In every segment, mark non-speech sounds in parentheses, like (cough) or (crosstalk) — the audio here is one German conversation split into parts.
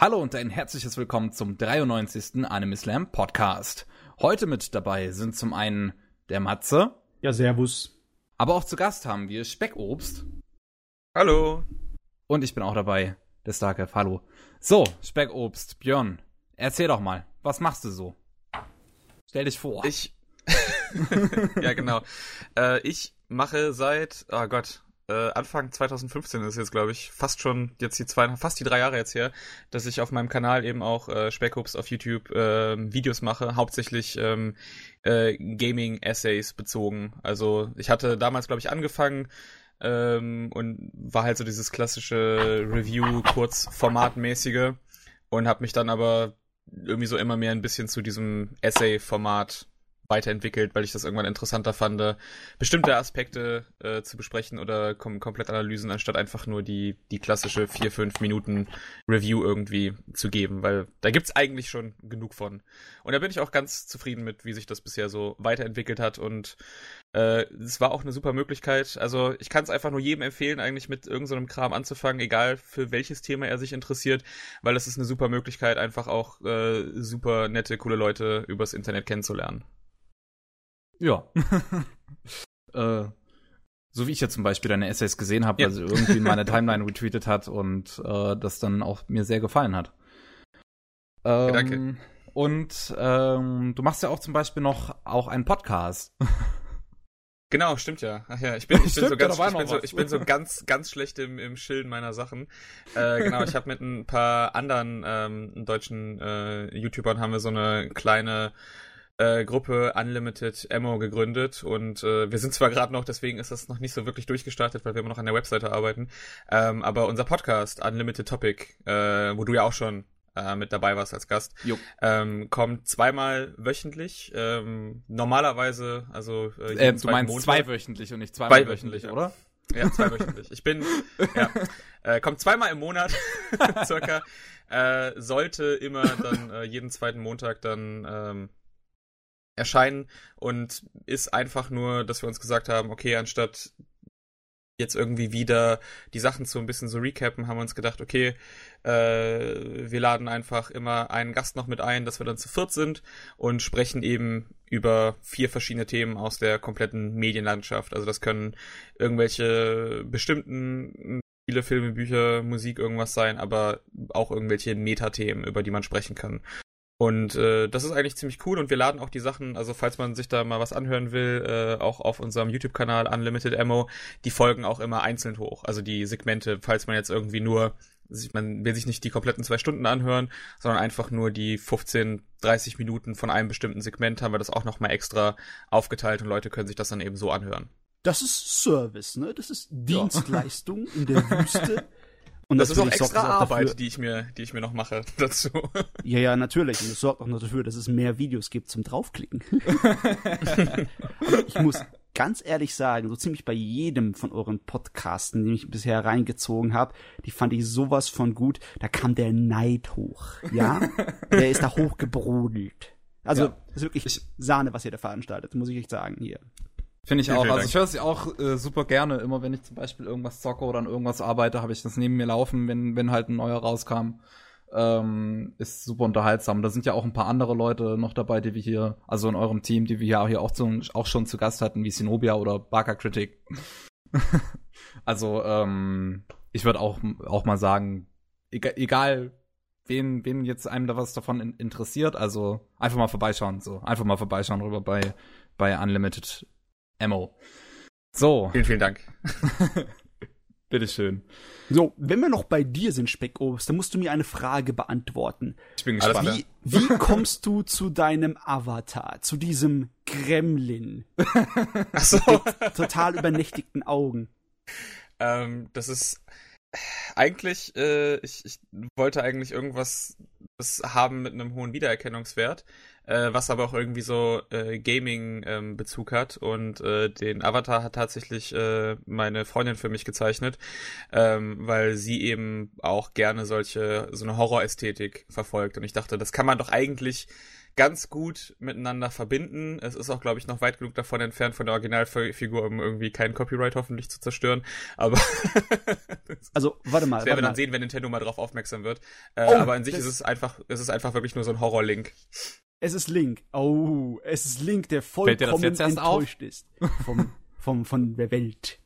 Hallo und ein herzliches Willkommen zum 93. Anime Slam Podcast. Heute mit dabei sind zum einen der Matze. Ja, servus. Aber auch zu Gast haben wir Speckobst. Hallo. Und ich bin auch dabei, der Starkev. Hallo. So, Speckobst, Björn, erzähl doch mal, was machst du so? Stell dich vor. Ich. (laughs) ja, genau. Äh, ich mache seit, oh Gott, äh, Anfang 2015 ist jetzt, glaube ich, fast schon jetzt die zwei, fast die drei Jahre jetzt her, dass ich auf meinem Kanal eben auch äh, Speckhoops auf YouTube äh, Videos mache, hauptsächlich ähm, äh, Gaming-Essays bezogen. Also ich hatte damals, glaube ich, angefangen ähm, und war halt so dieses klassische Review-Kurzformat-mäßige und habe mich dann aber irgendwie so immer mehr ein bisschen zu diesem Essay-Format weiterentwickelt, weil ich das irgendwann interessanter fand, bestimmte Aspekte äh, zu besprechen oder kom komplett Analysen, anstatt einfach nur die, die klassische vier fünf Minuten Review irgendwie zu geben, weil da gibt's eigentlich schon genug von. Und da bin ich auch ganz zufrieden mit, wie sich das bisher so weiterentwickelt hat und äh, es war auch eine super Möglichkeit. Also ich kann es einfach nur jedem empfehlen, eigentlich mit irgendeinem so Kram anzufangen, egal für welches Thema er sich interessiert, weil es ist eine super Möglichkeit, einfach auch äh, super nette, coole Leute übers Internet kennenzulernen. Ja. (laughs) äh, so wie ich ja zum Beispiel deine Essays gesehen habe, ja. weil sie irgendwie in meine Timeline retweetet hat und äh, das dann auch mir sehr gefallen hat. Ähm, Danke. Und ähm, du machst ja auch zum Beispiel noch auch einen Podcast. (laughs) Genau, stimmt ja. Ach ja, ich bin, ich bin so ganz, ich bin so, ich bin so ganz, ganz schlecht im, im Schilden meiner Sachen. Äh, genau, ich habe mit ein paar anderen ähm, deutschen äh, YouTubern haben wir so eine kleine äh, Gruppe Unlimited Ammo gegründet und äh, wir sind zwar gerade noch, deswegen ist das noch nicht so wirklich durchgestartet, weil wir immer noch an der Webseite arbeiten, ähm, aber unser Podcast Unlimited Topic, äh, wo du ja auch schon äh, mit dabei warst als Gast, ähm, kommt zweimal wöchentlich. Ähm, normalerweise, also äh, äh, du meinst Montag. zweiwöchentlich und nicht zweimal zwei wöchentlich, ja. oder? Ja, zweiwöchentlich. Ich bin, ja, äh, kommt zweimal im Monat, (laughs) circa. Äh, sollte immer dann äh, jeden zweiten Montag dann ähm, erscheinen und ist einfach nur, dass wir uns gesagt haben, okay, anstatt jetzt irgendwie wieder die Sachen so ein bisschen so recappen, haben wir uns gedacht, okay, äh, wir laden einfach immer einen Gast noch mit ein, dass wir dann zu viert sind und sprechen eben über vier verschiedene Themen aus der kompletten Medienlandschaft. Also das können irgendwelche bestimmten Spiele, Filme, Bücher, Musik, irgendwas sein, aber auch irgendwelche Metathemen, über die man sprechen kann. Und äh, das ist eigentlich ziemlich cool und wir laden auch die Sachen, also falls man sich da mal was anhören will, äh, auch auf unserem YouTube-Kanal Unlimited Ammo, die folgen auch immer einzeln hoch. Also die Segmente, falls man jetzt irgendwie nur, man will sich nicht die kompletten zwei Stunden anhören, sondern einfach nur die 15, 30 Minuten von einem bestimmten Segment, haben wir das auch nochmal extra aufgeteilt und Leute können sich das dann eben so anhören. Das ist Service, ne? Das ist Dienstleistung ja. in der Wüste. (laughs) Und das ist auch extra Arbeit, dafür, die ich mir, die ich mir noch mache (laughs) dazu. Ja, ja, natürlich. Und es sorgt auch noch dafür, dass es mehr Videos gibt zum draufklicken. (laughs) ich muss ganz ehrlich sagen, so ziemlich bei jedem von euren Podcasten, den ich bisher reingezogen habe, die fand ich sowas von gut. Da kam der Neid hoch. Ja, (laughs) der ist da hochgebrodelt. Also ja. ist wirklich Sahne, was ihr da veranstaltet, muss ich echt sagen hier. Finde ich auch. Also ich höre es auch äh, super gerne. Immer wenn ich zum Beispiel irgendwas zocke oder an irgendwas arbeite, habe ich das neben mir laufen, wenn, wenn halt ein neuer rauskam. Ähm, ist super unterhaltsam. Da sind ja auch ein paar andere Leute noch dabei, die wir hier, also in eurem Team, die wir ja hier auch, zu, auch schon zu Gast hatten, wie Sinobia oder Barker Critic. (laughs) also, ähm, ich würde auch, auch mal sagen, egal, egal wen, wen jetzt einem da was davon in, interessiert, also einfach mal vorbeischauen, so. Einfach mal vorbeischauen rüber bei, bei Unlimited Ammo. So. Vielen, vielen Dank. (laughs) Bitteschön. So, wenn wir noch bei dir sind, Speckobst, dann musst du mir eine Frage beantworten. Ich bin gespannt. Wie, wie kommst du zu deinem Avatar, zu diesem Gremlin? (laughs) Ach so. Mit total übernächtigten Augen. Ähm, das ist eigentlich, äh, ich, ich wollte eigentlich irgendwas haben mit einem hohen Wiedererkennungswert. Äh, was aber auch irgendwie so äh, Gaming-Bezug ähm, hat. Und äh, den Avatar hat tatsächlich äh, meine Freundin für mich gezeichnet, ähm, weil sie eben auch gerne solche, so eine Horrorästhetik verfolgt. Und ich dachte, das kann man doch eigentlich ganz gut miteinander verbinden. Es ist auch, glaube ich, noch weit genug davon entfernt von der Originalfigur, um irgendwie kein Copyright hoffentlich zu zerstören. Aber (laughs) also warte mal. Das werden wir dann sehen, wenn Nintendo mal drauf aufmerksam wird. Äh, oh, aber an sich ist es einfach, es ist einfach wirklich nur so ein Horror-Link. Es ist Link. Oh, es ist Link, der vollkommen enttäuscht auf? ist vom, vom, von der Welt.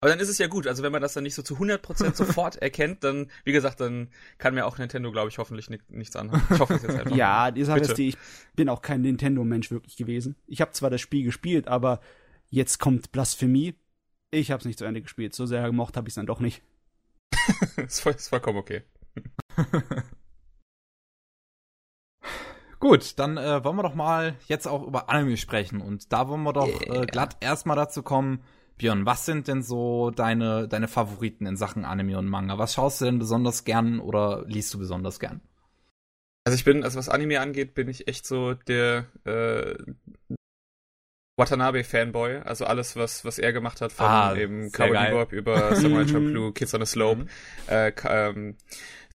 Aber dann ist es ja gut. Also wenn man das dann nicht so zu 100% sofort erkennt, dann, wie gesagt, dann kann mir auch Nintendo, glaube ich, hoffentlich ni nichts anhaben. Ich hoffe es jetzt einfach. (laughs) ja, die Sache ist die, ich bin auch kein Nintendo-Mensch wirklich gewesen. Ich habe zwar das Spiel gespielt, aber jetzt kommt Blasphemie. Ich habe es nicht zu Ende gespielt. So sehr gemocht habe ich es dann doch nicht. (laughs) ist, voll, ist vollkommen okay. (laughs) Gut, dann äh, wollen wir doch mal jetzt auch über Anime sprechen. Und da wollen wir doch yeah. äh, glatt erstmal dazu kommen, Björn, was sind denn so deine, deine Favoriten in Sachen Anime und Manga? Was schaust du denn besonders gern oder liest du besonders gern? Also ich bin, also was Anime angeht, bin ich echt so der äh, Watanabe-Fanboy. Also alles, was, was er gemacht hat, von ah, eben Cowboy Bebop über Samurai (laughs) Champloo, Kids on a Slope, mhm. äh, ähm,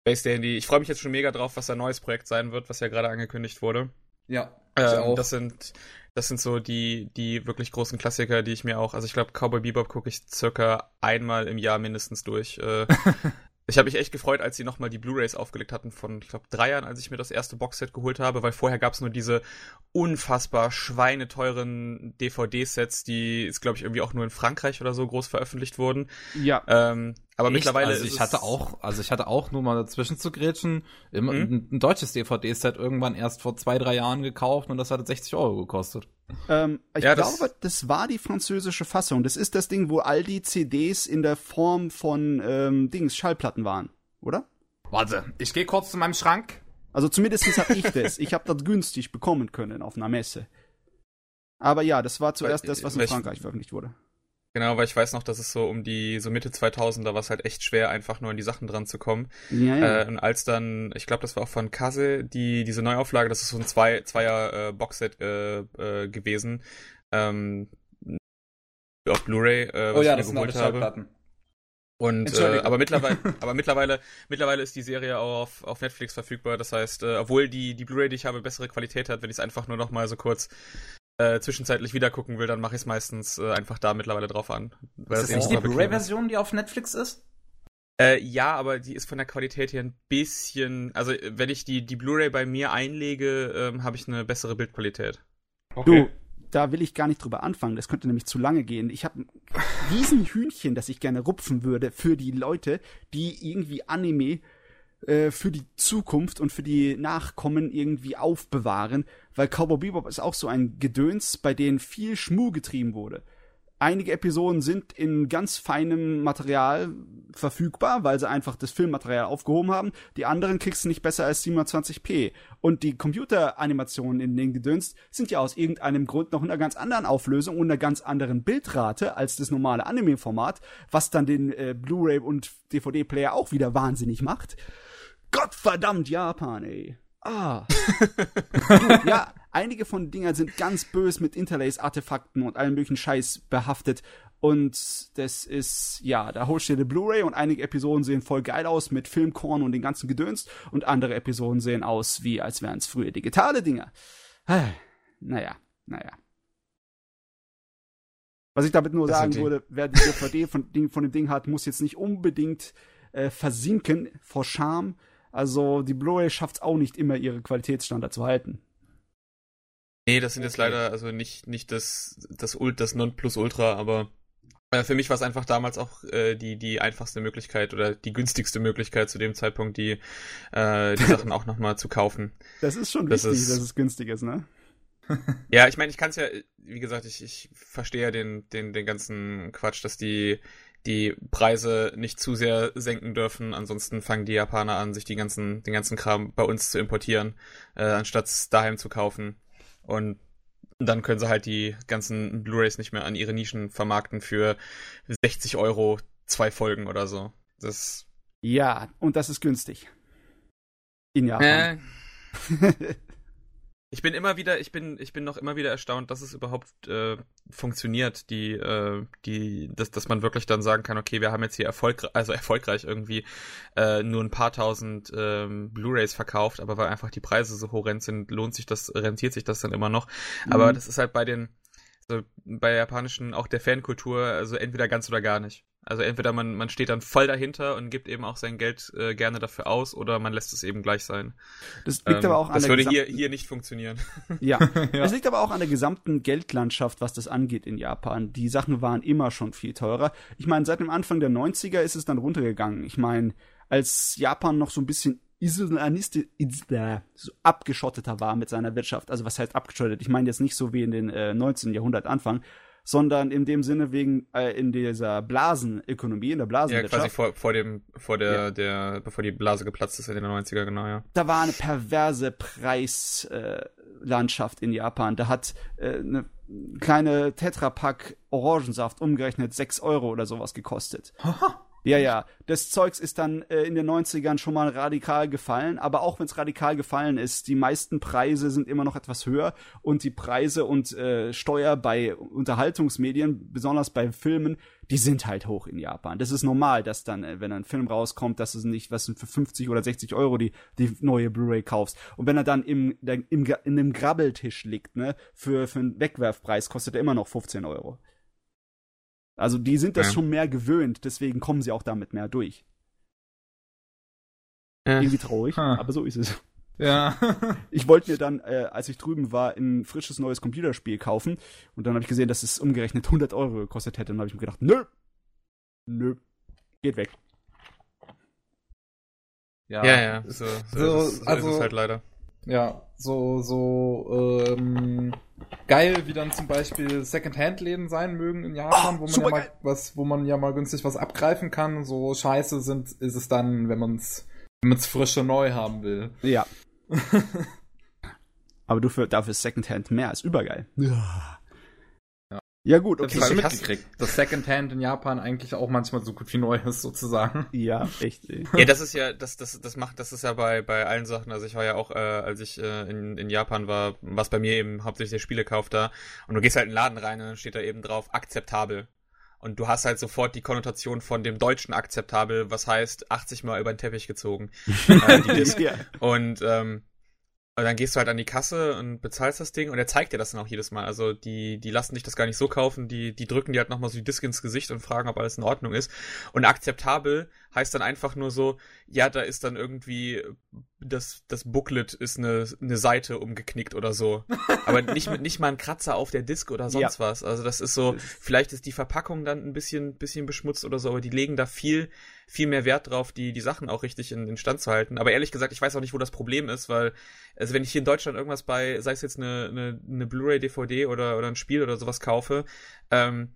Space Dandy. Ich freue mich jetzt schon mega drauf, was sein neues Projekt sein wird, was ja gerade angekündigt wurde. Ja. Ähm, das sind das sind so die, die wirklich großen Klassiker, die ich mir auch, also ich glaube, Cowboy Bebop gucke ich circa einmal im Jahr mindestens durch. Äh, (laughs) ich habe mich echt gefreut, als sie nochmal die Blu-Rays aufgelegt hatten von, ich glaube, drei Jahren, als ich mir das erste Boxset geholt habe, weil vorher gab es nur diese unfassbar schweineteuren DVD-Sets, die ist, glaube ich, irgendwie auch nur in Frankreich oder so groß veröffentlicht wurden. Ja. Ähm, aber Echt? mittlerweile also ich hatte auch, also ich hatte auch nur mal dazwischen zu grätschen, immer mhm. ein, ein, deutsches DVD-Set irgendwann erst vor zwei, drei Jahren gekauft und das hat 60 Euro gekostet. Ähm, ich ja, glaube, das, das, war die französische Fassung. Das ist das Ding, wo all die CDs in der Form von ähm, Dings, Schallplatten waren, oder? Warte, ich gehe kurz zu meinem Schrank. Also zumindest habe ich das. Ich habe das günstig bekommen können auf einer Messe. Aber ja, das war zuerst das, was in Frankreich veröffentlicht wurde. Genau, weil ich weiß noch, dass es so um die so Mitte 2000er war es halt echt schwer, einfach nur an die Sachen dran zu kommen. Ja, ja. Äh, und als dann, ich glaube, das war auch von Kasse, die diese Neuauflage, das ist so ein zwei Zweier äh, Boxset äh, äh, gewesen, ähm, auf Blu-ray, äh, was oh ja, ich mir geholt habe. Und äh, aber mittlerweile, (laughs) aber mittlerweile, mittlerweile ist die Serie auch auf, auf Netflix verfügbar. Das heißt, äh, obwohl die die Blu-ray, die ich habe, bessere Qualität hat, wenn ich es einfach nur noch mal so kurz äh, zwischenzeitlich wieder gucken will, dann mache ich es meistens äh, einfach da mittlerweile drauf an. Weil ist das nicht die Blu-ray-Version, die auf Netflix ist? Äh, ja, aber die ist von der Qualität her ein bisschen. Also wenn ich die die Blu-ray bei mir einlege, ähm, habe ich eine bessere Bildqualität. Okay. Du, da will ich gar nicht drüber anfangen. Das könnte nämlich zu lange gehen. Ich habe ein Riesenhühnchen, das ich gerne rupfen würde für die Leute, die irgendwie Anime äh, für die Zukunft und für die Nachkommen irgendwie aufbewahren, weil Cowboy Bebop ist auch so ein Gedöns, bei dem viel Schmuh getrieben wurde. Einige Episoden sind in ganz feinem Material verfügbar, weil sie einfach das Filmmaterial aufgehoben haben. Die anderen kriegst du nicht besser als 720p. Und die Computeranimationen in den Gedöns sind ja aus irgendeinem Grund noch in einer ganz anderen Auflösung und einer ganz anderen Bildrate als das normale Anime-Format, was dann den äh, Blu-ray und DVD-Player auch wieder wahnsinnig macht. Gottverdammt Japan, ey. Ah. ja, einige von den Dingern sind ganz bös mit Interlace-Artefakten und allen möglichen Scheiß behaftet. Und das ist, ja, da holst du dir eine Blu-ray und einige Episoden sehen voll geil aus mit Filmkorn und den ganzen Gedöns und andere Episoden sehen aus wie, als wären es früher digitale Dinger. Naja, naja. Was ich damit nur das sagen würde, wer die DVD von, von dem Ding hat, muss jetzt nicht unbedingt äh, versinken vor Scham, also die Blu-ray schafft es auch nicht immer, ihre Qualitätsstandard zu halten. Nee, das sind okay. jetzt leider also nicht, nicht das, das, Ult, das Nonplusultra, aber äh, für mich war es einfach damals auch äh, die, die einfachste Möglichkeit oder die günstigste Möglichkeit zu dem Zeitpunkt, die, äh, die (laughs) Sachen auch nochmal zu kaufen. Das ist schon das wichtig, ist, dass es günstig ist, ne? (laughs) ja, ich meine, ich kann es ja, wie gesagt, ich, ich verstehe ja den, den, den ganzen Quatsch, dass die die Preise nicht zu sehr senken dürfen. Ansonsten fangen die Japaner an, sich die ganzen, den ganzen Kram bei uns zu importieren, äh, anstatt daheim zu kaufen. Und dann können sie halt die ganzen Blu-rays nicht mehr an ihre Nischen vermarkten für 60 Euro zwei Folgen oder so. Das ja, und das ist günstig. In Japan. Äh. (laughs) Ich bin immer wieder, ich bin, ich bin noch immer wieder erstaunt, dass es überhaupt äh, funktioniert, die, äh, die, dass, dass man wirklich dann sagen kann, okay, wir haben jetzt hier erfolgreich, also erfolgreich irgendwie äh, nur ein paar tausend ähm, Blu-rays verkauft, aber weil einfach die Preise so horrend sind, lohnt sich das, rentiert sich das dann immer noch. Mhm. Aber das ist halt bei den, so bei der japanischen, auch der Fankultur, also entweder ganz oder gar nicht. Also entweder man, man steht dann voll dahinter und gibt eben auch sein Geld äh, gerne dafür aus oder man lässt es eben gleich sein. Das liegt ähm, aber auch an das der würde hier, hier nicht funktionieren. (laughs) Ja, ja, das liegt aber auch an der gesamten Geldlandschaft, was das angeht in Japan. Die Sachen waren immer schon viel teurer. Ich meine, seit dem Anfang der 90er ist es dann runtergegangen. Ich meine, als Japan noch so ein bisschen so abgeschotteter war mit seiner Wirtschaft. Also was heißt abgeschottet? Ich meine jetzt nicht so wie in den äh, 19. Jahrhundert Anfang, sondern in dem Sinne wegen äh, in dieser Blasenökonomie, in der Blasenwirtschaft. Ja, quasi vor, vor dem, vor der, ja. der, bevor die Blase geplatzt ist in den 90er, genau, ja. Da war eine perverse Preislandschaft äh, in Japan. Da hat äh, eine kleine Tetrapack Orangensaft umgerechnet sechs Euro oder sowas gekostet. Ja, ja. Das Zeugs ist dann äh, in den 90ern schon mal radikal gefallen, aber auch wenn es radikal gefallen ist, die meisten Preise sind immer noch etwas höher und die Preise und äh, Steuer bei Unterhaltungsmedien, besonders bei Filmen, die sind halt hoch in Japan. Das ist normal, dass dann, äh, wenn ein Film rauskommt, dass du nicht, was für 50 oder 60 Euro die, die neue Blu-ray kaufst. Und wenn er dann im, im, in einem Grabbeltisch liegt, ne, für, für einen Wegwerfpreis kostet er immer noch 15 Euro. Also die sind das ja. schon mehr gewöhnt, deswegen kommen sie auch damit mehr durch. Ja. Irgendwie traurig, ha. aber so ist es. Ja. (laughs) ich wollte mir dann, äh, als ich drüben war, ein frisches neues Computerspiel kaufen und dann habe ich gesehen, dass es umgerechnet 100 Euro gekostet hätte und dann habe ich mir gedacht, nö, nö, geht weg. Ja, ja, ja. So, so, so, ist, so also, ist es halt leider. Ja, so, so, ähm, geil, wie dann zum Beispiel Second-Hand-Läden sein mögen in Japan, oh, wo man ja mal was, wo man ja mal günstig was abgreifen kann. So scheiße sind, ist es dann, wenn man es wenn man's frische neu haben will. Ja. (laughs) Aber du für, dafür Second-Hand mehr ist übergeil. Ja. Ja, gut, okay. Das, mitgekriegt, dass Secondhand in Japan eigentlich auch manchmal so gut wie neu ist, sozusagen. Ja, echt. Ey. (laughs) Ja, das ist ja, das, das, das macht, das ist ja bei, bei allen Sachen. Also ich war ja auch, äh, als ich äh, in, in Japan war, was bei mir eben hauptsächlich der Spielekauf da. Und du gehst halt in den Laden rein und dann steht da eben drauf, akzeptabel. Und du hast halt sofort die Konnotation von dem deutschen akzeptabel, was heißt 80 Mal über den Teppich gezogen. (laughs) äh, ja. Und ähm, und dann gehst du halt an die Kasse und bezahlst das Ding und er zeigt dir das dann auch jedes Mal. Also die, die lassen dich das gar nicht so kaufen, die, die drücken dir halt nochmal so die Disk ins Gesicht und fragen, ob alles in Ordnung ist. Und akzeptabel heißt dann einfach nur so, ja, da ist dann irgendwie das, das Booklet ist eine, eine Seite umgeknickt oder so. Aber (laughs) nicht mit nicht mal ein Kratzer auf der Disk oder sonst ja. was. Also das ist so, vielleicht ist die Verpackung dann ein bisschen, bisschen beschmutzt oder so, aber die legen da viel, viel mehr Wert drauf, die, die Sachen auch richtig in, in Stand zu halten. Aber ehrlich gesagt, ich weiß auch nicht, wo das Problem ist, weil, also wenn ich hier in Deutschland irgendwas bei, sei es jetzt eine, eine, eine Blu-ray, DVD oder, oder ein Spiel oder sowas kaufe, ähm,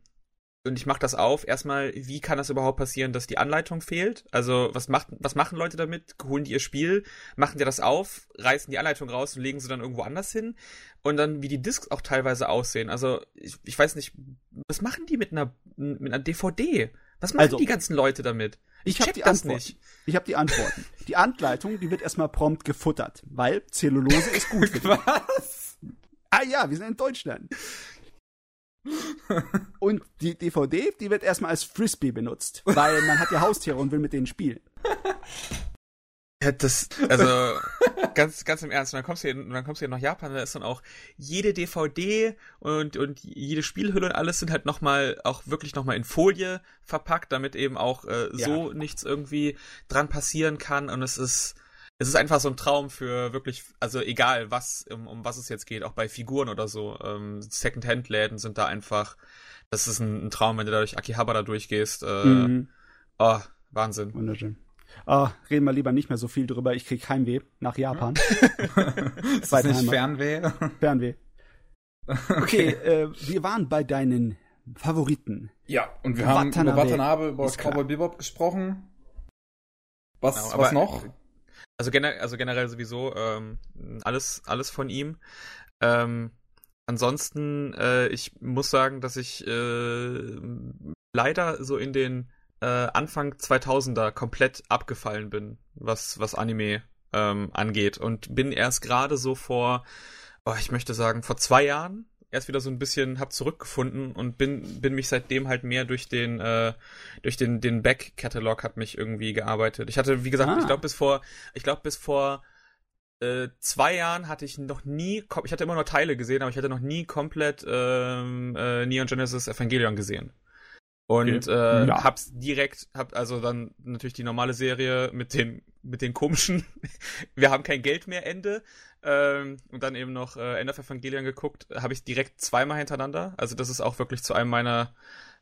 und ich mache das auf. Erstmal, wie kann das überhaupt passieren, dass die Anleitung fehlt? Also, was macht, was machen Leute damit? Holen die ihr Spiel, machen die das auf, reißen die Anleitung raus und legen sie dann irgendwo anders hin? Und dann, wie die Discs auch teilweise aussehen. Also, ich, ich weiß nicht, was machen die mit einer, mit einer DVD? Was machen also, die ganzen Leute damit? Ich, ich habe die Antworten. Nicht. Ich habe die Antworten. die Anleitung, die wird erstmal prompt gefuttert, weil Zellulose ist gut. (laughs) Was? Ah ja, wir sind in Deutschland. Und die DVD, die wird erstmal als Frisbee benutzt, weil man hat ja Haustiere und will mit denen spielen. Ja, das, also, (laughs) ganz, ganz im Ernst, und dann kommst du hier, dann kommst du hier nach Japan, da ist dann auch jede DVD und, und jede Spielhülle und alles sind halt nochmal, auch wirklich nochmal in Folie verpackt, damit eben auch äh, so ja. nichts irgendwie dran passieren kann und es ist, es ist einfach so ein Traum für wirklich, also egal was, um, um was es jetzt geht, auch bei Figuren oder so. Ähm, Second-Hand-Läden sind da einfach, das ist ein, ein, Traum, wenn du da durch Akihabara durchgehst. Äh, mhm. Oh, Wahnsinn. Wunderschön. Oh, reden wir lieber nicht mehr so viel drüber. Ich krieg Heimweh nach Japan. (laughs) ist das nicht Fernweh? Fernweh. (laughs) Okay, äh, wir waren bei deinen Favoriten. Ja, und wir Watanabe haben über Watanabe, über Cowboy Bebop gesprochen. Was, genau, was noch? Also, gener also generell sowieso ähm, alles, alles von ihm. Ähm, ansonsten, äh, ich muss sagen, dass ich äh, leider so in den äh, Anfang 2000er komplett abgefallen bin, was, was Anime ähm, angeht. Und bin erst gerade so vor oh, ich möchte sagen, vor zwei Jahren erst wieder so ein bisschen hab zurückgefunden und bin bin mich seitdem halt mehr durch den äh, durch den den Back Catalog hat mich irgendwie gearbeitet. Ich hatte wie gesagt, ah. ich glaube bis vor ich glaube bis vor äh, zwei Jahren hatte ich noch nie ich hatte immer nur Teile gesehen, aber ich hatte noch nie komplett ähm, äh, Neon Genesis Evangelion gesehen. Und okay. äh, ja. hab's direkt, hab also dann natürlich die normale Serie mit den mit den komischen (laughs) Wir haben kein Geld mehr Ende ähm, und dann eben noch äh, End of Evangelion geguckt, habe ich direkt zweimal hintereinander. Also das ist auch wirklich zu einem meiner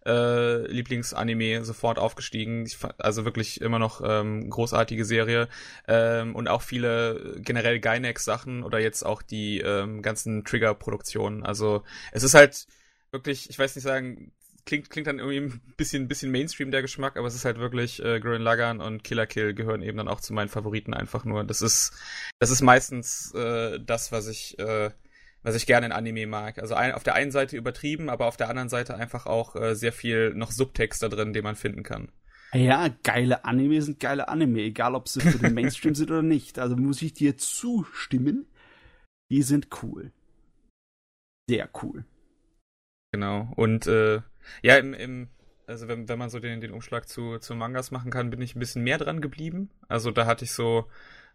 äh, Lieblingsanime sofort aufgestiegen. Fand, also wirklich immer noch ähm, großartige Serie ähm, und auch viele generell Gynex Sachen oder jetzt auch die ähm, ganzen Trigger Produktionen. Also es ist halt wirklich, ich weiß nicht sagen, klingt, klingt dann irgendwie ein bisschen, bisschen Mainstream der Geschmack, aber es ist halt wirklich, äh, Gurren Lagann und Killer Kill gehören eben dann auch zu meinen Favoriten einfach nur. Das ist, das ist meistens äh, das, was ich, äh, was ich gerne in Anime mag. Also ein, auf der einen Seite übertrieben, aber auf der anderen Seite einfach auch äh, sehr viel noch Subtext da drin, den man finden kann. Ja, geile Anime sind geile Anime, egal ob sie für den Mainstream sind oder nicht. Also muss ich dir zustimmen. Die sind cool. Sehr cool. Genau. Und äh, ja, im, im also wenn, wenn man so den, den Umschlag zu, zu Mangas machen kann, bin ich ein bisschen mehr dran geblieben. Also da hatte ich so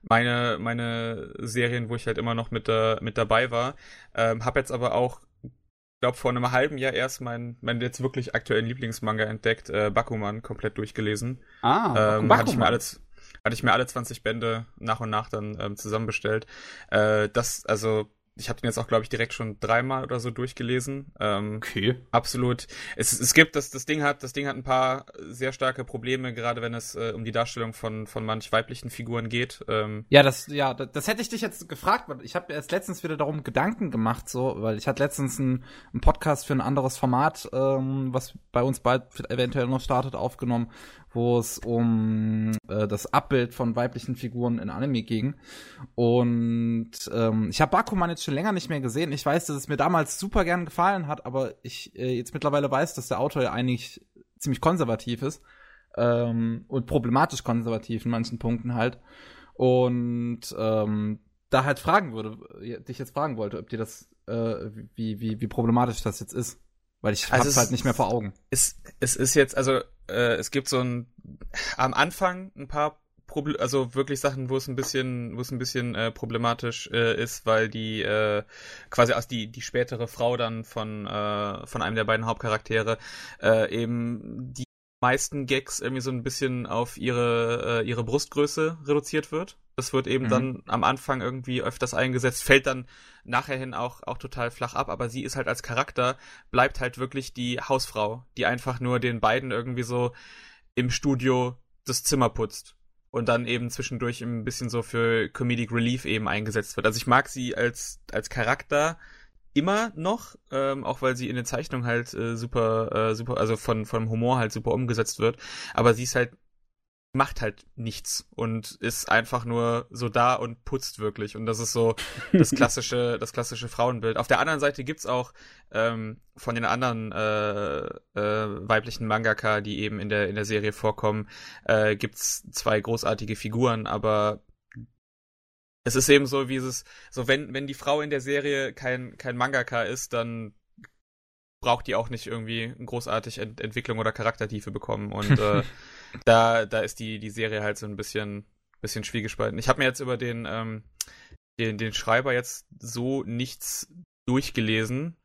meine, meine Serien, wo ich halt immer noch mit, da, mit dabei war. Ähm, hab jetzt aber auch, glaube vor einem halben Jahr erst meinen mein jetzt wirklich aktuellen Lieblingsmanga entdeckt, äh, Bakuman, komplett durchgelesen. Ah, ähm, hatte ich mir alles hatte ich mir alle 20 Bände nach und nach dann ähm, zusammenbestellt. Äh, das, also ich habe den jetzt auch, glaube ich, direkt schon dreimal oder so durchgelesen. Ähm, okay. Absolut. Es, es gibt, das, das Ding hat, das Ding hat ein paar sehr starke Probleme, gerade wenn es äh, um die Darstellung von, von manch weiblichen Figuren geht. Ähm, ja, das, ja, das, das hätte ich dich jetzt gefragt, weil ich habe erst letztens wieder darum Gedanken gemacht, so, weil ich hatte letztens einen, einen Podcast für ein anderes Format, ähm, was bei uns bald eventuell noch startet, aufgenommen, wo es um äh, das Abbild von weiblichen Figuren in Anime ging. Und ähm, ich habe Bakuman jetzt schon länger nicht mehr gesehen. Ich weiß, dass es mir damals super gern gefallen hat, aber ich äh, jetzt mittlerweile weiß, dass der Autor ja eigentlich ziemlich konservativ ist ähm, und problematisch konservativ in manchen Punkten halt. Und ähm, da halt fragen würde, dich jetzt fragen wollte, ob dir das, äh, wie, wie, wie problematisch das jetzt ist. Weil ich also hab's halt nicht mehr vor Augen. Es, es ist jetzt, also äh, es gibt so ein am Anfang ein paar Proble also wirklich Sachen, wo es ein bisschen, wo es ein bisschen äh, problematisch äh, ist, weil die äh, quasi aus die die spätere Frau dann von äh, von einem der beiden Hauptcharaktere äh, eben die meisten Gags irgendwie so ein bisschen auf ihre äh, ihre Brustgröße reduziert wird. Das wird eben mhm. dann am Anfang irgendwie öfters eingesetzt, fällt dann nachher hin auch, auch total flach ab, aber sie ist halt als Charakter, bleibt halt wirklich die Hausfrau, die einfach nur den beiden irgendwie so im Studio das Zimmer putzt und dann eben zwischendurch ein bisschen so für Comedic Relief eben eingesetzt wird. Also ich mag sie als, als Charakter immer noch, ähm, auch weil sie in den Zeichnungen halt äh, super, äh, super, also von, von Humor halt super umgesetzt wird, aber sie ist halt macht halt nichts und ist einfach nur so da und putzt wirklich. Und das ist so das (laughs) klassische, das klassische Frauenbild. Auf der anderen Seite gibt's auch ähm, von den anderen äh, äh, weiblichen Mangaka, die eben in der in der Serie vorkommen, äh, gibt's zwei großartige Figuren, aber es ist eben so, wie es so wenn wenn die Frau in der Serie kein kein Mangaka ist, dann braucht die auch nicht irgendwie großartig Ent Entwicklung oder Charaktertiefe bekommen und (laughs) äh, da, da ist die, die Serie halt so ein bisschen, bisschen schwiegespalten. Ich habe mir jetzt über den, ähm, den, den Schreiber jetzt so nichts durchgelesen.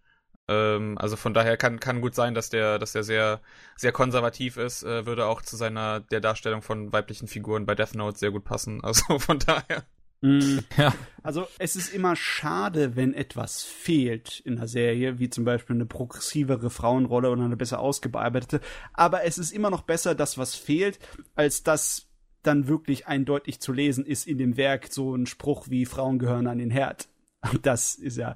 Ähm, also von daher kann, kann gut sein, dass der, dass der sehr, sehr konservativ ist, äh, würde auch zu seiner, der Darstellung von weiblichen Figuren bei Death Note sehr gut passen. Also von daher. Mm, (laughs) ja. Also es ist immer schade, wenn etwas fehlt in der Serie, wie zum Beispiel eine progressivere Frauenrolle oder eine besser ausgearbeitete. Aber es ist immer noch besser, dass was fehlt, als dass dann wirklich eindeutig zu lesen ist in dem Werk so ein Spruch wie Frauen gehören an den Herd. (laughs) Das ist ja.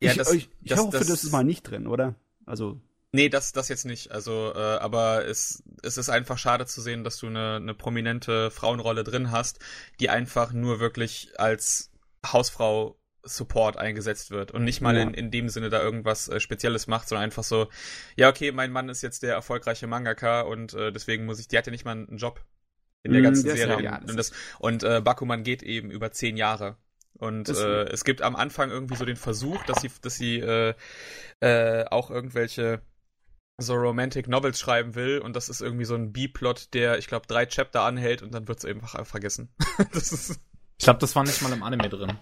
ja ich, das, ich, ich das, hoffe, das, das ist mal nicht drin, oder? Also Nee, das, das jetzt nicht. Also, äh, aber es, es ist einfach schade zu sehen, dass du eine, eine prominente Frauenrolle drin hast, die einfach nur wirklich als Hausfrau Support eingesetzt wird und nicht mal ja. in, in dem Sinne da irgendwas äh, Spezielles macht, sondern einfach so, ja, okay, mein Mann ist jetzt der erfolgreiche Mangaka und äh, deswegen muss ich, die hat ja nicht mal einen Job in der mm, ganzen Serie. Ja, und das, und äh, Bakuman geht eben über zehn Jahre. Und äh, es gibt am Anfang irgendwie so den Versuch, dass sie, dass sie äh, äh, auch irgendwelche so Romantic Novels schreiben will und das ist irgendwie so ein B-Plot, der, ich glaube, drei Chapter anhält und dann wird es einfach vergessen. (laughs) ist ich glaube, das war nicht mal im Anime drin.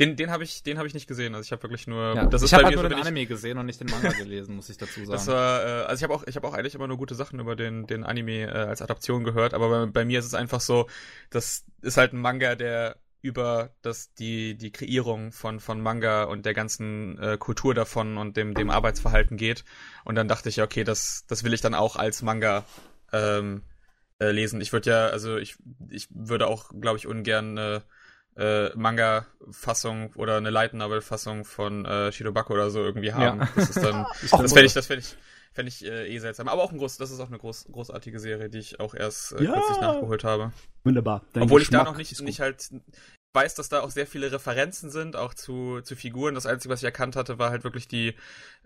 Den, den habe ich, den hab ich nicht gesehen. Also ich habe wirklich nur. Ja, das ich habe halt nur den Anime gesehen und nicht den Manga gelesen, muss ich dazu sagen. Das war, äh, also ich habe auch, ich habe auch eigentlich immer nur gute Sachen über den, den Anime äh, als Adaption gehört. Aber bei, bei mir ist es einfach so, das ist halt ein Manga, der über das die die Kreierung von von Manga und der ganzen äh, Kultur davon und dem dem Arbeitsverhalten geht und dann dachte ich ja okay das das will ich dann auch als Manga ähm, äh, lesen ich würde ja also ich ich würde auch glaube ich ungern eine äh, Manga-Fassung oder eine Light Novel-Fassung von äh, Shirobako oder so irgendwie haben. Ja. Das ist dann, (laughs) das fände ich, das fände ich, fände ich äh, eh seltsam. Aber auch ein groß, das ist auch eine groß, großartige Serie, die ich auch erst äh, ja. kürzlich nachgeholt habe. Wunderbar. Dein Obwohl Geschmack ich da noch nicht, nicht halt weiß, dass da auch sehr viele Referenzen sind, auch zu, zu Figuren. Das Einzige, was ich erkannt hatte, war halt wirklich die,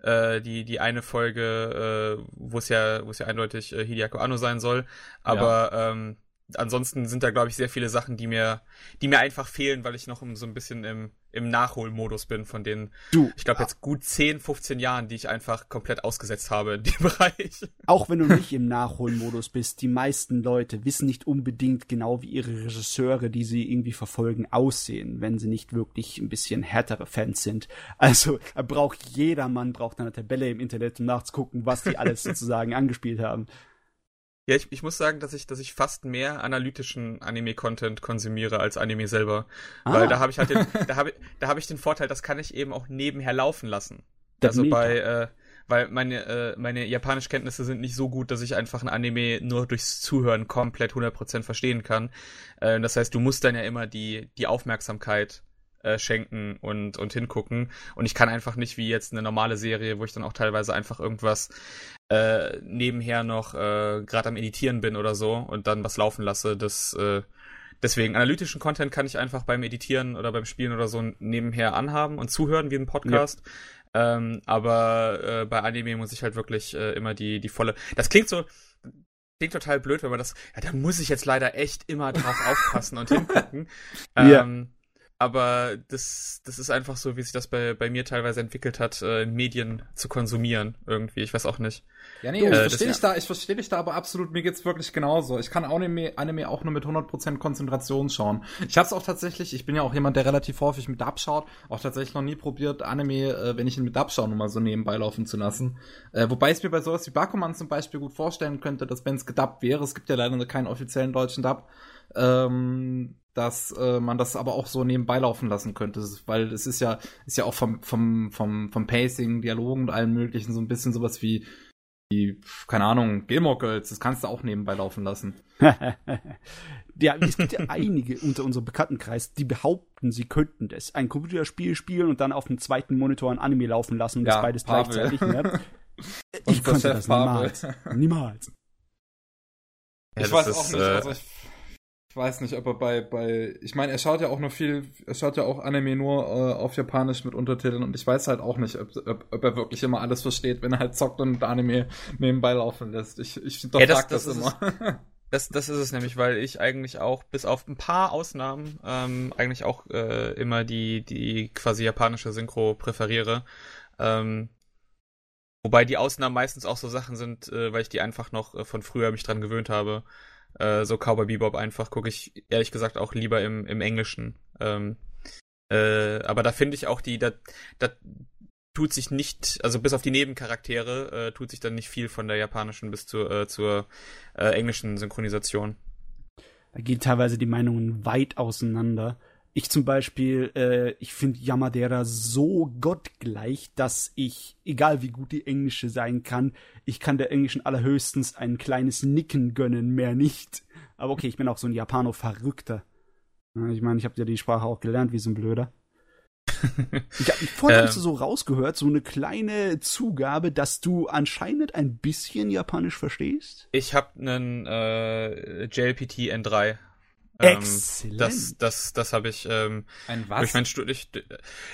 äh, die, die eine Folge, äh, wo es ja, wo es ja eindeutig äh, Hideako Anno sein soll. Aber ja. ähm, ansonsten sind da, glaube ich, sehr viele Sachen, die mir, die mir einfach fehlen, weil ich noch so ein bisschen im, im Nachholmodus bin von den, du, ich glaube, jetzt gut 10, 15 Jahren, die ich einfach komplett ausgesetzt habe in dem (laughs) Bereich. Auch wenn du nicht im Nachholmodus bist, die meisten Leute wissen nicht unbedingt genau, wie ihre Regisseure, die sie irgendwie verfolgen, aussehen, wenn sie nicht wirklich ein bisschen härtere Fans sind. Also braucht jeder Mann braucht eine Tabelle im Internet, um nachzugucken, was die alles (laughs) sozusagen angespielt haben. Ja, ich, ich muss sagen, dass ich, dass ich fast mehr analytischen Anime-Content konsumiere als Anime selber. Ah. Weil da habe ich halt den, da habe da hab ich den Vorteil, das kann ich eben auch nebenher laufen lassen. Das also bei, äh, weil meine, äh, meine Japanischkenntnisse sind nicht so gut, dass ich einfach ein Anime nur durchs Zuhören komplett 100% verstehen kann. Äh, das heißt, du musst dann ja immer die, die Aufmerksamkeit äh, schenken und, und hingucken. Und ich kann einfach nicht wie jetzt eine normale Serie, wo ich dann auch teilweise einfach irgendwas äh, nebenher noch äh, gerade am Editieren bin oder so und dann was laufen lasse. Das äh, deswegen analytischen Content kann ich einfach beim Editieren oder beim Spielen oder so nebenher anhaben und zuhören wie ein Podcast. Ja. Ähm, aber äh, bei Anime muss ich halt wirklich äh, immer die die volle. Das klingt so klingt total blöd, wenn man das. Ja, da muss ich jetzt leider echt immer drauf aufpassen und (laughs) hingucken. Ja. Ähm, aber das, das ist einfach so, wie sich das bei, bei mir teilweise entwickelt hat, äh, Medien zu konsumieren irgendwie. Ich weiß auch nicht. Ja, nee, äh, ich verstehe dich da, ich verstehe dich da aber absolut, mir geht's wirklich genauso. Ich kann Anime, Anime auch nur mit 100% Konzentration schauen. Ich hab's auch tatsächlich, ich bin ja auch jemand, der relativ häufig mit Dub schaut, auch tatsächlich noch nie probiert, Anime, äh, wenn ich ihn mit Dub schaue, nur mal so nebenbei laufen zu lassen. Äh, wobei ich mir bei sowas wie Bakuman zum Beispiel gut vorstellen könnte, dass wenn es gedubbt wäre, es gibt ja leider keinen offiziellen deutschen Dub, ähm, dass äh, man das aber auch so nebenbei laufen lassen könnte, weil es ist ja ist ja auch vom vom vom vom Pacing, Dialogen und allem möglichen so ein bisschen sowas wie wie keine Ahnung Gilmore Girls, das kannst du auch nebenbei laufen lassen. (laughs) ja, es gibt ja einige unter unserem Bekanntenkreis, die behaupten, sie könnten das ein Computerspiel spielen und dann auf dem zweiten Monitor ein Anime laufen lassen und ja, das beides Pavel. gleichzeitig. Ne? (laughs) ich könnte das niemals. Niemals. Ja, ich weiß ist, auch nicht, äh, also ich weiß nicht, ob er bei, bei, ich meine, er schaut ja auch nur viel, er schaut ja auch Anime nur äh, auf Japanisch mit Untertiteln und ich weiß halt auch nicht, ob, ob, ob, er wirklich immer alles versteht, wenn er halt zockt und Anime nebenbei laufen lässt. Ich, ich doch ja, das, das, das immer. Das, das ist es nämlich, weil ich eigentlich auch, bis auf ein paar Ausnahmen, ähm, eigentlich auch äh, immer die, die quasi japanische Synchro präferiere. Ähm, wobei die Ausnahmen meistens auch so Sachen sind, äh, weil ich die einfach noch äh, von früher mich dran gewöhnt habe. Äh, so Cowboy Bebop einfach gucke ich ehrlich gesagt auch lieber im, im Englischen. Ähm, äh, aber da finde ich auch die, da, da tut sich nicht, also bis auf die Nebencharaktere, äh, tut sich dann nicht viel von der japanischen bis zur, äh, zur äh, englischen Synchronisation. Da gehen teilweise die Meinungen weit auseinander. Ich zum Beispiel, äh, ich finde Yamadera so gottgleich, dass ich, egal wie gut die englische sein kann, ich kann der englischen allerhöchstens ein kleines Nicken gönnen, mehr nicht. Aber okay, ich bin auch so ein Japano-Verrückter. Ich meine, ich habe ja die Sprache auch gelernt, wie so ein Blöder. (laughs) ich habe vorhin ähm, so rausgehört, so eine kleine Zugabe, dass du anscheinend ein bisschen Japanisch verstehst. Ich habe einen äh, JLPT N3 ähm, Exzellent. Das, das, das habe ich. Ähm, Ein was? Ich mein, ich,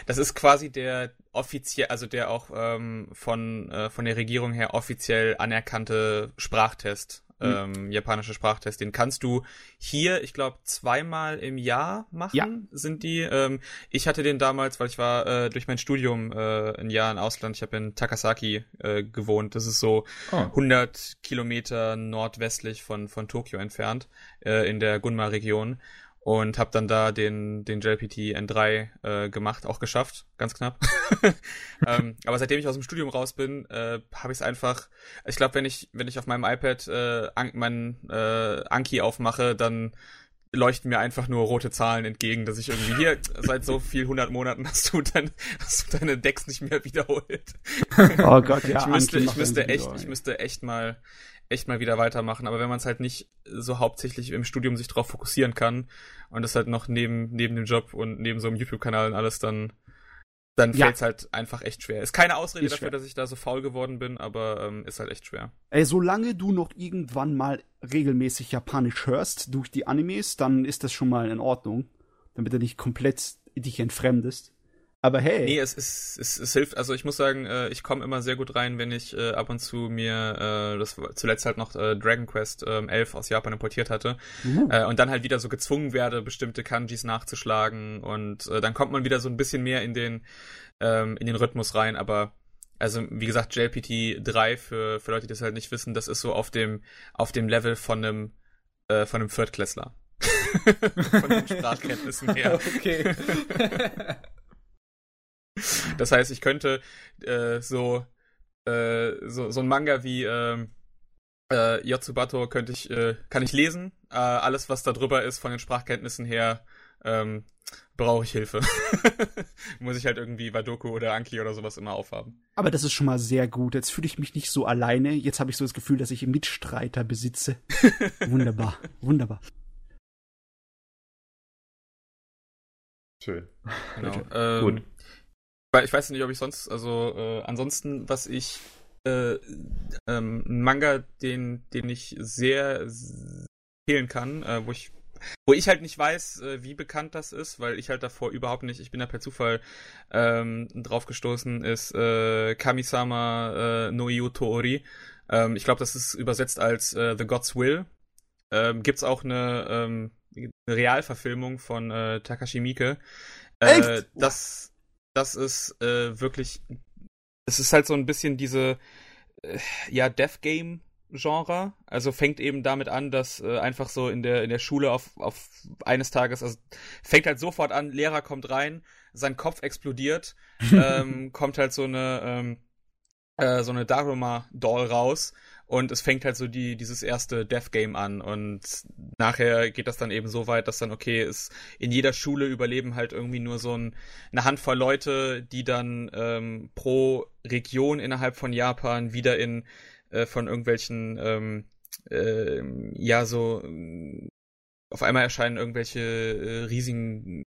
das ist quasi der offiziell, also der auch ähm, von äh, von der Regierung her offiziell anerkannte Sprachtest. Mhm. ähm, japanische Sprachtest. Den kannst du hier, ich glaube, zweimal im Jahr machen, ja. sind die. Ähm, ich hatte den damals, weil ich war äh, durch mein Studium äh, ein Jahr in Ausland. Ich habe in Takasaki äh, gewohnt. Das ist so oh. 100 Kilometer nordwestlich von, von Tokio entfernt, äh, in der Gunma-Region und habe dann da den den JLPT N3 äh, gemacht, auch geschafft, ganz knapp. (laughs) ähm, aber seitdem ich aus dem Studium raus bin, äh, habe ich es einfach. Ich glaube, wenn ich wenn ich auf meinem iPad äh, an, mein äh, Anki aufmache, dann leuchten mir einfach nur rote Zahlen entgegen, dass ich irgendwie hier (laughs) seit so viel hundert Monaten hast du, dein, hast du deine Decks nicht mehr wiederholt. Oh Gott, ja. Ich müsste, ich müsste echt, ich müsste echt mal echt mal wieder weitermachen. Aber wenn man es halt nicht so hauptsächlich im Studium sich drauf fokussieren kann und das halt noch neben, neben dem Job und neben so einem YouTube-Kanal und alles, dann, dann ja. fällt es halt einfach echt schwer. Ist keine Ausrede ist dafür, schwer. dass ich da so faul geworden bin, aber ähm, ist halt echt schwer. Ey, solange du noch irgendwann mal regelmäßig Japanisch hörst durch die Animes, dann ist das schon mal in Ordnung. Damit du nicht komplett dich entfremdest. Aber hey. Nee, es, es, es, es hilft, also ich muss sagen, äh, ich komme immer sehr gut rein, wenn ich äh, ab und zu mir, äh, das zuletzt halt noch äh, Dragon Quest äh, 11 aus Japan importiert hatte uh. äh, und dann halt wieder so gezwungen werde, bestimmte Kanjis nachzuschlagen und äh, dann kommt man wieder so ein bisschen mehr in den, ähm, in den Rhythmus rein, aber also wie gesagt, JLPT 3 für, für Leute, die das halt nicht wissen, das ist so auf dem, auf dem Level von einem, äh, von einem Viertklässler. (laughs) von den (laughs) Sprachkenntnissen her. Okay. (laughs) (laughs) Das heißt, ich könnte äh, so, äh, so so ein Manga wie äh, äh, Yotsubato könnte ich äh, kann ich lesen. Äh, alles was da drüber ist von den Sprachkenntnissen her ähm, brauche ich Hilfe. (laughs) Muss ich halt irgendwie Wadoku oder Anki oder sowas immer aufhaben. Aber das ist schon mal sehr gut. Jetzt fühle ich mich nicht so alleine. Jetzt habe ich so das Gefühl, dass ich Mitstreiter besitze. (laughs) wunderbar, wunderbar. Schön. Genau. Ähm, gut ich weiß nicht, ob ich sonst, also äh, ansonsten, was ich äh, ähm, Manga, den, den ich sehr empfehlen kann, äh, wo ich wo ich halt nicht weiß, äh, wie bekannt das ist, weil ich halt davor überhaupt nicht, ich bin da per Zufall ähm, drauf gestoßen, ist äh, Kamisama äh, no Toori. Ähm, ich glaube, das ist übersetzt als äh, The God's Will. Ähm, gibt's auch eine, ähm, eine Realverfilmung von äh, Takashi Miike. Äh, Echt? Das das ist äh, wirklich, es ist halt so ein bisschen diese, äh, ja, Death Game Genre. Also fängt eben damit an, dass äh, einfach so in der in der Schule auf auf eines Tages, also fängt halt sofort an, Lehrer kommt rein, sein Kopf explodiert, (laughs) ähm, kommt halt so eine ähm, äh, so eine Daruma Doll raus und es fängt halt so die, dieses erste Death Game an. Und nachher geht das dann eben so weit, dass dann, okay, ist in jeder Schule überleben halt irgendwie nur so ein, eine Handvoll Leute, die dann ähm, pro Region innerhalb von Japan wieder in äh, von irgendwelchen ähm, äh, ja so auf einmal erscheinen irgendwelche äh, riesigen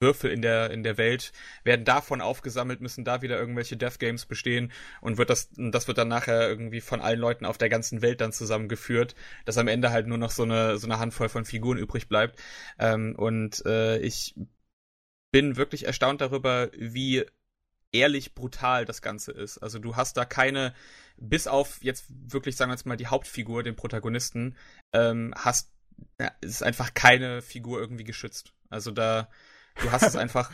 Würfel in der, in der Welt werden davon aufgesammelt, müssen da wieder irgendwelche Death Games bestehen und wird das, das wird dann nachher irgendwie von allen Leuten auf der ganzen Welt dann zusammengeführt, dass am Ende halt nur noch so eine, so eine Handvoll von Figuren übrig bleibt. Ähm, und äh, ich bin wirklich erstaunt darüber, wie ehrlich brutal das Ganze ist. Also du hast da keine, bis auf jetzt wirklich, sagen wir jetzt mal, die Hauptfigur, den Protagonisten, ähm, hast, ja, ist einfach keine Figur irgendwie geschützt. Also da, Du hast es einfach,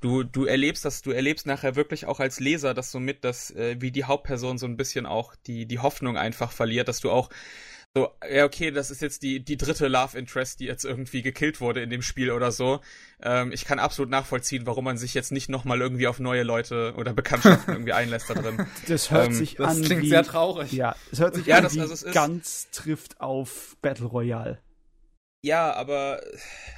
du, du erlebst das, du erlebst nachher wirklich auch als Leser das so mit, dass äh, wie die Hauptperson so ein bisschen auch die, die Hoffnung einfach verliert, dass du auch so, ja, okay, das ist jetzt die, die dritte Love Interest, die jetzt irgendwie gekillt wurde in dem Spiel oder so. Ähm, ich kann absolut nachvollziehen, warum man sich jetzt nicht nochmal irgendwie auf neue Leute oder Bekanntschaften irgendwie (laughs) einlässt da drin. Das hört ähm, sich das an. Das klingt wie, sehr traurig. Ja, es hört sich ja, an das, wie also ganz trifft auf Battle Royale. Ja, aber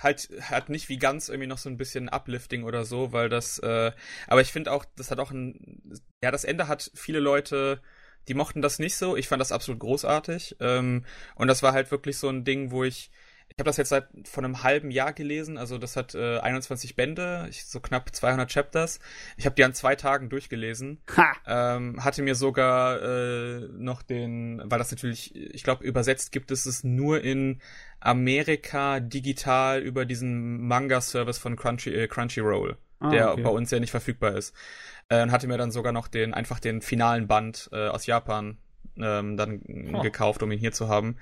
halt hat nicht wie ganz irgendwie noch so ein bisschen Uplifting oder so, weil das, äh, aber ich finde auch, das hat auch ein, ja, das Ende hat viele Leute, die mochten das nicht so. Ich fand das absolut großartig. Ähm, und das war halt wirklich so ein Ding, wo ich, ich habe das jetzt seit von einem halben Jahr gelesen, also das hat äh, 21 Bände, so knapp 200 Chapters. Ich habe die an zwei Tagen durchgelesen. Ähm, hatte mir sogar äh, noch den, weil das natürlich, ich glaube, übersetzt gibt es es nur in Amerika digital über diesen Manga-Service von Crunchy, äh, Crunchyroll, ah, der okay. bei uns ja nicht verfügbar ist. Äh, und hatte mir dann sogar noch den, einfach den finalen Band äh, aus Japan ähm, dann oh. gekauft, um ihn hier zu haben.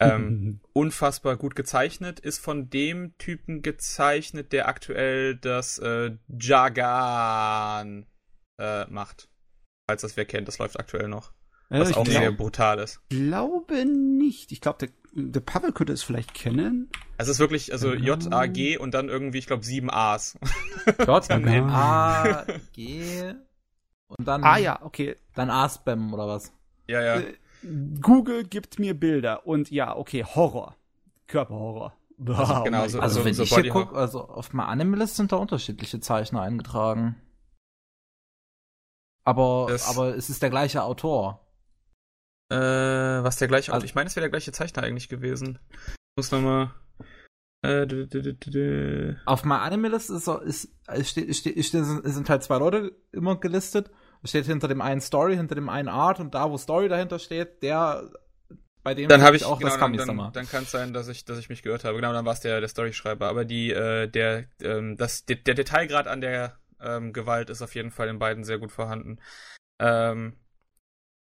Ähm, (laughs) unfassbar gut gezeichnet, ist von dem Typen gezeichnet, der aktuell das äh, Jagan äh, macht. Falls das wer kennt, das läuft aktuell noch. Was also auch glaub, sehr brutal ist. Ich glaube nicht. Ich glaube, der, der Pavel könnte es vielleicht kennen. Also es ist wirklich, also J-A-G und dann irgendwie, ich glaube, sieben A's. (laughs) J-A-G und dann. Ah ja, okay. Dann A-Spam oder was? Ja, ja. Äh, Google gibt mir Bilder und ja, okay, Horror. Körperhorror. Also, genau, so, also so, wenn so ich hier gucke, also auf meiner Animalist sind da unterschiedliche Zeichner eingetragen. Aber, das aber es ist der gleiche Autor. Äh, was der gleiche also, Ich meine, es wäre der gleiche Zeichner eigentlich gewesen. Ich muss nochmal. Äh, d -d -d Auf My Animalist ist, ist, steht, steht, sind halt zwei Leute immer gelistet. Steht hinter dem einen Story, hinter dem einen Art und da, wo Story dahinter steht, der bei dem dann habe ich auch genau, das dann, dann, dann kann es sein, dass ich, dass ich mich gehört habe. Genau, dann war es der, der Storyschreiber. Aber die, äh, der, ähm, das, der, der Detailgrad an der ähm, Gewalt ist auf jeden Fall in beiden sehr gut vorhanden. Ähm,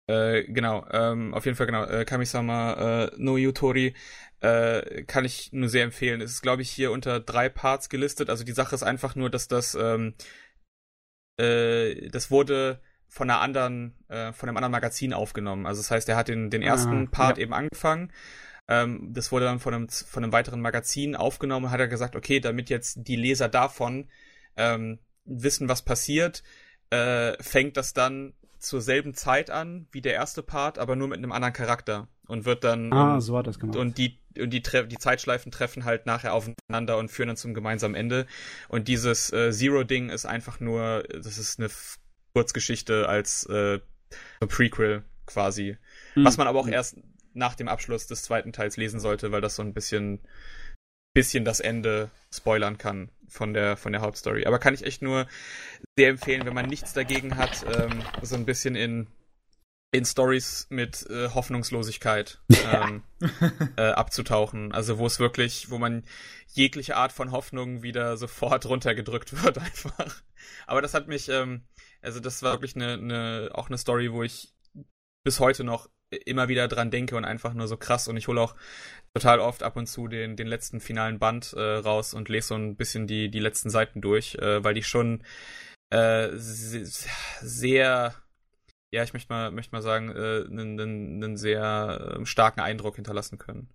äh, genau, ähm, auf jeden Fall genau. Äh, Kamisama äh, no Yutori äh, kann ich nur sehr empfehlen. Es ist, glaube ich, hier unter drei Parts gelistet. Also die Sache ist einfach nur, dass das ähm, äh, das wurde von einer anderen, äh, von einem anderen Magazin aufgenommen. Also das heißt, er hat den, den ersten ah, Part ja. eben angefangen. Ähm, das wurde dann von einem, von einem weiteren Magazin aufgenommen und hat er gesagt, okay, damit jetzt die Leser davon ähm, wissen, was passiert, äh, fängt das dann zur selben Zeit an wie der erste Part, aber nur mit einem anderen Charakter und wird dann ah, und, so hat das gemacht. und die und die, die Zeitschleifen treffen halt nachher aufeinander und führen dann zum gemeinsamen Ende und dieses äh, Zero Ding ist einfach nur das ist eine Kurzgeschichte als äh, Prequel quasi, mhm. was man aber auch erst nach dem Abschluss des zweiten Teils lesen sollte, weil das so ein bisschen bisschen das Ende spoilern kann von der, von der Hauptstory. Aber kann ich echt nur sehr empfehlen, wenn man nichts dagegen hat, ähm, so ein bisschen in, in Stories mit äh, Hoffnungslosigkeit (laughs) ähm, äh, abzutauchen. Also wo es wirklich, wo man jegliche Art von Hoffnung wieder sofort (laughs) runtergedrückt wird einfach. Aber das hat mich, ähm, also das war wirklich eine, eine, auch eine Story, wo ich bis heute noch immer wieder dran denke und einfach nur so krass. Und ich hole auch total oft ab und zu den, den letzten finalen Band äh, raus und lese so ein bisschen die, die letzten Seiten durch, äh, weil die schon äh, sehr, ja, ich möchte mal, möchte mal sagen, äh, einen, einen sehr äh, starken Eindruck hinterlassen können.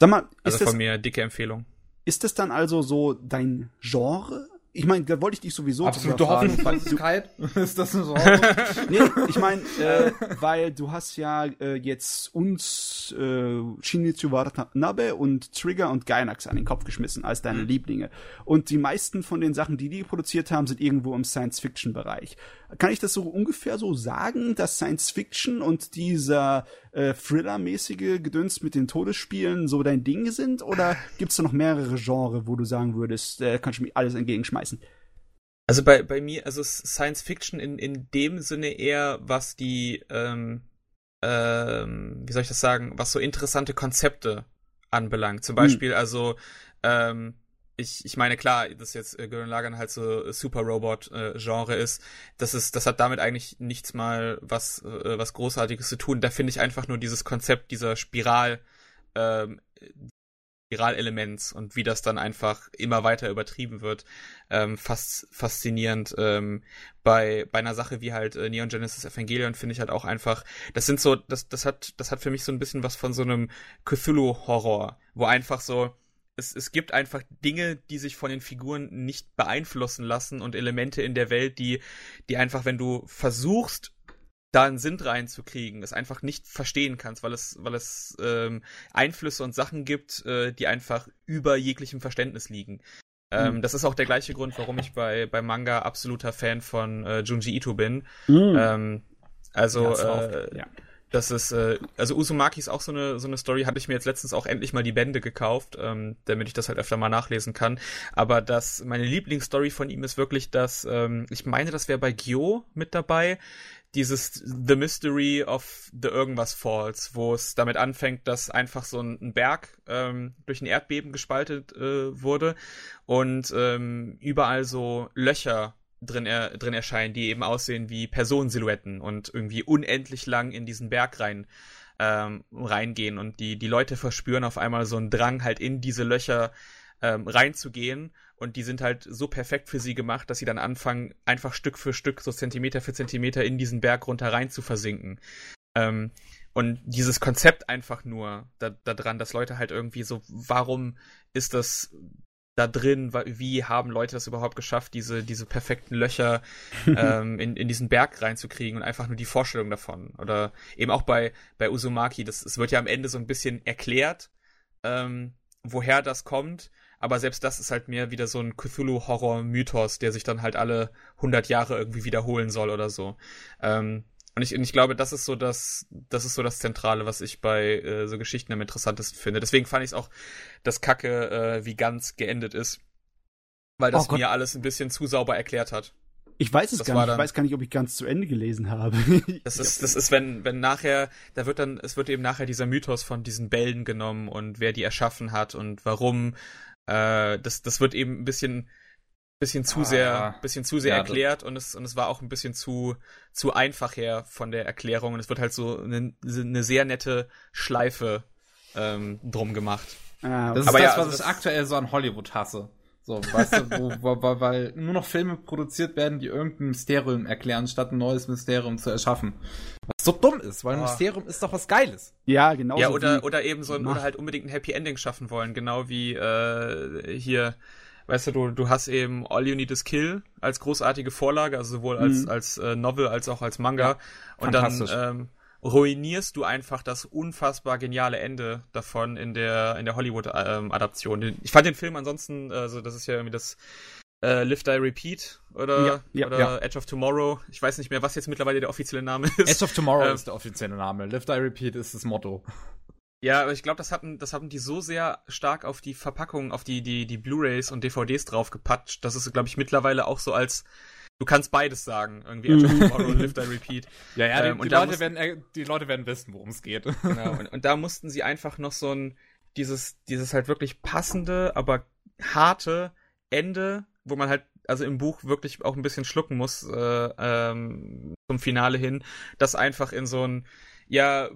Sag mal, also von das, mir dicke Empfehlung. Ist das dann also so dein Genre? Ich meine, da wollte ich dich sowieso Absolute Hoffnungslosigkeit? ist das so? (laughs) nee, ich meine, äh, weil du hast ja äh, jetzt uns äh, Shinichi Watanabe und Trigger und Gainax an den Kopf geschmissen als deine mhm. Lieblinge. Und die meisten von den Sachen, die die produziert haben, sind irgendwo im Science-Fiction-Bereich. Kann ich das so ungefähr so sagen, dass Science-Fiction und dieser äh, Thriller-mäßige Gedöns mit den Todesspielen so dein Ding sind? Oder (sighs) gibt es da noch mehrere Genres, wo du sagen würdest, äh, kannst du mir alles entgegenschmeißen? Also bei, bei mir, also Science Fiction in, in dem Sinne eher, was die, ähm, ähm, wie soll ich das sagen, was so interessante Konzepte anbelangt. Zum hm. Beispiel, hm. also, ähm, ich, ich meine, klar, dass jetzt äh, Gurren Lagann halt so Super Robot äh, Genre ist, das ist, das hat damit eigentlich nichts mal was, äh, was Großartiges zu tun. Da finde ich einfach nur dieses Konzept dieser Spiral, ähm, Spiralelements und wie das dann einfach immer weiter übertrieben wird, ähm, fast faszinierend. Ähm, bei, bei einer Sache wie halt äh, Neon Genesis Evangelion finde ich halt auch einfach, das sind so, das, das hat, das hat für mich so ein bisschen was von so einem Cthulhu-Horror, wo einfach so, es, es gibt einfach Dinge, die sich von den Figuren nicht beeinflussen lassen und Elemente in der Welt, die, die einfach, wenn du versuchst, da einen Sinn reinzukriegen, es einfach nicht verstehen kannst, weil es, weil es ähm, Einflüsse und Sachen gibt, äh, die einfach über jeglichem Verständnis liegen. Ähm, mhm. Das ist auch der gleiche Grund, warum ich bei, bei Manga absoluter Fan von äh, Junji Ito bin. Mhm. Ähm, also äh, ja. Das ist, äh, also Uzumaki ist auch so eine, so eine Story, hatte ich mir jetzt letztens auch endlich mal die Bände gekauft, ähm, damit ich das halt öfter mal nachlesen kann. Aber das, meine Lieblingsstory von ihm ist wirklich, dass, ähm, ich meine, das wäre bei Gyo mit dabei, dieses The Mystery of the Irgendwas Falls, wo es damit anfängt, dass einfach so ein, ein Berg ähm, durch ein Erdbeben gespaltet äh, wurde und ähm, überall so Löcher drin, er, drin erscheinen, die eben aussehen wie Personensilhouetten und irgendwie unendlich lang in diesen Berg rein ähm, reingehen und die, die Leute verspüren auf einmal so einen Drang, halt in diese Löcher ähm, reinzugehen und die sind halt so perfekt für sie gemacht, dass sie dann anfangen, einfach Stück für Stück, so Zentimeter für Zentimeter in diesen Berg runter rein zu versinken. Ähm, und dieses Konzept einfach nur da, da dran, dass Leute halt irgendwie so, warum ist das da drin, wie haben Leute das überhaupt geschafft, diese, diese perfekten Löcher (laughs) ähm, in, in diesen Berg reinzukriegen und einfach nur die Vorstellung davon. Oder eben auch bei, bei Uzumaki, das, es wird ja am Ende so ein bisschen erklärt, ähm, woher das kommt, aber selbst das ist halt mehr wieder so ein Cthulhu-Horror-Mythos, der sich dann halt alle 100 Jahre irgendwie wiederholen soll oder so. Ähm, und ich, und ich glaube, das ist so das, das ist so das Zentrale, was ich bei äh, so Geschichten am interessantesten finde. Deswegen fand ich es auch das Kacke, äh, wie ganz geendet ist. Weil das oh mir alles ein bisschen zu sauber erklärt hat. Ich weiß es das gar nicht. ich weiß gar nicht, ob ich ganz zu Ende gelesen habe. (laughs) das ist, das ist, wenn, wenn nachher, da wird dann, es wird eben nachher dieser Mythos von diesen Bällen genommen und wer die erschaffen hat und warum. Äh, das, das wird eben ein bisschen bisschen zu ah, sehr, bisschen zu sehr ja, erklärt und es, und es war auch ein bisschen zu, zu einfach her von der Erklärung und es wird halt so eine, eine sehr nette Schleife ähm, drum gemacht. Ah, das ist Aber das, ja, was also ich aktuell so an Hollywood hasse. So, weißt du, wo, wo, wo, weil nur noch Filme produziert werden, die irgendein Mysterium erklären, statt ein neues Mysterium zu erschaffen. Was so dumm ist, weil ein oh. Mysterium ist doch was Geiles. Ja, genau. Ja, oder, oder eben so ein, oder halt unbedingt ein Happy Ending schaffen wollen, genau wie äh, hier weißt du, du, du hast eben All You Need Is Kill als großartige Vorlage, also sowohl als, mhm. als äh, Novel als auch als Manga. Ja, und dann ähm, ruinierst du einfach das unfassbar geniale Ende davon in der, in der Hollywood-Adaption. Ähm, ich fand den Film ansonsten, also das ist ja irgendwie das äh, Live Die Repeat oder, ja, ja, oder ja. Edge of Tomorrow. Ich weiß nicht mehr, was jetzt mittlerweile der offizielle Name ist. Edge of Tomorrow ähm, ist der offizielle Name. Live Die Repeat ist das Motto. Ja, aber ich glaube, das hatten, das haben die so sehr stark auf die Verpackung, auf die, die, die Blu-Rays und DVDs draufgepatscht, dass es, glaube ich, mittlerweile auch so als Du kannst beides sagen, irgendwie Edge of mhm. Tomorrow und Live Die Repeat. Ja, ja, ähm, die, die Leute mussten, werden, äh, die Leute werden wissen, worum es geht. (laughs) Genau, und, und da mussten sie einfach noch so ein, dieses, dieses halt wirklich passende, aber harte Ende, wo man halt, also im Buch wirklich auch ein bisschen schlucken muss, äh, ähm, zum Finale hin, das einfach in so ein, ja,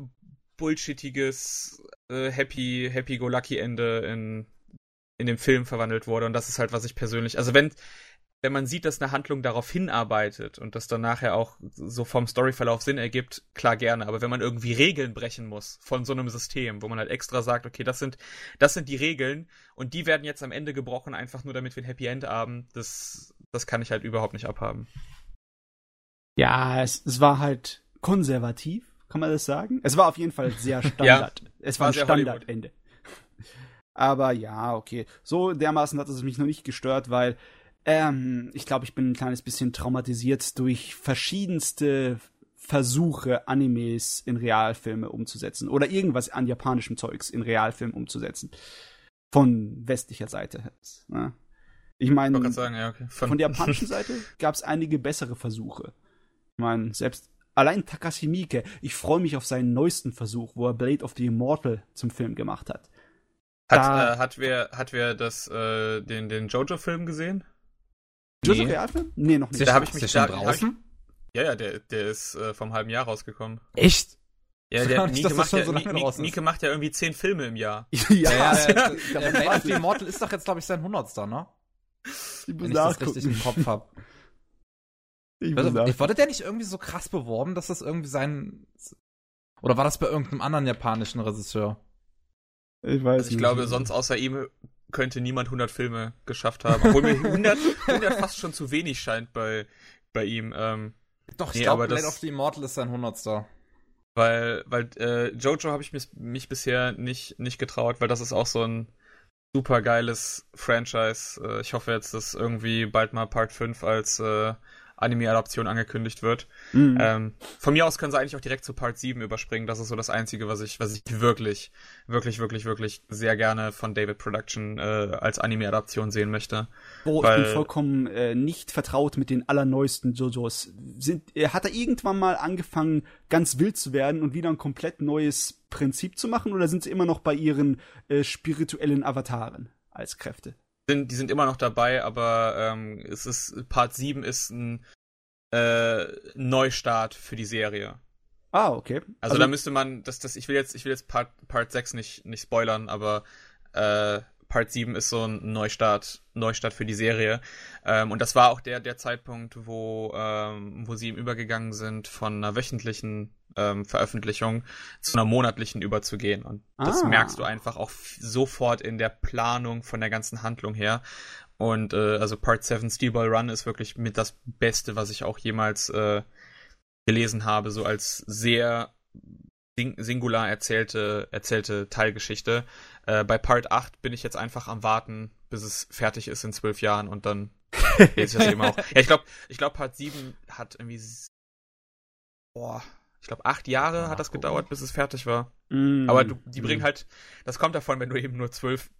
bullshittiges äh, Happy Happy Go Lucky Ende in in dem Film verwandelt wurde und das ist halt was ich persönlich also wenn wenn man sieht, dass eine Handlung darauf hinarbeitet und das dann nachher auch so vom Storyverlauf Sinn ergibt, klar gerne. Aber wenn man irgendwie Regeln brechen muss von so einem System, wo man halt extra sagt, okay, das sind, das sind die Regeln und die werden jetzt am Ende gebrochen, einfach nur damit wir ein Happy End haben, das, das kann ich halt überhaupt nicht abhaben. Ja, es, es war halt konservativ, kann man das sagen? Es war auf jeden Fall sehr (laughs) Standard. ja, es war, war ein Standardende. (laughs) Aber ja, okay. So dermaßen hat es mich noch nicht gestört, weil ähm, ich glaube, ich bin ein kleines bisschen traumatisiert durch verschiedenste Versuche, Animes in Realfilme umzusetzen oder irgendwas an japanischem Zeugs in Realfilm umzusetzen. Von westlicher Seite. Ne? Ich meine, ja, okay. von, von der japanischen Seite gab es einige bessere Versuche. Ich meine, selbst Allein Takashi Miike, ich freue mich auf seinen neuesten Versuch, wo er Blade of the Immortal zum Film gemacht hat. Hat, äh, hat wer, hat wer das, äh, den, den Jojo-Film gesehen? Jojo nee. Realfilm? Nee, noch nicht. Da habe ich mich da, draußen. Ich, ja, ja, der, der ist äh, vom halben Jahr rausgekommen. Echt? Ja, (laughs) der Mieke macht, ja, so Mieke macht ja irgendwie zehn Filme im Jahr. (laughs) ja, ja, ja der, der Blade of the Immortal ist doch jetzt, glaube ich, sein Hundertster, ne? Ich Wenn ich das richtig im Kopf habe. (laughs) Ich, also, ich wurde der nicht irgendwie so krass beworben, dass das irgendwie sein. Oder war das bei irgendeinem anderen japanischen Regisseur? Ich weiß also ich nicht. glaube, sonst außer ihm könnte niemand 100 Filme geschafft haben. Obwohl mir 100, 100 (laughs) fast schon zu wenig scheint bei, bei ihm. Ähm, Doch, ich nee, glaube, Blade of the Immortal ist sein 100. Weil, weil äh, Jojo habe ich mich, mich bisher nicht, nicht getraut, weil das ist auch so ein super geiles Franchise. Äh, ich hoffe jetzt, dass irgendwie bald mal Part 5 als äh, Anime-Adaption angekündigt wird. Mhm. Ähm, von mir aus können sie eigentlich auch direkt zu Part 7 überspringen. Das ist so das Einzige, was ich, was ich wirklich, wirklich, wirklich, wirklich sehr gerne von David Production äh, als Anime-Adaption sehen möchte. Oh, Weil, ich bin vollkommen äh, nicht vertraut mit den allerneuesten JoJos. Sind, äh, hat er irgendwann mal angefangen, ganz wild zu werden und wieder ein komplett neues Prinzip zu machen? Oder sind sie immer noch bei ihren äh, spirituellen Avataren als Kräfte? Sind, die sind immer noch dabei, aber ähm, es ist Part 7 ist ein äh, Neustart für die Serie. Ah, okay. Also, also, da müsste man, das, das, ich will jetzt, ich will jetzt Part, Part 6 nicht, nicht spoilern, aber äh, Part 7 ist so ein Neustart, Neustart für die Serie. Ähm, und das war auch der, der Zeitpunkt, wo, ähm, wo sie ihm übergegangen sind, von einer wöchentlichen ähm, Veröffentlichung zu einer monatlichen überzugehen. Und das ah. merkst du einfach auch sofort in der Planung von der ganzen Handlung her. Und äh, also Part 7 Steelball Run ist wirklich mit das Beste, was ich auch jemals äh, gelesen habe, so als sehr singular erzählte, erzählte Teilgeschichte. Äh, bei Part 8 bin ich jetzt einfach am Warten, bis es fertig ist in zwölf Jahren und dann lese ich das eben auch. Ja, ich glaube, ich glaub, Part 7 hat irgendwie boah, ich glaube, acht Jahre hat das gedauert, bis es fertig war. Mm. Aber du, die bringen mm. halt, das kommt davon, wenn du eben nur zwölf,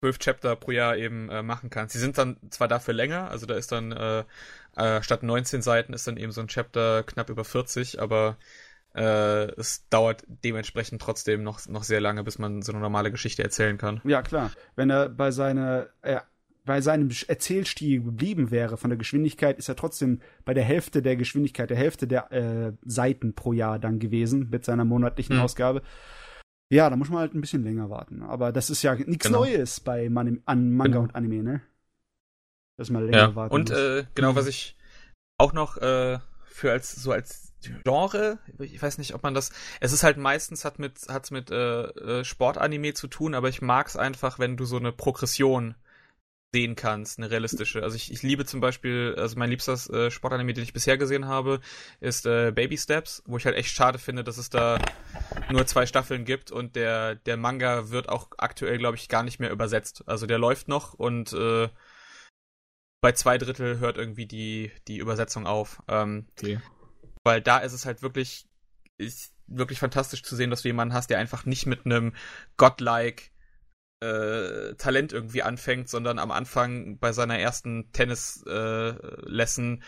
zwölf Chapter pro Jahr eben äh, machen kannst. Die sind dann zwar dafür länger, also da ist dann äh, äh, statt 19 Seiten ist dann eben so ein Chapter knapp über 40, aber äh, es dauert dementsprechend trotzdem noch, noch sehr lange, bis man so eine normale Geschichte erzählen kann. Ja, klar. Wenn er bei seiner, bei seinem Erzählstil geblieben wäre von der Geschwindigkeit, ist er trotzdem bei der Hälfte der Geschwindigkeit, der Hälfte der äh, Seiten pro Jahr dann gewesen mit seiner monatlichen mhm. Ausgabe. Ja, da muss man halt ein bisschen länger warten. Aber das ist ja nichts genau. Neues bei Man an Manga genau. und Anime, ne? Dass man länger ja. warten Und muss. Äh, genau, mhm. was ich auch noch äh, für als so als Genre, ich weiß nicht, ob man das. Es ist halt meistens hat mit hat's mit äh, äh Sportanime zu tun, aber ich mag es einfach, wenn du so eine Progression sehen kannst, eine realistische. Also ich, ich liebe zum Beispiel, also mein liebster äh, Sportanime, den ich bisher gesehen habe, ist äh, Baby Steps, wo ich halt echt schade finde, dass es da nur zwei Staffeln gibt und der, der Manga wird auch aktuell, glaube ich, gar nicht mehr übersetzt. Also der läuft noch und äh, bei zwei Drittel hört irgendwie die, die Übersetzung auf. Ähm, okay. Weil da ist es halt wirklich, ist wirklich fantastisch zu sehen, dass du jemanden hast, der einfach nicht mit einem godlike äh, Talent irgendwie anfängt, sondern am Anfang bei seiner ersten Tennis-Lesson äh,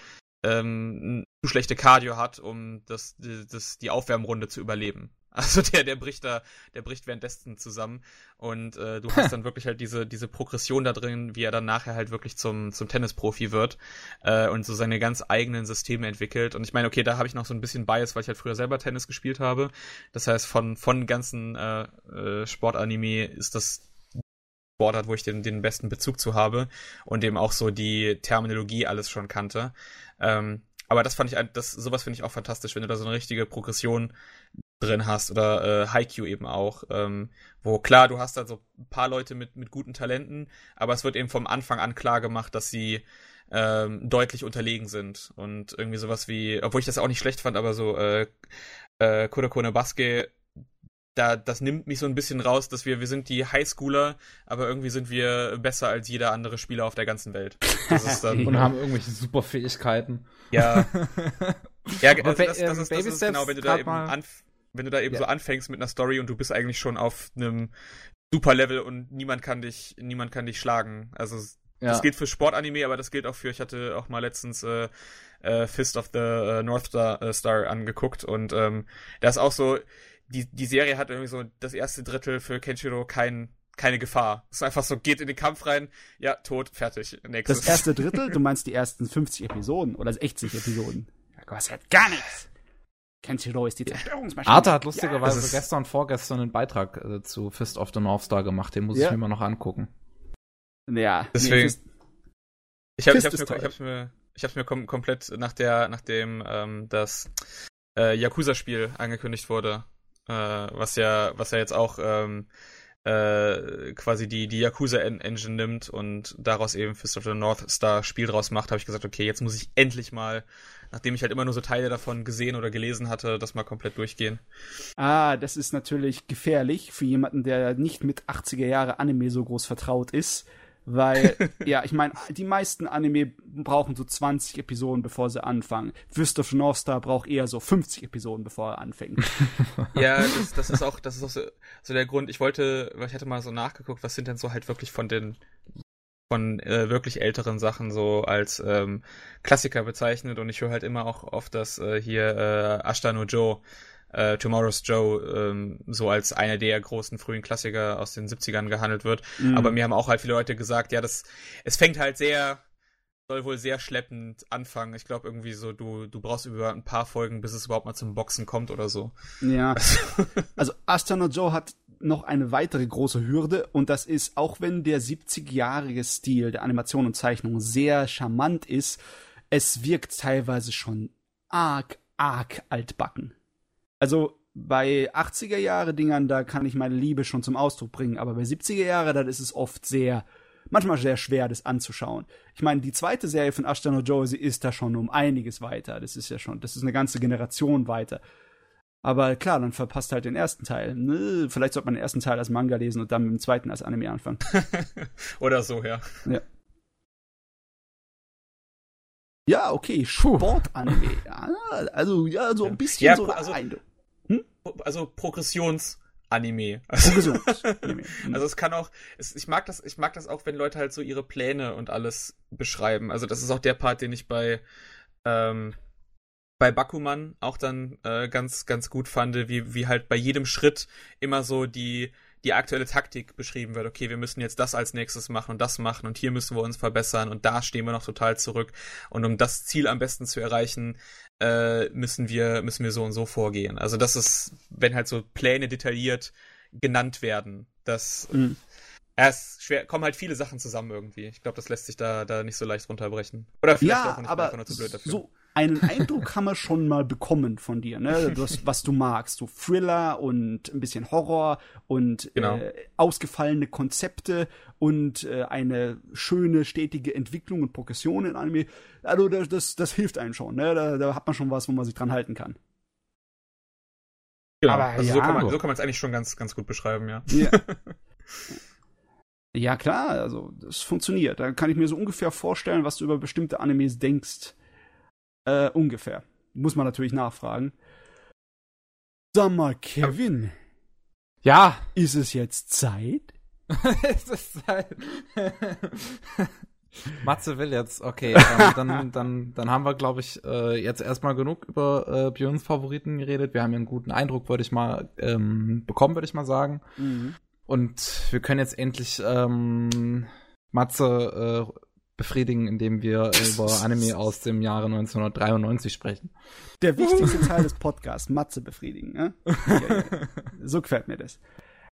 ähm, zu schlechte Cardio hat, um das, das, die Aufwärmrunde zu überleben. (laughs) Also der, der bricht da, der bricht währenddessen zusammen und äh, du hast (laughs) dann wirklich halt diese, diese Progression da drin, wie er dann nachher halt wirklich zum, zum Tennisprofi wird äh, und so seine ganz eigenen Systeme entwickelt. Und ich meine, okay, da habe ich noch so ein bisschen Bias, weil ich halt früher selber Tennis gespielt habe. Das heißt, von, von ganzen äh, äh, Sportanime ist das Sportart, wo ich den, den besten Bezug zu habe und eben auch so die Terminologie alles schon kannte. Ähm, aber das fand ich, das, sowas finde ich auch fantastisch, wenn du da so eine richtige Progression drin hast oder äh, Haikyuu eben auch, ähm, wo klar, du hast da so ein paar Leute mit, mit guten Talenten, aber es wird eben vom Anfang an klar gemacht, dass sie ähm, deutlich unterlegen sind und irgendwie sowas wie, obwohl ich das auch nicht schlecht fand, aber so äh, äh, Kodakone Baske da, das nimmt mich so ein bisschen raus, dass wir, wir sind die Highschooler, aber irgendwie sind wir besser als jeder andere Spieler auf der ganzen Welt. (laughs) und haben irgendwelche super Fähigkeiten. Ja. (laughs) ja, also das, das, das, ist, das ist genau, wenn du da eben anf wenn du da eben ja. so anfängst mit einer Story und du bist eigentlich schon auf einem super Level und niemand kann dich, niemand kann dich schlagen. Also ja. das gilt für Sportanime, aber das gilt auch für, ich hatte auch mal letztens äh, äh, Fist of the äh, North Star, äh, Star angeguckt und ähm, da ist auch so, die, die Serie hat irgendwie so das erste Drittel für Kenshiro kein, keine Gefahr. Es ist einfach so, geht in den Kampf rein, ja, tot, fertig. Nächstes. Das erste Drittel? Du meinst die ersten 50 Episoden oder 60 Episoden? Ja, das hat gar nichts. Kenshiro ist die Zerstörungsmaschine. Arte hat lustigerweise ja, gestern, vorgestern einen Beitrag äh, zu Fist of the North Star gemacht. Den muss ja. ich mir mal noch angucken. Ja, deswegen. Nee, ich habe ich hab's mir, ich hab's mir, ich hab's mir kom komplett nach der, nachdem ähm, das äh, Yakuza-Spiel angekündigt wurde, äh, was ja, was ja jetzt auch ähm, äh, quasi die, die Yakuza-Engine nimmt und daraus eben Fist of the North Star Spiel draus macht, habe ich gesagt, okay, jetzt muss ich endlich mal, nachdem ich halt immer nur so Teile davon gesehen oder gelesen hatte, das mal komplett durchgehen. Ah, das ist natürlich gefährlich für jemanden, der nicht mit 80er Jahre Anime so groß vertraut ist weil, (laughs) ja, ich meine, die meisten Anime brauchen so 20 Episoden, bevor sie anfangen. Fist of North Star braucht eher so 50 Episoden, bevor er anfängt. (laughs) ja, (laughs) das, das ist auch, das ist auch so, so der Grund. Ich wollte, weil ich hatte mal so nachgeguckt, was sind denn so halt wirklich von den von äh, wirklich älteren Sachen so als ähm, Klassiker bezeichnet und ich höre halt immer auch oft, dass äh, hier äh, Ashita no Joe äh, Tomorrow's Joe ähm, so als einer der großen frühen Klassiker aus den 70ern gehandelt wird. Mhm. Aber mir haben auch halt viele Leute gesagt, ja, das, es fängt halt sehr, soll wohl sehr schleppend anfangen. Ich glaube irgendwie so, du, du brauchst über ein paar Folgen, bis es überhaupt mal zum Boxen kommt oder so. Ja. (laughs) also Astronaut Joe hat noch eine weitere große Hürde und das ist, auch wenn der 70-jährige Stil der Animation und Zeichnung sehr charmant ist, es wirkt teilweise schon arg, arg altbacken. Also bei 80er Jahre Dingern, da kann ich meine Liebe schon zum Ausdruck bringen, aber bei 70er Jahre, dann ist es oft sehr, manchmal sehr schwer, das anzuschauen. Ich meine, die zweite Serie von Ashton und Josie ist da schon um einiges weiter. Das ist ja schon, das ist eine ganze Generation weiter. Aber klar, dann verpasst halt den ersten Teil. Vielleicht sollte man den ersten Teil als Manga lesen und dann mit dem zweiten als Anime anfangen. (laughs) Oder so, ja. Ja. Ja, okay, Sportanime. (laughs) also, ja, so ein bisschen ja, so also, hm? also Progressions- Anime. Also, (laughs) also es kann auch, es, ich mag das, ich mag das auch, wenn Leute halt so ihre Pläne und alles beschreiben. Also das ist auch der Part, den ich bei ähm, bei Bakuman auch dann äh, ganz, ganz gut fand, wie, wie halt bei jedem Schritt immer so die, die aktuelle Taktik beschrieben wird. Okay, wir müssen jetzt das als nächstes machen und das machen und hier müssen wir uns verbessern und da stehen wir noch total zurück. Und um das Ziel am besten zu erreichen, äh, müssen wir, müssen wir so und so vorgehen. Also das ist, wenn halt so Pläne detailliert genannt werden, das, mhm. es schwer, kommen halt viele Sachen zusammen irgendwie. Ich glaube, das lässt sich da, da nicht so leicht runterbrechen. Oder vielleicht ja, auch nicht, aber einfach nur zu blöd dafür. So einen Eindruck haben wir schon mal bekommen von dir, ne? Das, was du magst. So Thriller und ein bisschen Horror und genau. äh, ausgefallene Konzepte und äh, eine schöne, stetige Entwicklung und Progression in Anime. Also das, das, das hilft einem schon, ne? Da, da hat man schon was, wo man sich dran halten kann. Genau. Aber also ja. so kann man so es eigentlich schon ganz, ganz gut beschreiben, ja. ja. (laughs) Ja, klar, also das funktioniert. Da kann ich mir so ungefähr vorstellen, was du über bestimmte Animes denkst. Äh, ungefähr. Muss man natürlich nachfragen. Sag mal, Kevin. Ja. Ist es jetzt Zeit? (laughs) ist es Zeit? (laughs) Matze will jetzt, okay, ähm, dann, dann, dann haben wir, glaube ich, äh, jetzt erstmal genug über äh, Björns Favoriten geredet. Wir haben ja einen guten Eindruck, würde ich mal, ähm, bekommen, würde ich mal sagen. Mhm. Und wir können jetzt endlich ähm, Matze äh, befriedigen, indem wir (laughs) über Anime aus dem Jahre 1993 sprechen. Der (laughs) wichtigste Teil des Podcasts, Matze befriedigen. Ne? (laughs) Ja, ja. So gefällt mir das.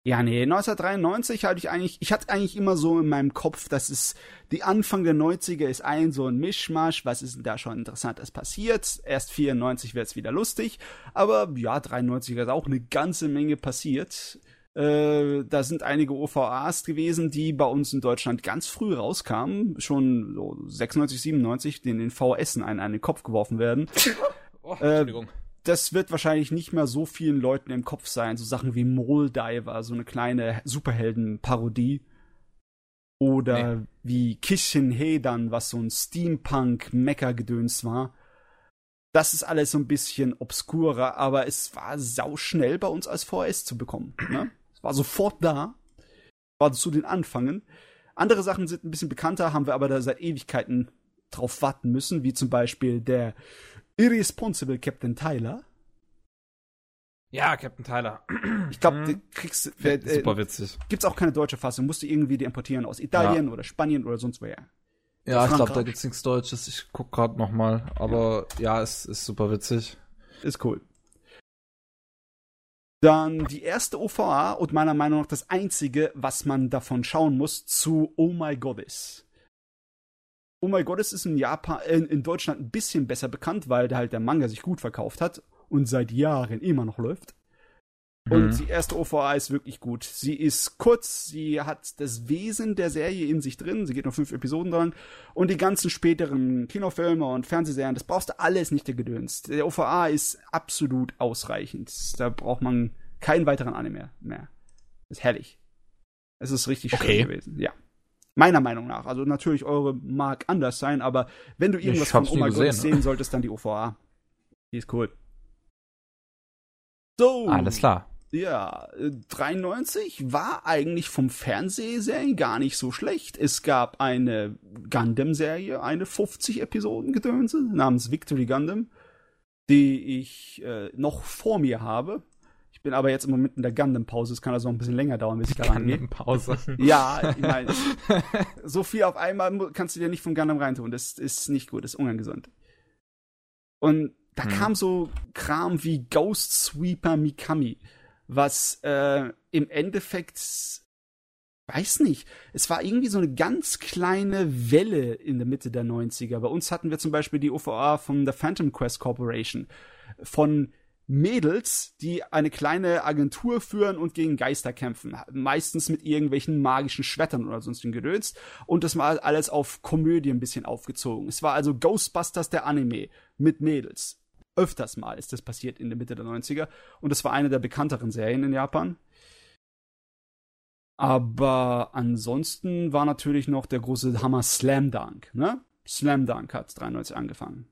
Ja, nee, 1993 hatte ich eigentlich, ich hatte eigentlich immer so in meinem Kopf, dass es die Anfang der 90er ist ein so ein Mischmasch, was ist denn da schon interessantes passiert? Erst 94 wird's wieder lustig, aber ja, 93 ist auch eine ganze Menge passiert. Äh, da sind einige OVAs gewesen, die bei uns in Deutschland ganz früh rauskamen, schon so 96, 97, denen in VS einen an den Kopf geworfen werden. (laughs) Oh, Entschuldigung. Äh, das wird wahrscheinlich nicht mehr so vielen Leuten im Kopf sein. So Sachen wie Moldiver, so eine kleine Superhelden-Parodie. Oder nee. wie Kishin Hedan, was so ein Steampunk-Mecker-Gedöns war. Das ist alles so ein bisschen obskurer, aber es war sauschnell bei uns als VS zu bekommen. Ne? War sofort da, war zu den Anfangen. Andere Sachen sind ein bisschen bekannter, haben wir aber da seit Ewigkeiten drauf warten müssen, wie zum Beispiel der Irresponsible Captain Tyler. Ja, Captain Tyler. Ich glaube, mhm. kriegst äh, äh, super witzig. Gibt's auch keine deutsche Fassung, musst du irgendwie die importieren aus Italien ja. oder Spanien oder sonst woher. Ja, ich glaube, da gibt's nichts Deutsches. Ich guck gerade noch mal, aber ja, ja es ist super witzig. Ist cool. Dann die erste OVA und meiner Meinung nach das einzige, was man davon schauen muss, zu Oh My Goddess. Oh My Goddess ist in Japan, in, in Deutschland ein bisschen besser bekannt, weil halt der Manga sich gut verkauft hat und seit Jahren immer noch läuft. Und mhm. die erste OVA ist wirklich gut. Sie ist kurz, sie hat das Wesen der Serie in sich drin, sie geht nur fünf Episoden dran. Und die ganzen späteren Kinofilme und Fernsehserien, das brauchst du alles nicht der Gedöns. Der OVA ist absolut ausreichend. Da braucht man keinen weiteren Anime mehr. Das ist herrlich. Es ist richtig okay. schön gewesen, ja. Meiner Meinung nach. Also natürlich eure mag anders sein, aber wenn du irgendwas von Oma Gottes sehen solltest, dann die OVA. Die ist cool. So. Alles klar. Ja, 93 war eigentlich vom Fernsehserien gar nicht so schlecht. Es gab eine Gundam-Serie, eine 50 Episoden Gedönse namens Victory Gundam. die ich äh, noch vor mir habe. Ich bin aber jetzt im Moment in der Gundam-Pause. Es kann also noch ein bisschen länger dauern, bis ich da rangehe. Pause. (laughs) (laughs) Ja, ich meine, so viel auf einmal kannst du dir nicht vom Gundam reintun. Das ist nicht gut, das ist unangesund. Und da hm. kam so Kram wie Ghost Sweeper Mikami, was äh, im Endeffekt weiß nicht, es war irgendwie so eine ganz kleine Welle in der Mitte der 90er. Bei uns hatten wir zum Beispiel die OVA von der Phantom Quest Corporation von Mädels, die eine kleine Agentur führen und gegen Geister kämpfen. Meistens mit irgendwelchen magischen Schwettern oder sonst Gedöns. Und das war alles auf Komödie ein bisschen aufgezogen. Es war also Ghostbusters der Anime mit Mädels. Öfters mal ist das passiert in der Mitte der 90er. Und das war eine der bekannteren Serien in Japan. Aber ansonsten war natürlich noch der große Hammer Slam Dunk, ne? Slam Dunk hat 93 angefangen.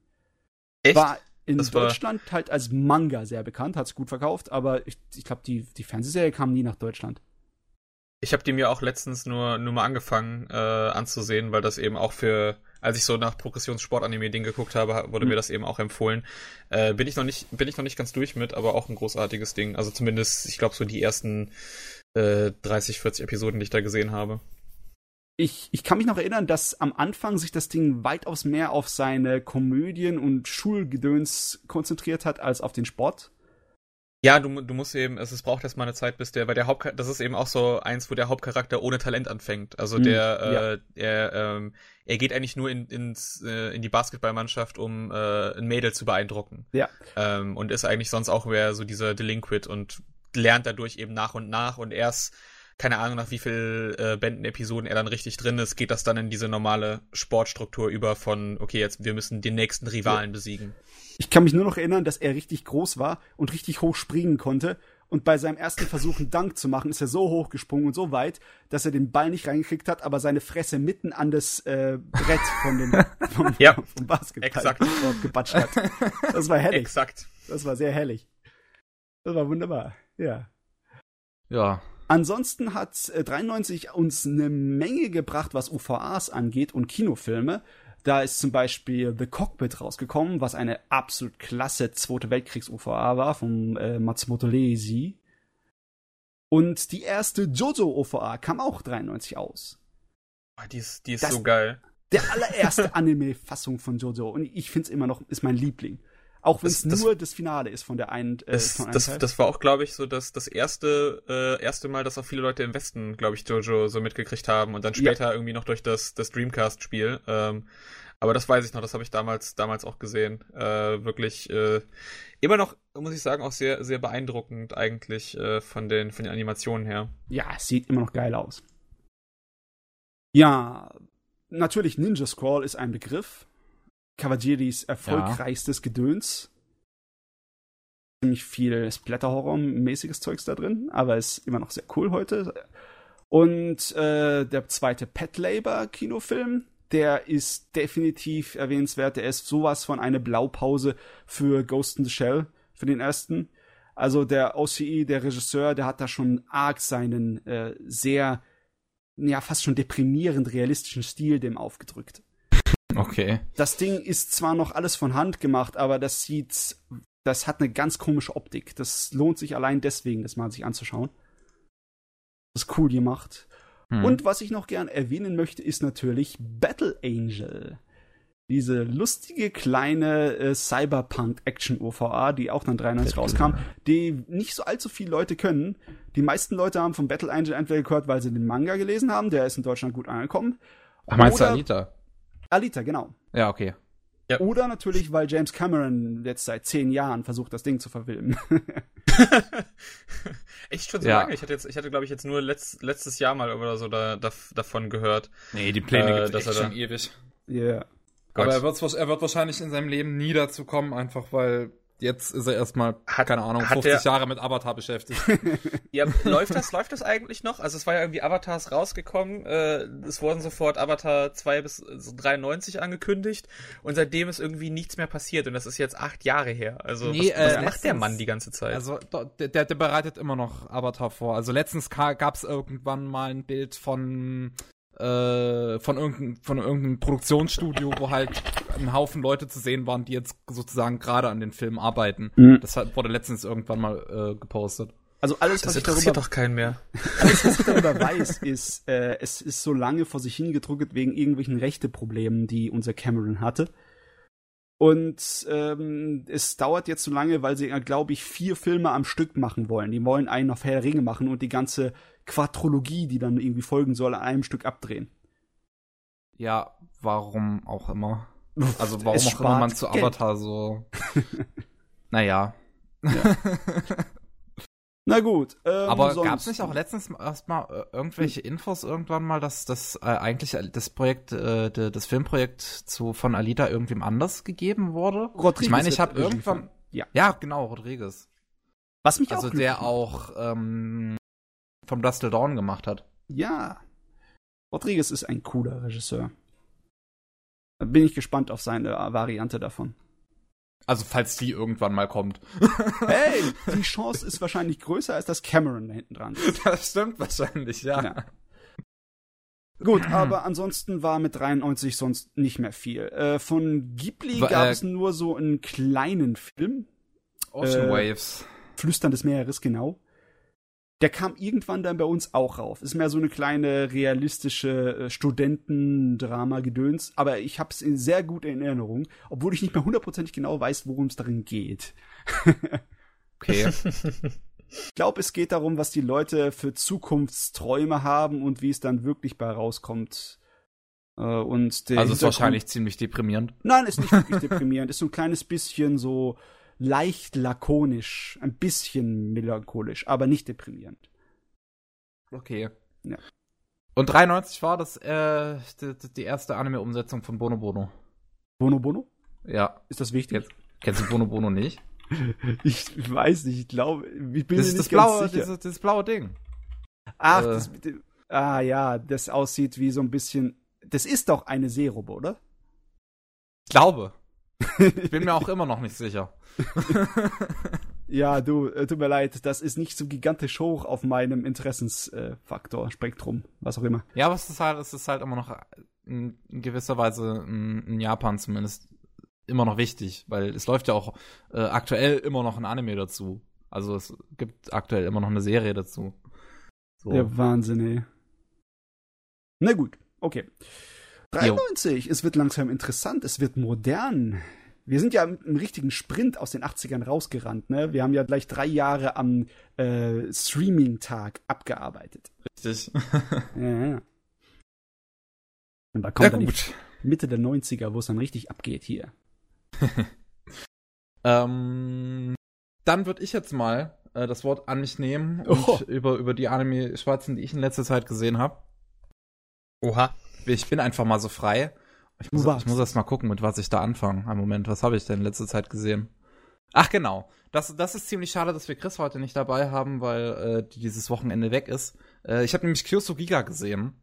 Echt? War in das Deutschland war... halt als Manga sehr bekannt, hat es gut verkauft, aber ich, ich glaube, die, die Fernsehserie kam nie nach Deutschland. Ich habe die mir auch letztens nur, nur mal angefangen äh, anzusehen, weil das eben auch für, als ich so nach Progressionssport-Anime-Ding geguckt habe, wurde mhm. mir das eben auch empfohlen. Äh, bin ich noch nicht, bin ich noch nicht ganz durch mit, aber auch ein großartiges Ding. Also zumindest, ich glaube, so die ersten äh, 30, 40 Episoden, die ich da gesehen habe. Ich, ich kann mich noch erinnern, dass am Anfang sich das Ding weitaus mehr auf seine Komödien und Schulgedöns konzentriert hat als auf den Sport. Ja, du, du musst eben, es, es braucht erstmal eine Zeit, bis der, weil der Haupt, das ist eben auch so eins, wo der Hauptcharakter ohne Talent anfängt. Also hm, der, ja. äh, er, ähm, er geht eigentlich nur in, ins, äh, in die Basketballmannschaft, um äh, ein Mädel zu beeindrucken. Ja. Ähm, und ist eigentlich sonst auch mehr so dieser Delinquent und lernt dadurch eben nach und nach und erst keine Ahnung, nach wie viel äh, Bänden, Episoden er dann richtig drin ist, geht das dann in diese normale Sportstruktur über von, okay, jetzt wir müssen den nächsten Rivalen ja. besiegen. Ich kann mich nur noch erinnern, dass er richtig groß war und richtig hoch springen konnte. Und bei seinem ersten Versuch, einen Dank zu machen, ist er so hoch gesprungen und so weit, dass er den Ball nicht reingekriegt hat, aber seine Fresse mitten an das äh, Brett von dem, (laughs) vom, ja, vom Basketball exakt. gebatscht hat. Das war herrlich. Exakt. Das war sehr herrlich. Das war wunderbar. Ja. Ja. Ansonsten hat äh, 93 uns eine Menge gebracht, was UVAs angeht und Kinofilme. Da ist zum Beispiel The Cockpit rausgekommen, was eine absolut klasse Zweite Weltkriegs-UVA war, von äh, Matsumoto Leisi. Und die erste Jojo-OVA kam auch 93 aus. Oh, die ist, die ist das, so geil. Der allererste Anime-Fassung von Jojo. Und ich finde es immer noch, ist mein Liebling. Auch wenn es nur das Finale ist von der einen. Äh, das, von das, das war auch, glaube ich, so das, das erste, äh, erste Mal, dass auch viele Leute im Westen, glaube ich, Jojo so mitgekriegt haben und dann später ja. irgendwie noch durch das, das Dreamcast-Spiel. Ähm, aber das weiß ich noch, das habe ich damals, damals auch gesehen. Äh, wirklich äh, immer noch, muss ich sagen, auch sehr, sehr beeindruckend eigentlich äh, von, den, von den Animationen her. Ja, es sieht immer noch geil aus. Ja, natürlich Ninja Scroll ist ein Begriff. Cavagiris erfolgreichstes ja. Gedöns. Ziemlich viel Splatter-Horror-mäßiges Zeugs da drin, aber ist immer noch sehr cool heute. Und äh, der zweite Pet Labor Kinofilm, der ist definitiv erwähnenswert. Der ist sowas von eine Blaupause für Ghost in the Shell, für den ersten. Also der OCE, der Regisseur, der hat da schon arg seinen äh, sehr, ja, fast schon deprimierend realistischen Stil dem aufgedrückt. Okay. Das Ding ist zwar noch alles von Hand gemacht, aber das sieht, das hat eine ganz komische Optik. Das lohnt sich allein deswegen, das mal sich anzuschauen. Das ist cool gemacht. Hm. Und was ich noch gern erwähnen möchte, ist natürlich Battle Angel. Diese lustige kleine äh, Cyberpunk-Action-OVA, die auch dann 93 rauskam, die nicht so allzu viele Leute können. Die meisten Leute haben von Battle Angel entweder gehört, weil sie den Manga gelesen haben, der ist in Deutschland gut angekommen. Ach, meinst du Anita? Alita, genau. Ja, okay. Ja. Oder natürlich, weil James Cameron jetzt seit zehn Jahren versucht, das Ding zu verfilmen. (laughs) Echt schon so ja. lange? Ich hatte, jetzt, ich hatte glaube ich, jetzt nur letzt, letztes Jahr mal oder so da, da, davon gehört. Nee, die Pläne äh, gibt es schon ewig. Ja. Yeah. Aber er wird, er wird wahrscheinlich in seinem Leben nie dazu kommen, einfach weil jetzt ist er erstmal, hat, keine Ahnung, 50 der, Jahre mit Avatar beschäftigt. (laughs) ja, läuft das, (laughs) läuft das eigentlich noch? Also es war ja irgendwie Avatars rausgekommen, äh, es wurden sofort Avatar 2 bis 93 angekündigt und seitdem ist irgendwie nichts mehr passiert und das ist jetzt acht Jahre her. Also nee, was, was äh, macht der Mann die ganze Zeit? Also der, der, der bereitet immer noch Avatar vor. Also letztens gab es irgendwann mal ein Bild von äh, von irgendeinem von irgendeinem Produktionsstudio, wo halt ein Haufen Leute zu sehen waren, die jetzt sozusagen gerade an den Film arbeiten. Mhm. Das hat, wurde letztens irgendwann mal äh, gepostet. Also alles, das was ich darüber, doch keinen mehr. Alles, was ich darüber weiß, ist, äh, es ist so lange vor sich hingedrückt wegen irgendwelchen Rechteproblemen, die unser Cameron hatte. Und ähm, es dauert jetzt so lange, weil sie, glaube ich, vier Filme am Stück machen wollen. Die wollen einen auf Herr Ringe machen und die ganze Quadrologie, die dann irgendwie folgen soll, an einem Stück abdrehen. Ja, warum auch immer. Also warum auch immer man zu Avatar so. (laughs) naja. Ja. (laughs) Na gut. Ähm, Aber gab es nicht auch letztens erstmal äh, irgendwelche Infos irgendwann mal, dass das äh, eigentlich das Projekt, äh, de, das Filmprojekt zu von Alita irgendwem anders gegeben wurde? Rodriguez ich meine, ich habe irgendwann. Ja. ja, genau, Rodriguez. Was mich also auch der auch ähm, vom Dustle Dawn gemacht hat. Ja. Rodriguez ist ein cooler Regisseur. Da bin ich gespannt auf seine Variante davon. Also falls die irgendwann mal kommt. (laughs) Hey, die Chance ist wahrscheinlich größer, als dass Cameron da hinten dran ist. Das stimmt wahrscheinlich, ja. ja. Gut, aber ansonsten war mit 93 sonst nicht mehr viel. Äh, von Ghibli gab äh, es nur so einen kleinen Film. Ocean äh, Waves. Flüstern des Meeres, genau. Der kam irgendwann dann bei uns auch rauf. Ist mehr so eine kleine realistische äh, Studentendrama-Gedöns, aber ich habe es sehr gut in Erinnerung, obwohl ich nicht mehr hundertprozentig genau weiß, worum es darin geht. (laughs) okay. Ich glaube, es geht darum, was die Leute für Zukunftsträume haben und wie es dann wirklich bei rauskommt. Äh, und also ist wahrscheinlich ziemlich deprimierend. Nein, ist nicht wirklich deprimierend. Ist so ein kleines bisschen so leicht lakonisch, ein bisschen melancholisch, aber nicht deprimierend. Okay. Ja. Und 93 war das äh, die, die erste Anime-Umsetzung von Bono Bono. Bono Bono? Ja. Ist das wichtig? Jetzt, kennst du Bono Bono nicht? (laughs) ich weiß nicht, ich glaube, ich bin das ist das blaue, dieses, das blaue Ding. Ach, äh. das, ah ja, das aussieht wie so ein bisschen. Das ist doch eine Seerobe, oder? Ich glaube. Ich bin mir auch immer noch nicht sicher. (laughs) ja, du, äh, tut mir leid, das ist nicht so gigantisch hoch auf meinem Interessensfaktor, äh, Spektrum, was auch immer. Ja, aber es ist halt, es ist halt immer noch in, in gewisser Weise in, in, Japan zumindest immer noch wichtig, weil es läuft ja auch äh, aktuell immer noch ein Anime dazu. Also es gibt aktuell immer noch eine Serie dazu. So. Der Wahnsinn, ey. Na gut, okay. 93, jo. es wird langsam interessant, es wird modern wir sind ja im richtigen Sprint aus den 80ern rausgerannt, ne? Wir haben ja gleich drei Jahre am äh, Streaming-Tag abgearbeitet. Richtig. (laughs) ja, ja. Und da kommt ja, dann gut. Mitte der 90er, wo es dann richtig abgeht hier. (laughs) ähm, dann würde ich jetzt mal äh, das Wort an mich nehmen und oh. über, über die Anime-Schwarzen, die ich in letzter Zeit gesehen habe. Oha. Ich bin einfach mal so frei. Ich muss, ich muss erst mal gucken, mit was ich da anfange. Ein Moment, was habe ich denn in letzter Zeit gesehen? Ach genau, das, das ist ziemlich schade, dass wir Chris heute nicht dabei haben, weil äh, dieses Wochenende weg ist. Äh, ich habe nämlich Kyoso Giga gesehen.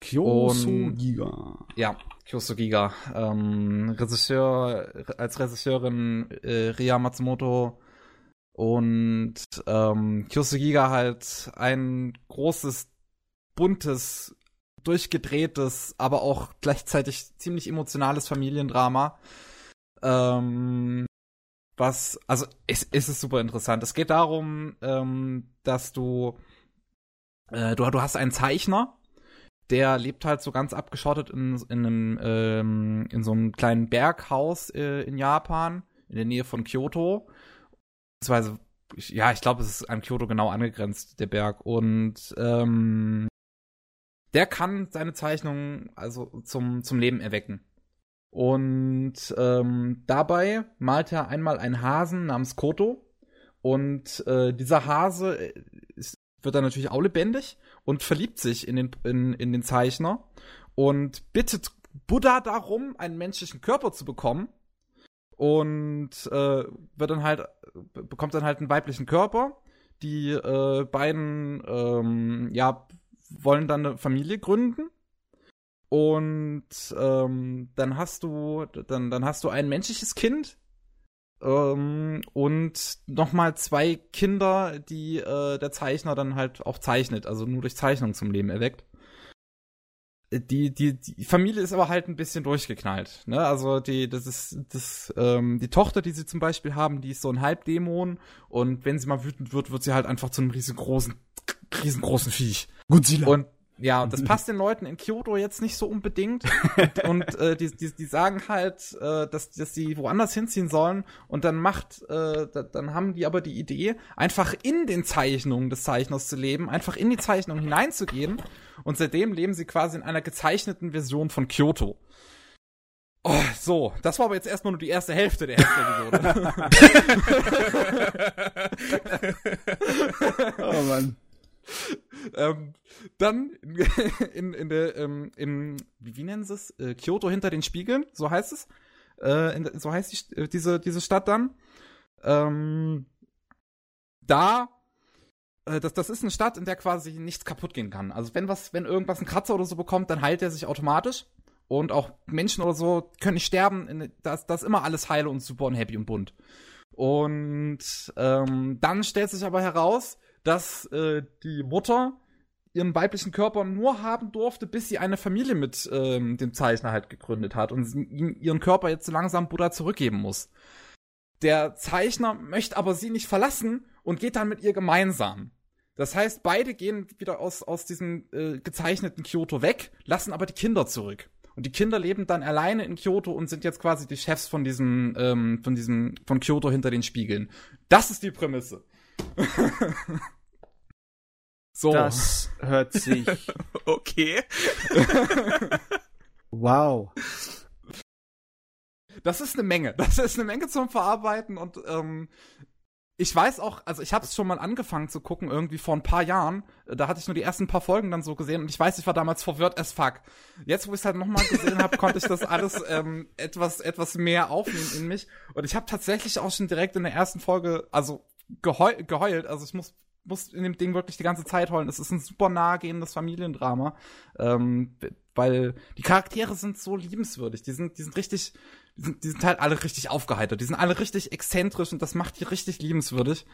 Kyoso Giga. Ja, Kyoso Giga. Ähm, Regisseur, als Regisseurin äh, Ria Matsumoto und ähm, Kyoso Giga halt ein großes, buntes durchgedrehtes, aber auch gleichzeitig ziemlich emotionales Familiendrama. Ähm, was, also es, es ist super interessant. Es geht darum, ähm, dass du, äh, du, du hast einen Zeichner, der lebt halt so ganz abgeschottet in, in einem, ähm, in so einem kleinen Berghaus äh, in Japan, in der Nähe von Kyoto. Beziehungsweise, ja, ich glaube, es ist an Kyoto genau angegrenzt, der Berg. Und ähm, der kann seine Zeichnungen also zum, zum Leben erwecken. Und ähm, dabei malt er einmal einen Hasen namens Koto. Und äh, dieser Hase ist, wird dann natürlich auch lebendig und verliebt sich in den, in, in den Zeichner und bittet Buddha darum, einen menschlichen Körper zu bekommen. Und äh, wird dann halt, bekommt dann halt einen weiblichen Körper. Die äh, beiden ähm, ja, wollen dann eine Familie gründen. Und ähm, dann hast du, dann, dann hast du ein menschliches Kind ähm, und nochmal zwei Kinder, die äh, der Zeichner dann halt auch zeichnet, also nur durch Zeichnung zum Leben erweckt. Die, die, die Familie ist aber halt ein bisschen durchgeknallt. Ne? Also die, das ist das, ähm, die Tochter, die sie zum Beispiel haben, die ist so ein Halbdämon und wenn sie mal wütend wird, wird sie halt einfach zu einem riesengroßen, riesengroßen Viech. Godzilla. Und ja, und das (laughs) passt den Leuten in Kyoto jetzt nicht so unbedingt. und äh, die, die, die sagen halt, äh, dass, dass sie woanders hinziehen sollen. Und dann macht, äh, da, dann haben die aber die Idee, einfach in den Zeichnungen des Zeichners zu leben, einfach in die Zeichnung hineinzugehen. Und seitdem leben sie quasi in einer gezeichneten Version von Kyoto. Oh, so, das war aber jetzt erstmal nur die erste Hälfte der ersten Episode. (laughs) (laughs) oh Mann. (laughs) ähm, dann (laughs) in, in der, ähm, in, wie, nennen sie es? Äh, Kyoto hinter den Spiegeln, so heißt es. Äh, in, so heißt die, äh, diese, diese Stadt dann. Ähm, da äh, das, das ist eine Stadt, in der quasi nichts kaputt gehen kann. Also wenn was, wenn irgendwas einen Kratzer oder so bekommt, dann heilt er sich automatisch. Und auch Menschen oder so können nicht sterben. Das, das ist immer alles heile und super und happy und bunt. Und ähm, dann stellt sich aber heraus, dass äh, die Mutter ihren weiblichen Körper nur haben durfte, bis sie eine Familie mit ähm, dem Zeichner halt gegründet hat und ihren Körper jetzt so langsam Buddha zurückgeben muss. Der Zeichner möchte aber sie nicht verlassen und geht dann mit ihr gemeinsam. Das heißt, beide gehen wieder aus, aus diesem äh, gezeichneten Kyoto weg, lassen aber die Kinder zurück. Und die Kinder leben dann alleine in Kyoto und sind jetzt quasi die Chefs von diesem, ähm, von diesem, von Kyoto hinter den Spiegeln. Das ist die Prämisse. (laughs) so. Das hört sich. (laughs) okay. (laughs) wow. Das ist eine Menge. Das ist eine Menge zum Verarbeiten und ähm, ich weiß auch, also ich habe es schon mal angefangen zu gucken, irgendwie vor ein paar Jahren. Da hatte ich nur die ersten paar Folgen dann so gesehen und ich weiß, ich war damals verwirrt as fuck. Jetzt, wo ich es halt nochmal gesehen habe, konnte ich das alles ähm, etwas, etwas mehr aufnehmen in mich. Und ich habe tatsächlich auch schon direkt in der ersten Folge, also geheul, geheult. Also ich muss muss in dem Ding wirklich die ganze Zeit heulen. Es ist ein super nahegehendes Familiendrama, ähm, weil die Charaktere sind so liebenswürdig. Die sind, die sind richtig, die sind, die sind halt alle richtig aufgeheitert. Die sind alle richtig exzentrisch und das macht die richtig liebenswürdig.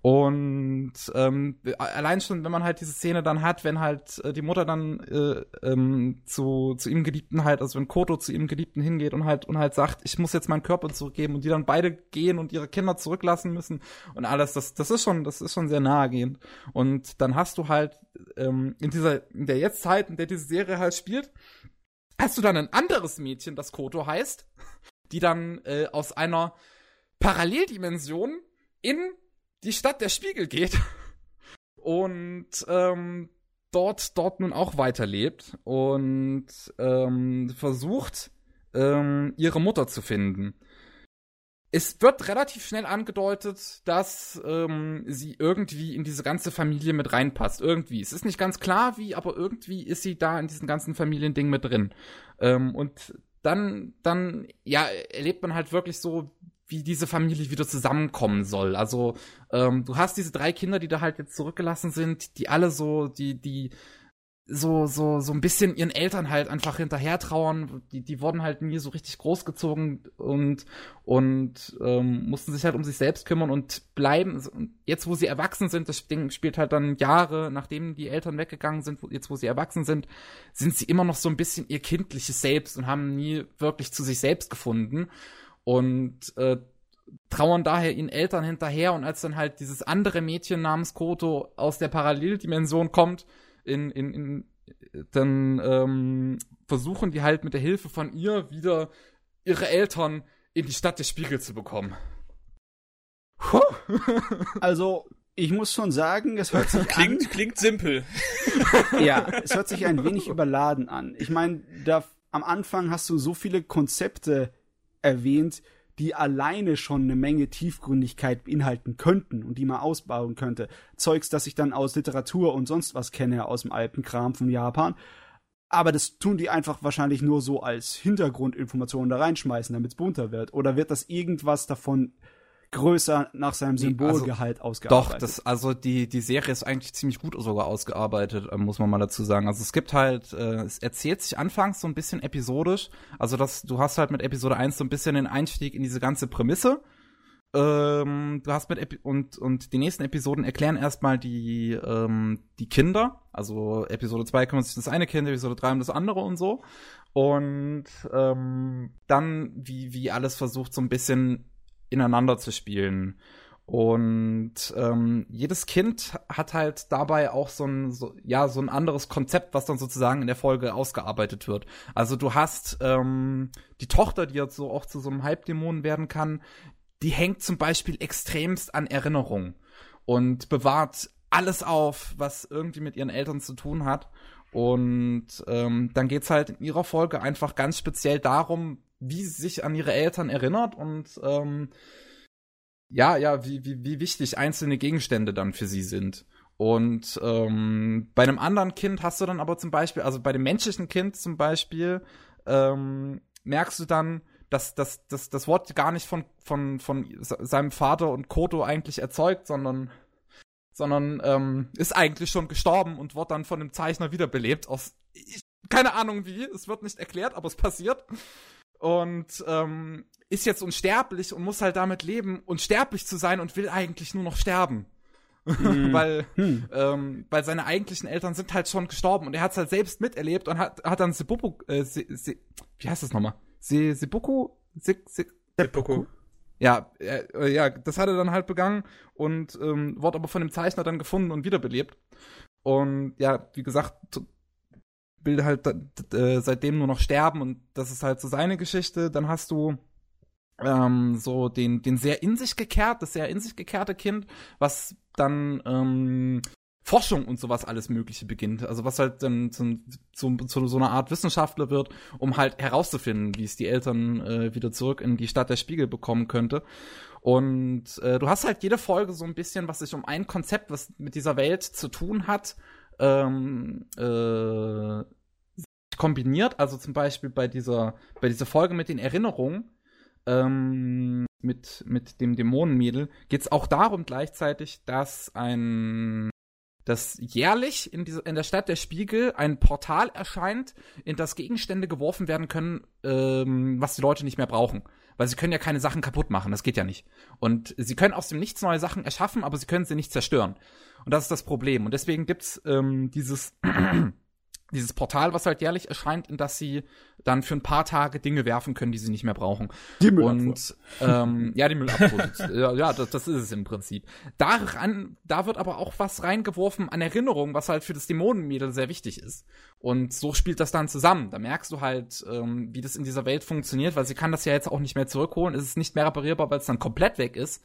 Und ähm, allein schon, wenn man halt diese Szene dann hat, wenn halt äh, die Mutter dann äh, ähm, zu, zu ihm Geliebten halt, also wenn Koto zu ihm Geliebten hingeht und halt und halt sagt, ich muss jetzt meinen Körper zurückgeben und die dann beide gehen und ihre Kinder zurücklassen müssen und alles, das, das ist schon, das ist schon sehr nahegehend. Und dann hast du halt ähm, in dieser, in der Jetztzeit, in der diese Serie halt spielt, hast du dann ein anderes Mädchen, das Koto heißt, die dann äh, aus einer Paralleldimension in die Stadt der Spiegel geht (laughs) und ähm, dort dort nun auch weiterlebt und ähm, versucht ähm, ihre Mutter zu finden. Es wird relativ schnell angedeutet, dass ähm, sie irgendwie in diese ganze Familie mit reinpasst. Irgendwie. Es ist nicht ganz klar wie, aber irgendwie ist sie da in diesem ganzen Familiending mit drin. Ähm, und dann, dann, ja, erlebt man halt wirklich so, wie diese Familie wieder zusammenkommen soll. Also ähm, du hast diese drei Kinder, die da halt jetzt zurückgelassen sind, die alle so, die, die so, so, so ein bisschen ihren Eltern halt einfach hinterher trauern. Die, die wurden halt nie so richtig großgezogen und, und ähm, mussten sich halt um sich selbst kümmern und bleiben. Jetzt, wo sie erwachsen sind, das Ding spielt halt dann Jahre, nachdem die Eltern weggegangen sind, jetzt, wo sie erwachsen sind, sind sie immer noch so ein bisschen ihr kindliches Selbst und haben nie wirklich zu sich selbst gefunden und äh, trauern daher ihren Eltern hinterher und als dann halt dieses andere Mädchen namens Koto aus der Paralleldimension kommt, in, in, in dann ähm, versuchen die halt mit der Hilfe von ihr wieder ihre Eltern in die Stadt des Spiegels zu bekommen. Puh. also, ich muss schon sagen, es hört sich klingt, an. Klingt simpel. (laughs) ja, es hört sich ein wenig überladen an. Ich meine, da am Anfang hast du so viele Konzepte erwähnt, die alleine schon eine Menge Tiefgründigkeit beinhalten könnten und die man ausbauen könnte. Zeugs, das ich dann aus Literatur und sonst was kenne, aus dem alten Kram von Japan. Aber das tun die einfach wahrscheinlich nur so als Hintergrundinformationen da reinschmeißen, damit es bunter wird. Oder wird das irgendwas davon größer nach seinem Symbolgehalt also, ausgearbeitet. Doch, das, also die, die Serie ist eigentlich ziemlich gut sogar ausgearbeitet, äh, muss man mal dazu sagen. Also es gibt halt, äh, es erzählt sich anfangs so ein bisschen episodisch. Also das, du hast halt mit Episode 1 so ein bisschen den Einstieg in diese ganze Prämisse. ähm, du hast mit Epi und und die nächsten Episoden erklären erstmal die ähm, die Kinder. Also Episode 2 kümmert sich das eine Kind, Episode 3 um das andere und so. Und ähm, dann, wie, wie alles versucht, so ein bisschen ineinander zu spielen. Und ähm, jedes Kind hat halt dabei auch so ein, so, ja, so ein anderes Konzept, was dann sozusagen in der Folge ausgearbeitet wird. Also du hast ähm, die Tochter, die jetzt so auch zu so einem Halbdämon werden kann, die hängt zum Beispiel extremst an Erinnerungen und bewahrt alles auf, was irgendwie mit ihren Eltern zu tun hat. Und ähm, dann geht's halt in ihrer Folge einfach ganz speziell darum, wie sie sich an ihre Eltern erinnert und ähm, ja, ja, wie, wie, wie wichtig einzelne Gegenstände dann für sie sind. Und ähm, bei einem anderen Kind hast du dann aber zum Beispiel, also bei dem menschlichen Kind zum Beispiel, ähm, merkst du dann, dass, dass, dass das Wort gar nicht von, von, von seinem Vater und Koto eigentlich erzeugt, sondern, sondern ähm, ist eigentlich schon gestorben und wird dann von dem Zeichner wiederbelebt. Aus ich, keine Ahnung wie, es wird nicht erklärt, aber es passiert. Und ähm, ist jetzt unsterblich und muss halt damit leben, unsterblich zu sein und will eigentlich nur noch sterben. (laughs) Hm. weil, hm. ähm, weil seine eigentlichen Eltern sind halt schon gestorben und er hat es halt selbst miterlebt und hat, hat dann Sebubu, äh, Se, Se, wie heißt das nochmal? Se, Sebuku? Se, Se, Seppuku? Ja, äh, ja, das hat er dann halt begangen und ähm, wurde aber von dem Zeichner dann gefunden und wiederbelebt. Und ja, wie gesagt, will halt äh, seitdem nur noch sterben und das ist halt so seine Geschichte. Dann hast du ähm, so den, den sehr in sich gekehrt, das sehr in sich gekehrte Kind, was dann ähm, Forschung und sowas alles Mögliche beginnt. Also was halt dann zu, zu, zu so einer Art Wissenschaftler wird, um halt herauszufinden, wie es die Eltern äh, wieder zurück in die Stadt der Spiegel bekommen könnte. Und äh, du hast halt jede Folge so ein bisschen, was sich um ein Konzept, was mit dieser Welt zu tun hat, ähm, äh, kombiniert. Also zum Beispiel bei dieser, bei dieser Folge mit den Erinnerungen ähm, mit, mit dem Dämonenmädel geht es auch darum gleichzeitig, dass ein dass jährlich in, diese, in der Stadt der Spiegel ein Portal erscheint, in das Gegenstände geworfen werden können, ähm, was die Leute nicht mehr brauchen. Weil sie können ja keine Sachen kaputt machen, das geht ja nicht. Und sie können aus dem Nichts neue Sachen erschaffen, aber sie können sie nicht zerstören. Und das ist das Problem. Und deswegen gibt's ähm, dieses (clears throat) dieses Portal, was halt jährlich erscheint, in das sie dann für ein paar Tage Dinge werfen können, die sie nicht mehr brauchen. Die Müllabfuhr. Und ähm, ja, die Müllabfuhr. (laughs) ja, das, das, ist es im Prinzip. Daran, da wird aber auch was reingeworfen an Erinnerung, was halt für das Dämonenmädel sehr wichtig ist. Und so spielt das dann zusammen. Da merkst du halt, ähm, wie das in dieser Welt funktioniert, weil sie kann das ja jetzt auch nicht mehr zurückholen. Es ist nicht mehr reparierbar, weil es dann komplett weg ist.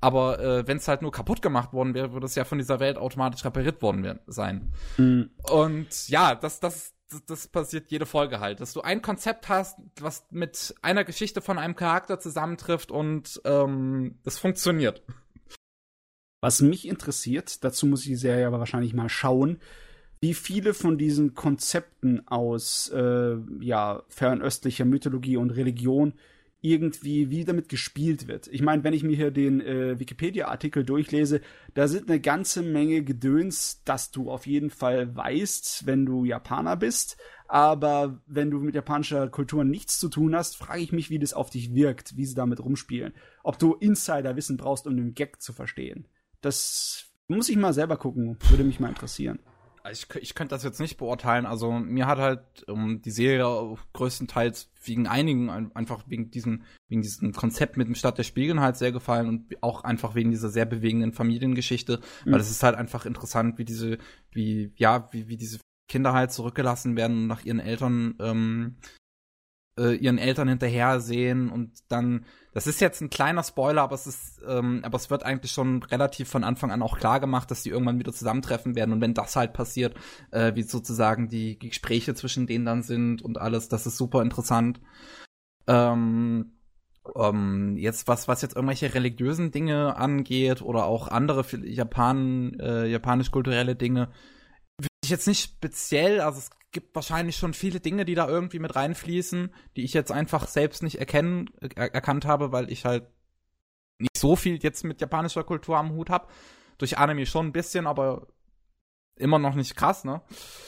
Aber äh, wenn es halt nur kaputt gemacht worden wäre, würde es ja von dieser Welt automatisch repariert worden sein. Mhm. Und ja, das, das, das, das passiert jede Folge halt, dass du ein Konzept hast, was mit einer Geschichte von einem Charakter zusammentrifft und ähm, das funktioniert. Was mich interessiert, dazu muss ich die Serie aber wahrscheinlich mal schauen, wie viele von diesen Konzepten aus äh, ja, fernöstlicher Mythologie und Religion irgendwie, wie damit gespielt wird. Ich meine, wenn ich mir hier den äh, Wikipedia-Artikel durchlese, da sind eine ganze Menge Gedöns, dass du auf jeden Fall weißt, wenn du Japaner bist. Aber wenn du mit japanischer Kultur nichts zu tun hast, frage ich mich, wie das auf dich wirkt, wie sie damit rumspielen. Ob du Insider-Wissen brauchst, um den Gag zu verstehen. Das muss ich mal selber gucken, würde mich mal interessieren. Ich, ich könnte das jetzt nicht beurteilen. Also mir hat halt um, die Serie größtenteils wegen einigen einfach wegen diesem wegen diesem Konzept mit dem Stadt der Spiegeln halt sehr gefallen und auch einfach wegen dieser sehr bewegenden Familiengeschichte, mhm. weil es ist halt einfach interessant, wie diese wie ja wie wie diese Kinder halt zurückgelassen werden und nach ihren Eltern ähm, äh, ihren Eltern hinterher sehen und dann, das ist jetzt ein kleiner Spoiler, aber es ist, ähm, aber es wird eigentlich schon relativ von Anfang an auch klar gemacht, dass die irgendwann wieder zusammentreffen werden und wenn das halt passiert, äh, wie sozusagen die Gespräche zwischen denen dann sind und alles, das ist super interessant. Ähm, um, jetzt was was jetzt irgendwelche religiösen Dinge angeht oder auch andere Japan äh, japanisch kulturelle Dinge ich jetzt nicht speziell, also es gibt wahrscheinlich schon viele Dinge, die da irgendwie mit reinfließen, die ich jetzt einfach selbst nicht erkennen, er erkannt habe, weil ich halt nicht so viel jetzt mit japanischer Kultur am Hut habe. Durch Anime schon ein bisschen, aber immer noch nicht krass, ne?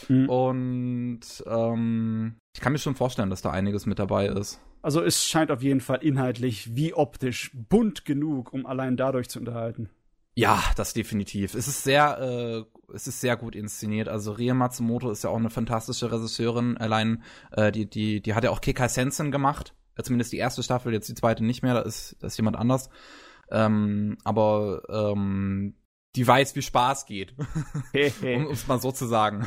Mhm. Und ähm, ich kann mir schon vorstellen, dass da einiges mit dabei ist. Also es scheint auf jeden Fall inhaltlich wie optisch bunt genug, um allein dadurch zu unterhalten. Ja, das definitiv. Es ist sehr, äh, es ist sehr gut inszeniert. Also Rie Matsumoto ist ja auch eine fantastische Regisseurin. Allein äh, die, die, die hat ja auch Kekai Sensen gemacht. Zumindest die erste Staffel, jetzt die zweite nicht mehr. Da ist, da ist jemand anders. Ähm, aber ähm, die weiß, wie Spaß geht. um es mal so zu sagen.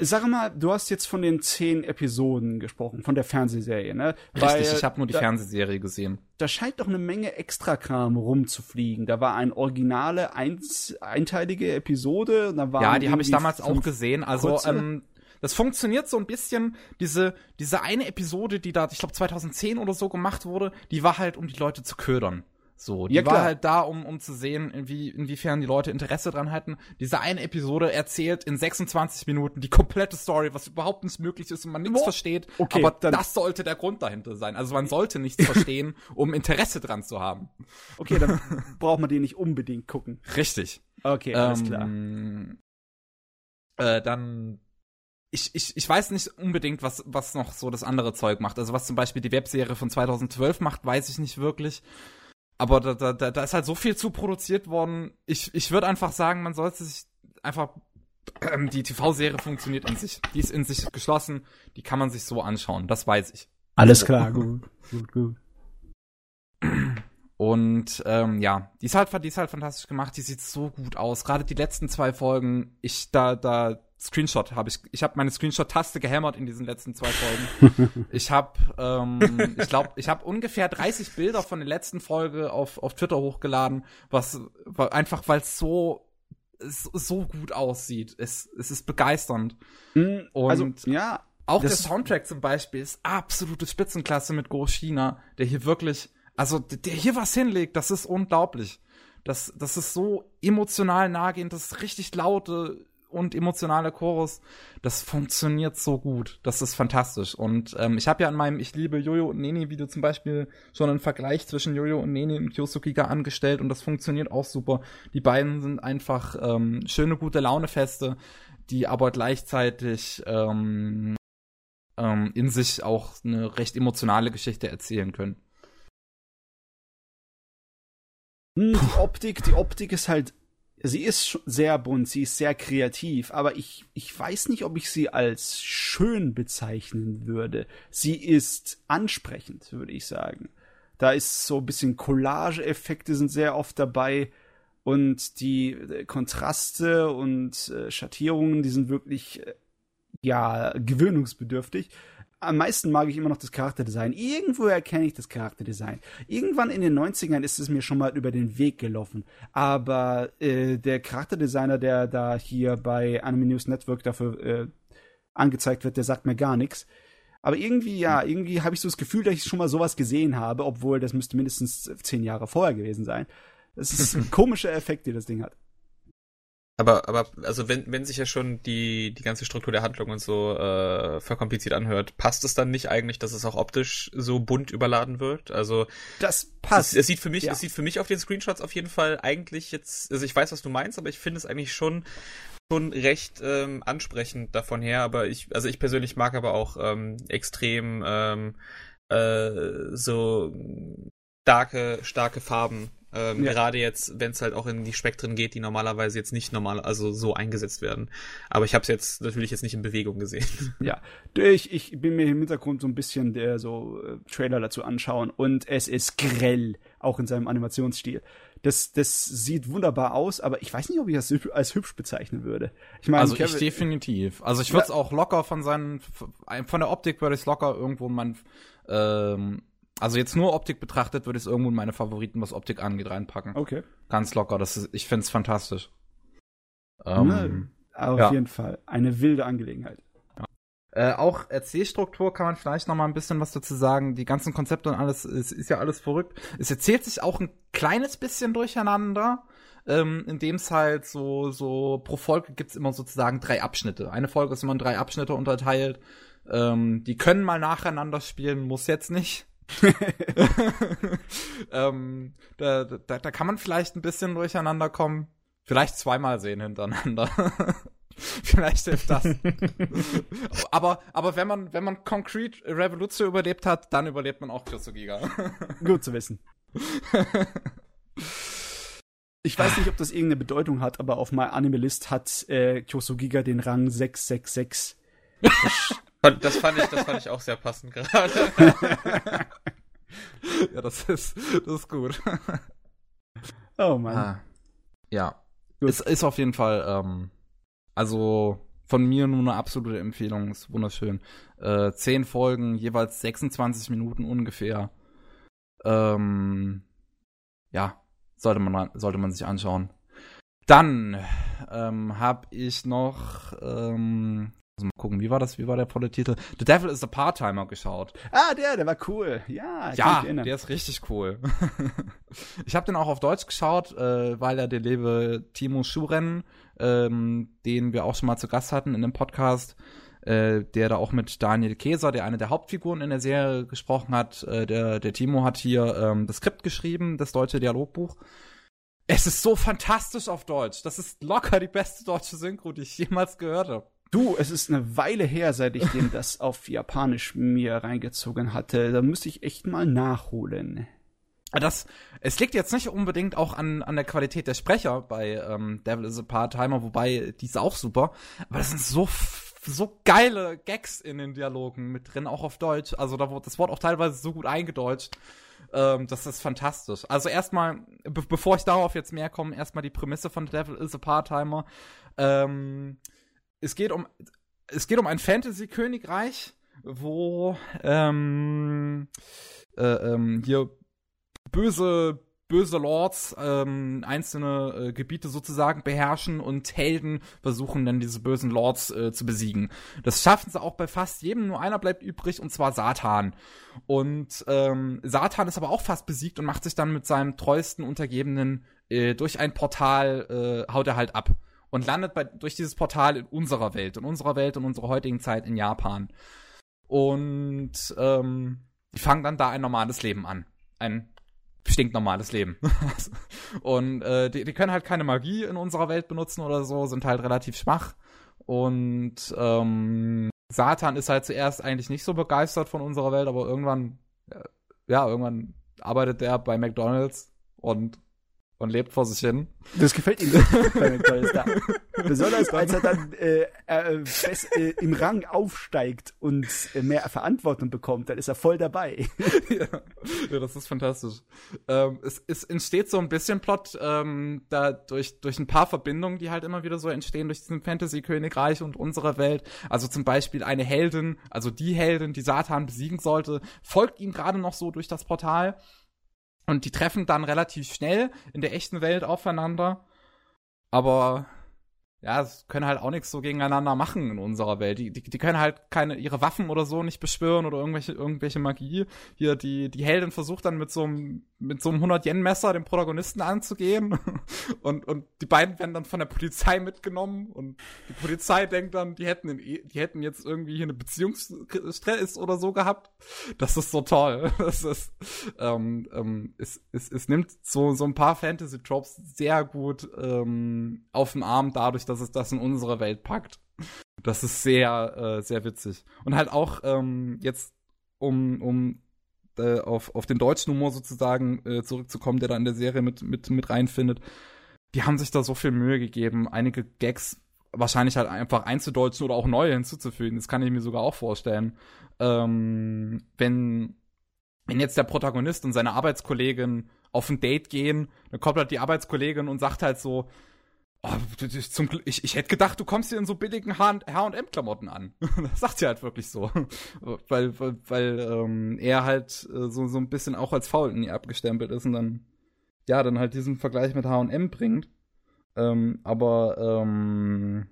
Sag mal, du hast jetzt von den zehn Episoden gesprochen, von der Fernsehserie, ne? Richtig, Weil, ich habe nur die da, Fernsehserie gesehen. Da scheint doch eine Menge Extrakram rumzufliegen. Da war eine originale, eins, einteilige Episode. Da war ja, die habe ich damals auch gesehen. Also, ähm, das funktioniert so ein bisschen, diese, diese eine Episode, die da, ich glaube 2010 oder so gemacht wurde, die war halt, um die Leute zu ködern. So, die ja, war halt da, um, um zu sehen, inwie, inwiefern die Leute Interesse dran hatten. Diese eine Episode erzählt in 26 Minuten die komplette Story, was überhaupt nicht möglich ist und man nichts versteht. Okay, aber das sollte der Grund dahinter sein. Also man sollte nichts (laughs) verstehen, um Interesse dran zu haben. Okay, dann (laughs) braucht man die nicht unbedingt gucken. Richtig. Okay, alles ähm, klar. Äh, dann ich, ich, ich weiß nicht unbedingt, was, was noch so das andere Zeug macht. Also was zum Beispiel die Webserie von 2012 macht, weiß ich nicht wirklich. Aber da, da, da ist halt so viel zu produziert worden. Ich, ich würde einfach sagen, man sollte sich einfach. Ähm, die TV-Serie funktioniert in sich. Die ist in sich geschlossen. Die kann man sich so anschauen. Das weiß ich. Alles klar, gut, gut, gut. Und ähm, ja, die ist halt, die ist halt fantastisch gemacht. Die sieht so gut aus. Gerade die letzten zwei Folgen. Ich da, da Screenshot habe ich. Ich habe meine Screenshot-Taste gehämmert in diesen letzten zwei Folgen. (laughs) ich habe, ähm, ich glaube, ich habe ungefähr 30 Bilder von der letzten Folge auf, auf Twitter hochgeladen, was einfach, weil es so so gut aussieht. Es, es ist begeisternd. Mm, Und also, ja. Auch der Soundtrack zum Beispiel ist absolute Spitzenklasse mit Go China, der hier wirklich, also der hier was hinlegt, das ist unglaublich. Das, das ist so emotional nahegehend, das ist richtig laute, und emotionale Chorus, das funktioniert so gut. Das ist fantastisch. Und ähm, ich habe ja an meinem Ich liebe Jojo und Neni Video zum Beispiel schon einen Vergleich zwischen Jojo und Neni und Kyosukiga angestellt und das funktioniert auch super. Die beiden sind einfach ähm, schöne, gute Launefeste, die aber gleichzeitig ähm, ähm, in sich auch eine recht emotionale Geschichte erzählen können. Die Optik, die Optik ist halt sie ist sehr bunt, sie ist sehr kreativ, aber ich, ich weiß nicht, ob ich sie als schön bezeichnen würde. Sie ist ansprechend, würde ich sagen. Da ist so ein bisschen Collage-Effekte sind sehr oft dabei und die äh, Kontraste und äh, Schattierungen, die sind wirklich, äh, ja, gewöhnungsbedürftig am meisten mag ich immer noch das Charakterdesign. Irgendwo erkenne ich das Charakterdesign. Irgendwann in den 90ern ist es mir schon mal über den Weg gelaufen. Aber äh, der Charakterdesigner, der da hier bei Anime News Network dafür äh, angezeigt wird, der sagt mir gar nichts. Aber irgendwie, ja, irgendwie habe ich so das Gefühl, dass ich schon mal sowas gesehen habe, obwohl das müsste mindestens zehn Jahre vorher gewesen sein. Das ist ein (laughs) komischer Effekt, den das Ding hat. Aber, aber, also wenn, wenn sich ja schon die, die ganze Struktur der Handlung und so äh, verkompliziert anhört, passt es dann nicht eigentlich, dass es auch optisch so bunt überladen wird? Also das passt. Es, es sieht für mich, ja. es sieht für mich auf den Screenshots auf jeden Fall eigentlich jetzt, also ich weiß, was du meinst, aber ich finde es eigentlich schon schon recht ähm, ansprechend davon her. Aber ich, also ich persönlich mag aber auch ähm, extrem ähm, äh, so starke, starke Farben ähm, ja. Gerade jetzt, wenn es halt auch in die Spektren geht, die normalerweise jetzt nicht normal, also so eingesetzt werden. Aber ich habe es jetzt natürlich jetzt nicht in Bewegung gesehen. (laughs) Ja, ich, ich bin mir im Hintergrund so ein bisschen der so äh, Trailer dazu anschauen und es ist grell, auch in seinem Animationsstil. Das, das sieht wunderbar aus, aber ich weiß nicht, ob ich das als hübsch bezeichnen würde. Ich meine, also ich, ich definitiv. Also ich würde es auch locker von seinen, von der Optik würde ich es locker irgendwo mein ähm, also jetzt nur Optik betrachtet, würde ich es irgendwo in meine Favoriten, was Optik angeht, reinpacken. Okay. Ganz locker. Das ist, ich finde es fantastisch. Ähm, auf ja. jeden Fall. Eine wilde Angelegenheit. Äh, auch Erzählstruktur kann man vielleicht noch mal ein bisschen was dazu sagen. Die ganzen Konzepte und alles ist, ist ja alles verrückt. Es erzählt sich auch ein kleines bisschen durcheinander. Ähm, in dem es halt so, so pro Folge gibt's immer sozusagen drei Abschnitte. Eine Folge ist immer in drei Abschnitte unterteilt. Ähm, die können mal nacheinander spielen, muss jetzt nicht. (laughs) ähm, da, da, da kann man vielleicht ein bisschen durcheinander kommen. Vielleicht zweimal sehen hintereinander. (laughs) Vielleicht hilft das. (laughs) aber, aber wenn man, wenn man Concrete Revolution überlebt hat, dann überlebt man auch Kyusugiga. Gut zu wissen. Ich weiß nicht, ob das irgendeine Bedeutung hat, aber auf My Animalist hat äh, Kyosugiga den Rang 666. Das fand ich, das fand ich auch sehr passend gerade. (laughs) ja, das ist, das ist gut. Oh Mann. Ah, ja. Gut. Es ist auf jeden Fall, ähm, also von mir nur eine absolute Empfehlung, ist wunderschön. Äh, zehn Folgen, jeweils 26 Minuten ungefähr. Ähm, ja, sollte man, sollte man sich anschauen. Dann ähm, habe ich noch, ähm, also mal gucken, wie war das, wie war der volle Titel? The Devil is a Part-Timer geschaut. Ah, der, der war cool. Ja, ja der ist richtig cool. (laughs) ich habe den auch auf Deutsch geschaut, äh, weil er der liebe Timo Schuren, ähm, den wir auch schon mal zu Gast hatten in dem Podcast, äh, der da auch mit Daniel Käser, der eine der Hauptfiguren in der Serie gesprochen hat. Äh, der, der Timo hat hier ähm, das Skript geschrieben, das deutsche Dialogbuch. Es ist so fantastisch auf Deutsch. Das ist locker die beste deutsche Synchro, die ich jemals gehört habe. Du, es ist eine Weile her, seit ich dem (laughs) das auf Japanisch mir reingezogen hatte. Da müsste ich echt mal nachholen. Das, es liegt jetzt nicht unbedingt auch an, an der Qualität der Sprecher bei ähm, Devil is a Part-Timer, wobei die ist auch super. Aber das sind so so geile Gags in den Dialogen mit drin, auch auf Deutsch. Also da wurde das Wort auch teilweise so gut eingedeutscht. Ähm, das ist fantastisch. Also erstmal, be bevor ich darauf jetzt mehr komme, erstmal die Prämisse von Devil is a Part-Timer. Ähm, es geht um, es geht um ein Fantasy-Königreich, wo ähm, äh, ähm, hier böse böse Lords ähm, einzelne äh, Gebiete sozusagen beherrschen und Helden versuchen dann diese bösen Lords äh, zu besiegen. Das schaffen sie auch bei fast jedem, nur einer bleibt übrig und zwar Satan. Und ähm, Satan ist aber auch fast besiegt und macht sich dann mit seinem treuesten Untergebenen äh, durch ein Portal, äh, haut er halt ab und landet bei, durch dieses Portal in unserer Welt, in unserer Welt, in unserer heutigen Zeit in Japan. Und ähm, die fangen dann da ein normales Leben an. Ein stinknormales Leben. (laughs) und äh, die, die können halt keine Magie in unserer Welt benutzen oder so, sind halt relativ schwach. Und ähm, Satan ist halt zuerst eigentlich nicht so begeistert von unserer Welt, aber irgendwann, äh, ja, irgendwann arbeitet er bei McDonalds und und lebt vor sich hin. Das gefällt ihm. (laughs) Besonders als er dann äh, äh, äh, im Rang aufsteigt und äh, mehr Verantwortung bekommt, dann ist er voll dabei. ja. (laughs) ja, das ist fantastisch. Ähm, es, es entsteht so ein bisschen Plot ähm, da durch, durch ein paar Verbindungen, die halt immer wieder so entstehen durch diesen Fantasy-Königreich und unsere Welt. Also zum Beispiel eine Heldin, also die Heldin, die Satan besiegen sollte, folgt ihm gerade noch so durch das Portal und die treffen dann relativ schnell in der echten Welt aufeinander. Aber ja, können halt auch nichts so gegeneinander machen in unserer Welt. Die, die, die können halt keine ihre Waffen oder so nicht beschwören oder irgendwelche irgendwelche Magie. Hier die die Heldin versucht dann mit so einem mit so einem 100 Yen Messer den Protagonisten anzugehen (laughs) und und die beiden werden dann von der Polizei mitgenommen und die Polizei denkt dann, die hätten in, die hätten jetzt irgendwie hier eine Beziehungsstress oder so gehabt. Das ist so toll. (laughs) Das ist ähm, ähm, es, es, es nimmt so so ein paar Fantasy Tropes sehr gut ähm, auf den Arm dadurch, dass dass es das in unsere Welt packt. Das ist sehr, äh, sehr witzig. Und halt auch ähm, jetzt, um, um äh, auf, auf den deutschen Humor sozusagen äh, zurückzukommen, der da in der Serie mit, mit, mit reinfindet. Die haben sich da so viel Mühe gegeben, einige Gags wahrscheinlich halt einfach einzudeutschen oder auch neue hinzuzufügen. Das kann ich mir sogar auch vorstellen. Ähm, wenn, wenn jetzt der Protagonist und seine Arbeitskollegin auf ein Date gehen, dann kommt halt die Arbeitskollegin und sagt halt so, Oh, zum, ich, ich hätte gedacht, du kommst hier in so billigen H&M-Klamotten an. (laughs) das sagt sie halt wirklich so. (laughs) weil weil, weil ähm, er halt äh, so, so ein bisschen auch als faul in ihr abgestempelt ist und dann, ja, dann halt diesen Vergleich mit H&M bringt. Ähm, aber, ähm,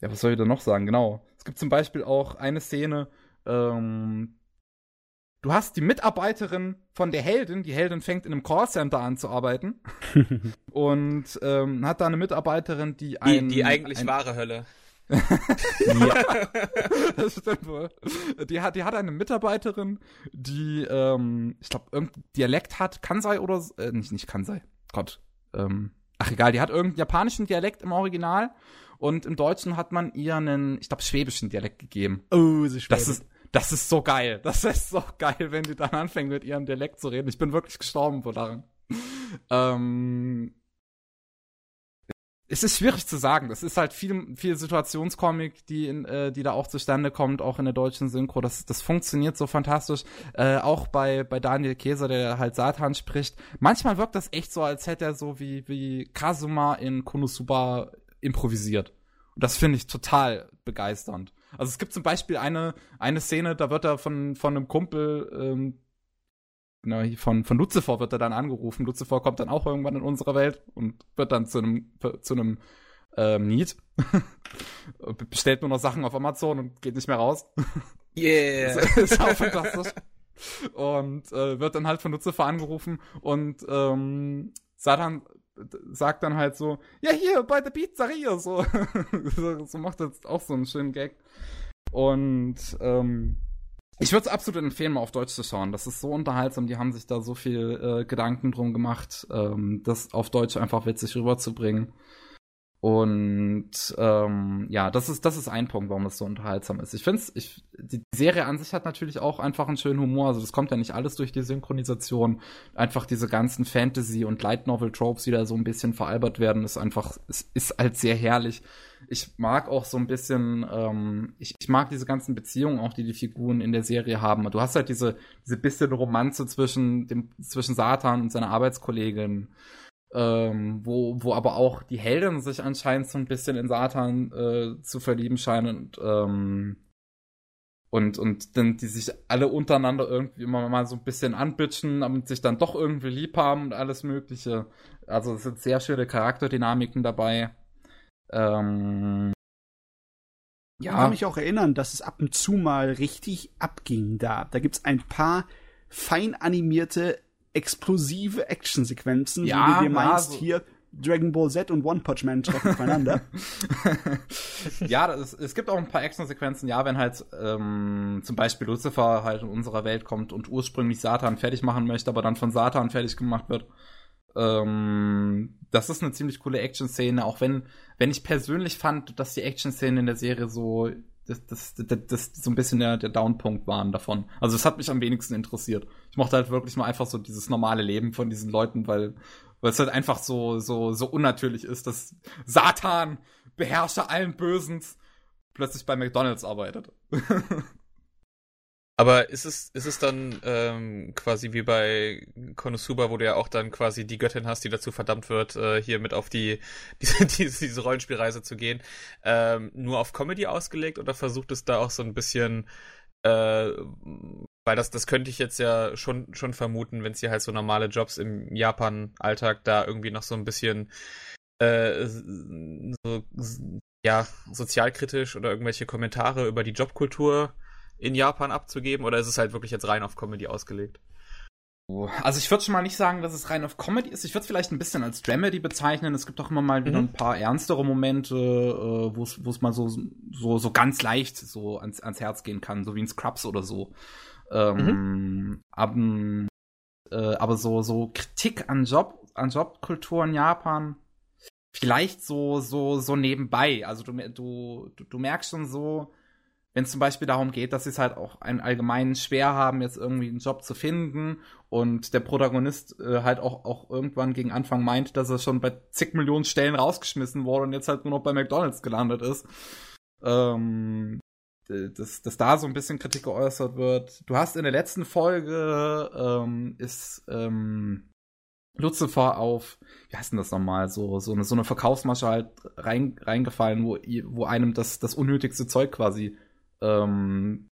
ja, was soll ich da noch sagen? Genau. Es gibt zum Beispiel auch eine Szene, ähm, du hast die Mitarbeiterin von der Heldin, die Heldin fängt in einem Callcenter an zu arbeiten. (laughs) Und ähm, hat da eine Mitarbeiterin, die ein... Die, die eigentlich ein, wahre Hölle. (laughs) ja, das stimmt wohl. Die hat, die hat eine Mitarbeiterin, die, ähm, ich glaube, irgendein Dialekt hat, Kansai oder, äh, nicht, nicht Kansai, Gott, ähm, ach egal, die hat irgendeinen japanischen Dialekt im Original. Und im Deutschen hat man ihr einen, ich glaube, schwäbischen Dialekt gegeben. Oh, sie Das ist, das ist so geil. Das ist so geil, wenn die dann anfängt, mit ihrem Dialekt zu reden. Ich bin wirklich gestorben vor daran. ähm, es ist schwierig zu sagen. Das ist halt viel, viel Situationskomik, die, in, äh, die da auch zustande kommt, auch in der deutschen Synchro. Das, das funktioniert so fantastisch. Äh, auch bei, bei Daniel Käser, der halt Satan spricht. Manchmal wirkt das echt so, als hätte er so wie, wie Kazuma in Konosuba improvisiert. Und das finde ich total begeisternd. Also es gibt zum Beispiel eine, eine Szene, da wird er von, von einem Kumpel, ähm, na, von, von Lucifer wird er dann angerufen. Lucifer kommt dann auch irgendwann in unsere Welt und wird dann zu einem, zu einem ähm, Need. (laughs) Bestellt nur noch Sachen auf Amazon und geht nicht mehr raus. Yeah. (laughs) Das ist auch fantastisch. Und äh, wird dann halt von Lucifer angerufen und ähm, Satan sagt dann halt so, ja hier bei der Pizzeria (laughs) so. so, macht das auch so einen schönen Gag. Und ähm, ich würde es absolut empfehlen, mal auf Deutsch zu schauen. Das ist so unterhaltsam. Die haben sich da so viel äh, Gedanken drum gemacht, ähm, das auf Deutsch einfach witzig rüberzubringen. Und ähm, ja, das ist das ist ein Punkt, warum es so unterhaltsam ist. Ich finde ich die Serie an sich hat natürlich auch einfach einen schönen Humor. Also das kommt ja nicht alles durch die Synchronisation. Einfach diese ganzen Fantasy und Light Novel Tropes, die da so ein bisschen veralbert werden, ist einfach es ist halt sehr herrlich. Ich mag auch so ein bisschen, ähm, ich, ich mag diese ganzen Beziehungen auch, die die Figuren in der Serie haben. Du hast halt diese diese bisschen Romanze zwischen dem zwischen Satan und seiner Arbeitskollegin ähm, wo, wo aber auch die Helden sich anscheinend so ein bisschen in Satan äh, zu verlieben scheinen und, ähm, und, und dann die sich alle untereinander irgendwie immer mal so ein bisschen anbitschen, und sich dann doch irgendwie lieb haben und alles Mögliche. Also es sind sehr schöne Charakterdynamiken dabei. Ähm, ja. Ich kann mich auch erinnern, dass es ab und zu mal richtig abging da. Da gibt's ein paar fein animierte explosive Actionsequenzen, Ja, wie du dir meinst, so- hier Dragon Ball Z und One Punch Man treffen aufeinander. (laughs) ja, das, es gibt auch ein paar Actionsequenzen, ja, wenn halt ähm, zum Beispiel Lucifer halt in unserer Welt kommt und ursprünglich Satan fertig machen möchte, aber dann von Satan fertig gemacht wird. Ähm, das ist eine ziemlich coole Action-Szene, auch wenn, wenn ich persönlich fand, dass die Action-Szenen in der Serie so, das, das, das, das so ein bisschen der, der Downpunkt waren davon. Also es hat mich am wenigsten interessiert. Ich mochte halt wirklich mal einfach so dieses normale Leben von diesen Leuten, weil, weil es halt einfach so, so, so unnatürlich ist, dass Satan, Beherrscher allen Bösens, plötzlich bei McDonalds arbeitet. (laughs) Aber ist es, ist es dann ähm, quasi wie bei Konosuba, wo du ja auch dann quasi die Göttin hast, die dazu verdammt wird, äh, hier mit auf die (laughs) diese, diese, diese Rollenspielreise zu gehen, ähm, nur auf Comedy ausgelegt oder versucht es da auch so ein bisschen, äh, weil das, das könnte ich jetzt ja schon, schon vermuten, wenn es hier halt so normale Jobs im Japan-Alltag da irgendwie noch so ein bisschen äh, so, ja, sozialkritisch oder irgendwelche Kommentare über die Jobkultur in Japan abzugeben oder ist es halt wirklich jetzt rein auf Comedy ausgelegt? Also ich würde schon mal nicht sagen, dass es rein auf Comedy ist. Ich würde es vielleicht ein bisschen als Dramedy bezeichnen. Es gibt auch immer mal wieder Mhm. ein paar ernstere Momente, äh, wo es wo es mal so so so ganz leicht so ans, ans Herz gehen kann, so wie in Scrubs oder so. Ähm, aber, äh, aber so so Kritik an Job an Jobkultur in Japan vielleicht so so so nebenbei. Also du du du, merkst schon so wenn es zum Beispiel darum geht, dass sie es halt auch einen allgemeinen schwer haben, jetzt irgendwie einen Job zu finden und der Protagonist äh, halt auch, auch irgendwann gegen Anfang meint, dass er schon bei zig Millionen Stellen rausgeschmissen wurde und jetzt halt nur noch bei McDonalds gelandet ist. Ähm, dass, dass da so ein bisschen Kritik geäußert wird. Du hast in der letzten Folge ähm, ist ähm, Lucifer auf, wie heißt denn das nochmal, so, so eine, so eine Verkaufsmasche halt rein, reingefallen, wo, wo einem das, das unnötigste Zeug quasi ähm,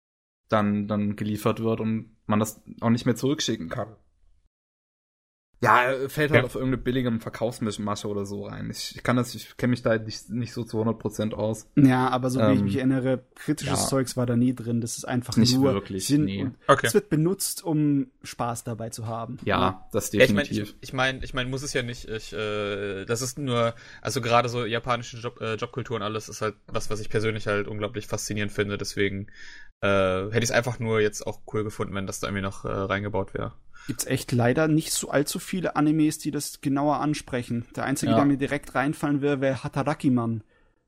dann, dann geliefert wird und man das auch nicht mehr zurückschicken kann. Ja, er fällt halt Ja. auf irgendeine billige Verkaufsmasche oder so rein. Ich, ich kann das, ich kenne mich da nicht, nicht so zu 100% aus. Ja, aber so wie ich Ähm, mich erinnere, kritisches ja. Zeugs war da nie drin. Das ist einfach Nicht nur wirklich, Sinn nee. Okay. es wird benutzt, um Spaß dabei zu haben. Ja, das Ja, ich meine, definitiv. ich, ich meine, ich mein, muss es ja nicht. Ich, äh, das ist nur, also gerade so japanische Job, äh, Jobkultur und alles ist halt was, was ich persönlich halt unglaublich faszinierend finde. Deswegen äh, hätte ich es einfach nur jetzt auch cool gefunden, wenn das da irgendwie noch äh, reingebaut wäre. Gibt's echt leider nicht so allzu viele Animes, die das genauer ansprechen. Der einzige, ja. der mir direkt reinfallen wäre, wäre Hatarakiman.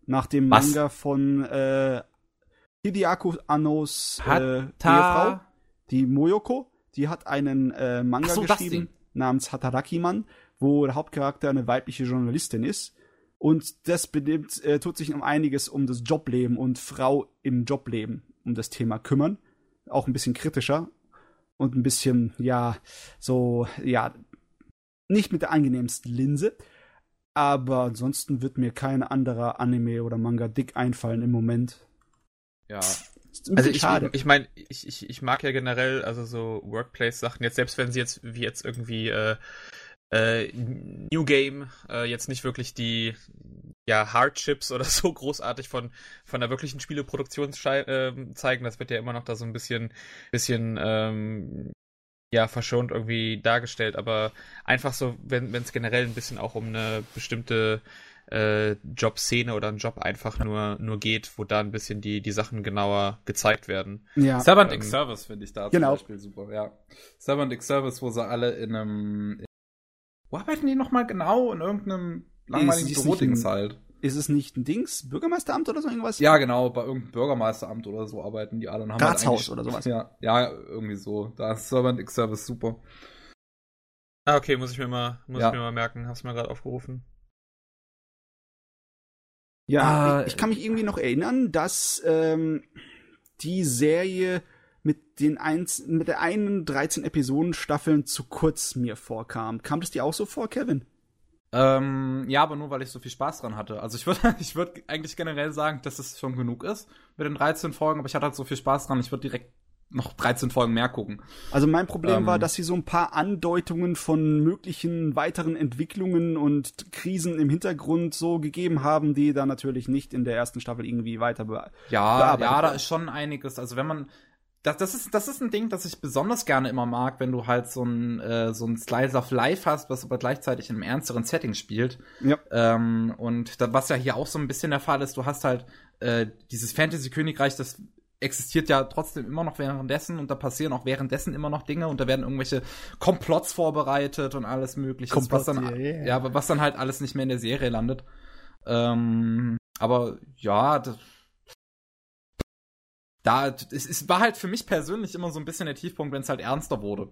Nach dem Was? Manga von äh, Hideaki Annos äh, Ehefrau, die Moyoko. Die hat einen äh, Manga so, geschrieben namens Hatarakiman, wo der Hauptcharakter eine weibliche Journalistin ist. Und das benimmt, äh, tut sich um einiges um das Jobleben und Frau im Jobleben um das Thema kümmern. Auch ein bisschen kritischer und ein bisschen, ja, so, ja, nicht mit der angenehmsten Linse. Aber ansonsten wird mir kein anderer Anime oder Manga dick einfallen im Moment. Ja. Also ich, schade. ich meine, ich, ich, ich mag ja generell also so Workplace-Sachen, jetzt selbst wenn sie jetzt wie jetzt irgendwie äh, äh, New Game äh, jetzt nicht wirklich die ja, Hardships oder (laughs) so großartig von, von der wirklichen Spieleproduktion äh, zeigen. Das wird ja immer noch da so ein bisschen, bisschen ähm, ja, verschont irgendwie dargestellt, aber einfach so, wenn es generell ein bisschen auch um eine bestimmte äh, Jobszene oder einen Job einfach nur, nur geht, wo da ein bisschen die, die Sachen genauer gezeigt werden. Ja. Servant ähm, X Service finde ich da genau. zum Beispiel super, ja. Servant X Service, wo sie alle in einem wo arbeiten die nochmal genau? In irgendeinem langweiligen Bürodings halt. Ist es nicht ein Dings? Bürgermeisteramt oder so irgendwas? Ja, genau, bei irgendeinem Bürgermeisteramt oder so arbeiten die alle. Und haben halt Ratshaus halt oder sowas. Ja, ja, irgendwie so. Da ist Servant X Service super. Ah, okay, muss ich mir mal, muss ja. ich mir mal merken. Hab's mir gerade aufgerufen. Ja, ah, ich, ich, kann mich irgendwie noch erinnern, dass ähm, die Serie mit den eins, mit der einen 13 Episoden Staffeln zu kurz mir vorkam. Kam das dir auch so vor, Kevin? Ähm, ja, aber nur weil ich so viel Spaß dran hatte. Also ich würde (laughs) ich würde eigentlich generell sagen, dass es schon genug ist mit den 13 Folgen, aber ich hatte halt so viel Spaß dran, ich würde direkt noch 13 Folgen mehr gucken. Also mein Problem ähm, war, dass sie so ein paar Andeutungen von möglichen weiteren Entwicklungen und Krisen im Hintergrund so gegeben haben, die da natürlich nicht in der ersten Staffel irgendwie weiter be ja, Ja, da ist schon einiges. Also wenn man das, das, ist, das ist ein Ding, das ich besonders gerne immer mag, wenn du halt so ein, äh, so ein Slice of Life hast, was aber gleichzeitig in einem ernsteren Setting spielt. Ja. Ähm, und da, was ja hier auch so ein bisschen der Fall ist, du hast halt äh, dieses Fantasy-Königreich, das existiert ja trotzdem immer noch währenddessen und da passieren auch währenddessen immer noch Dinge und da werden irgendwelche Komplotts vorbereitet und alles mögliche, was dann, yeah, ja, was dann halt alles nicht mehr in der Serie landet. Ähm, aber ja, das, da, es, es war halt für mich persönlich immer so ein bisschen der Tiefpunkt, wenn es halt ernster wurde.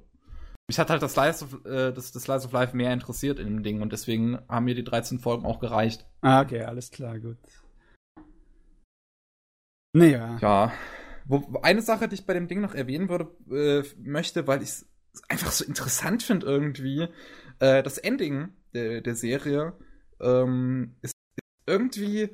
Mich hat halt das Slice of, äh, das, das Slice of Life mehr interessiert in dem Ding und deswegen haben mir die 13 Folgen auch gereicht. Ah, okay, alles klar, gut. Naja. Ja. Wo, eine Sache, die ich bei dem Ding noch erwähnen würde, äh, möchte, weil ich es einfach so interessant finde irgendwie, äh, das Ending der, der Serie ähm, ist, ist irgendwie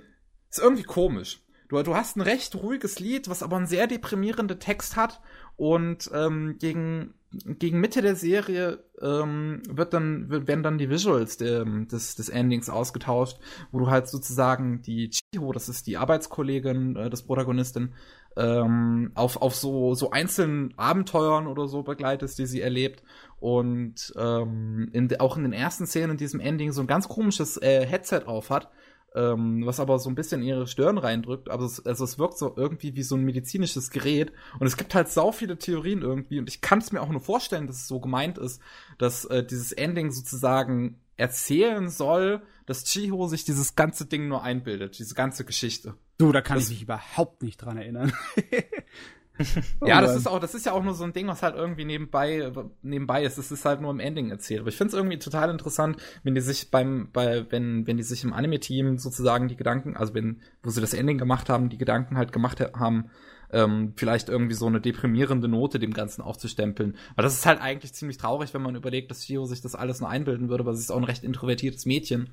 ist irgendwie komisch. Du, du hast ein recht ruhiges Lied, was aber einen sehr deprimierenden Text hat und ähm, gegen gegen Mitte der Serie ähm, wird dann werden dann die Visuals der, des, des Endings ausgetauscht, wo du halt sozusagen die Chiho, das ist die Arbeitskollegin äh, des Protagonisten, ähm, auf, auf so, so einzelnen Abenteuern oder so begleitest, die sie erlebt. Und ähm, in, auch in den ersten Szenen in diesem Ending so ein ganz komisches äh, Headset auf hat, ähm, was aber so ein bisschen in ihre Stirn reindrückt. Aber es, also es wirkt so irgendwie wie so ein medizinisches Gerät. Und es gibt halt sau viele Theorien irgendwie. Und ich kann es mir auch nur vorstellen, dass es so gemeint ist, dass äh, dieses Ending sozusagen erzählen soll, dass Chiho sich dieses ganze Ding nur einbildet, diese ganze Geschichte. Du, da kann das, ich mich überhaupt nicht dran erinnern. (laughs) (laughs) oh ja, das ist auch, das ist ja auch nur so ein Ding, was halt irgendwie nebenbei, nebenbei ist. Es ist halt nur im Ending erzählt. Aber ich finde es irgendwie total interessant, wenn die sich beim, bei, wenn, wenn die sich im Anime-Team sozusagen die Gedanken, also wenn, wo sie das Ending gemacht haben, die Gedanken halt gemacht haben, ähm, vielleicht irgendwie so eine deprimierende Note dem Ganzen aufzustempeln. Weil das ist halt eigentlich ziemlich traurig, wenn man überlegt, dass Shio sich das alles nur einbilden würde, weil sie ist auch ein recht introvertiertes Mädchen.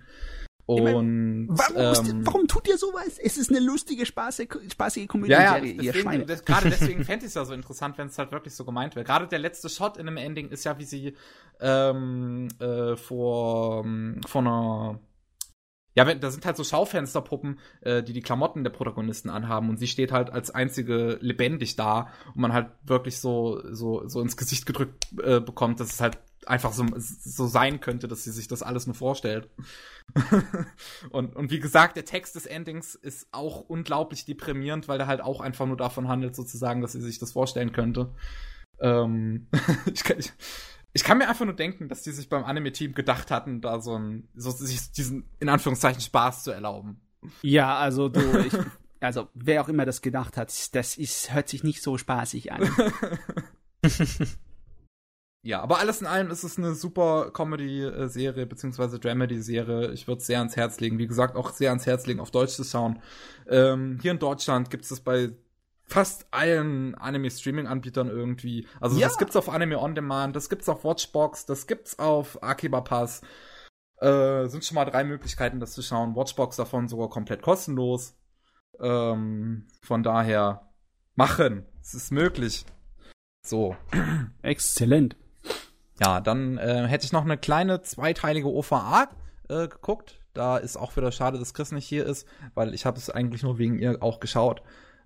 Und warum, ähm, warum, tut ihr sowas? Es ist eine lustige, spaßige, spaßige Komödie-Serie, ja, ja, deswegen, das, Gerade (laughs) deswegen fände ich es ja so interessant, wenn es halt wirklich so gemeint wäre. Gerade der letzte Shot in einem Ending ist ja, wie sie ähm, äh, vor, vor einer ja, wenn, da sind halt so Schaufensterpuppen, äh, die die Klamotten der Protagonisten anhaben und sie steht halt als einzige lebendig da und man halt wirklich so so so ins Gesicht gedrückt äh, bekommt, dass es halt einfach so, so sein könnte, dass sie sich das alles nur vorstellt. (laughs) und, und wie gesagt, der Text des Endings ist auch unglaublich deprimierend, weil der halt auch einfach nur davon handelt, sozusagen, dass sie sich das vorstellen könnte. Ähm, (laughs) ich, kann, ich, ich kann mir einfach nur denken, dass die sich beim Anime-Team gedacht hatten, da so ein, so sich diesen, in Anführungszeichen, Spaß zu erlauben. Ja, also du, ich, (laughs) also wer auch immer das gedacht hat, das ist, hört sich nicht so spaßig an. Ja, aber alles in allem ist es eine super Comedy-Serie, beziehungsweise Dramedy-Serie. Ich würde es sehr ans Herz legen. Wie gesagt, auch sehr ans Herz legen, auf Deutsch zu schauen. Ähm, hier in Deutschland gibt es das bei fast allen Anime-Streaming-Anbietern irgendwie. Also ja. das gibt's auf Anime On Demand, das gibt's auf Watchbox, das gibt's auf Akiba Pass. Äh, sind schon mal drei Möglichkeiten, das zu schauen. Watchbox davon sogar komplett kostenlos. Ähm, von daher machen. Es ist möglich. So. (clears throat) Exzellent. Ja, dann äh, hätte ich noch eine kleine zweiteilige OVA äh, geguckt. Da ist auch wieder schade, dass Chris nicht hier ist, weil ich habe es eigentlich nur wegen ihr auch geschaut.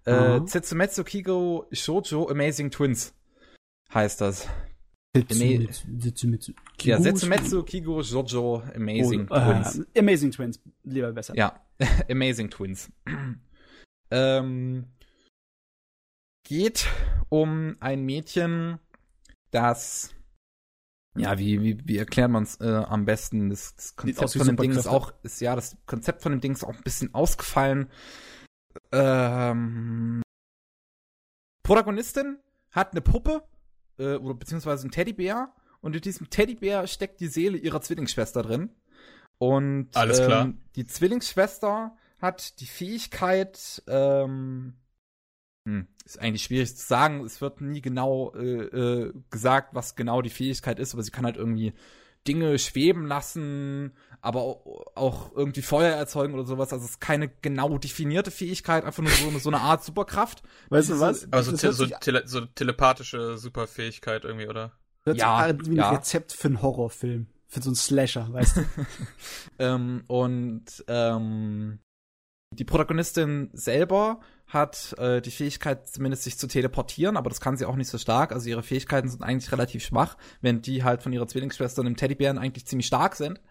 Äh, mhm. Kigo Shoujo Amazing Twins heißt das. Setsumetsu. Ja, Setsumetsu Kigo Shoujo Amazing oh, Twins. Uh, Amazing Twins, lieber besser. Ja, (laughs) Amazing Twins. (clears throat) ähm, geht um ein Mädchen, das ja, wie, wie, wie erklärt man es äh, am besten? Das, das Konzept von dem Ding ist auch, ist ja, das Konzept von dem Ding ist auch ein bisschen ausgefallen. Ähm, Protagonistin hat eine Puppe äh, oder beziehungsweise einen Teddybär und in diesem Teddybär steckt die Seele ihrer Zwillingsschwester drin. Und Alles klar. Ähm, die Zwillingsschwester hat die Fähigkeit, ähm, hm, ist eigentlich schwierig zu sagen. Es wird nie genau äh, äh, gesagt, was genau die Fähigkeit ist, aber sie kann halt irgendwie Dinge schweben lassen, aber auch irgendwie Feuer erzeugen oder sowas. Also es ist keine genau definierte Fähigkeit, einfach nur so eine, so eine Art Superkraft. Weißt du was? Aber so, te so, tele so, telepathische Superfähigkeit irgendwie, oder? Hört ja, sich wie ein ja. Rezept für einen Horrorfilm. Für so einen Slasher, weißt du? (laughs) ähm, und ähm, die Protagonistin selber hat äh, die Fähigkeit, zumindest sich zu teleportieren, aber das kann sie auch nicht so stark. Also ihre Fähigkeiten sind eigentlich relativ schwach, während die halt von ihrer Zwillingsschwester und dem Teddybären eigentlich ziemlich stark sind.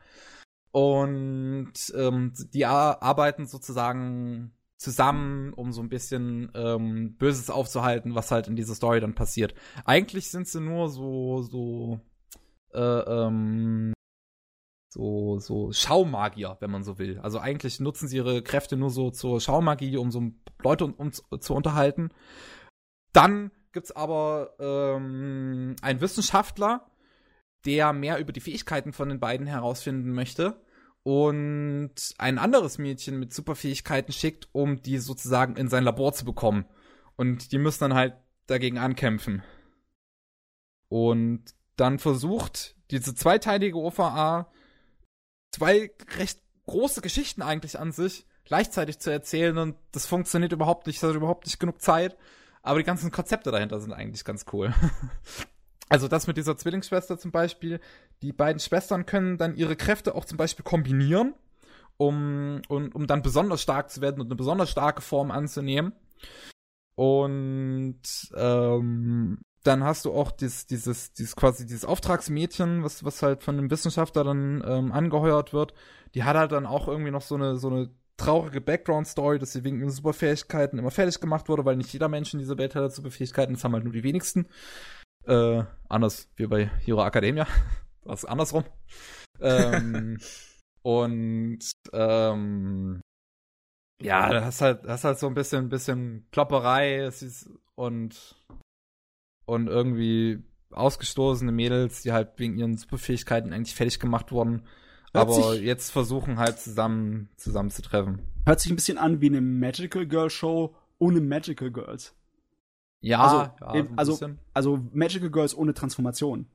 Und ähm, die arbeiten sozusagen zusammen, um so ein bisschen ähm, Böses aufzuhalten, was halt in dieser Story dann passiert. Eigentlich sind sie nur so, so, äh, ähm, so, so Schaumagier, wenn man so will. Also eigentlich nutzen sie ihre Kräfte nur so zur Schaumagie, um so Leute um, um zu unterhalten. Dann gibt's aber ähm, einen Wissenschaftler, der mehr über die Fähigkeiten von den beiden herausfinden möchte und ein anderes Mädchen mit Superfähigkeiten schickt, um die sozusagen in sein Labor zu bekommen. Und die müssen dann halt dagegen ankämpfen. Und dann versucht diese zweiteilige OVA zwei recht große Geschichten eigentlich an sich gleichzeitig zu erzählen und das funktioniert überhaupt nicht, es hat überhaupt nicht genug Zeit. Aber die ganzen Konzepte dahinter sind eigentlich ganz cool. (laughs) Also das mit dieser Zwillingsschwester zum Beispiel, die beiden Schwestern können dann ihre Kräfte auch zum Beispiel kombinieren, um, um, um dann besonders stark zu werden und eine besonders starke Form anzunehmen. Und ähm, dann hast du auch dieses, dieses, dieses quasi dieses Auftragsmädchen, was, was halt von einem Wissenschaftler dann ähm, angeheuert wird. Die hat halt dann auch irgendwie noch so eine, so eine traurige Background-Story, dass sie wegen ihren Superfähigkeiten immer fertig gemacht wurde, weil nicht jeder Mensch in dieser Welt hat Superfähigkeiten, das haben halt nur die wenigsten. Äh, anders wie bei Hero Academia. (laughs) Was andersrum. ähm, (laughs) und ähm, ja, das hast halt, das halt so ein bisschen, bisschen Klopperei und und irgendwie ausgestoßene Mädels, die halt wegen ihren Superfähigkeiten eigentlich fertig gemacht wurden, hört aber jetzt versuchen halt zusammen zusammenzutreffen. Hört sich ein bisschen an wie eine Magical Girl Show ohne Magical Girls. Ja, also, ja, so also, also Magical Girls ohne Transformation.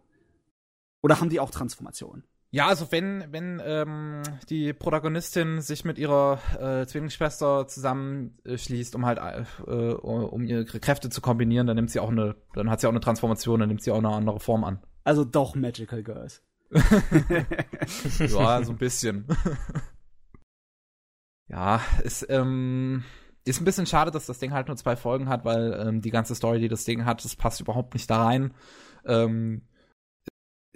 Oder haben die auch Transformation? Ja, also wenn, wenn ähm, die Protagonistin sich mit ihrer äh, Zwillingsschwester zusammenschließt, um halt äh, um ihre Kräfte zu kombinieren, dann nimmt sie auch eine, dann hat sie auch eine Transformation, dann nimmt sie auch eine andere Form an. Also doch Magical Girls. (laughs) (laughs) ja, so ein bisschen. (laughs) ja, ist, ähm, ist ein bisschen schade, dass das Ding halt nur zwei Folgen hat, weil ähm, die ganze Story, die das Ding hat, das passt überhaupt nicht da rein. Ähm,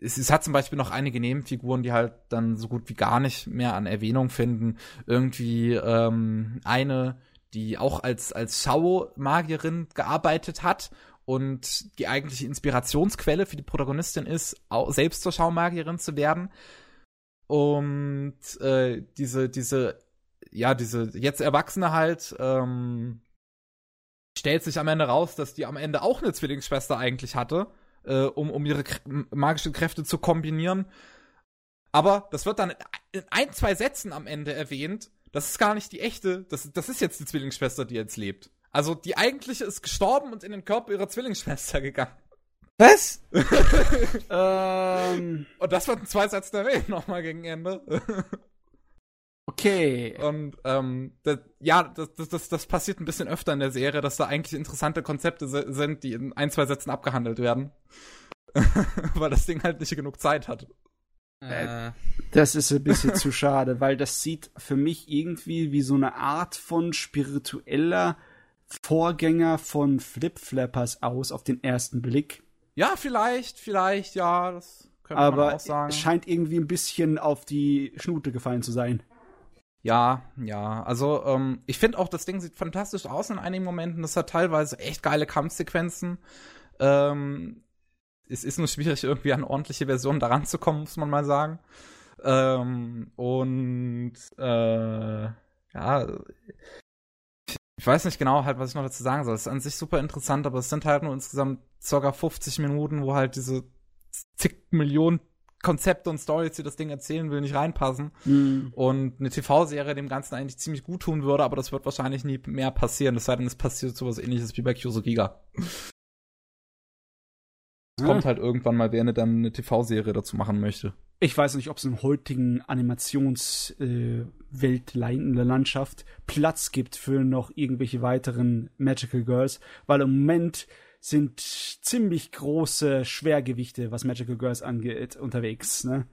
es, es hat zum Beispiel noch einige Nebenfiguren, die halt dann so gut wie gar nicht mehr an Erwähnung finden. Irgendwie ähm, eine, die auch als, als Schau-Magierin gearbeitet hat und die eigentliche Inspirationsquelle für die Protagonistin ist, auch selbst zur Schaumagierin zu werden. Und äh, diese, diese, ja, diese jetzt Erwachsene halt, ähm, stellt sich am Ende raus, dass die am Ende auch eine Zwillingsschwester eigentlich hatte, äh, um, um ihre magischen Kräfte zu kombinieren. Aber das wird dann in ein, zwei Sätzen am Ende erwähnt. Das ist gar nicht die echte, das, das ist jetzt die Zwillingsschwester, die jetzt lebt. Also die eigentliche ist gestorben und in den Körper ihrer Zwillingsschwester gegangen. Was? (laughs) ähm. Und das wird in zwei Sätzen erwähnt, (laughs) nochmal gegen Ende. Okay. Und ähm, das, ja, das, das, das, das passiert ein bisschen öfter in der Serie, dass da eigentlich interessante Konzepte sind, die in ein, zwei Sätzen abgehandelt werden. (laughs) weil das Ding halt nicht genug Zeit hat. Äh. Das ist ein bisschen zu schade, weil das sieht für mich irgendwie wie so eine Art von spiritueller Vorgänger von Flip Flappers aus auf den ersten Blick. Ja, vielleicht, vielleicht, ja, das könnte Aber man auch sagen. Aber scheint irgendwie ein bisschen auf die Schnute gefallen zu sein. Ja, ja. Also ähm, ich finde auch, das Ding sieht fantastisch aus in einigen Momenten. Das hat teilweise echt geile Kampfsequenzen. Ähm, es ist nur schwierig, irgendwie an ordentliche Versionen daran zu kommen, muss man mal sagen. Ähm, und äh, ja, ich weiß nicht genau halt, was ich noch dazu sagen soll. Es ist an sich super interessant, aber es sind halt nur insgesamt ca. 50 Minuten, wo halt diese zig Millionen Konzepte und Stories, die das Ding erzählen will, nicht reinpassen. Mhm. Und eine TV-Serie dem Ganzen eigentlich ziemlich gut tun würde, aber das wird wahrscheinlich nie mehr passieren. Es sei denn, es passiert sowas ähnliches wie bei Kyoso Giga. Es kommt halt irgendwann mal, wer dann eine TV-Serie dazu machen möchte. Ich weiß nicht, ob es im heutigen Animationswelt äh, Landschaft Platz gibt für noch irgendwelche weiteren Magical Girls, weil im Moment sind ziemlich große Schwergewichte, was Magical Girls angeht, unterwegs. Ne?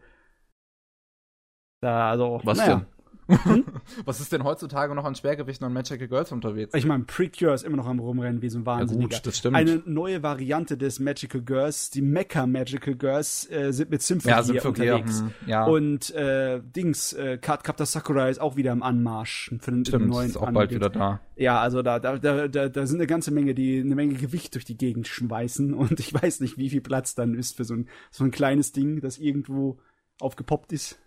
Da, also, was naja. denn? Hm? (laughs) Was ist denn heutzutage noch an Schwergewichten und Magical Girls unterwegs? Ich meine, Precure ist immer noch am Rumrennen wie so ein Wahnsinniger. Ja gut, das stimmt. Eine neue Variante des Magical Girls, die Mecha Magical Girls, äh, sind mit Symphony, ja, Symphogear unterwegs. Hm, ja. Und äh, Dings, äh, Card Captor Sakura ist auch wieder im Anmarsch. Für den, stimmt, neuen ist auch bald wieder da. Ja, also da, da, da, da, da sind eine ganze Menge, die eine Menge Gewicht durch die Gegend schmeißen (laughs) und ich weiß nicht, wie viel Platz dann ist für so ein, so ein kleines Ding, das irgendwo aufgepoppt ist.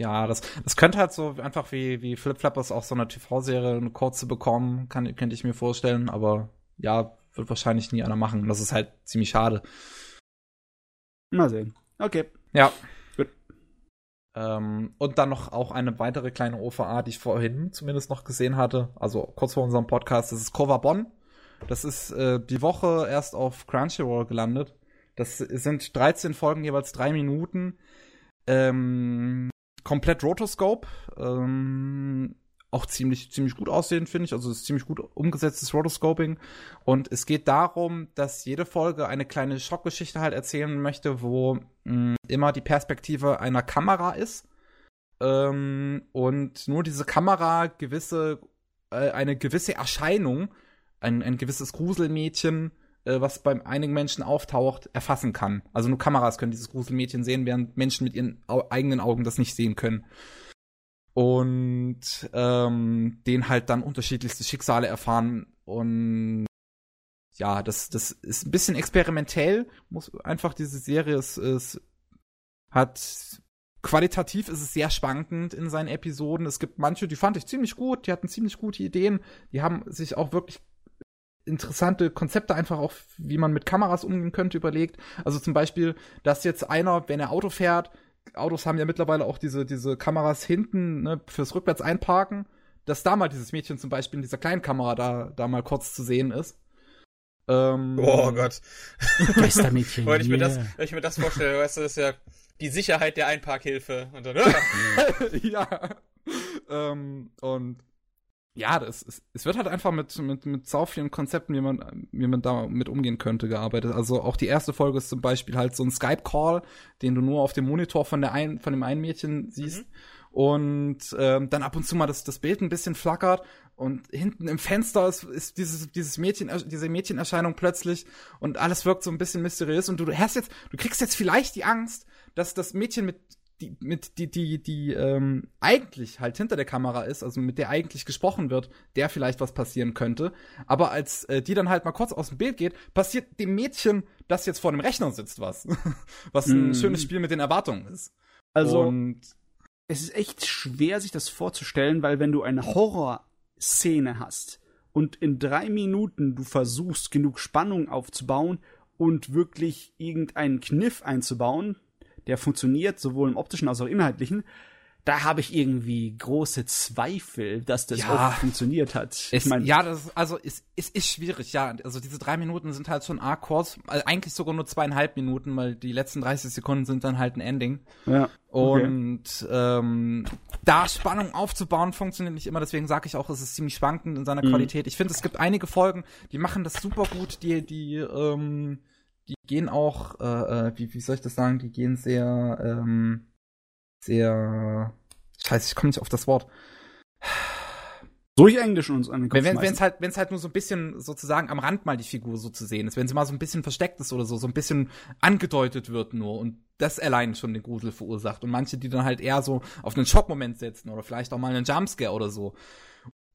Ja, das, das könnte halt so einfach wie, wie Flip Flappers auch so eine TV-Serie eine kurze bekommen, kann, könnte ich mir vorstellen, aber ja, wird wahrscheinlich nie einer machen. Das ist halt ziemlich schade. Mal sehen. Okay. Ja. Gut. Ähm, und dann noch auch eine weitere kleine OVA, die ich vorhin zumindest noch gesehen hatte, also kurz vor unserem Podcast, das ist Cover Bonn. Das ist äh, die Woche erst auf Crunchyroll gelandet. Das sind 13 Folgen, jeweils drei Minuten. Ähm, komplett Rotoscope. Ähm, auch ziemlich, ziemlich gut aussehend, finde ich. Also es ist ziemlich gut umgesetztes Rotoscoping. Und es geht darum, dass jede Folge eine kleine Schockgeschichte halt erzählen möchte, wo mh, immer die Perspektive einer Kamera ist. Ähm, und nur diese Kamera gewisse, äh, eine gewisse Erscheinung, ein, ein gewisses Gruselmädchen äh, was bei einigen Menschen auftaucht, erfassen kann. Also nur Kameras können dieses Gruselmädchen sehen, während Menschen mit ihren au eigenen Augen das nicht sehen können. Und ähm, den halt dann unterschiedlichste Schicksale erfahren und ja, das, das ist ein bisschen experimentell, muss einfach diese Serie ist, ist hat qualitativ ist es sehr schwankend in seinen Episoden. Es gibt manche, die fand ich ziemlich gut, die hatten ziemlich gute Ideen, die haben sich auch wirklich interessante Konzepte einfach auch, wie man mit Kameras umgehen könnte, überlegt. Also zum Beispiel, dass jetzt einer, wenn er Auto fährt, Autos haben ja mittlerweile auch diese, diese Kameras hinten ne, fürs Rückwärts einparken, dass da mal dieses Mädchen zum Beispiel in dieser kleinen Kamera da, da mal kurz zu sehen ist. Ähm, oh Gott. Geistermädchen. (laughs) Wenn ich, mir das, wenn ich mir das vorstelle, weißt du, das ist ja die Sicherheit der Einparkhilfe. Und dann, (laughs) (laughs) ja. ähm, und ja, das, es, es wird halt einfach mit, mit, mit sau vielen Konzepten, wie man, wie man da mit umgehen könnte, gearbeitet. Also auch die erste Folge ist zum Beispiel halt so ein Skype-Call, den du nur auf dem Monitor von der ein, von dem einen Mädchen siehst. Mhm. Und ähm, dann ab und zu mal das, das Bild ein bisschen flackert und hinten im Fenster ist, ist dieses, dieses Mädchen, diese Mädchenerscheinung plötzlich und alles wirkt so ein bisschen mysteriös und du hast jetzt, du kriegst jetzt vielleicht die Angst, dass das Mädchen mit die, mit die, die, die ähm, eigentlich halt hinter der Kamera ist, also mit der eigentlich gesprochen wird, der vielleicht was passieren könnte. Aber als äh, die dann halt mal kurz aus dem Bild geht, passiert dem Mädchen, das jetzt vor dem Rechner sitzt, was. (laughs) was ein mm. schönes Spiel mit den Erwartungen ist. Also. Und es ist echt schwer, sich das vorzustellen, weil wenn du eine Horrorszene hast und in drei Minuten du versuchst, genug Spannung aufzubauen und wirklich irgendeinen Kniff einzubauen, der funktioniert, sowohl im optischen als auch inhaltlichen, da habe ich irgendwie große Zweifel, dass das ja, auch funktioniert hat. Ich mein, ja, das also es, es ist schwierig, ja. Also diese drei Minuten sind halt schon arg kurz, also eigentlich sogar nur zweieinhalb Minuten, weil die letzten 30 Sekunden sind dann halt ein Ending. Ja. Okay. Und ähm, da Spannung aufzubauen funktioniert nicht immer, deswegen sage ich auch, es ist ziemlich schwankend in seiner mhm. Qualität. Ich finde, es gibt einige Folgen, die machen das super gut, die, die, ähm, die gehen auch, äh, äh wie, wie soll ich das sagen, die gehen sehr, ähm, sehr. Scheiße, ich komme nicht auf das Wort. Durch Englisch uns an den Kopf Wenn es halt, wenn's halt nur so ein bisschen sozusagen am Rand mal die Figur so zu sehen ist, wenn sie mal so ein bisschen versteckt ist oder so, so ein bisschen angedeutet wird nur und das allein schon den Grusel verursacht. Und manche, die dann halt eher so auf einen Schockmoment setzen oder vielleicht auch mal einen Jumpscare oder so.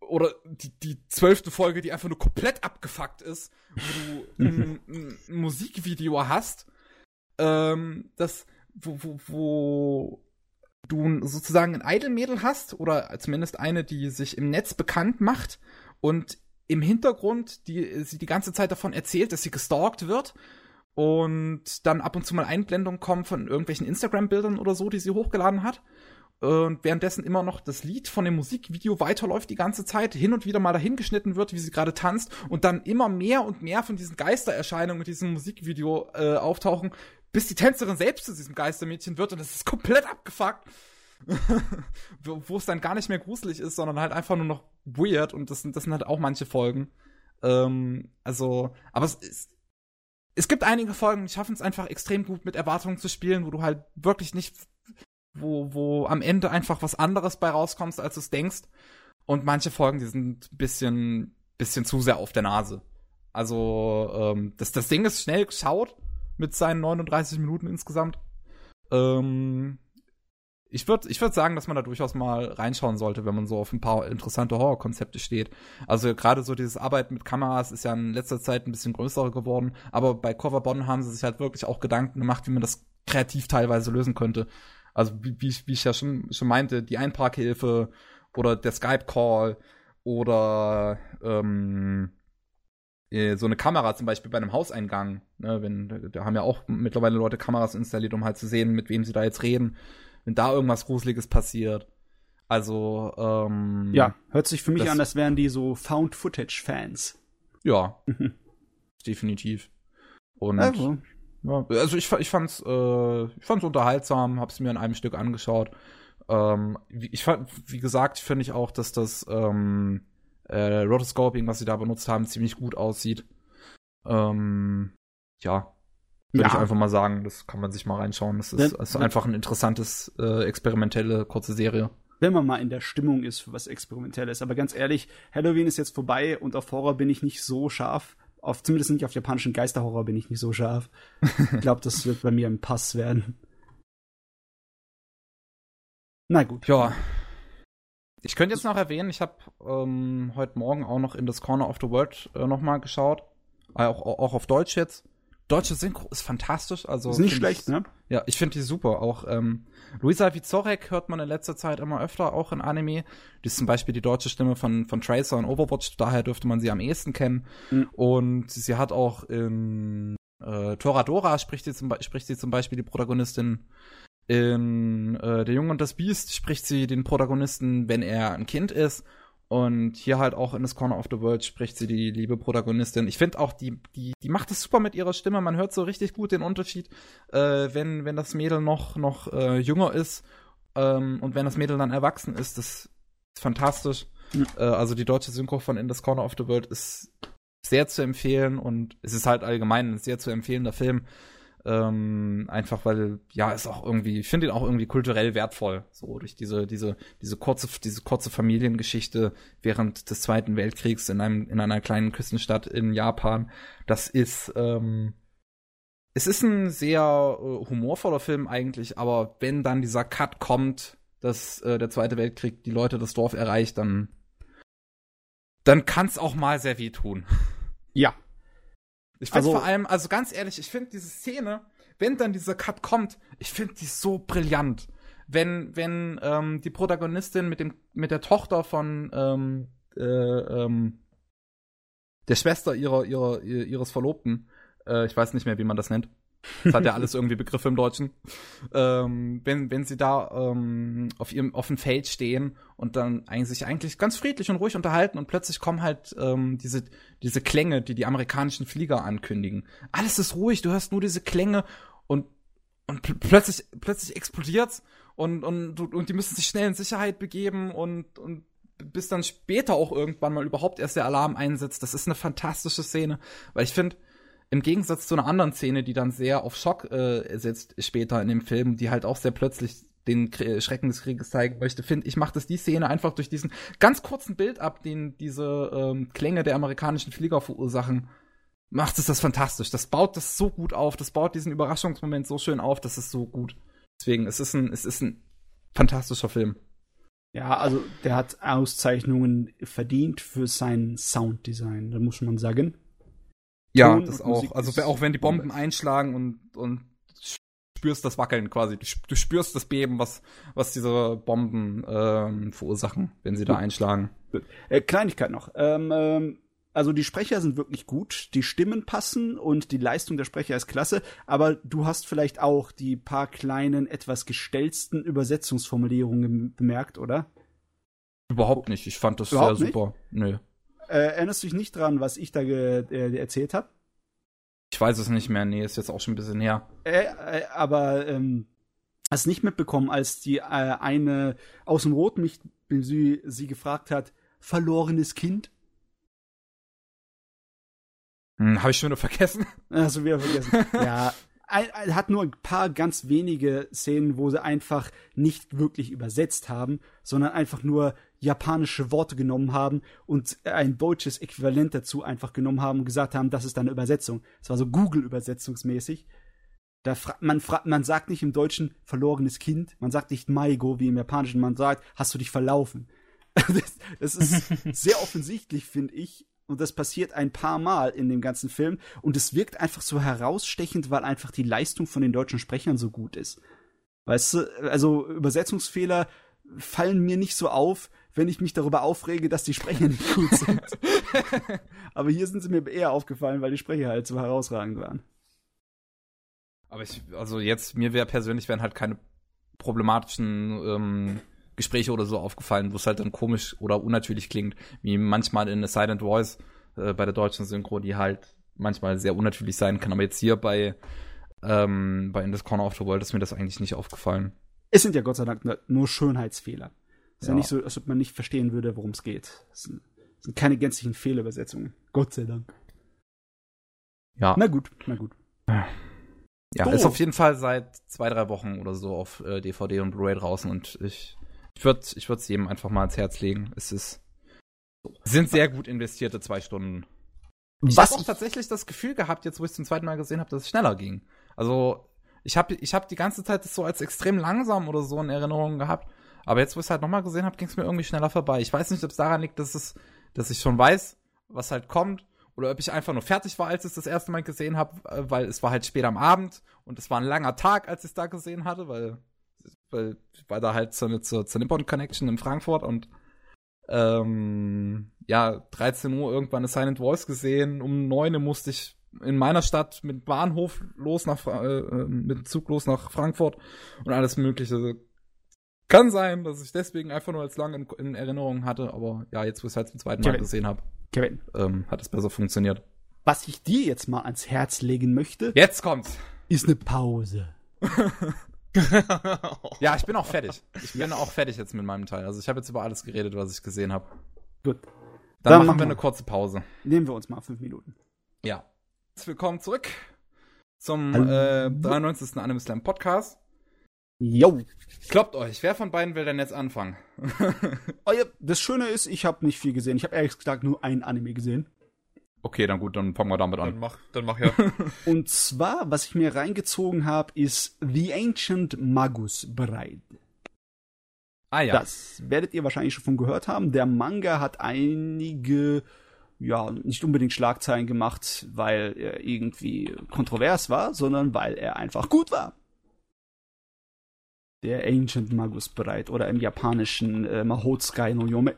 Oder die, die zwölfte Folge, die einfach nur komplett abgefuckt ist, wo du (laughs) ein, ein, Musikvideo hast, ähm, das, wo, wo, wo du sozusagen ein Idol-Mädel hast oder zumindest eine, die sich im Netz bekannt macht und im Hintergrund, die sie die ganze Zeit davon erzählt, dass sie gestalkt wird und dann ab und zu mal Einblendungen kommen von irgendwelchen Instagram-Bildern oder so, die sie hochgeladen hat. Und währenddessen immer noch das Lied von dem Musikvideo weiterläuft die ganze Zeit, hin und wieder mal dahin geschnitten wird, wie sie gerade tanzt und dann immer mehr und mehr von diesen Geistererscheinungen mit diesem Musikvideo äh, auftauchen, bis die Tänzerin selbst zu diesem Geistermädchen wird und es ist komplett abgefuckt. (laughs) Wo es dann gar nicht mehr gruselig ist, sondern halt einfach nur noch weird und das, das sind halt auch manche Folgen. Ähm, also, aber es ist, es gibt einige Folgen, die schaffen es einfach extrem gut mit Erwartungen zu spielen, wo du halt wirklich nicht, wo, wo am Ende einfach was anderes bei rauskommst, als du es denkst. Und manche Folgen, die sind ein bisschen, bisschen zu sehr auf der Nase. Also, ähm, das, das Ding ist schnell geschaut, mit seinen 39 Minuten insgesamt. Ähm, ich würde ich würd sagen, dass man da durchaus mal reinschauen sollte, wenn man so auf ein paar interessante Horrorkonzepte steht. Also gerade so dieses Arbeiten mit Kameras ist ja in letzter Zeit ein bisschen größer geworden, aber bei Cover Bonn haben sie sich halt wirklich auch Gedanken gemacht, wie man das kreativ teilweise lösen könnte. Also wie, wie, wie ich ja schon, schon meinte, die Einparkhilfe oder der Skype-Call oder ähm, äh, so eine Kamera zum Beispiel bei einem Hauseingang, ne, wenn, da haben ja auch mittlerweile Leute Kameras installiert, um halt zu sehen, mit wem sie da jetzt reden, wenn da irgendwas Gruseliges passiert. Also, ähm, Ja, hört sich für mich das, an, als wären die so Found-Footage-Fans. Ja. Mhm. definitiv. Und also. Ja, also ich, ich fand's, äh, ich fand's unterhaltsam, hab's mir in einem Stück angeschaut. Ähm, ich fand, wie gesagt, finde ich auch, dass das ähm, äh, Rotoscoping, was sie da benutzt haben, ziemlich gut aussieht. Ähm, ja, würde ja. ich einfach mal sagen, das kann man sich mal reinschauen. Das ist, wenn, ist einfach ein interessantes, äh, experimentelle, kurze Serie. Wenn man mal in der Stimmung ist für was Experimentelles. Aber ganz ehrlich, Halloween ist jetzt vorbei und auf Horror bin ich nicht so scharf. Auf, zumindest nicht auf japanischen Geisterhorror bin ich nicht so scharf. ich glaube, das wird bei mir ein Pass werden. Na gut. Ja, ich könnte jetzt noch erwähnen, ich habe ähm, heute Morgen auch noch in das Corner of the World äh, nochmal geschaut. Äh, auch, auch auf Deutsch jetzt. Deutsche Synchro ist fantastisch. Also ist nicht schlecht, ne? Ja, ich finde die super. Auch ähm, Luisa Vizorek hört man in letzter Zeit immer öfter, auch in Anime. Die ist zum Beispiel die deutsche Stimme von, von Tracer in Overwatch, daher dürfte man sie am ehesten kennen. Mhm. Und sie hat auch in äh, Toradora spricht sie, zum, spricht sie zum Beispiel die Protagonistin in äh, Der Junge und das Biest spricht sie den Protagonisten, wenn er ein Kind ist. Und hier halt auch in das Corner of the World spricht sie die liebe Protagonistin. Ich finde auch, die, die, die macht es super mit ihrer Stimme. Man hört so richtig gut den Unterschied, äh, wenn, wenn das Mädel noch, noch äh, jünger ist ähm, und wenn das Mädel dann erwachsen ist. Das ist fantastisch. Mhm. Äh, also die deutsche Synchro von In this Corner of the World ist sehr zu empfehlen und es ist halt allgemein ein sehr zu empfehlender Film. Ähm, einfach weil, ja, ist auch irgendwie, ich finde ihn auch irgendwie kulturell wertvoll. So durch diese, diese, diese kurze, diese kurze Familiengeschichte während des Zweiten Weltkriegs in einem, in einer kleinen Küstenstadt in Japan. Das ist, ähm, es ist ein sehr äh, humorvoller Film eigentlich, aber wenn dann dieser Cut kommt, dass äh, der Zweite Weltkrieg die Leute das Dorf erreicht, dann, dann kann es auch mal sehr weh tun. Ja, ich finde also, vor allem, also ganz ehrlich, ich finde diese Szene, wenn dann dieser Cut kommt, ich finde die so brillant. Wenn, wenn ähm, die Protagonistin mit dem, mit der Tochter von ähm, äh, ähm, der Schwester ihrer, ihrer, ihres Verlobten, äh, ich weiß nicht mehr, wie man das nennt, das hat ja alles irgendwie Begriffe im Deutschen. Ähm, wenn, wenn sie da ähm, auf ihrem auf dem Feld stehen und dann eigentlich, sich eigentlich ganz friedlich und ruhig unterhalten und plötzlich kommen halt ähm, diese, diese Klänge, die die amerikanischen Flieger ankündigen. Alles ist ruhig, du hörst nur diese Klänge und, und pl plötzlich, plötzlich explodiert's und, und, und die müssen sich schnell in Sicherheit begeben und, und bis dann später auch irgendwann mal überhaupt erst der Alarm einsetzt. Das ist eine fantastische Szene, weil ich finde, im Gegensatz zu einer anderen Szene, die dann sehr auf Schock äh, setzt später in dem Film, die halt auch sehr plötzlich den K Schrecken des Krieges zeigen möchte, finde ich, macht es die Szene einfach durch diesen ganz kurzen Bild ab, den diese ähm, Klänge der amerikanischen Flieger verursachen, macht es das fantastisch. Das baut das so gut auf, das baut diesen Überraschungsmoment so schön auf, das ist so gut. Deswegen, es ist ein, es ist ein fantastischer Film. Ja, also der hat Auszeichnungen verdient für sein Sounddesign, da muss man sagen. Ja, das auch. Also auch wenn die Bomben einschlagen und, und spürst das Wackeln quasi. Du, spürst das Beben, was, was diese Bomben ähm, verursachen, wenn sie da einschlagen. Äh, Kleinigkeit noch. Ähm, ähm, also die Sprecher sind wirklich gut, die Stimmen passen und die Leistung der Sprecher ist klasse, aber du hast vielleicht auch die paar kleinen, etwas gestellten Übersetzungsformulierungen bemerkt, oder? Überhaupt nicht. Ich fand das Überhaupt sehr super. Nö. Äh, erinnerst du dich nicht dran, was ich da äh, erzählt habe? Ich weiß es nicht mehr, nee, ist jetzt auch schon ein bisschen her. Äh, äh, aber ähm, hast nicht mitbekommen, als die äh, eine aus dem Rot mich sie, sie gefragt hat, verlorenes Kind? Hm, Habe ich schon wieder vergessen. Hast du wieder vergessen. (laughs) ja, hat nur ein paar ganz wenige Szenen, wo sie einfach nicht wirklich übersetzt haben, sondern einfach nur japanische Worte genommen haben und ein deutsches Äquivalent dazu einfach genommen haben und gesagt haben, das ist eine Übersetzung. Es war so Google-übersetzungsmäßig. Da man, man sagt nicht im Deutschen verlorenes Kind, man sagt nicht Maigo wie im Japanischen, man sagt, hast du dich verlaufen. (laughs) das, das ist (laughs) sehr offensichtlich, finde ich, und das passiert ein paar Mal in dem ganzen Film. Und es wirkt einfach so herausstechend, weil einfach die Leistung von den deutschen Sprechern so gut ist. Weißt du, also Übersetzungsfehler fallen mir nicht so auf, wenn ich mich darüber aufrege, dass die Sprecher nicht gut sind. (laughs) Aber hier sind sie mir eher aufgefallen, weil die Sprecher halt so herausragend waren. Aber ich, also jetzt, mir wäre persönlich wären halt keine problematischen ähm, Gespräche oder so aufgefallen, wo es halt dann komisch oder unnatürlich klingt, wie manchmal in A Silent Voice äh, bei der deutschen Synchro, die halt manchmal sehr unnatürlich sein kann. Aber jetzt hier bei, ähm, bei In This Corner of the World ist mir das eigentlich nicht aufgefallen. Es sind ja Gott sei Dank nur Schönheitsfehler. Es ist ja. ja nicht so, als ob man nicht verstehen würde, worum es geht. Es sind, es sind keine gänzlichen Fehlübersetzungen. Gott sei Dank. Ja. Na gut, na gut. Ja, oh. ist auf jeden Fall seit zwei, drei Wochen oder so auf äh, DVD und Blu-ray draußen und ich ich würde ich es jedem einfach mal ans Herz legen. Es ist sind sehr gut investierte zwei Stunden. Ich habe auch tatsächlich das Gefühl gehabt, jetzt wo ich es zum zweiten Mal gesehen habe, dass es schneller ging. Also ich habe ich hab die ganze Zeit das so als extrem langsam oder so in Erinnerung gehabt. Aber jetzt, wo ich es halt nochmal gesehen habe, ging es mir irgendwie schneller vorbei. Ich weiß nicht, ob es daran liegt, dass es, dass ich schon weiß, was halt kommt, oder ob ich einfach nur fertig war, als ich es das erste Mal gesehen habe, äh, weil es war halt spät am Abend und es war ein langer Tag, als ich es da gesehen hatte, weil weil ich war da halt zur, zur, zur Nippon Connection in Frankfurt und ähm, ja, 13 Uhr irgendwann eine Silent Voice gesehen. Um 9 Uhr musste ich in meiner Stadt mit Bahnhof los nach äh, äh, mit Zug los nach Frankfurt und alles mögliche. Kann sein, dass ich deswegen einfach nur als lang in, in Erinnerung hatte, aber ja, jetzt wo ich es halt zum zweiten Mal Kevin. gesehen habe, ähm, hat es besser funktioniert. Was ich dir jetzt mal ans Herz legen möchte. Jetzt kommt's. Ist eine Pause. (laughs) ja, ich bin auch fertig. Ich bin auch fertig jetzt mit meinem Teil. Also ich habe jetzt über alles geredet, was ich gesehen habe. Gut. Dann, Dann machen wir eine kurze Pause. Nehmen wir uns mal fünf Minuten. Ja. Willkommen zurück. zum äh, 93. Anime Slam Podcast. Jo. Kloppt euch. Wer von beiden will denn jetzt anfangen? (laughs) oh ja, das Schöne ist, ich habe nicht viel gesehen. Ich habe ehrlich gesagt nur ein Anime gesehen. Okay, dann gut, dann fangen wir damit an. Dann mach, dann mach ja. (laughs) Und zwar, was ich mir reingezogen habe, ist The Ancient Magus Bride. Ah ja. Das werdet ihr wahrscheinlich schon von gehört haben. Der Manga hat einige, ja, nicht unbedingt Schlagzeilen gemacht, weil er irgendwie kontrovers war, sondern weil er einfach gut war. Der Ancient Magus Bride oder im japanischen äh, Mahotsukai no Yome.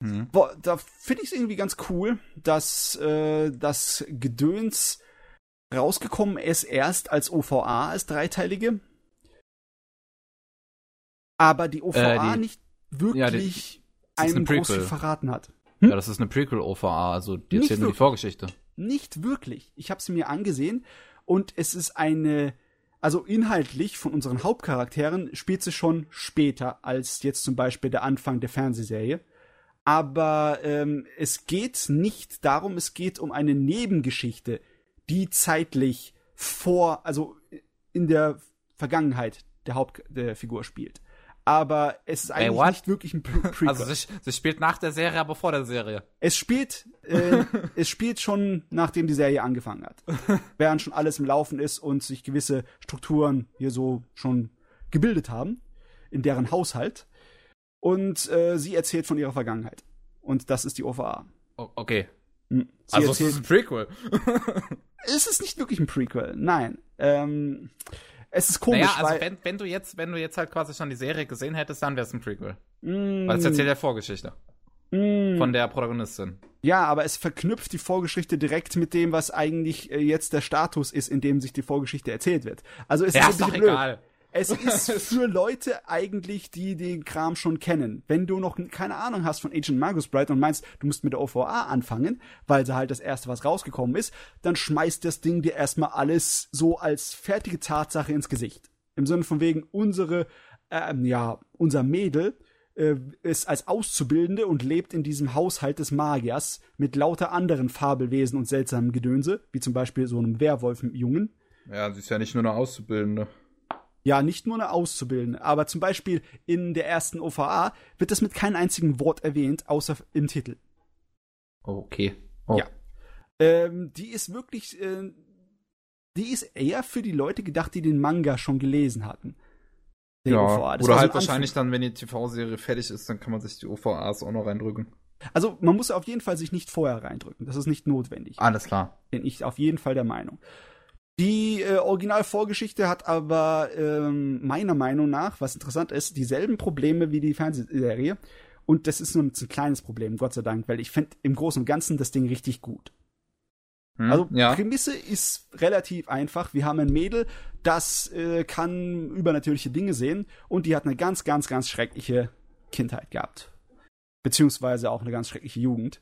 Mhm. Boah, da finde ich es irgendwie ganz cool, dass äh, das Gedöns rausgekommen ist erst als OVA, als dreiteilige aber die OVA äh, die, nicht wirklich ja, die, einen groß verraten hat. Hm? Ja, das ist eine Prequel-OVA, also die erzählt nur die Vorgeschichte. Nicht wirklich. Ich habe sie mir angesehen und es ist eine, also inhaltlich von unseren Hauptcharakteren spielt sie schon später als jetzt zum Beispiel der Anfang der Fernsehserie. Aber ähm, es geht nicht darum, es geht um eine Nebengeschichte, die zeitlich vor, also in der Vergangenheit der Hauptfigur spielt aber es ist eigentlich hey, nicht wirklich ein (laughs) Prequel. Also es, es spielt nach der Serie, aber vor der Serie. Es spielt, äh, es spielt schon nachdem die Serie angefangen hat, (laughs) während schon alles im Laufen ist und sich gewisse Strukturen hier so schon gebildet haben in deren Haushalt. Und äh, sie erzählt von ihrer Vergangenheit. Und das ist die OVA. Okay. Hm. Sie also erzählt, es ist ein Prequel. (laughs) es ist nicht wirklich ein Prequel, nein. Ähm, es ist komisch. Naja, also wenn, wenn du jetzt, wenn du jetzt halt quasi schon die Serie gesehen hättest, dann wäre es ein Prequel. Mm. Weil es erzählt ja Vorgeschichte. Mm. Von der Protagonistin. Ja, aber es verknüpft die Vorgeschichte direkt mit dem, was eigentlich äh, jetzt der Status ist, in dem sich die Vorgeschichte erzählt wird. Also es ja, ist, ist doch egal. Es (laughs) ist für Leute eigentlich, die den Kram schon kennen. Wenn du noch keine Ahnung hast von Agent Magus Bright und meinst, du musst mit der OVA anfangen, weil sie halt das erste, was rausgekommen ist, dann schmeißt das Ding dir erstmal alles so als fertige Tatsache ins Gesicht. Im Sinne von wegen, unsere, ähm, ja, unser Mädel äh, ist als Auszubildende und lebt in diesem Haushalt des Magiers mit lauter anderen Fabelwesen und seltsamen Gedönse, wie zum Beispiel so einem Werwolf-Jungen. Ja, sie ist ja nicht nur eine Auszubildende. Ja, nicht nur eine Auszubildende, aber zum Beispiel in der ersten OVA wird das mit keinem einzigen Wort erwähnt, außer im Titel. Okay. Oh. Ja. Ähm, die ist wirklich, äh, die ist eher für die Leute gedacht, die den Manga schon gelesen hatten. ja, oder halt wahrscheinlich dann, wenn die TV-Serie fertig ist, dann kann man sich die OVAs auch noch reindrücken. Also man muss auf jeden Fall sich nicht vorher reindrücken. Das ist nicht notwendig. Alles klar. Bin ich auf jeden Fall der Meinung. Die äh, Originalvorgeschichte hat aber ähm, meiner Meinung nach, was interessant ist, dieselben Probleme wie die Fernsehserie. Und das ist nur ein kleines Problem, Gott sei Dank, weil ich finde im Großen und Ganzen das Ding richtig gut. Hm, also ja. Prämisse ist relativ einfach. Wir haben ein Mädel, das äh, kann übernatürliche Dinge sehen und die hat eine ganz, ganz, ganz schreckliche Kindheit gehabt. Beziehungsweise auch eine ganz schreckliche Jugend.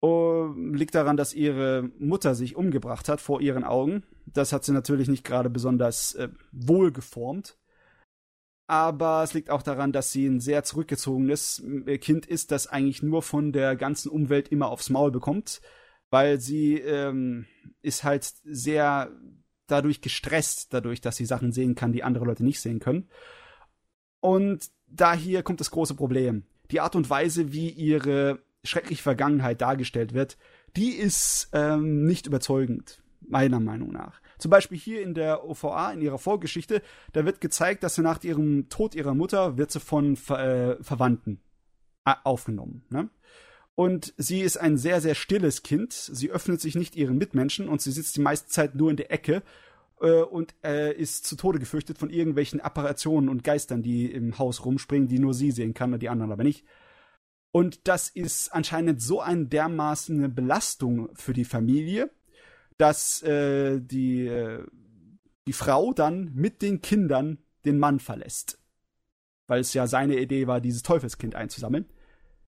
Oh, liegt daran, dass ihre Mutter sich umgebracht hat vor ihren Augen. Das hat sie natürlich nicht gerade besonders äh, wohl geformt. Aber es liegt auch daran, dass sie ein sehr zurückgezogenes äh, Kind ist, das eigentlich nur von der ganzen Umwelt immer aufs Maul bekommt, weil sie ähm, ist halt sehr dadurch gestresst, dadurch, dass sie Sachen sehen kann, die andere Leute nicht sehen können. Und da hier kommt das große Problem. Die Art und Weise, wie ihre schreckliche Vergangenheit dargestellt wird, die ist ähm, nicht überzeugend, meiner Meinung nach. Zum Beispiel hier in der OVA, in ihrer Vorgeschichte, da wird gezeigt, dass sie nach ihrem Tod ihrer Mutter wird sie von Ver äh, Verwandten äh, aufgenommen. Ne? Und sie ist ein sehr, sehr stilles Kind. Sie öffnet sich nicht ihren Mitmenschen und sie sitzt die meiste Zeit nur in der Ecke äh, und äh, ist zu Tode gefürchtet von irgendwelchen Apparationen und Geistern, die im Haus rumspringen, die nur sie sehen kann und die anderen aber nicht. Und das ist anscheinend so eine dermaßen Belastung für die Familie, dass äh, die, äh, die Frau dann mit den Kindern den Mann verlässt. Weil es ja seine Idee war, dieses Teufelskind einzusammeln.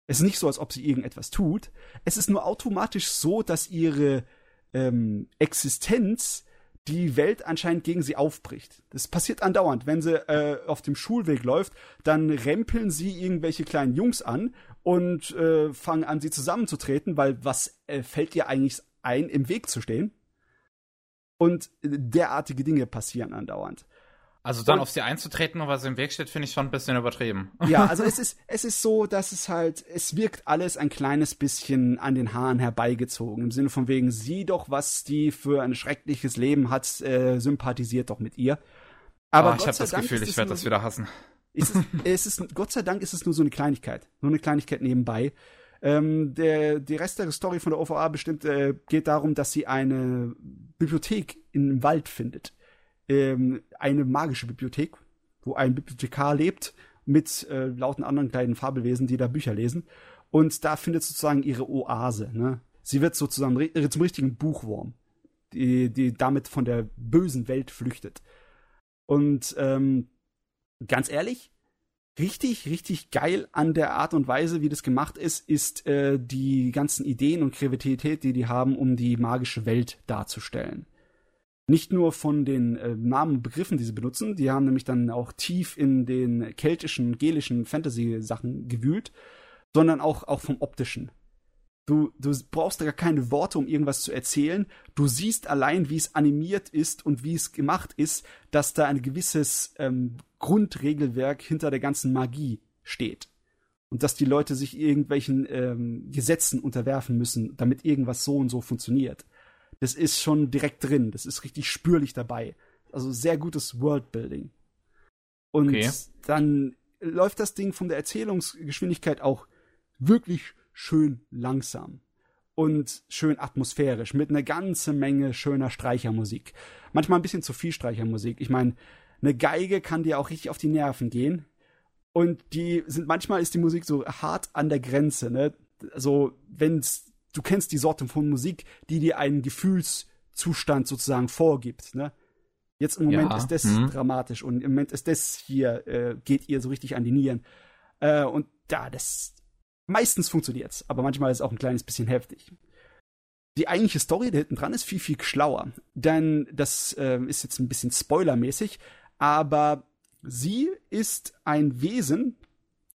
Es ist nicht so, als ob sie irgendetwas tut. Es ist nur automatisch so, dass ihre ähm, Existenz die Welt anscheinend gegen sie aufbricht. Das passiert andauernd. Wenn sie äh, auf dem Schulweg läuft, dann rempeln sie irgendwelche kleinen Jungs an und äh, fangen an, sie zusammenzutreten, weil was äh, fällt ihr eigentlich ein, im Weg zu stehen? Und derartige Dinge passieren andauernd. Also dann und, auf sie einzutreten und was im Weg steht, finde ich schon ein bisschen übertrieben. Ja, (laughs) also es ist, es ist so, dass es halt, es wirkt alles ein kleines bisschen an den Haaren herbeigezogen. Im Sinne von wegen, sieh doch, was die für ein schreckliches Leben hat, äh, sympathisiert doch mit ihr. Aber oh, ich habe das Dank Gefühl, ich werde das wieder hassen. Ist es, (laughs) es ist, Gott sei Dank ist es nur so eine Kleinigkeit. Nur eine Kleinigkeit nebenbei. Ähm, der, die Rest der Story von der OVA bestimmt äh, geht darum, dass sie eine Bibliothek im Wald findet. Ähm, eine magische Bibliothek, wo ein Bibliothekar lebt mit äh, lauten anderen kleinen Fabelwesen, die da Bücher lesen. Und da findet sozusagen ihre Oase. Ne? Sie wird sozusagen zum richtigen Buchwurm, die, die damit von der bösen Welt flüchtet. Und ähm, ganz ehrlich, richtig, richtig geil an der Art und Weise, wie das gemacht ist, ist äh, die ganzen Ideen und Kreativität, die die haben, um die magische Welt darzustellen. Nicht nur von den äh, Namen und Begriffen, die sie benutzen, die haben nämlich dann auch tief in den keltischen, gelischen Fantasy-Sachen gewühlt, sondern auch, auch vom optischen. Du, du brauchst gar keine Worte, um irgendwas zu erzählen. Du siehst allein, wie es animiert ist und wie es gemacht ist, dass da ein gewisses ähm, Grundregelwerk hinter der ganzen Magie steht. Und dass die Leute sich irgendwelchen ähm, Gesetzen unterwerfen müssen, damit irgendwas so und so funktioniert. Das ist schon direkt drin. Das ist richtig spürlich dabei. Also sehr gutes Worldbuilding. Und okay. dann läuft das Ding von der Erzählungsgeschwindigkeit auch wirklich schön langsam und schön atmosphärisch mit einer ganzen Menge schöner Streichermusik. Manchmal ein bisschen zu viel Streichermusik. Ich meine, eine Geige kann dir auch richtig auf die Nerven gehen. Und die sind, manchmal ist die Musik so hart an der Grenze, ne? Also, wenn's, du kennst die Sorte von Musik, die dir einen Gefühlszustand sozusagen vorgibt, ne? Jetzt im Moment ja. ist das mhm. dramatisch und im Moment ist das hier, äh, geht ihr so richtig an die Nieren. Äh, und da, das, Meistens funktioniert's, aber manchmal ist es auch ein kleines bisschen heftig. Die eigentliche Story da hinten dran ist viel, viel schlauer. Denn das äh, ist jetzt ein bisschen spoilermäßig, aber sie ist ein Wesen,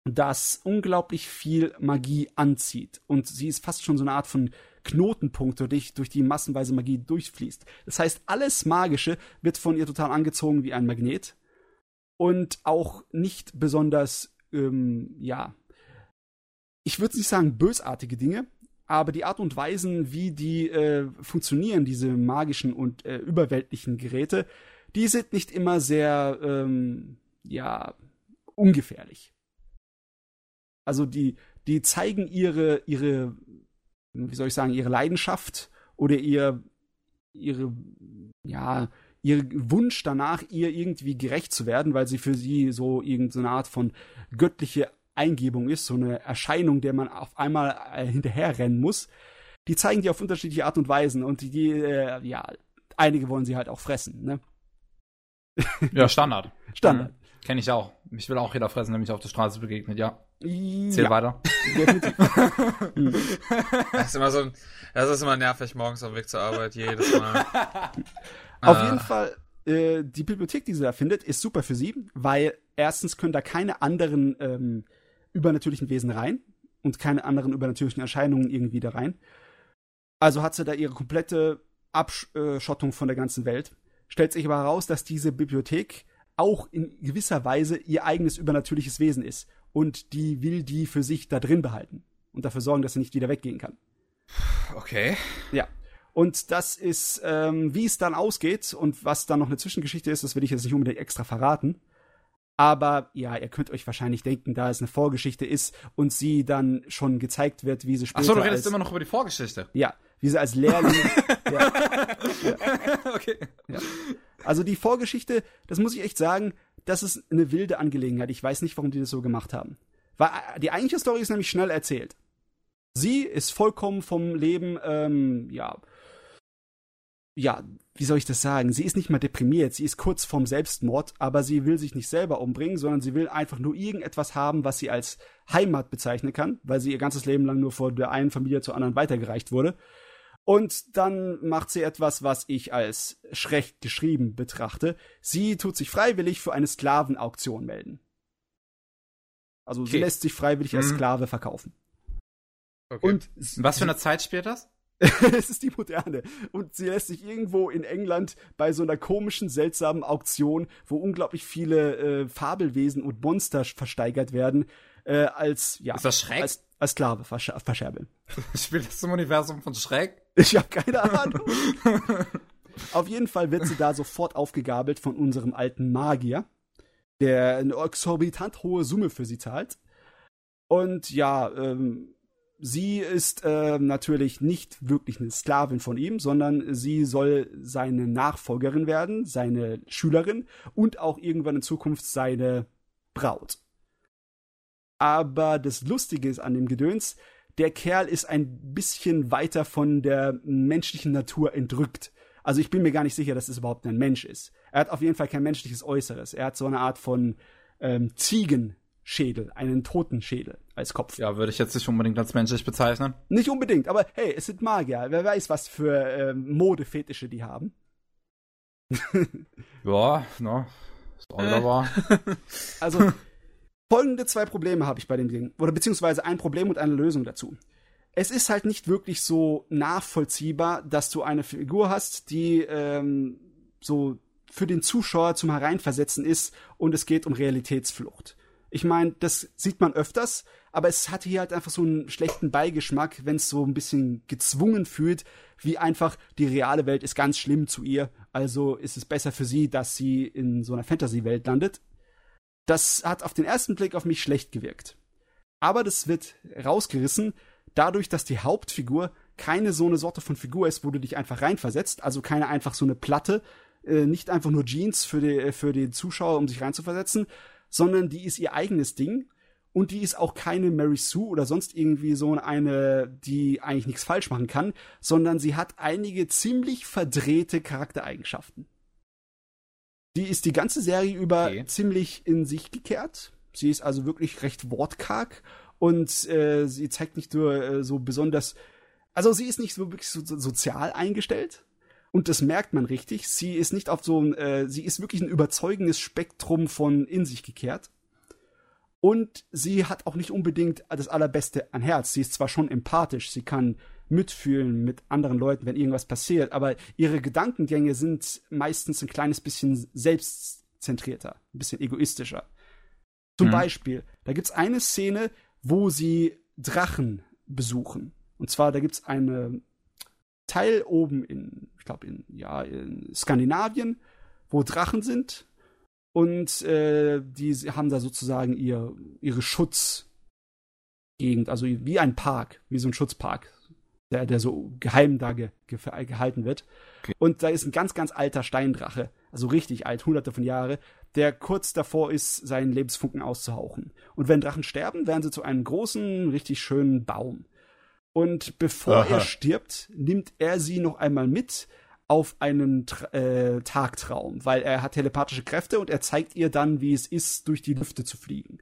das unglaublich viel Magie anzieht. Und sie ist fast schon so eine Art von Knotenpunkt, durch, durch die massenweise Magie durchfließt. Das heißt, alles Magische wird von ihr total angezogen wie ein Magnet. Und auch nicht besonders, ähm, ja, ich würde nicht sagen bösartige Dinge, aber die Art und Weisen, wie die äh, funktionieren, diese magischen und äh, überweltlichen Geräte, die sind nicht immer sehr, ähm, ja, ungefährlich. Also die, die zeigen ihre, ihre, wie soll ich sagen, ihre Leidenschaft oder ihr, ihre, ja, ihr Wunsch danach, ihr irgendwie gerecht zu werden, weil sie für sie so irgendeine Art von göttliche Eingebung ist, so eine Erscheinung, der man auf einmal äh, hinterherrennen muss. Die zeigen die auf unterschiedliche Art und Weisen und die, die äh, ja, einige wollen sie halt auch fressen, ne? Ja, Standard. (laughs) Standard. Mhm. Kenne ich auch. Mich will auch jeder fressen, der mich auf der Straße begegnet, ja. Zähl ja. weiter. das ist immer so ein, das ist immer nervig morgens auf dem Weg zur Arbeit, jedes Mal. (laughs) Auf ah. jeden Fall, äh, die Bibliothek, die sie da findet, ist super für sie, weil erstens können da keine anderen ähm, übernatürlichen Wesen rein und keine anderen übernatürlichen Erscheinungen irgendwie da rein. Also hat sie da ihre komplette Abschottung von der ganzen Welt. Stellt sich aber heraus, dass diese Bibliothek auch in gewisser Weise ihr eigenes übernatürliches Wesen ist. Und die will die für sich da drin behalten und dafür sorgen, dass sie nicht wieder weggehen kann. Okay. Ja. Und das ist, ähm, wie es dann ausgeht und was dann noch eine Zwischengeschichte ist, das will ich jetzt nicht unbedingt extra verraten. Aber ja, ihr könnt euch wahrscheinlich denken, da es eine Vorgeschichte ist und sie dann schon gezeigt wird, wie sie später. Achso, du redest als, immer noch über die Vorgeschichte. Ja, wie sie als Lehrling. ja, (laughs) ja, okay. Ja. Also die Vorgeschichte, das muss ich echt sagen, das ist eine wilde Angelegenheit. Ich weiß nicht, warum die das so gemacht haben. Weil die eigentliche Story ist nämlich schnell erzählt. Sie ist vollkommen vom Leben, ähm, ja, ja, wie soll ich das sagen? Sie ist nicht mal deprimiert, sie ist kurz vorm Selbstmord, aber sie will sich nicht selber umbringen, sondern sie will einfach nur irgendetwas haben, was sie als Heimat bezeichnen kann, weil sie ihr ganzes Leben lang nur von der einen Familie zur anderen weitergereicht wurde. Und dann macht sie etwas, was ich als schlecht geschrieben betrachte. Sie tut sich freiwillig für eine Sklavenauktion melden. Also okay. sie lässt sich freiwillig als mhm. Sklave verkaufen. Okay. Und was für eine Zeit spielt das? (laughs) es ist die moderne. Und sie lässt sich irgendwo in England bei so einer komischen, seltsamen Auktion, wo unglaublich viele äh, Fabelwesen und Monster versteigert werden, äh, als, ja. Ist das Schreck? Als, als Sklave versch verscherbeln. (laughs) Spielt das im Universum von Schreck? Ich habe keine Ahnung. Auf jeden Fall wird sie da sofort aufgegabelt von unserem alten Magier, der eine exorbitant hohe Summe für sie zahlt. Und ja, ähm, sie ist äh, natürlich nicht wirklich eine Sklavin von ihm, sondern sie soll seine Nachfolgerin werden, seine Schülerin und auch irgendwann in Zukunft seine Braut. Aber das Lustige ist an dem Gedöns, der Kerl ist ein bisschen weiter von der menschlichen Natur entrückt. Also ich bin mir gar nicht sicher, dass es überhaupt ein Mensch ist. Er hat auf jeden Fall kein menschliches Äußeres. Er hat so eine Art von ähm, Ziegenschädel, einen Totenschädel als Kopf. Ja, würde ich jetzt nicht unbedingt als menschlich bezeichnen. Nicht unbedingt, aber hey, es sind Magier. Wer weiß, was für ähm, Modefetische die haben. (laughs) ja, ne. Ist auch wahr. (laughs) Also, (laughs) folgende zwei Probleme habe ich bei dem Ding. Oder beziehungsweise ein Problem und eine Lösung dazu es ist halt nicht wirklich so nachvollziehbar, dass du eine Figur hast, die ähm, so für den Zuschauer zum Hereinversetzen ist und es geht um Realitätsflucht. Ich meine, das sieht man öfters, aber es hat hier halt einfach so einen schlechten Beigeschmack, wenn es so ein bisschen gezwungen fühlt, wie einfach die reale Welt ist ganz schlimm zu ihr, also ist es besser für sie, dass sie in so einer Fantasy-Welt landet. Das hat auf den ersten Blick auf mich schlecht gewirkt. Aber das wird rausgerissen, dadurch, dass die Hauptfigur keine so eine Sorte von Figur ist, wo du dich einfach reinversetzt, also keine einfach so eine Platte, äh, nicht einfach nur Jeans für, die, für den Zuschauer, um sich reinzuversetzen, sondern die ist ihr eigenes Ding und die ist auch keine Mary Sue oder sonst irgendwie so eine, die eigentlich nichts falsch machen kann, sondern sie hat einige ziemlich verdrehte Charaktereigenschaften. Die ist die ganze Serie über okay. ziemlich in sich gekehrt. Sie ist also wirklich recht wortkarg und äh, sie zeigt nicht nur äh, so besonders, also sie ist nicht so wirklich so, so sozial eingestellt. Und das merkt man richtig. Sie ist nicht auf so ein, äh, sie ist wirklich ein überzeugendes Spektrum von in sich gekehrt. Und sie hat auch nicht unbedingt das Allerbeste an Herz. Sie ist zwar schon empathisch, sie kann mitfühlen mit anderen Leuten, wenn irgendwas passiert, aber ihre Gedankengänge sind meistens ein kleines bisschen selbstzentrierter, ein bisschen egoistischer. Zum mhm. Beispiel, da gibt's eine Szene, wo sie Drachen besuchen. Und zwar, da gibt's eine Teil oben in, ich glaube, in, ja, in Skandinavien, wo Drachen sind. Und äh, die haben da sozusagen ihr, ihre Schutzgegend, also wie ein Park, wie so ein Schutzpark, der, der so geheim da ge, ge, gehalten wird. Okay. Und da ist ein ganz, ganz alter Steindrache, also richtig alt, hunderte von Jahren, der kurz davor ist, seinen Lebensfunken auszuhauchen. Und wenn Drachen sterben, werden sie zu einem großen, richtig schönen Baum. Und bevor Aha. er stirbt, nimmt er sie noch einmal mit auf einen äh, Tagtraum, weil er hat telepathische Kräfte und er zeigt ihr dann, wie es ist, durch die Lüfte zu fliegen.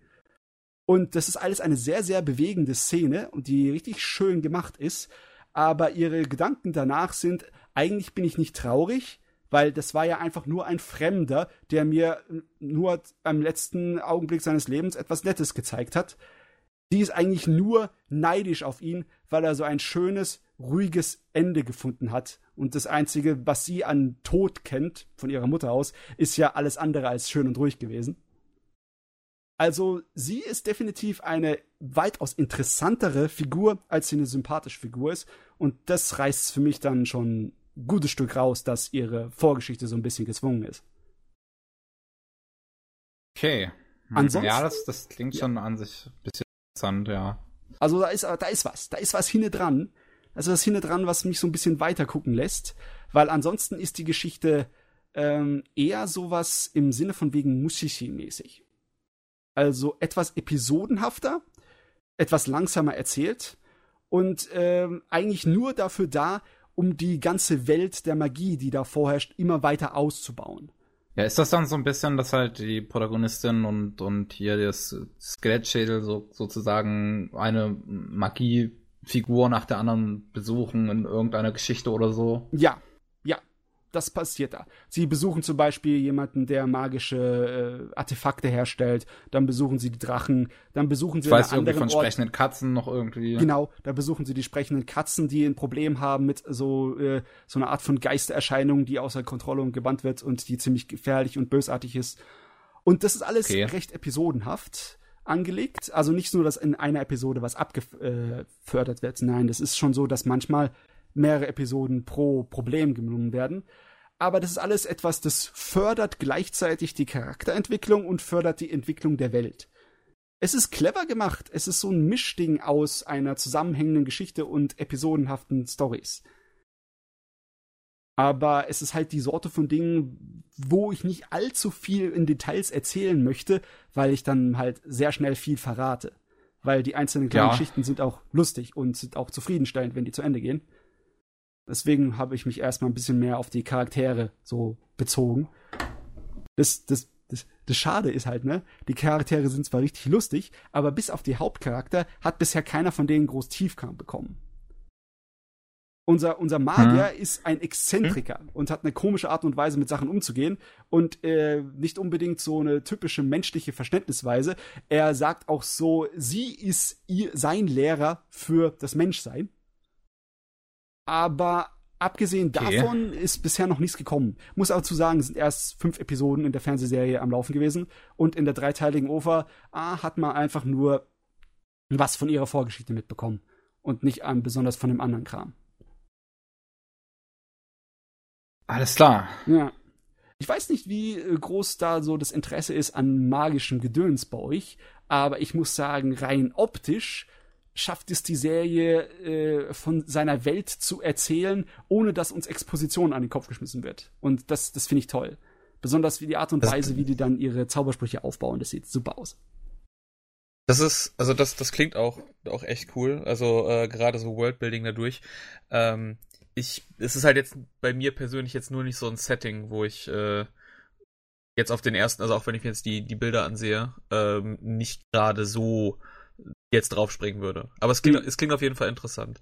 Und das ist alles eine sehr, sehr bewegende Szene und die richtig schön gemacht ist. Aber ihre Gedanken danach sind, eigentlich bin ich nicht traurig, weil das war ja einfach nur ein Fremder, der mir nur am letzten Augenblick seines Lebens etwas Nettes gezeigt hat. Die ist eigentlich nur neidisch auf ihn, weil er so ein schönes, ruhiges Ende gefunden hat. Und das Einzige, was sie an Tod kennt, von ihrer Mutter aus, ist ja alles andere als schön und ruhig gewesen. Also sie ist definitiv eine weitaus interessantere Figur, als sie eine sympathische Figur ist. Und das reißt für mich dann schon gutes Stück raus, dass ihre Vorgeschichte so ein bisschen gezwungen ist. Okay. Ansonsten, ja, das, das klingt schon an sich ein bisschen interessant, ja. Also da ist, da ist was. Da ist was hinne dran. Also das hinne dran, was mich so ein bisschen weiter gucken lässt. Weil ansonsten ist die Geschichte ähm, eher sowas im Sinne von wegen Mushishi-mäßig. Also etwas episodenhafter, etwas langsamer erzählt und ähm, eigentlich nur dafür da, um die ganze Welt der Magie, die da vorherrscht, immer weiter auszubauen. Ja, ist das dann so ein bisschen, dass halt die Protagonistin und, und hier das Skelettschädel so, sozusagen eine Magiefigur nach der anderen besuchen in irgendeiner Geschichte oder so? Ja, ja. Das passiert da. Sie besuchen zum Beispiel jemanden, der magische äh, Artefakte herstellt, dann besuchen sie die Drachen, dann besuchen sie ich weiß irgendwie von Ort. sprechenden Katzen noch irgendwie. Genau, da besuchen sie die sprechenden Katzen, die ein Problem haben mit so äh, so einer Art von Geistererscheinung, die außer Kontrolle und gebannt wird und die ziemlich gefährlich und bösartig ist. Und das ist alles okay. recht episodenhaft angelegt. Also nicht nur, dass in einer Episode was abgefördert wird. Nein, das ist schon so, dass manchmal mehrere Episoden pro Problem genommen werden. Aber das ist alles etwas, das fördert gleichzeitig die Charakterentwicklung und fördert die Entwicklung der Welt. Es ist clever gemacht. Es ist so ein Mischding aus einer zusammenhängenden Geschichte und episodenhaften Stories. Aber es ist halt die Sorte von Dingen, wo ich nicht allzu viel in Details erzählen möchte, weil ich dann halt sehr schnell viel verrate. Weil die einzelnen kleinen ja. Geschichten sind auch lustig und sind auch zufriedenstellend, wenn die zu Ende gehen. Deswegen habe ich mich erstmal ein bisschen mehr auf die Charaktere so bezogen. Das, das, das, das Schade ist halt, ne? Die Charaktere sind zwar richtig lustig, aber bis auf die Hauptcharakter hat bisher keiner von denen groß Tiefkram bekommen. Unser, unser Magier hm. ist ein Exzentriker hm. und hat eine komische Art und Weise, mit Sachen umzugehen und äh, nicht unbedingt so eine typische menschliche Verständnisweise. Er sagt auch so, sie ist ihr, sein Lehrer für das Menschsein. Aber abgesehen okay. davon ist bisher noch nichts gekommen. Muss aber zu sagen, es sind erst fünf Episoden in der Fernsehserie am Laufen gewesen und in der dreiteiligen OVA ah, hat man einfach nur was von ihrer Vorgeschichte mitbekommen und nicht um, besonders von dem anderen Kram. Alles klar. Ja. Ich weiß nicht, wie äh, groß da so das Interesse ist an magischem Gedöns bei euch, aber ich muss sagen, rein optisch schafft es die Serie äh, von seiner Welt zu erzählen, ohne dass uns Exposition an den Kopf geschmissen wird. Und das, das finde ich toll. Besonders wie die Art und Weise, wie die dann ihre Zaubersprüche aufbauen, das sieht super aus. Das ist, also das, das klingt auch, auch echt cool. Also äh, gerade so Worldbuilding dadurch. Ähm, ich, es ist halt jetzt bei mir persönlich jetzt nur nicht so ein Setting, wo ich äh, jetzt auf den ersten, also auch wenn ich mir jetzt die, die Bilder ansehe, ähm, nicht gerade so jetzt draufspringen würde. Aber es klingt, mhm. es klingt auf jeden Fall interessant.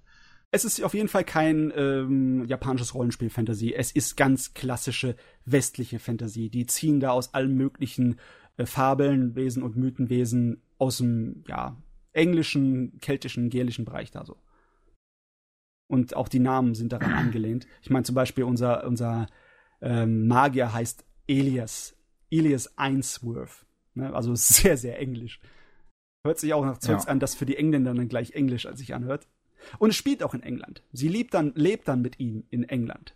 Es ist auf jeden Fall kein ähm, japanisches Rollenspiel-Fantasy. Es ist ganz klassische westliche Fantasy. Die ziehen da aus allen möglichen äh, Fabeln, Wesen und Mythenwesen aus dem ja, englischen, keltischen, gälischen Bereich da so. Und auch die Namen sind daran (clears throat) angelehnt. Ich meine zum Beispiel unser, unser ähm, Magier heißt Elias. Elias Ainsworth. Ne? Also (laughs) sehr, sehr englisch. Hört sich auch nach Zeugs ja. an, das für die Engländer dann gleich Englisch als sich anhört. Und es spielt auch in England. Sie lebt dann, lebt dann mit ihm in England.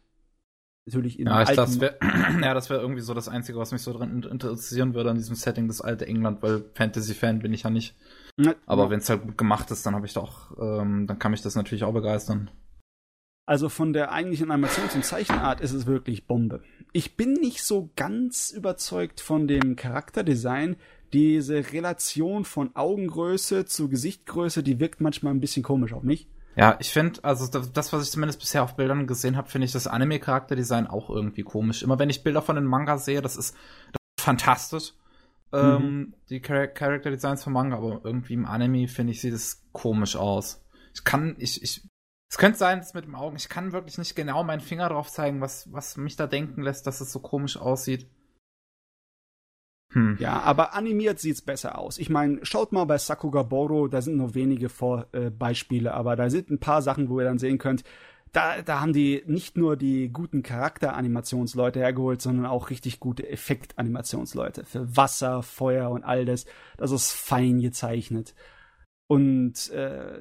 Natürlich in ja, ich das wär, (clears throat) ja, das wäre irgendwie so das Einzige, was mich so dran interessieren würde an diesem Setting, das alte England, weil Fantasy-Fan bin ich ja nicht. Aber ja. wenn es halt gut gemacht ist, dann habe ich doch, ähm, dann kann mich das natürlich auch begeistern. Also von der eigentlichen Animations- und Zeichenart ist es wirklich Bombe. Ich bin nicht so ganz überzeugt von dem Charakterdesign, diese Relation von Augengröße zu Gesichtgröße, die wirkt manchmal ein bisschen komisch auf mich. Ja, ich finde, also das, was ich zumindest bisher auf Bildern gesehen habe, finde ich das Anime-Charakterdesign auch irgendwie komisch. Immer wenn ich Bilder von den Manga sehe, das ist, das ist fantastisch. Mhm. Ähm, die Char Character Designs von Manga, aber irgendwie im Anime finde ich, sieht es komisch aus. Ich kann, ich, ich, es könnte sein, dass mit dem Augen, ich kann wirklich nicht genau meinen Finger drauf zeigen, was, was mich da denken lässt, dass es so komisch aussieht. Hm. Ja, aber animiert sieht's besser aus. Ich meine, schaut mal bei Sakuga Boro, da sind nur wenige Vor äh, Beispiele, aber da sind ein paar Sachen, wo ihr dann sehen könnt, da, da haben die nicht nur die guten Charakteranimationsleute hergeholt, sondern auch richtig gute Effektanimationsleute für Wasser, Feuer und all das. Das ist fein gezeichnet. Und äh,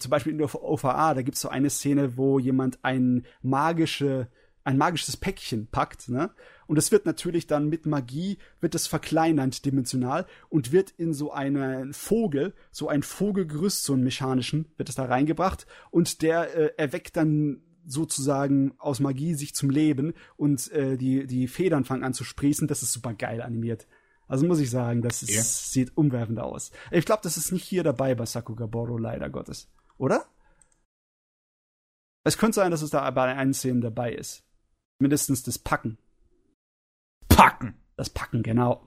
zum Beispiel in der OVA, da gibt's so eine Szene, wo jemand ein magische ein magisches Päckchen packt, ne? Und es wird natürlich dann mit Magie, wird es verkleinernd dimensional und wird in so einen Vogel, so ein Vogelgerüst, so einen mechanischen, wird es da reingebracht und der äh, erweckt dann sozusagen aus Magie sich zum Leben und äh, die, die Federn fangen an zu sprießen. Das ist super geil animiert. Also muss ich sagen, das ist, ja. sieht umwerfend aus. Ich glaube, das ist nicht hier dabei bei Sakugaboro, leider Gottes. Oder? Es könnte sein, dass es da bei einer Szene dabei ist mindestens das Packen. Packen. Das Packen, genau.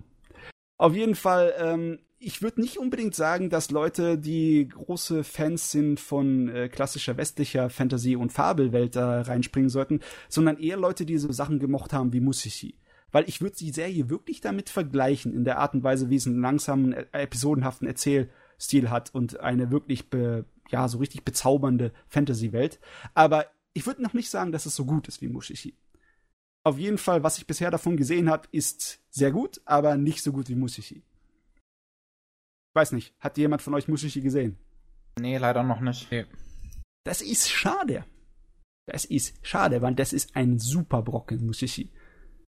Auf jeden Fall, ähm, ich würde nicht unbedingt sagen, dass Leute, die große Fans sind von äh, klassischer westlicher Fantasy- und Fabelwelt da reinspringen sollten, sondern eher Leute, die so Sachen gemocht haben wie Musishi. Weil ich würde die Serie wirklich damit vergleichen, in der Art und Weise, wie es einen langsamen, äh, episodenhaften Erzählstil hat und eine wirklich, be, ja, so richtig bezaubernde Fantasy-Welt. Aber ich würde noch nicht sagen, dass es so gut ist wie Mushishi. Auf jeden Fall, was ich bisher davon gesehen habe, ist sehr gut, aber nicht so gut wie Mushishi. Weiß nicht, hat jemand von euch Mushishi gesehen? Nee, leider noch nicht. Nee. Das ist schade. Das ist schade, weil das ist ein super Brocken, Mushishi.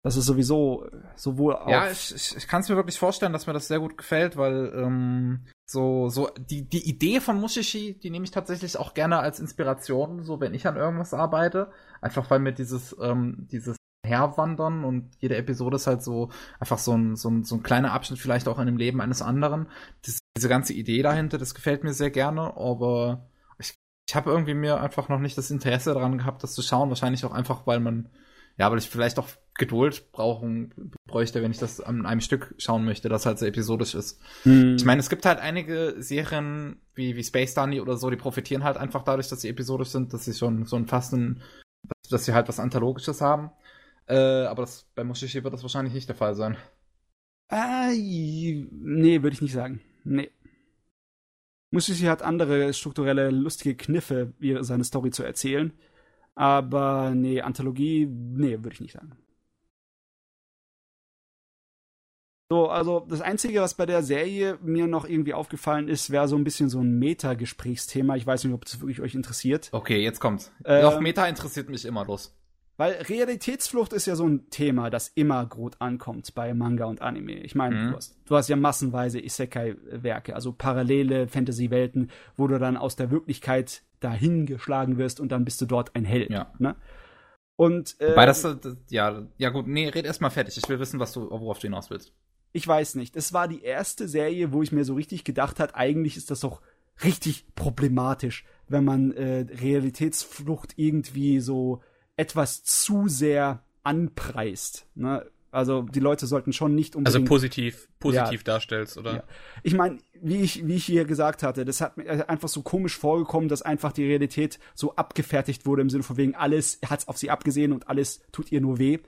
Das ist sowieso äh, sowohl auch. Ja, ich, ich, ich kann es mir wirklich vorstellen, dass mir das sehr gut gefällt, weil ähm, so, so die, die Idee von Mushishi, die nehme ich tatsächlich auch gerne als Inspiration, so wenn ich an irgendwas arbeite. Einfach weil mir dieses, ähm, dieses herwandern und jede Episode ist halt so einfach so ein, so ein, so ein kleiner Abschnitt vielleicht auch in dem Leben eines anderen. Das, diese ganze Idee dahinter, das gefällt mir sehr gerne, aber ich, ich habe irgendwie mir einfach noch nicht das Interesse daran gehabt, das zu schauen. Wahrscheinlich auch einfach, weil man, ja, weil ich vielleicht auch Geduld brauchen bräuchte, wenn ich das an einem Stück schauen möchte, das halt so episodisch ist. Hm. Ich meine, es gibt halt einige Serien wie, wie Space Dunny oder so, die profitieren halt einfach dadurch, dass sie episodisch sind, dass sie schon so ein fast ein, dass sie halt was Anthologisches haben. Äh, aber das, bei Mushishi wird das wahrscheinlich nicht der Fall sein. Äh, nee, würde ich nicht sagen. Nee. Mushishi hat andere strukturelle, lustige Kniffe, seine Story zu erzählen. Aber nee, Anthologie, nee, würde ich nicht sagen. So, also das Einzige, was bei der Serie mir noch irgendwie aufgefallen ist, wäre so ein bisschen so ein Meta-Gesprächsthema. Ich weiß nicht, ob das wirklich euch interessiert. Okay, jetzt kommt's. Ähm, Doch, Meta interessiert mich immer los. Weil Realitätsflucht ist ja so ein Thema, das immer gut ankommt bei Manga und Anime. Ich meine, mhm. du, hast, du hast ja massenweise Isekai-Werke, also parallele Fantasy-Welten, wo du dann aus der Wirklichkeit dahin geschlagen wirst und dann bist du dort ein Held. Ja. Ne? Und äh, Wobei das, ja, ja gut, nee, red erst mal fertig. Ich will wissen, was du, worauf du hinaus willst. Ich weiß nicht. Es war die erste Serie, wo ich mir so richtig gedacht hat, eigentlich ist das doch richtig problematisch, wenn man äh, Realitätsflucht irgendwie so etwas zu sehr anpreist. Ne? Also die Leute sollten schon nicht unbedingt. Also positiv, positiv ja, darstellst, oder? Ja. Ich meine, wie ich, wie ich hier gesagt hatte, das hat mir einfach so komisch vorgekommen, dass einfach die Realität so abgefertigt wurde im Sinne von wegen, alles hat's auf sie abgesehen und alles tut ihr nur weh.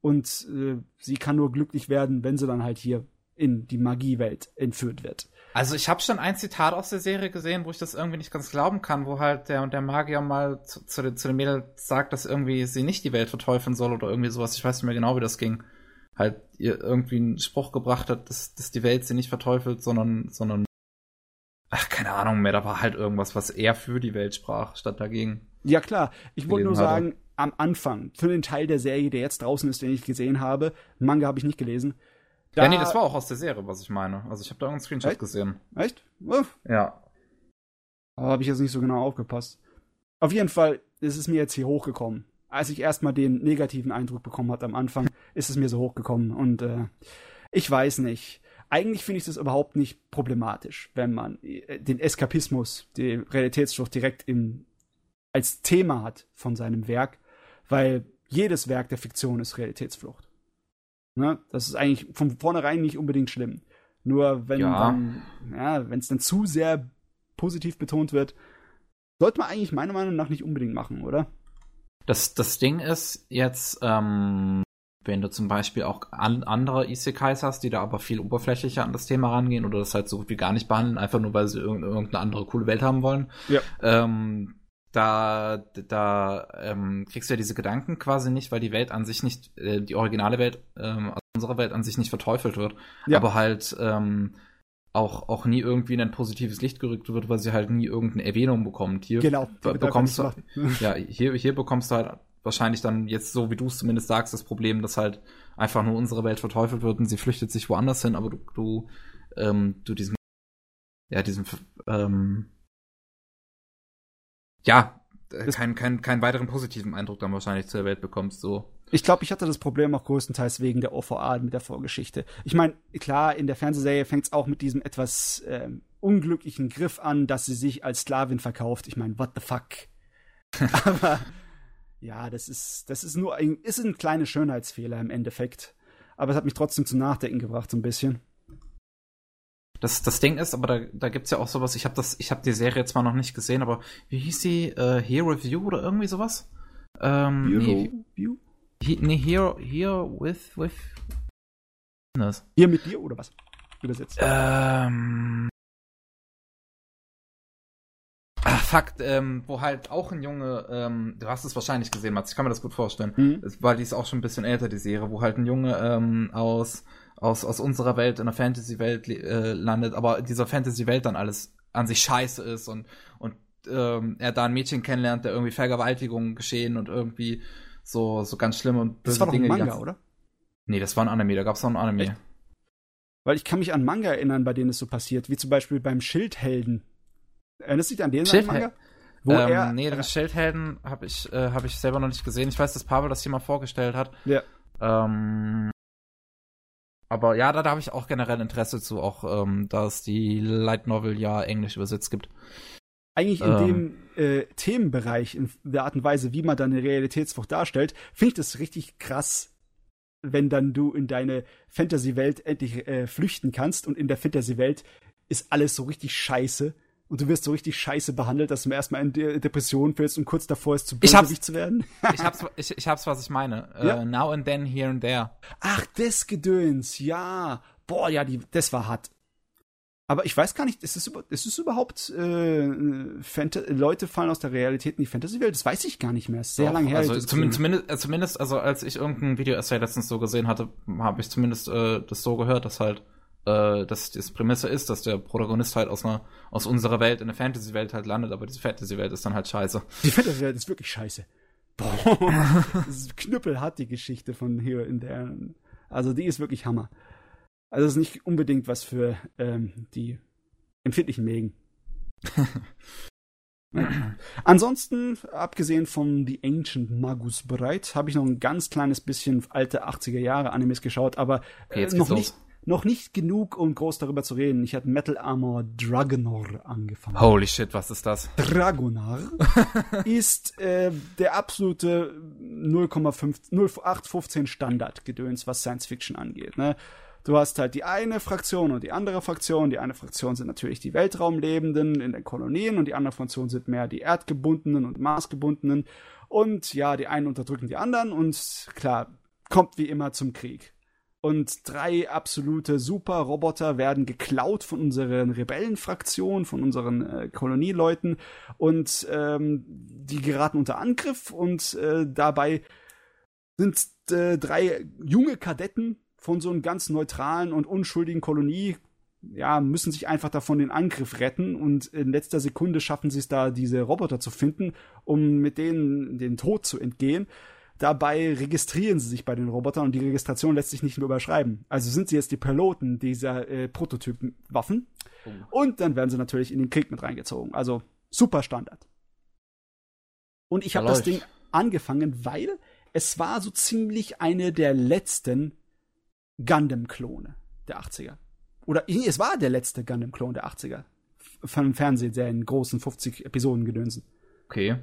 Und äh, sie kann nur glücklich werden, wenn sie dann halt hier in die Magiewelt entführt wird. Also ich habe schon ein Zitat aus der Serie gesehen, wo ich das irgendwie nicht ganz glauben kann, wo halt der und der Magier mal zu, zu, den, zu dem Mädel sagt, dass irgendwie sie nicht die Welt verteufeln soll oder irgendwie sowas. Ich weiß nicht mehr genau, wie das ging. Halt ihr irgendwie einen Spruch gebracht hat, dass, dass die Welt sie nicht verteufelt, sondern, sondern ach, keine Ahnung mehr, da war halt irgendwas, was eher für die Welt sprach, statt dagegen. Ja klar, ich wollte nur sagen, hatte. am Anfang, für den Teil der Serie, der jetzt draußen ist, den ich gesehen habe, Manga habe ich nicht gelesen, da, ja, nee, das war auch aus der Serie, was ich meine. Also ich habe da einen Screenshot echt? gesehen. Echt? Uff. Ja. Aber habe ich jetzt nicht so genau aufgepasst. Auf jeden Fall ist es mir jetzt hier hochgekommen. Als ich erstmal den negativen Eindruck bekommen hatte am Anfang, (laughs) ist es mir so hochgekommen. Und äh, ich weiß nicht. Eigentlich finde ich das überhaupt nicht problematisch, wenn man äh, den Eskapismus, die Realitätsflucht direkt im, als Thema hat von seinem Werk, weil jedes Werk der Fiktion ist Realitätsflucht. Ne? Das ist eigentlich von vornherein nicht unbedingt schlimm. Nur wenn ja. dann, ja, wenn es dann zu sehr positiv betont wird, sollte man eigentlich meiner Meinung nach nicht unbedingt machen, oder? Das, das Ding ist jetzt, ähm, wenn du zum Beispiel auch an, andere Isekais hast, die da aber viel oberflächlicher an das Thema rangehen oder das halt so gut wie gar nicht behandeln, einfach nur weil sie irgendeine andere coole Welt haben wollen, ja. ähm, da, da ähm, kriegst du ja diese Gedanken quasi nicht, weil die Welt an sich nicht, äh, die originale Welt, ähm, also unsere Welt an sich nicht verteufelt wird, ja. aber halt ähm, auch, auch nie irgendwie in ein positives Licht gerückt wird, weil sie halt nie irgendeine Erwähnung bekommt. Hier genau, bekommst du, (laughs) ja, hier, hier bekommst du halt wahrscheinlich dann jetzt so, wie du es zumindest sagst, das Problem, dass halt einfach nur unsere Welt verteufelt wird und sie flüchtet sich woanders hin, aber du, du, ähm, du diesen, ja, diesen, ähm, ja, äh, keinen kein, kein weiteren positiven Eindruck dann wahrscheinlich zur Welt bekommst, so. Ich glaube, ich hatte das Problem auch größtenteils wegen der OVA mit der Vorgeschichte. Ich meine, klar, in der Fernsehserie fängt es auch mit diesem etwas ähm, unglücklichen Griff an, dass sie sich als Sklavin verkauft. Ich meine, what the fuck? (laughs) Aber ja, das ist, das ist nur ein, ist ein kleiner Schönheitsfehler im Endeffekt. Aber es hat mich trotzdem zum Nachdenken gebracht, so ein bisschen. Das, das Ding ist, aber da, da gibt's ja auch sowas, ich habe das, ich habe die Serie zwar noch nicht gesehen, aber wie hieß die? Äh, Hero View oder irgendwie sowas? Ähm, Hero nee, View? He, nee, Hero, Here with, with. Was? Hier mit dir oder was? Übersetzt. Ähm. Ach, Fakt, ähm, wo halt auch ein Junge, ähm, du hast es wahrscheinlich gesehen, Mats, ich kann mir das gut vorstellen, mhm. weil die ist auch schon ein bisschen älter, die Serie, wo halt ein Junge ähm, aus, aus, aus unserer Welt in der Fantasy-Welt äh, landet, aber dieser Fantasy-Welt dann alles an sich scheiße ist und, und ähm, er da ein Mädchen kennenlernt, der irgendwie Vergewaltigungen geschehen und irgendwie so, so ganz schlimme und böse das war Dinge. Doch ein Manga, oder? Nee, das war ein Anime, da gab's noch ein Anime. Echt? Weil ich kann mich an Manga erinnern, bei denen es so passiert, wie zum Beispiel beim Schildhelden. Erinnerst du dich an den Manga? Wo ähm, er, nee, den Schildhelden habe ich, äh, hab ich selber noch nicht gesehen. Ich weiß, dass Pavel das hier mal vorgestellt hat. Ja. Ähm, aber ja, da, da habe ich auch generell Interesse zu, auch ähm, da es die Light Novel ja englisch übersetzt gibt. Eigentlich in ähm, dem äh, Themenbereich, in der Art und Weise, wie man dann eine Realitätsfrucht darstellt, finde ich das richtig krass, wenn dann du in deine Fantasy-Welt endlich äh, flüchten kannst und in der Fantasy-Welt ist alles so richtig scheiße und du wirst so richtig scheiße behandelt, dass du erstmal in De Depression fällst und kurz davor ist, zu bösewillig zu werden. ich hab's, ich, ich hab's, was ich meine. (laughs) Ja? Uh, now and then, here and there. Ach, das Gedöns, ja. Boah, ja, die, das war hart. Aber ich weiß gar nicht, ist es, ist es überhaupt äh, Leute fallen aus der Realität in die Fantasy-Welt? Das weiß ich gar nicht mehr. Ist sehr lange her. Also zumindest, zumindest, äh, zumindest, also als ich irgendein Video-Essay letztens so gesehen hatte, habe ich zumindest äh, das so gehört, dass halt äh, dass das Prämisse ist, dass der Protagonist halt aus einer aus unserer Welt in eine Fantasy-Welt halt landet, aber diese Fantasy-Welt ist dann halt scheiße. Die Fantasy-Welt ist wirklich scheiße. Boah, (laughs) das ist knüppelhart die Geschichte von hier in der. Also die ist wirklich Hammer. Also ist nicht unbedingt was für ähm, die empfindlichen Mägen. (laughs) Ansonsten, abgesehen von The Ancient Magus Breit, habe ich noch ein ganz kleines bisschen alte 80er Jahre Animes geschaut, aber äh, noch nicht noch nicht genug, um groß darüber zu reden. Ich hatte Metal Armor Dragonor angefangen. Holy shit, was ist das? Dragonor (laughs) ist äh, der absolute 0,5 0815 Standardgedöns, was Science Fiction angeht. Ne? Du hast halt die eine Fraktion und die andere Fraktion. Die eine Fraktion sind natürlich die Weltraumlebenden in den Kolonien und die andere Fraktion sind mehr die Erdgebundenen und Marsgebundenen. Und ja, die einen unterdrücken die anderen und klar, kommt wie immer zum Krieg. Und drei absolute Super-Roboter werden geklaut von unseren Rebellenfraktionen, von unseren äh, Kolonieleuten. Und ähm, die geraten unter Angriff und äh, dabei sind äh, drei junge Kadetten von so einem ganz neutralen und unschuldigen Kolonie ja, müssen sich einfach davon den Angriff retten und in letzter Sekunde schaffen sie es da, diese Roboter zu finden, um mit denen den Tod zu entgehen. Dabei registrieren sie sich bei den Robotern und die Registration lässt sich nicht mehr überschreiben. Also sind sie jetzt die Piloten dieser äh, Prototypen-Waffen oh. und dann werden sie natürlich in den Krieg mit reingezogen. Also super Standard. Und ich habe das Ding angefangen, weil es war so ziemlich eine der letzten Gundam-Klone der 80er. Oder es war der letzte Gundam-Klon der 80er. Von Fernsehserien, großen 50 Episoden gedönsen. Okay.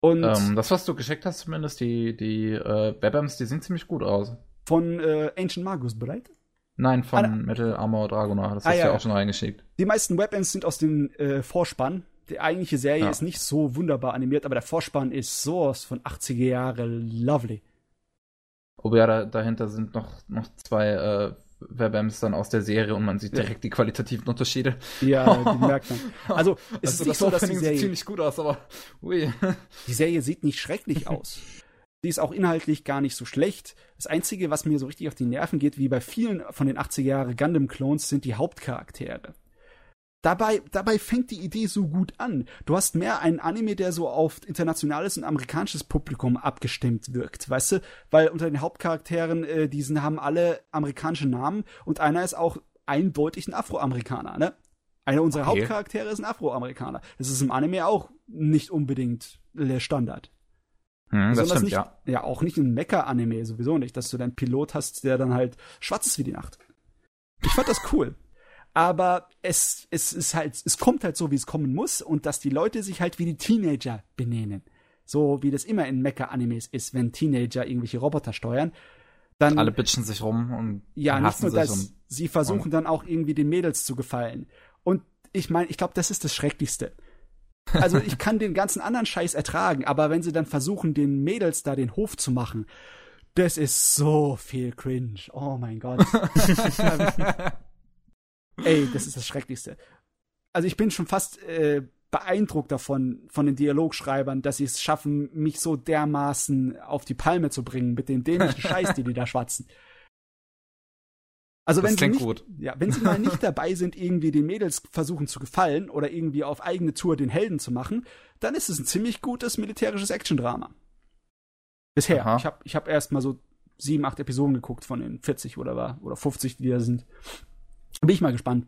Und ähm, das, was du geschickt hast, zumindest, die, die äh, Webams, die sehen ziemlich gut aus. Von äh, Ancient Magus bereit? Nein, von ah, Metal Armor Dragonar. Das ah, hast du ja, ja auch schon reingeschickt. Die meisten Webams sind aus dem äh, Vorspann. Die eigentliche Serie ja. ist nicht so wunderbar animiert, aber der Vorspann ist sowas von 80er Jahre lovely. Oh ja, da, dahinter sind noch, noch zwei äh, Webams dann aus der Serie und man sieht direkt ja. die qualitativen Unterschiede. Ja, die (laughs) merkt man. Also, es also ist nicht so, dass die Serie ziemlich gut aus, aber ui. (laughs) Die Serie sieht nicht schrecklich (laughs) aus. Die ist auch inhaltlich gar nicht so schlecht. Das Einzige, was mir so richtig auf die Nerven geht, wie bei vielen von den 80er Jahre Gundam-Clones, sind die Hauptcharaktere dabei, dabei fängt die Idee so gut an. Du hast mehr einen Anime, der so auf internationales und amerikanisches Publikum abgestimmt wirkt, weißt du? Weil unter den Hauptcharakteren, äh, diesen haben alle amerikanische Namen und einer ist auch eindeutig ein Afroamerikaner, ne? Einer unserer okay. Hauptcharaktere ist ein Afroamerikaner. Das ist im Anime auch nicht unbedingt der Standard. Hm, das stimmt, nicht, ja. ja, auch nicht ein Mecha-Anime, sowieso nicht, dass du deinen Pilot hast, der dann halt schwarz ist wie die Nacht. Ich fand das cool aber es, es ist halt, es kommt halt so, wie es kommen muss und dass die Leute sich halt wie die Teenager benehmen. So wie das immer in Mecha-Animes ist, wenn Teenager irgendwelche Roboter steuern. Dann, Alle bitchen sich rum und ja, nicht nur das, sie versuchen dann auch irgendwie den Mädels zu gefallen. Und ich meine, ich glaube, das ist das Schrecklichste. Also ich kann den ganzen anderen Scheiß ertragen, aber wenn sie dann versuchen, den Mädels da den Hof zu machen, das ist so viel cringe. Oh mein Gott. (laughs) (laughs) Ey, das ist das Schrecklichste. Also ich bin schon fast äh, beeindruckt davon, von den Dialogschreibern, dass sie es schaffen, mich so dermaßen auf die Palme zu bringen mit dem dämlichen (laughs) Scheiß, die die da schwatzen. Also wenn sie, nicht, gut. Ja, wenn sie mal nicht dabei sind, irgendwie den Mädels versuchen zu gefallen oder irgendwie auf eigene Tour den Helden zu machen, dann ist es ein ziemlich gutes militärisches Action-Drama. Bisher. Aha. Ich habe ich hab erst mal so sieben, acht Episoden geguckt von den 40 oder, war, oder 50, die da sind. Bin ich mal gespannt.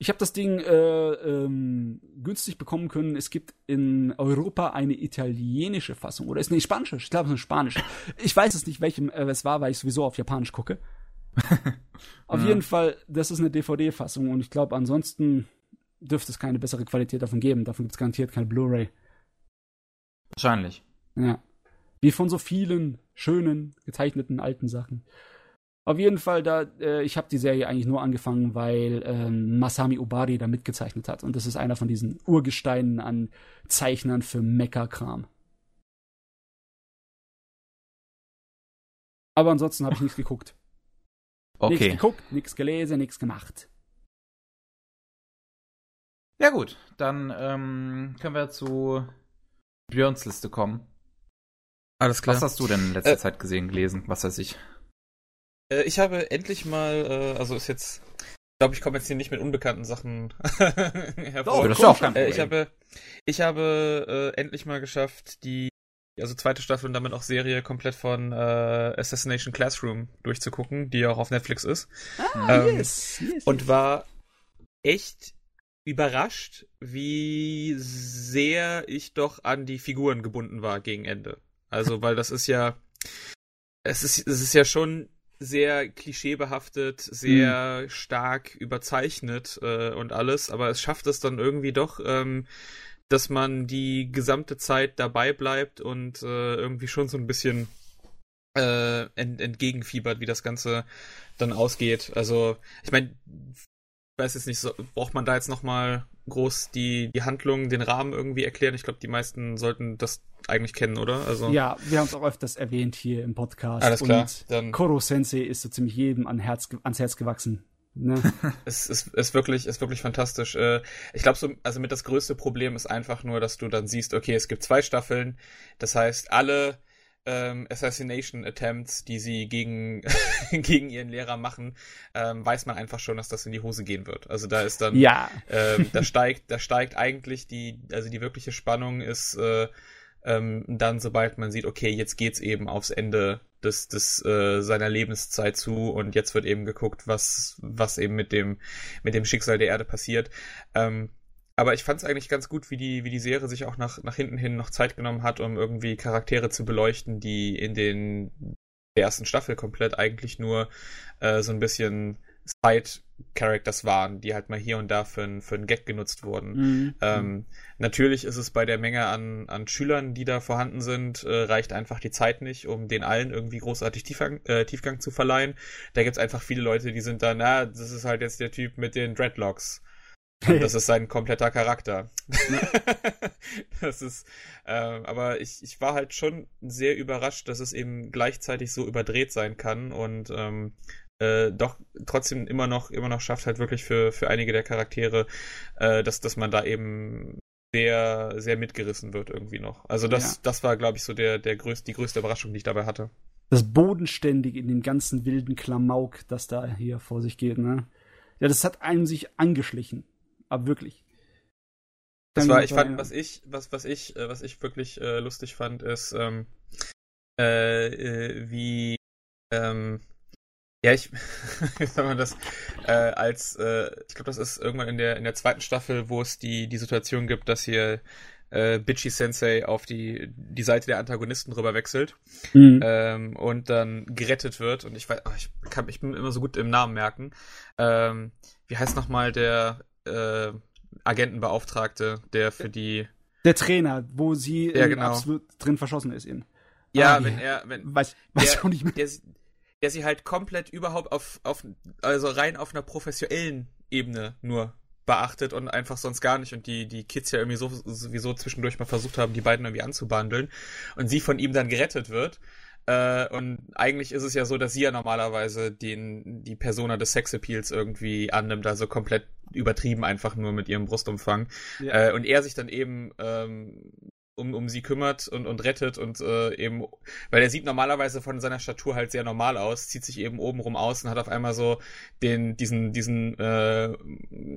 Ich habe das Ding äh, ähm, günstig bekommen können. Es gibt in Europa eine italienische Fassung. Oder ist eine spanische? Ich glaube, es ist eine spanische. Ich weiß es nicht, welchem äh, es war, weil ich sowieso auf Japanisch gucke. (laughs) auf ja. jeden Fall, das ist eine DVD-Fassung. Und ich glaube, ansonsten dürfte es keine bessere Qualität davon geben. Davon gibt es garantiert keine Blu-ray. Wahrscheinlich. Ja. Wie von so vielen schönen, gezeichneten alten Sachen. Auf jeden Fall, da, äh, ich habe die Serie eigentlich nur angefangen, weil ähm, Masami Obari da mitgezeichnet hat. Und das ist einer von diesen Urgesteinen an Zeichnern für Mecha-Kram. Aber ansonsten habe ich nichts geguckt. (laughs) Okay. Nichts geguckt, nichts gelesen, nichts gemacht. Ja gut, dann ähm, können wir zu Björns Liste kommen. Alles klar. Was hast du denn in letzter äh, Zeit gesehen, gelesen? Was weiß ich? Äh, ich habe endlich mal, äh, also ist jetzt, ich glaube, ich komme jetzt hier nicht mit unbekannten Sachen (laughs) hervor. Oh, das ist auch kein Problem. ich habe, ich habe äh, endlich mal geschafft, die also zweite Staffel und damit auch Serie komplett von äh, Assassination Classroom durchzugucken, die ja auch auf Netflix ist. Ah, ähm, yes, yes, Und war echt überrascht, wie sehr ich doch an die Figuren gebunden war gegen Ende. Also, weil das ist ja, es ist, es ist ja schon sehr klischeebehaftet, sehr mhm. stark überzeichnet äh, und alles, aber es schafft es dann irgendwie doch, ähm, dass man die gesamte Zeit dabei bleibt und äh, irgendwie schon so ein bisschen äh, ent entgegenfiebert, wie das Ganze dann ausgeht. Also, ich meine, ich weiß jetzt nicht, so, braucht man da jetzt nochmal groß die, die Handlung, den Rahmen irgendwie erklären? Ich glaube, die meisten sollten das eigentlich kennen, oder? Also ja, wir haben es auch öfters erwähnt hier im Podcast. Alles klar. Und dann Koro Sensei ist so ziemlich jedem an Herz, ans Herz gewachsen. Ne? (laughs) es ist, ist wirklich, ist wirklich fantastisch. Äh, ich glaube, so, also mit das größte Problem ist einfach nur, dass du dann siehst, okay, es gibt zwei Staffeln. Das heißt, alle ähm, Assassination Attempts, die sie gegen, (laughs) gegen ihren Lehrer machen, ähm, weiß man einfach schon, dass das in die Hose gehen wird. Also da ist dann, ja. ähm, da (laughs) steigt, da steigt eigentlich die, also die wirkliche Spannung ist äh, ähm, dann, sobald man sieht, okay, jetzt geht's eben aufs Ende des, des äh, seiner Lebenszeit zu und jetzt wird eben geguckt, was, was eben mit dem, mit dem Schicksal der Erde passiert. Ähm, aber ich fand es eigentlich ganz gut, wie die, wie die Serie sich auch nach, nach hinten hin noch Zeit genommen hat, um irgendwie Charaktere zu beleuchten, die in den der ersten Staffel komplett eigentlich nur äh, so ein bisschen Side-Characters waren, die halt mal hier und da für, ein, für einen Gag genutzt wurden. Mhm. Ähm, natürlich ist es bei der Menge an, an Schülern, die da vorhanden sind, äh, reicht einfach die Zeit nicht, um den allen irgendwie großartig Tiefgang, äh, Tiefgang zu verleihen. Da gibt es einfach viele Leute, die sind da, na, das ist halt jetzt der Typ mit den Dreadlocks. Und (laughs) das ist sein kompletter Charakter. (laughs) das ist, äh, aber ich, ich war halt schon sehr überrascht, dass es eben gleichzeitig so überdreht sein kann und ähm, äh, doch trotzdem immer noch immer noch schafft halt wirklich für für einige der Charaktere, äh, dass dass man da eben sehr sehr mitgerissen wird irgendwie noch. Also das ja. das war glaube ich so der der größte die größte Überraschung, die ich dabei hatte. Das bodenständig in dem ganzen wilden Klamauk, das da hier vor sich geht, ne? Ja, das hat einem sich angeschlichen aber wirklich. Das war, ich fand, was ich, was, was ich, äh, was ich wirklich äh, lustig fand, ist, ähm, äh, äh, wie, ähm, ja, ich, (laughs) wie soll man das, äh, als, äh, ich glaube, das ist irgendwann in der, in der zweiten Staffel, wo es die, die Situation gibt, dass hier Bitchy Sensei auf die, die Seite der Antagonisten rüber wechselt mhm. ähm, und dann gerettet wird. Und ich weiß, ach, ich kann ich bin immer so gut im Namen merken. Ähm, wie heißt nochmal der äh, Agentenbeauftragte, der für die. Der Trainer, wo sie ja, genau. absolut drin verschossen ist in. Ja, ah, wenn er, wenn. Weiß, weiß der, auch nicht mehr. Der, der sie halt komplett überhaupt auf, auf, also rein auf einer professionellen Ebene nur beachtet und einfach sonst gar nicht und die, die Kids ja irgendwie so, sowieso zwischendurch mal versucht haben, die beiden irgendwie anzubandeln und sie von ihm dann gerettet wird. Äh, und eigentlich ist es ja so, dass sie ja normalerweise den, die Persona des Sexappeals irgendwie annimmt, also komplett übertrieben einfach nur mit ihrem Brustumfang. Ja. Äh, und er sich dann eben ähm, um, um sie kümmert und, und rettet und äh, eben, weil er sieht normalerweise von seiner Statur halt sehr normal aus, zieht sich eben obenrum aus und hat auf einmal so den, diesen, diesen, äh,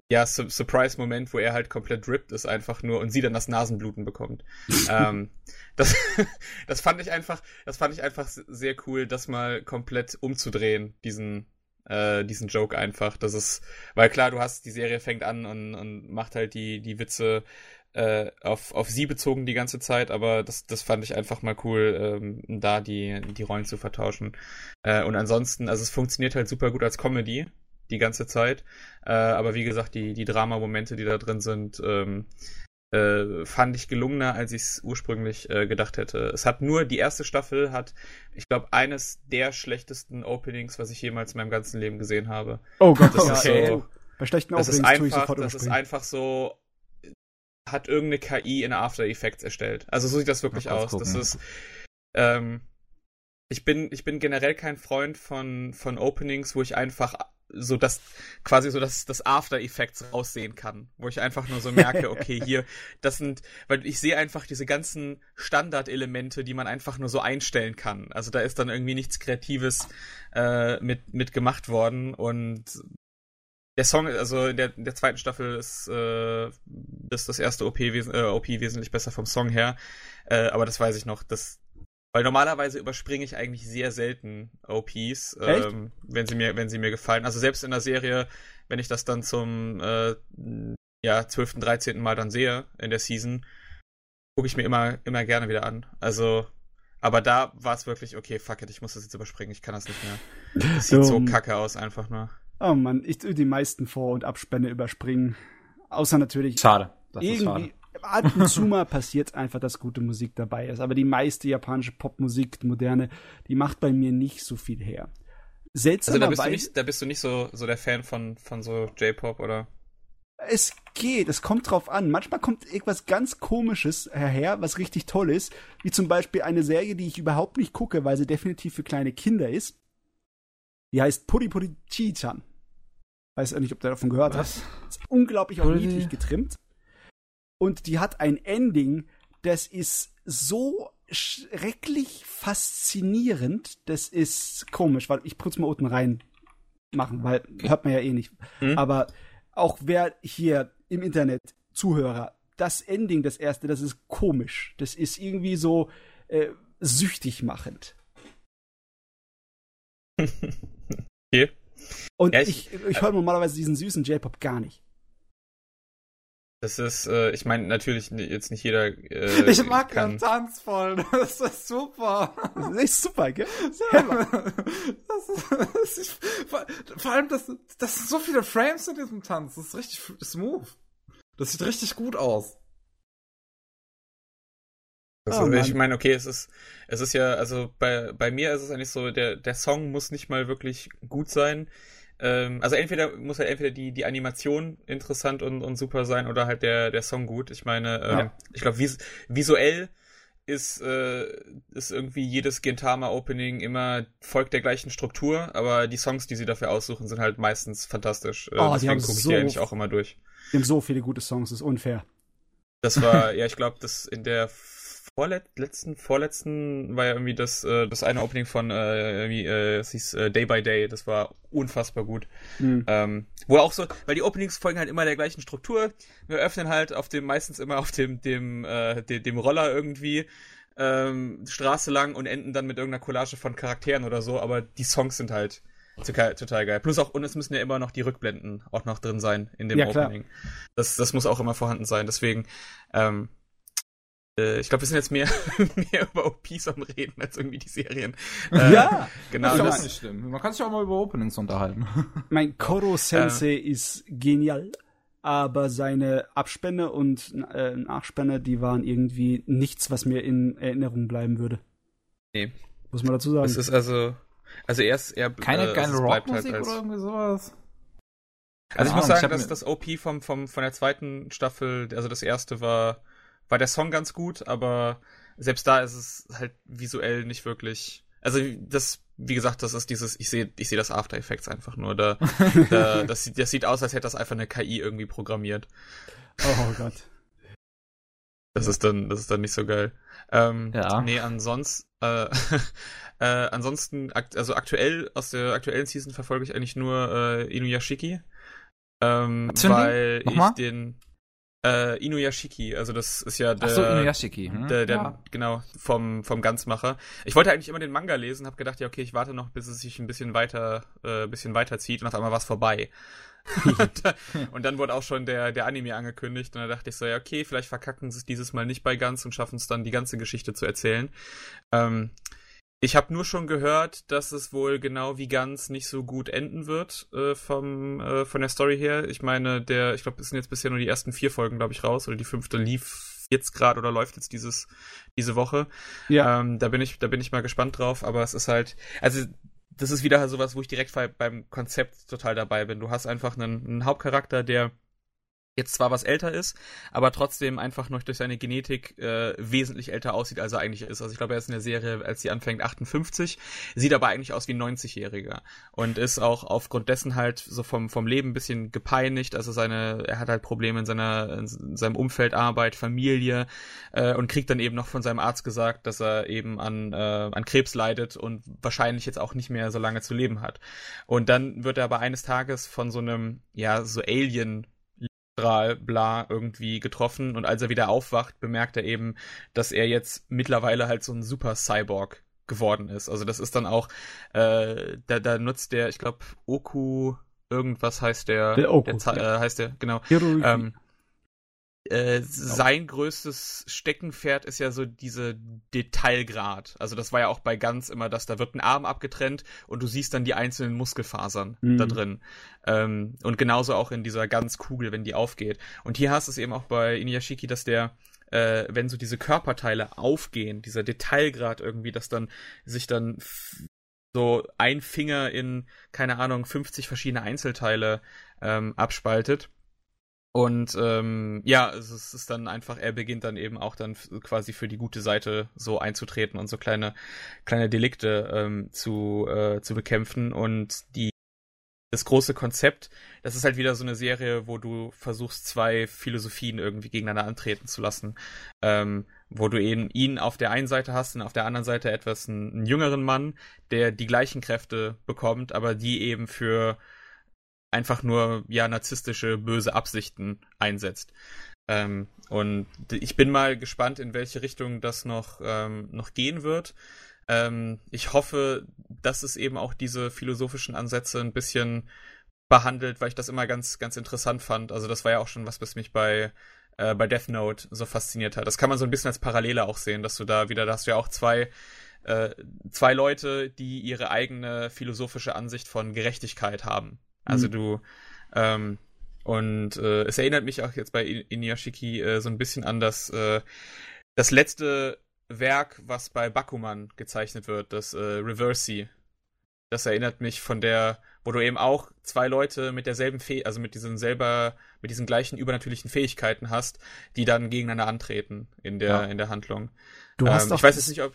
ja, Su Surprise-Moment, wo er halt komplett ripped ist einfach nur und sie dann das Nasenbluten bekommt. (laughs) ähm, das, (laughs) das fand ich einfach, das fand ich einfach sehr cool, das mal komplett umzudrehen, diesen, äh, diesen Joke einfach. Das ist, weil klar, du hast, die Serie fängt an und, und macht halt die, die Witze äh, auf, auf sie bezogen die ganze Zeit, aber das, das fand ich einfach mal cool, ähm, da die, die Rollen zu vertauschen. Äh, und ansonsten, also es funktioniert halt super gut als Comedy die ganze Zeit. Äh, aber wie gesagt, die, die Drama-Momente, die da drin sind, ähm, äh, fand ich gelungener, als ich es ursprünglich äh, gedacht hätte. Es hat nur, die erste Staffel hat, ich glaube, eines der schlechtesten Openings, was ich jemals in meinem ganzen Leben gesehen habe. Oh Gott, das ist okay. so. Bei schlechten das Openings ist tue ich einfach, das ist einfach so, hat irgendeine KI in After Effects erstellt. Also so sieht das wirklich kurz aus. Das ist, ähm, ich bin, ich bin generell kein Freund von, von Openings, wo ich einfach so das, quasi so das, das After Effects raussehen kann. Wo ich einfach nur so merke, (laughs) okay, hier, das sind, weil ich sehe einfach diese ganzen Standardelemente, die man einfach nur so einstellen kann. Also da ist dann irgendwie nichts Kreatives äh, mit, mit gemacht worden und der Song, also in der, der zweiten Staffel ist, äh, ist das erste OP, wes äh, OP wesentlich besser vom Song her. Äh, aber das weiß ich noch. Das, weil normalerweise überspringe ich eigentlich sehr selten OPs, ähm, wenn sie mir, wenn sie mir gefallen. Also selbst in der Serie, wenn ich das dann zum äh, ja, 12., 13. Mal dann sehe in der Season, gucke ich mir immer, immer gerne wieder an. Also, aber da war es wirklich, okay, fuck it, ich muss das jetzt überspringen, ich kann das nicht mehr. Das sieht so Um, kacke aus, einfach nur. Oh Mann, ich tue die meisten Vor- und Abspänne überspringen. Außer natürlich Schade. Das ist schade. irgendwie ab und zu (laughs) mal passiert einfach, dass gute Musik dabei ist. Aber die meiste japanische Popmusik, moderne, die macht bei mir nicht so viel her. Also da Seltsamerweise, bist du nicht, da bist du nicht so, so der Fan von, von so J-Pop, oder? es geht, es kommt drauf an. Manchmal kommt irgendwas ganz Komisches her, was richtig toll ist. Wie zum Beispiel eine Serie, die ich überhaupt nicht gucke, weil sie definitiv für kleine Kinder ist. Die heißt Puri Puri Chi-chan. Weiß ja nicht, ob du davon gehört hast. Ist unglaublich auch niedlich getrimmt. Und die hat ein Ending, das ist so schrecklich faszinierend. Das ist komisch, weil ich kurz mal unten rein machen, weil hört man ja eh nicht. Hm? Aber auch wer hier im Internet Zuhörer, das Ending, das erste, das ist komisch. Das ist irgendwie so äh, süchtig machend. (laughs) Okay. Und Ja, ich, ich- ich, höre normalerweise diesen süßen J-Pop gar nicht. Das ist, äh, ich meine, natürlich jetzt nicht jeder äh, Ich mag kann. den Tanz voll. (laughs) Das ist super. Das ist echt super, gell? Das ist, das ist, vor, vor allem, das, das sind so viele Frames in diesem Tanz. Das ist richtig smooth. Das sieht richtig gut aus. Das Oh, ich meine, okay, es ist, es ist ja, also bei, bei mir ist es eigentlich so, der, der Song muss nicht mal wirklich gut sein. Ähm, also entweder muss halt entweder die, die Animation interessant und, und super sein oder halt der, der Song gut. Ich meine, ähm, Ja. ich glaube, vis visuell ist, äh, ist irgendwie jedes Gintama-Opening immer folgt der gleichen Struktur, aber die Songs, die sie dafür aussuchen, sind halt meistens fantastisch. Äh, Oh, deswegen gucke ich so- die eigentlich auch immer durch. Die haben so viele gute Songs, das ist unfair. Das war, ja, ich glaube, das in der vorletzten, vorletzten war ja irgendwie das, äh, das eine Opening von, äh, irgendwie, äh, es hieß äh, Day by Day, das war unfassbar gut. Hm. Ähm, wo auch so, weil die Openings folgen halt immer der gleichen Struktur. Wir öffnen halt auf dem, meistens immer auf dem, dem, äh, dem, dem Roller irgendwie, ähm, Straße lang und enden dann mit irgendeiner Collage von Charakteren oder so, aber die Songs sind halt total, total geil. Plus auch, und es müssen ja immer noch die Rückblenden auch noch drin sein in dem Ja, klar. Opening. Das, das muss auch immer vorhanden sein. Deswegen, ähm, äh, ich glaube, wir sind jetzt mehr, (laughs) mehr über OPs am Reden als irgendwie die Serien. (laughs) Äh, ja, Genau. das ist Das, nicht schlimm. Man kann sich auch mal über Openings unterhalten. (laughs) mein Koro Sensei ist genial, aber seine Abspänne und äh, Nachspänne, die waren irgendwie nichts, was mir in Erinnerung bleiben würde. Nee. Muss man dazu sagen. Es ist also, Also er ist eher keine äh, bleibt Rockmusik halt als- oder irgendwie sowas. Also ich Keine muss Ahnung, sagen, hab dass das OP vom, vom, von der zweiten Staffel, also das erste war, war der Song ganz gut, aber selbst da ist es halt visuell nicht wirklich. Also das, wie gesagt, das ist dieses, ich sehe, ich sehe das After Effects einfach nur. Da, da (laughs) das, sieht, das sieht aus, als hätte das einfach eine KI irgendwie programmiert. Oh Gott. Das ist dann, das ist dann nicht so geil. Ähm, Ja. Nee, ansonsten, äh, (laughs) äh, ansonsten, also aktuell, aus der aktuellen Season verfolge ich eigentlich nur äh, Inuyashiki. Ähm, weil ich den äh, Inuyashiki, also das ist ja der, Ach so, Inuyashiki. Hm? der, der ja. genau vom vom Ganzmacher. Ich wollte eigentlich immer den Manga lesen, habe gedacht, ja okay, ich warte noch, bis es sich ein bisschen weiter, äh, bisschen weiter zieht und auf einmal war es vorbei. (laughs) und, dann- und dann wurde auch schon der der Anime angekündigt und da dachte ich so, ja okay, vielleicht verkacken sie es dieses Mal nicht bei Ganz und schaffen es dann die ganze Geschichte zu erzählen. Ähm, ich habe nur schon gehört, dass es wohl genau wie ganz nicht so gut enden wird äh, vom äh, von der Story her. Ich meine, der, ich glaube, es sind jetzt bisher nur die ersten vier Folgen, glaube ich, raus oder die fünfte lief jetzt gerade oder läuft jetzt dieses diese Woche. Ja. Ähm, da bin ich, da bin ich mal gespannt drauf. Aber es ist halt, also das ist wieder sowas, wo ich direkt bei- beim Konzept total dabei bin. Du hast einfach einen, einen Hauptcharakter, der jetzt zwar was älter ist, aber trotzdem einfach noch durch seine Genetik äh, wesentlich älter aussieht, als er eigentlich ist. Also ich glaube, er ist in der Serie, als sie anfängt, 58, sieht aber eigentlich aus wie ein 90-Jähriger und ist auch aufgrund dessen halt so vom, vom Leben ein bisschen gepeinigt. Also seine, er hat halt Probleme in seiner, in seinem Umfeld, Arbeit, Familie äh, und kriegt dann eben noch von seinem Arzt gesagt, dass er eben an, äh, an Krebs leidet und wahrscheinlich jetzt auch nicht mehr so lange zu leben hat. Und dann wird er aber eines Tages von so einem, ja, so Alien Strahl, bla, irgendwie getroffen und als er wieder aufwacht, bemerkt er eben, dass er jetzt mittlerweile halt so ein Super Cyborg geworden ist. Also das ist dann auch, äh, da, da nutzt der, ich glaube, Oku, irgendwas heißt der, Der Oku, Za- ja. äh, heißt der, genau. Ähm, äh, sein größtes Steckenpferd ist ja so diese Detailgrad. Also das war ja auch bei Ganz immer, dass da wird ein Arm abgetrennt und du siehst dann die einzelnen Muskelfasern Mhm. da drin. Ähm, und genauso auch in dieser Ganzkugel, wenn die aufgeht. Und hier hast du es eben auch bei Inuyashiki, dass der äh, wenn so diese Körperteile aufgehen, dieser Detailgrad irgendwie, dass dann sich dann so ein Finger in, keine Ahnung, 50 verschiedene Einzelteile ähm, abspaltet. Und ähm, ja, es ist, dann einfach, er beginnt dann eben auch dann quasi für die gute Seite so einzutreten und so kleine, kleine Delikte ähm, zu, äh, zu bekämpfen. Und die das große Konzept, das ist halt wieder so eine Serie, wo du versuchst, zwei Philosophien irgendwie gegeneinander antreten zu lassen. Ähm, wo du eben ihn auf der einen Seite hast und auf der anderen Seite etwas einen, einen jüngeren Mann, der die gleichen Kräfte bekommt, aber die eben für einfach nur ja narzisstische böse Absichten einsetzt. Ähm, und ich bin mal gespannt, in welche Richtung das noch ähm, noch gehen wird. Ähm, ich hoffe, dass es eben auch diese philosophischen Ansätze ein bisschen behandelt, weil ich das immer ganz ganz interessant fand. Also das war ja auch schon was, was mich bei äh, bei Death Note so fasziniert hat. Das kann man so ein bisschen als Parallele auch sehen, dass du da wieder, da hast du ja auch zwei äh, zwei Leute, die ihre eigene philosophische Ansicht von Gerechtigkeit haben. Also Mhm. du ähm, und äh, es erinnert mich auch jetzt bei In- Inuyashiki äh, so ein bisschen an das äh, das letzte Werk, was bei Bakuman gezeichnet wird, das äh, Reversi. Das erinnert mich von der, wo du eben auch zwei Leute mit derselben Fäh also mit diesen selber, mit diesen gleichen übernatürlichen Fähigkeiten hast, die dann gegeneinander antreten in der, Ja. in der Handlung. du hast ähm, doch ich weiß jetzt nicht, ob.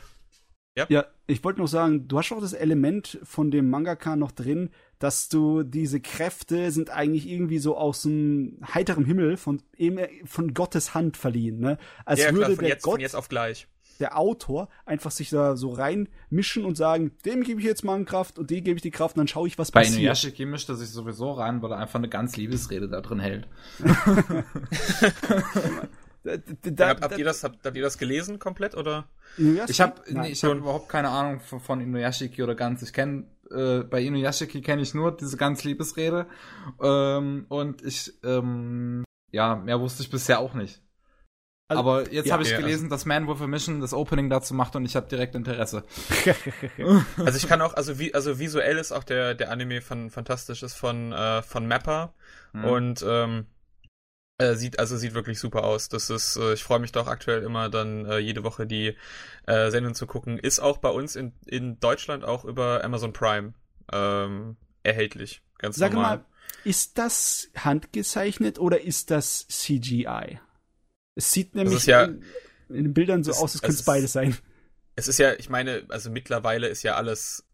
Ja, ich wollte noch sagen, du hast auch das Element von dem Mangaka noch drin, dass du diese Kräfte sind eigentlich irgendwie so aus dem heiterem Himmel von eben von Gottes Hand verliehen, ne? Als ja, würde klar, von der jetzt, Gott, von jetzt auf gleich. der Autor, einfach sich da so reinmischen und sagen, dem gebe ich jetzt mal Kraft und dem gebe ich die Kraft und dann schaue ich, was Bei passiert. Inuyashiki mischt er sich sowieso rein, weil er einfach eine ganz Liebesrede da drin hält. (laughs) (laughs) Da, da, habt, habt, ihr das, habt, habt ihr das gelesen komplett oder? Inuyashiki? Ich habe nee, ich hab überhaupt keine Ahnung von, von Inuyashiki oder ganz. Ich kenne äh, bei Inuyashiki kenne ich nur diese ganz Liebesrede ähm, und ich ähm, ja mehr wusste ich bisher auch nicht. Also- Aber jetzt ja, habe ich ja, gelesen, dass Man with a Mission das Opening dazu macht und ich habe direkt Interesse. (laughs) Also ich kann auch, also wie, also visuell ist auch der, der Anime von fantastisch, ist von, äh, von Mappa Hm. und ähm, Äh, sieht also sieht wirklich super aus. Das ist, äh, ich freue mich doch aktuell immer dann äh, jede Woche die äh, Sendung zu gucken. Ist auch bei uns in, in Deutschland auch über Amazon Prime ähm, erhältlich. Ganz Sag normal. mal, ist das handgezeichnet oder ist das CGI? Es sieht nämlich ja- in, in den Bildern so es- aus, als es könnte es beides sein. Es ist ja, ich meine, also mittlerweile ist ja alles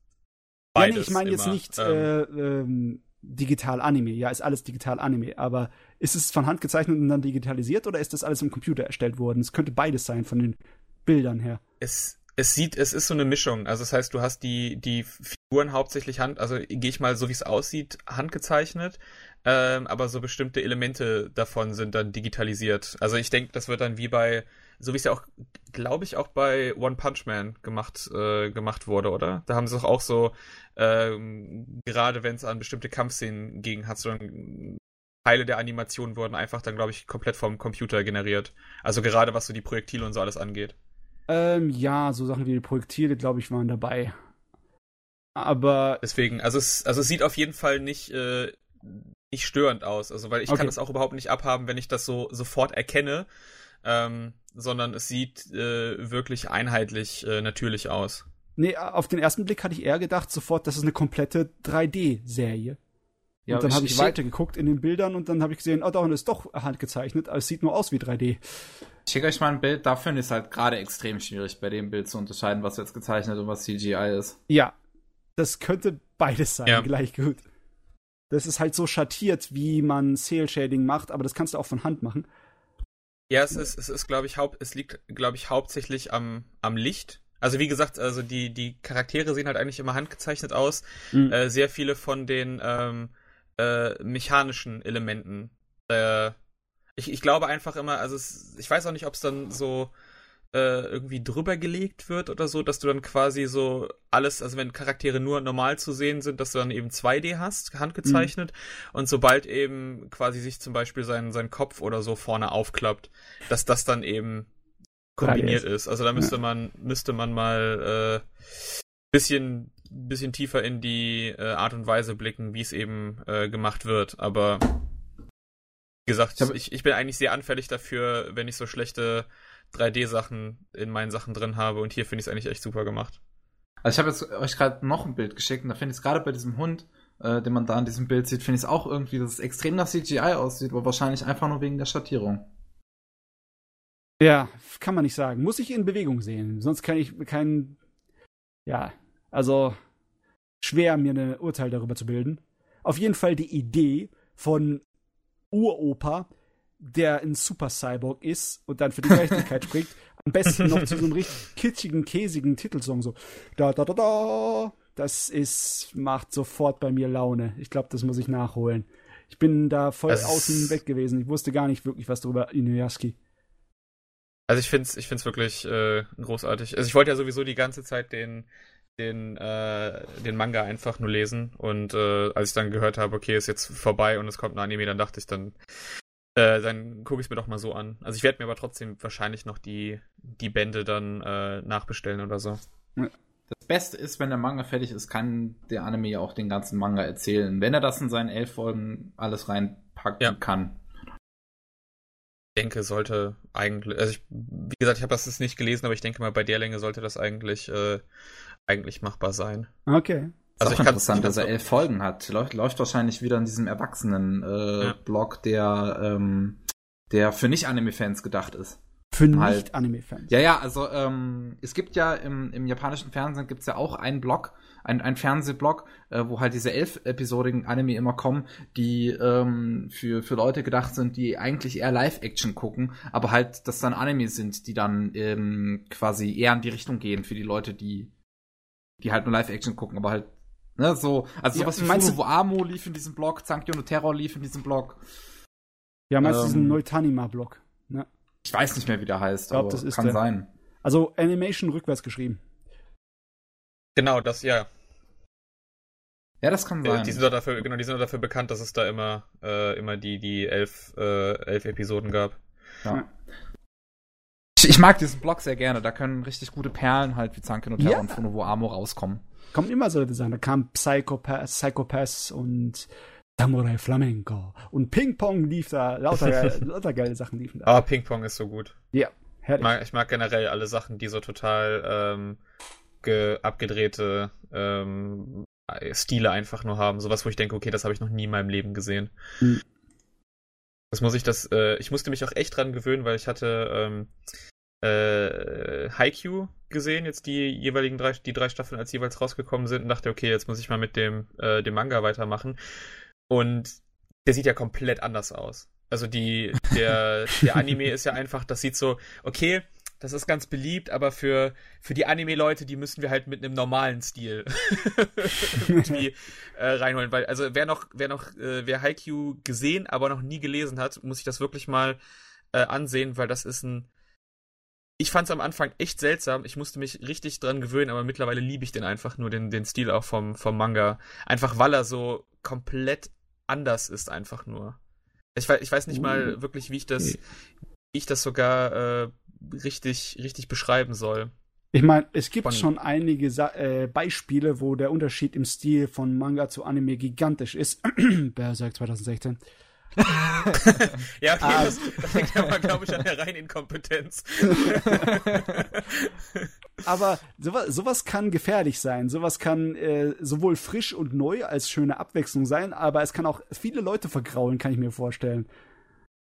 Ja, beides nee, ich meine jetzt nicht ähm, äh, ähm, digital Anime. Ja, ist alles digital Anime. Aber ist es von Hand gezeichnet und dann digitalisiert oder ist das alles im Computer erstellt worden? Es könnte beides sein von den Bildern her. es, es sieht, es ist so eine Mischung. Also das heißt, du hast die, die Figuren hauptsächlich Hand, also gehe ich mal so wie es aussieht, handgezeichnet, ähm, aber so bestimmte Elemente davon sind dann digitalisiert. Also ich denke, das wird dann wie bei, so wie es ja auch, glaube ich, auch bei One Punch Man gemacht, äh, gemacht wurde, oder? Da haben sie doch auch so, ähm, gerade wenn es an bestimmte Kampfszenen ging, hat so dann Teile der Animation wurden einfach dann, glaube ich, komplett vom Computer generiert. Also gerade was so die Projektile und so alles angeht. Ähm, ja, so Sachen wie die Projektile, glaube ich, waren dabei. Aber Deswegen, also es, also es sieht auf jeden Fall nicht, äh, nicht störend aus. Also, weil ich Okay. kann das auch überhaupt nicht abhaben, wenn ich das so sofort erkenne. Ähm, sondern es sieht äh, wirklich einheitlich äh, natürlich aus. nee, auf den ersten Blick hatte ich eher gedacht sofort, das ist eine komplette 3D-Serie. Ja, und dann habe ich, ich- weitergeguckt in den Bildern und dann habe ich gesehen, oh, da ist doch handgezeichnet, aber es sieht nur aus wie 3D. Ich schicke euch mal ein Bild, da finde ich es halt gerade extrem schwierig, bei dem Bild zu unterscheiden, was jetzt gezeichnet und was CGI ist. Ja, das könnte beides sein, Ja. gleich gut. Das ist halt so schattiert, wie man Cell Shading macht, aber das kannst du auch von Hand machen. Ja, es ist, es ist, glaube ich, haupt, es liegt, glaube ich, hauptsächlich am, am Licht. Also wie gesagt, also die, die Charaktere sehen halt eigentlich immer handgezeichnet aus. Mhm. Äh, sehr viele von den ähm, äh, mechanischen Elementen. Äh, ich, ich glaube einfach immer, also es, ich weiß auch nicht, ob es dann so äh, irgendwie drüber gelegt wird oder so, dass du dann quasi so alles, also wenn Charaktere nur normal zu sehen sind, dass du dann eben 2D hast, handgezeichnet, und sobald eben quasi sich zum Beispiel sein, sein Kopf oder so vorne aufklappt, dass das dann eben kombiniert 3D ist. Also da müsste man, müsste man mal äh, bisschen, bisschen tiefer in die äh, Art und Weise blicken, wie es eben äh, gemacht wird. Aber wie gesagt, Ich ich, ich bin eigentlich sehr anfällig dafür, wenn ich so schlechte 3D-Sachen in meinen Sachen drin habe und hier finde ich es eigentlich echt super gemacht. Also ich habe jetzt euch gerade noch ein Bild geschickt und da finde ich es gerade bei diesem Hund, äh, den man da in diesem Bild sieht, finde ich es auch irgendwie, dass es extrem nach CGI aussieht, aber wahrscheinlich einfach nur wegen der Schattierung. Ja, kann man nicht sagen. Muss ich in Bewegung sehen. Sonst kann ich kein. Ja, also schwer, mir ein Urteil darüber zu bilden. Auf jeden Fall die Idee von Uropa, der ein Super Cyborg ist und dann für die Gerechtigkeit (laughs) spricht. Am besten noch zu so einem richtig kitschigen, käsigen Titelsong, so da da da da. Das ist, macht sofort bei mir Laune. Ich glaube, das muss ich nachholen. Ich bin da voll ist- außen weg gewesen. Ich wusste gar nicht wirklich was darüber, Inuyasha. Also ich finde es ich find's wirklich äh, großartig. Also ich wollte ja sowieso die ganze Zeit den, den, äh, den Manga einfach nur lesen. Und äh, als ich dann gehört habe, okay, ist jetzt vorbei und es kommt ein Anime, dann dachte ich dann, äh, dann gucke ich es mir doch mal so an. Also ich werde mir aber trotzdem wahrscheinlich noch die, die Bände dann äh, nachbestellen oder so. Das Beste ist, wenn der Manga fertig ist, kann der Anime ja auch den ganzen Manga erzählen. Wenn er das in seinen elf Folgen alles reinpacken Ja. kann. Ich denke, sollte eigentlich, also ich, wie gesagt, ich habe das jetzt nicht gelesen, aber ich denke mal, bei der Länge sollte das eigentlich, äh, eigentlich machbar sein. Okay. Also ich auch kann interessant, dass er elf Folgen hat. Läuft, läuft wahrscheinlich wieder in diesem Erwachsenen-Blog, äh, Ja. Blog, der, ähm, der für Nicht-Anime-Fans gedacht ist. Für Halt. Nicht-Anime-Fans. Ja, ja, also ähm, es gibt ja im, im japanischen Fernsehen gibt's ja auch einen Blog, ein, ein Fernsehblog, äh, wo halt diese elf episodigen Anime immer kommen, die ähm, für, für Leute gedacht sind, die eigentlich eher Live-Action gucken, aber halt das dann Anime sind, die dann ähm, quasi eher in die Richtung gehen für die Leute, die die halt nur Live-Action gucken, aber halt ne, so, also Ja, sowas wie meinst du- Funo Amo lief in diesem Blog, Sankyo no Terror lief in diesem Blog. Ja, meinst du Ähm, diesen Neutanima-Blog? Ne? Ich weiß nicht mehr, wie der heißt, glaub, aber das ist kann der. sein. Also Animation rückwärts geschrieben. Genau, das, ja. Ja, das kann Äh, sein. Die sind doch dafür, genau, die sind doch dafür bekannt, dass es da immer, äh, immer die, die elf, äh, elf Episoden gab. Ja. Ich, ich mag diesen Blog sehr gerne. Da können richtig gute Perlen halt wie Zanken und Terror Ja. und Funovo Amo rauskommen. Kommt immer solche Sachen. Da kam Psychopath, Psychopath und Samurai Flamenco und Ping Pong lief da, lauter, (laughs) lauter geile Sachen liefen da. Ah, Ping Pong ist so gut. Ja, herrlich. Ich mag, ich mag generell alle Sachen, die so total ähm, ge abgedrehte ähm, Stile einfach nur haben. Sowas, wo ich denke, okay, das habe ich noch nie in meinem Leben gesehen. Mhm. Das muss ich das, äh, ich musste mich auch echt dran gewöhnen, weil ich hatte ähm, äh, Haikyuu gesehen, jetzt die jeweiligen drei, die drei Staffeln als jeweils rausgekommen sind und dachte, okay, jetzt muss ich mal mit dem, äh, dem Manga weitermachen. Und der sieht ja komplett anders aus. Also die, der, (laughs) der Anime ist ja einfach, das sieht so, okay, das ist ganz beliebt, aber für, für die Anime-Leute, die müssen wir halt mit einem normalen Stil (laughs) irgendwie äh, reinholen. Weil, also wer noch, wer noch, äh, wer Haikyuu gesehen, aber noch nie gelesen hat, muss ich das wirklich mal äh, ansehen, weil das ist ein. Ich fand es am Anfang echt seltsam. Ich musste mich richtig dran gewöhnen, aber mittlerweile liebe ich den einfach nur, den, den Stil auch vom, vom Manga. Einfach weil er so komplett anders ist, einfach nur. Ich, ich weiß nicht uh, mal wirklich, wie ich das, wie ich das sogar äh, richtig, richtig beschreiben soll. Ich meine, es gibt von schon einige äh, Beispiele, wo der Unterschied im Stil von Manga zu Anime gigantisch ist. (clears throat) Berserk 2016. (laughs) ja, okay, um, das, das hängt aber, glaube ich, an der reinen Inkompetenz. (laughs) aber sowas, sowas kann gefährlich sein. Sowas kann äh, sowohl frisch und neu als schöne Abwechslung sein, aber es kann auch viele Leute vergraulen, kann ich mir vorstellen.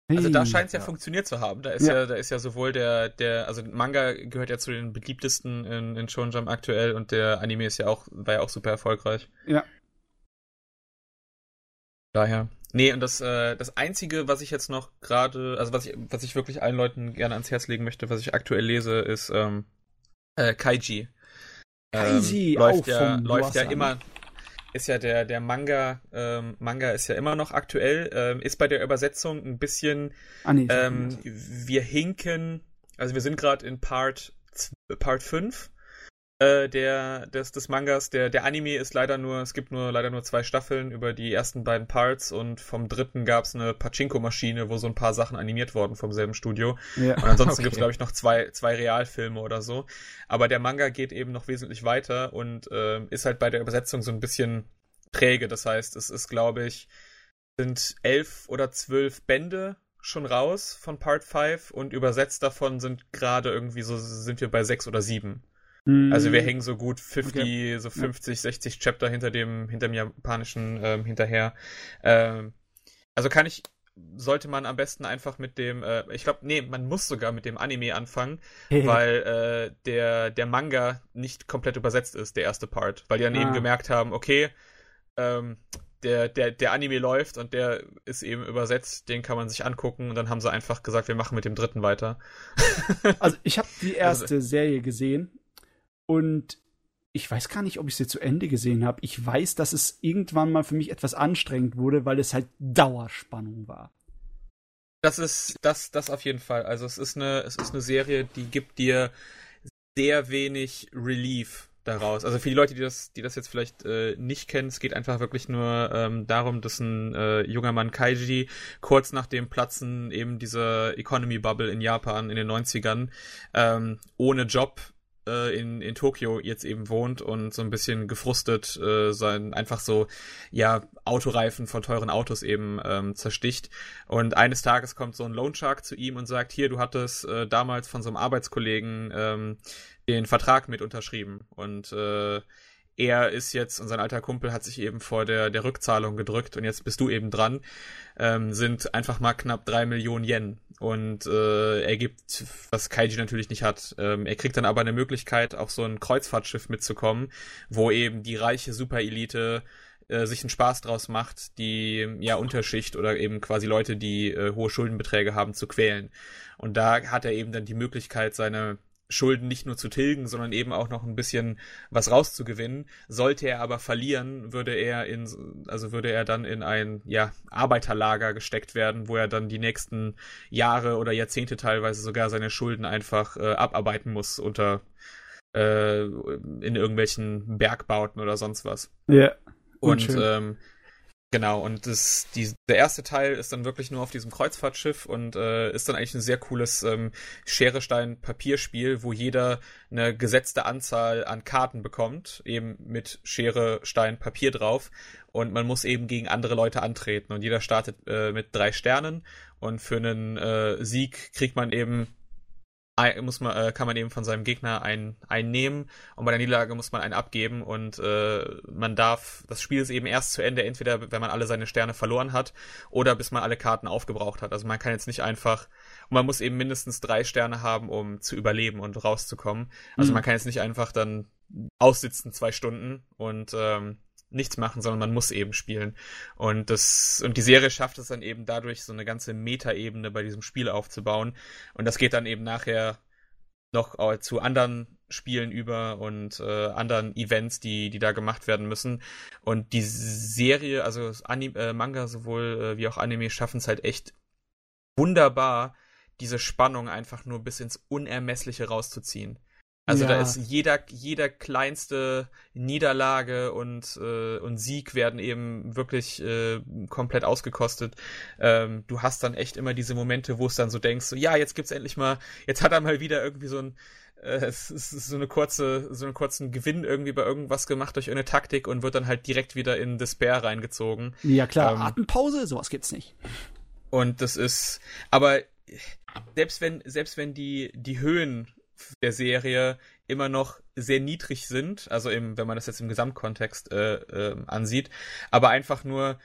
Also da scheint es ja, ja, funktioniert zu haben. Da ist ja. ja. da ist ja sowohl der, der, also Manga gehört ja zu den beliebtesten in, in Shonen Jump aktuell und der Anime ist ja auch, war ja auch super erfolgreich. Ja. Daher. Nee, und das, äh, das Einzige, was ich jetzt noch gerade, also was ich, was ich wirklich allen Leuten gerne ans Herz legen möchte, was ich aktuell lese, ist ähm, äh, Kaiji. Kaiji, ähm, läuft auch ja, läuft ja immer, ist ja der, der Manga, ähm, Manga ist ja immer noch aktuell, ähm, ist bei der Übersetzung ein bisschen, ah, nee, ähm, wir hinken, also wir sind gerade in Part, Part 5 äh, der, des, des Mangas. Der, der Anime ist leider nur, es gibt nur leider nur zwei Staffeln über die ersten beiden Parts und vom dritten gab es eine Pachinko-Maschine, wo so ein paar Sachen animiert wurden vom selben Studio. Ja, und ansonsten (laughs) okay. gibt es, glaube ich, noch zwei, zwei Realfilme oder so. Aber der Manga geht eben noch wesentlich weiter und äh, ist halt bei der Übersetzung so ein bisschen träge. Das heißt, es ist, glaube ich, sind elf oder zwölf Bände schon raus von Part 5 und übersetzt davon sind gerade irgendwie so, sind wir bei sechs oder sieben. Also wir mhm. hängen so gut 50, okay. so 50, 60 Chapter hinter dem, hinter dem japanischen ähm, hinterher. Ähm, also kann ich, sollte man am besten einfach mit dem, äh, ich glaube, nee, man muss sogar mit dem Anime anfangen, (laughs) weil äh, der, der Manga nicht komplett übersetzt ist, der erste Part. Weil die dann ah. eben gemerkt haben, okay, ähm, der, der, der Anime läuft und der ist eben übersetzt, den kann man sich angucken und dann haben sie einfach gesagt, wir machen mit dem dritten weiter. (laughs) also ich habe die erste also, Serie gesehen und ich weiß gar nicht, ob ich sie zu Ende gesehen habe. Ich weiß, dass es irgendwann mal für mich etwas anstrengend wurde, weil es halt Dauerspannung war. Das ist das, das auf jeden Fall. Also es ist eine, es ist eine Serie, die gibt dir sehr wenig Relief daraus. Also für die Leute, die das, die das jetzt vielleicht äh, nicht kennen, es geht einfach wirklich nur ähm, darum, dass ein äh, junger Mann Kaiji kurz nach dem Platzen eben dieser Economy Bubble in Japan in den 90ern ähm, ohne Job äh, in, in Tokio jetzt eben wohnt und so ein bisschen gefrustet äh, sein einfach so ja Autoreifen von teuren Autos eben ähm, zersticht und eines Tages kommt so ein Loan Shark zu ihm und sagt hier du hattest äh, damals von so einem Arbeitskollegen ähm, den Vertrag mit unterschrieben und äh, er ist jetzt und sein alter Kumpel hat sich eben vor der, der Rückzahlung gedrückt und jetzt bist du eben dran, ähm, sind einfach mal knapp drei Millionen Yen. Und äh, er gibt, was Kaiji natürlich nicht hat, ähm, er kriegt dann aber eine Möglichkeit, auf so ein Kreuzfahrtschiff mitzukommen, wo eben die reiche Superelite äh, sich einen Spaß draus macht, die ja Unterschicht oder eben quasi Leute, die äh, hohe Schuldenbeträge haben, zu quälen. Und da hat er eben dann die Möglichkeit, seine Schulden nicht nur zu tilgen, sondern eben auch noch ein bisschen was rauszugewinnen. Sollte er aber verlieren, würde er in, also würde er dann in ein, ja, Arbeiterlager gesteckt werden, wo er dann die nächsten Jahre oder Jahrzehnte teilweise sogar seine Schulden einfach äh, abarbeiten muss unter, äh, in irgendwelchen Bergbauten oder sonst was. Ja. Und, ähm, Genau, und das, die, der erste Teil ist dann wirklich nur auf diesem Kreuzfahrtschiff und äh, ist dann eigentlich ein sehr cooles ähm, Schere, Stein, Papierspiel, wo jeder eine gesetzte Anzahl an Karten bekommt, eben mit Schere, Stein, Papier drauf. und man muss eben gegen andere Leute antreten und jeder startet äh, mit drei Sternen und für einen äh, Sieg kriegt man eben muss man, äh, kann man eben von seinem Gegner einen, einen nehmen und bei der Niederlage muss man einen abgeben und äh, man darf, das Spiel ist eben erst zu Ende, entweder wenn man alle seine Sterne verloren hat oder bis man alle Karten aufgebraucht hat. Also man kann jetzt nicht einfach, und man muss eben mindestens drei Sterne haben, um zu überleben und rauszukommen. Also mhm. man kann jetzt nicht einfach dann aussitzen zwei Stunden und ähm, nichts machen, sondern man muss eben spielen. Und das, und die Serie schafft es dann eben dadurch, so eine ganze Metaebene bei diesem Spiel aufzubauen. Und das geht dann eben nachher noch zu anderen Spielen über und äh, anderen Events, die, die da gemacht werden müssen. Und die Serie, also Anim äh, Manga sowohl äh, wie auch Anime schaffen es halt echt wunderbar, diese Spannung einfach nur bis ins Unermessliche rauszuziehen. Also ja. da ist jeder, jeder kleinste Niederlage und, äh, und Sieg werden eben wirklich äh, komplett ausgekostet. Ähm, du hast dann echt immer diese Momente, wo es dann so denkst, so, ja, jetzt gibt's endlich mal, jetzt hat er mal wieder irgendwie so ein äh, so eine kurze, so einen kurzen Gewinn irgendwie bei irgendwas gemacht durch eine Taktik und wird dann halt direkt wieder in Despair reingezogen. Ja klar, ähm, Atempause, sowas gibt's nicht. Und das ist, aber selbst wenn, selbst wenn die, die Höhen der Serie immer noch sehr niedrig sind, also im, wenn man das jetzt im Gesamtkontext äh, äh, ansieht, aber einfach nur,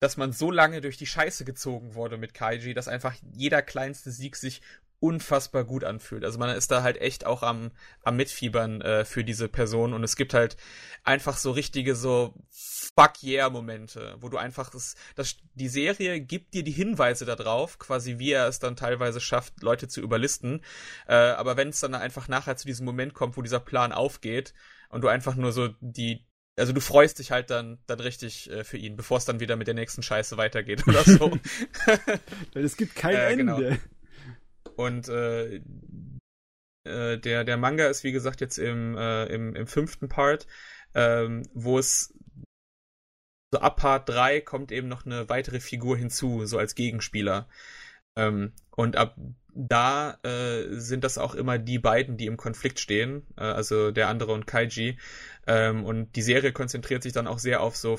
dass man so lange durch die Scheiße gezogen wurde mit Kaiji, dass einfach jeder kleinste Sieg sich unfassbar gut anfühlt. Also man ist da halt echt auch am, am Mitfiebern äh, für diese Person und es gibt halt einfach so richtige so Fuck yeah Momente, wo du einfach das, das die Serie gibt dir die Hinweise darauf, quasi wie er es dann teilweise schafft, Leute zu überlisten. Äh, aber wenn es dann einfach nachher zu diesem Moment kommt, wo dieser Plan aufgeht und du einfach nur so die also du freust dich halt dann, dann richtig äh, für ihn, bevor es dann wieder mit der nächsten Scheiße weitergeht (laughs) oder so. (laughs) Weil es gibt kein äh, genau. Und äh, äh, der, der Manga ist, wie gesagt, jetzt im, äh, im, im fünften Part, ähm, wo es so ab Part 3 kommt eben noch eine weitere Figur hinzu, so als Gegenspieler. Ähm, und ab da äh, sind das auch immer die beiden, die im Konflikt stehen, äh, also der andere und Kaiji. Ähm, und die Serie konzentriert sich dann auch sehr auf so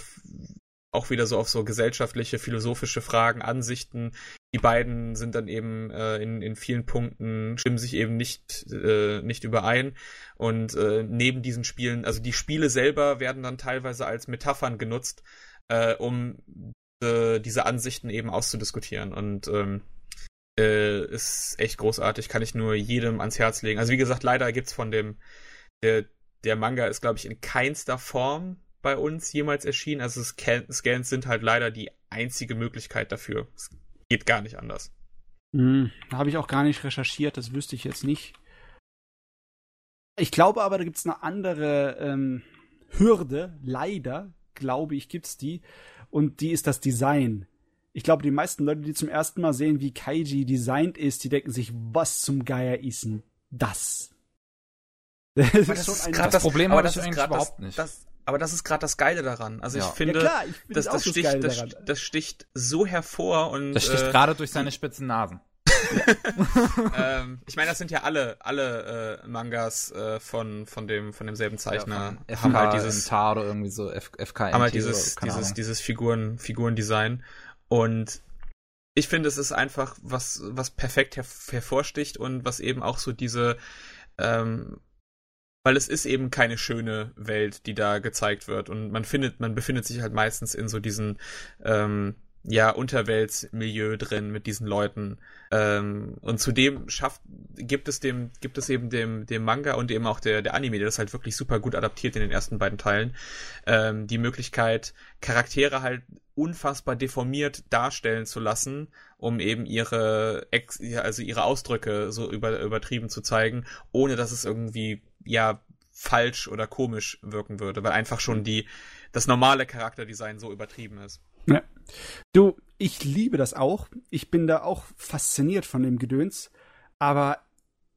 auch wieder so auf so gesellschaftliche, philosophische Fragen, Ansichten. Die beiden sind dann eben äh, in, in vielen Punkten, stimmen sich eben nicht, äh, nicht überein. Und äh, neben diesen Spielen, also die Spiele selber werden dann teilweise als Metaphern genutzt, äh, um äh, diese Ansichten eben auszudiskutieren. Und ähm, äh, ist echt großartig, kann ich nur jedem ans Herz legen. Also wie gesagt, leider gibt's von dem, der, der Manga ist, glaube ich, in keinster Form bei uns jemals erschienen. Also Scan Scans sind halt leider die einzige Möglichkeit dafür. Es geht gar nicht anders. Hm, Habe ich auch gar nicht recherchiert, das wüsste ich jetzt nicht. Ich glaube aber, da gibt es eine andere ähm, Hürde, leider, glaube ich, gibt es die. Und die ist das Design. Ich glaube, die meisten Leute, die zum ersten Mal sehen, wie Kaiji designt ist, die denken sich, was zum Geier ist denn das? (laughs) Das, das ist schon ein das Problem, aber das ist eigentlich überhaupt nicht. Das, aber das ist gerade das Geile daran. Also ja. ich finde, ja, klar, ich find das, das, sticht, das, das, sticht so hervor und. Das sticht äh, gerade durch seine spitzen Nasen. (laughs) (laughs) ähm, ich meine, das sind ja alle alle äh, Mangas äh, von von dem von demselben Zeichner. Ja, haben halt dieses Tar oder irgendwie so F, FK haben halt dieses dieses dieses Figuren Figurendesign und ich finde, es ist einfach was was perfekt her hervorsticht und was eben auch so diese ähm, weil es ist eben keine schöne Welt, die da gezeigt wird. Und man findet, man befindet sich halt meistens in so diesen ähm, ja, Unterweltsmilieu drin mit diesen Leuten. Ähm, und zudem schafft, gibt es dem, gibt es eben dem, dem Manga und eben auch der, der Anime, der das halt wirklich super gut adaptiert in den ersten beiden Teilen, ähm, die Möglichkeit, Charaktere halt unfassbar deformiert darstellen zu lassen, um eben ihre, Ex also ihre Ausdrücke so über, übertrieben zu zeigen, ohne dass es irgendwie ja falsch oder komisch wirken würde, weil einfach schon die das normale Charakterdesign so übertrieben ist. Ja. Du, ich liebe das auch. Ich bin da auch fasziniert von dem Gedöns, aber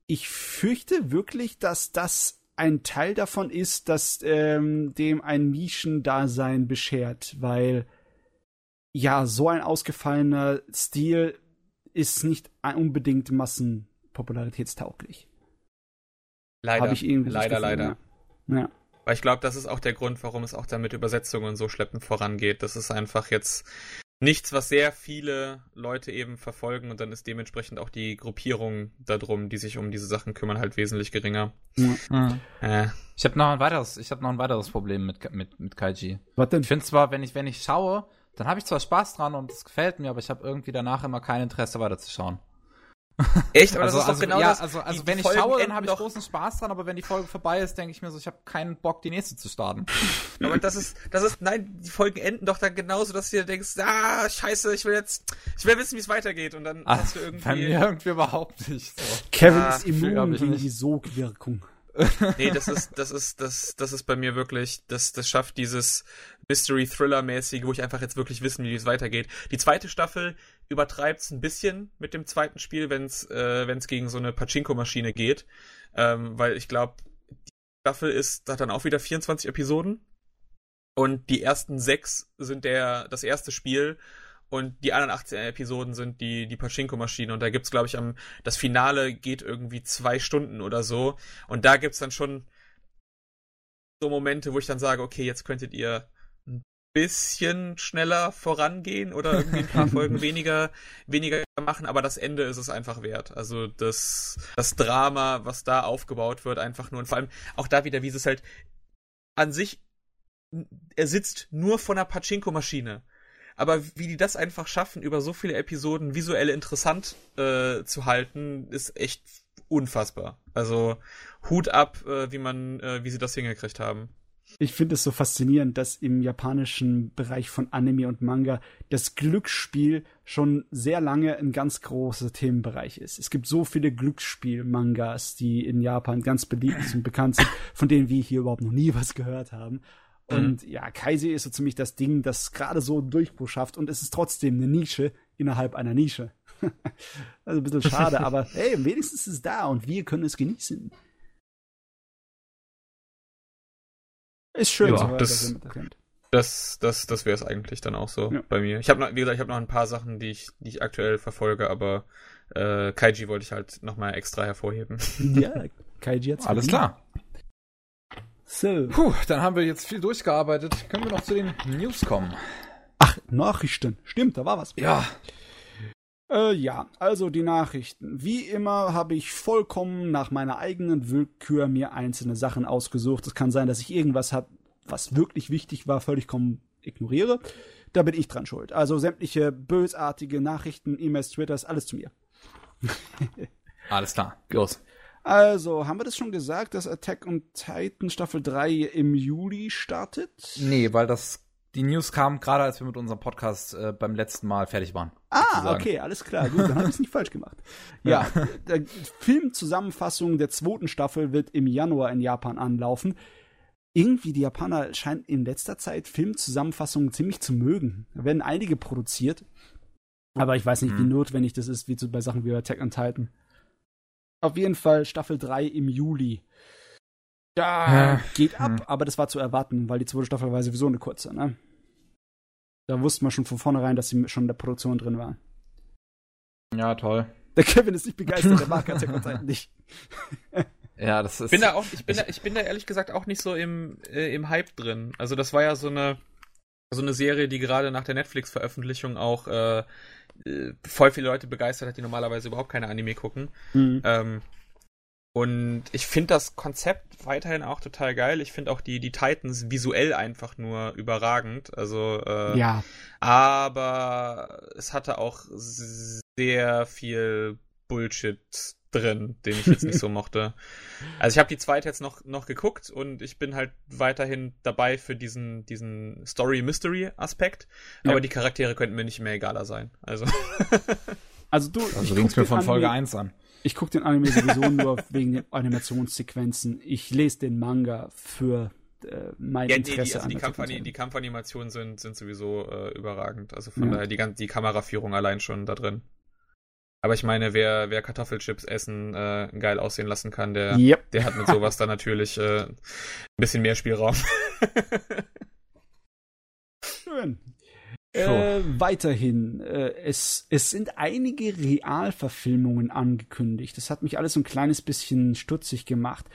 ich fürchte wirklich, dass das ein Teil davon ist, dass ähm, dem ein Nischendasein beschert, weil ja, so ein ausgefallener Stil ist nicht unbedingt massenpopularitätstauglich. Leider. Hab ich irgendwie leider, leider. Ja. Weil ich glaube, das ist auch der Grund, warum es auch dann mit Übersetzungen so schleppend vorangeht. Das ist einfach jetzt nichts, was sehr viele Leute eben verfolgen und dann ist dementsprechend auch die Gruppierung darum, die sich um diese Sachen kümmern, halt wesentlich geringer. Mhm. Äh. Ich habe noch ein weiteres, ich habe noch ein weiteres Problem mit mit mit Kaiji. Was denn? Ich finde zwar, wenn ich wenn ich schaue, dann habe ich zwar Spaß dran und es gefällt mir, aber ich habe irgendwie danach immer kein Interesse weiterzuschauen. (laughs) Echt? Aber also, das ist also, doch genau ja, das. Also, also die, wenn die ich schaue, dann habe ich großen Spaß dran, aber wenn die Folge vorbei ist, denke ich mir so, ich habe keinen Bock, die nächste zu starten. (laughs) aber das ist, das ist, nein, die Folgen enden doch dann genauso, dass du dir denkst, ah, scheiße, ich will jetzt, ich will wissen, wie es weitergeht und dann Ach, hast du irgendwie. Bei mir irgendwie überhaupt nicht so. Kevin ah, ist immun gegen die Sogwirkung. nee, das ist, das ist, das, das ist bei mir wirklich, das, das schafft dieses Mystery-Thriller-mäßige, wo ich einfach jetzt wirklich wissen, wie es weitergeht. Die zweite Staffel übertreibt es ein bisschen mit dem zweiten Spiel, wenn es äh, wenn's gegen so eine Pachinko-Maschine geht. Ähm, weil ich glaube, die Staffel ist, hat dann auch wieder 24 Episoden. Und die ersten sechs sind der, das erste Spiel und die anderen 18 Episoden sind die, die Pachinko-Maschine. Und da gibt's, glaube ich, am, das Finale geht irgendwie zwei Stunden oder so. Und da gibt's dann schon so Momente, wo ich dann sage, okay, jetzt könntet ihr bisschen schneller vorangehen oder irgendwie ein paar Folgen (laughs) weniger, weniger machen, aber das Ende ist es einfach wert. Also das, das Drama, was da aufgebaut wird, einfach nur und vor allem auch da wieder, wie es halt an sich, er sitzt nur von einer Pachinko-Maschine aber wie die das einfach schaffen, über so viele Episoden visuell interessant äh, zu halten, ist echt unfassbar. Also Hut ab, äh, wie man, äh, wie sie das hingekriegt haben. Ich finde es so faszinierend, dass im japanischen Bereich von Anime und Manga das Glücksspiel schon sehr lange ein ganz großer Themenbereich ist. Es gibt so viele Glücksspiel-Mangas, die in Japan ganz beliebt und bekannt sind, von denen wir hier überhaupt noch nie was gehört haben. Mhm. Und ja, Kaisi ist so ziemlich das Ding, das gerade so einen Durchbruch schafft und es ist trotzdem eine Nische innerhalb einer Nische. (laughs) also ein bisschen (laughs) schade, aber hey, wenigstens ist es da und wir können es genießen. Ist schön, ja, so, das, das, das, das wäre es eigentlich dann auch so ja. bei mir. Ich habe noch, wie gesagt, ich habe noch ein paar Sachen, die ich, die ich aktuell verfolge, aber äh, Kaiji wollte ich halt nochmal extra hervorheben. (laughs) Ja, Kaiji hat's Alles klar. So. Puh, dann haben wir jetzt viel durchgearbeitet. Können wir noch zu den News kommen? Ach, Nachrichten. Stimmt, da war was. Ja. Äh, ja, also die Nachrichten. Wie immer habe ich vollkommen nach meiner eigenen Willkür mir einzelne Sachen ausgesucht. Es kann sein, dass ich irgendwas habe, was wirklich wichtig war, völlig ignoriere. Da bin ich dran schuld. Also sämtliche bösartige Nachrichten, E-Mails, Twitters, alles zu mir. (laughs) alles klar, los. Also, haben wir das schon gesagt, dass Attack on Titan Staffel 3 im Juli startet? Nee, weil das die News kam gerade, als wir mit unserem Podcast äh, beim letzten Mal fertig waren. Ah, sozusagen. okay, alles klar. Gut, dann habe ich es nicht falsch gemacht. (laughs) Ja, ja Filmzusammenfassung der zweiten Staffel wird im Januar in Japan anlaufen. Irgendwie, die Japaner scheinen in letzter Zeit Filmzusammenfassungen ziemlich zu mögen. Da werden einige produziert. Aber ich weiß nicht, hm. wie notwendig das ist, wie zu, bei Sachen wie Attack on Titan. Auf jeden Fall Staffel 3 im Juli. Da ja. geht ab, hm. aber das war zu erwarten, weil die zweite Staffel war sowieso eine kurze, ne? Da wusste man schon von vornherein, dass sie schon in der Produktion drin war. Ja, toll. Der Kevin ist nicht begeistert, der mag (laughs) on Titan nicht. ja, das ist. Bin da auch, ich, bin da, ich bin da ehrlich gesagt auch nicht so im, äh, im Hype drin. Also, das war ja so eine, so eine Serie, die gerade nach der Netflix-Veröffentlichung auch äh, äh, voll viele Leute begeistert hat, die normalerweise überhaupt keine Anime gucken. Mhm. Ähm, und ich finde das Konzept weiterhin auch total geil. Ich finde auch die, die Titans visuell einfach nur überragend. Also, äh, ja. Aber es hatte auch sehr viel Bullshit drin, den ich jetzt nicht so (laughs) mochte. Also ich habe die zweite jetzt noch, noch geguckt und ich bin halt weiterhin dabei für diesen, diesen Story-Mystery-Aspekt, ja. aber die Charaktere könnten mir nicht mehr egaler sein. Also. Also du. Also ringst mir von Folge 1 an. Ich gucke den Anime sowieso nur wegen den Animationssequenzen. Ich lese den Manga für äh, mein ja, Interesse. Nee, die, also die, Kampfani die Kampfanimationen sind, sind sowieso äh, überragend. Also von ja. daher die, die Kameraführung allein schon da drin. Aber ich meine, wer, wer Kartoffelchips essen äh, geil aussehen lassen kann, der, yep. der hat mit sowas dann natürlich äh, ein bisschen mehr Spielraum. (laughs) Schön. Äh, weiterhin, äh, es, es sind einige Realverfilmungen angekündigt. Das hat mich alles so ein kleines bisschen stutzig gemacht.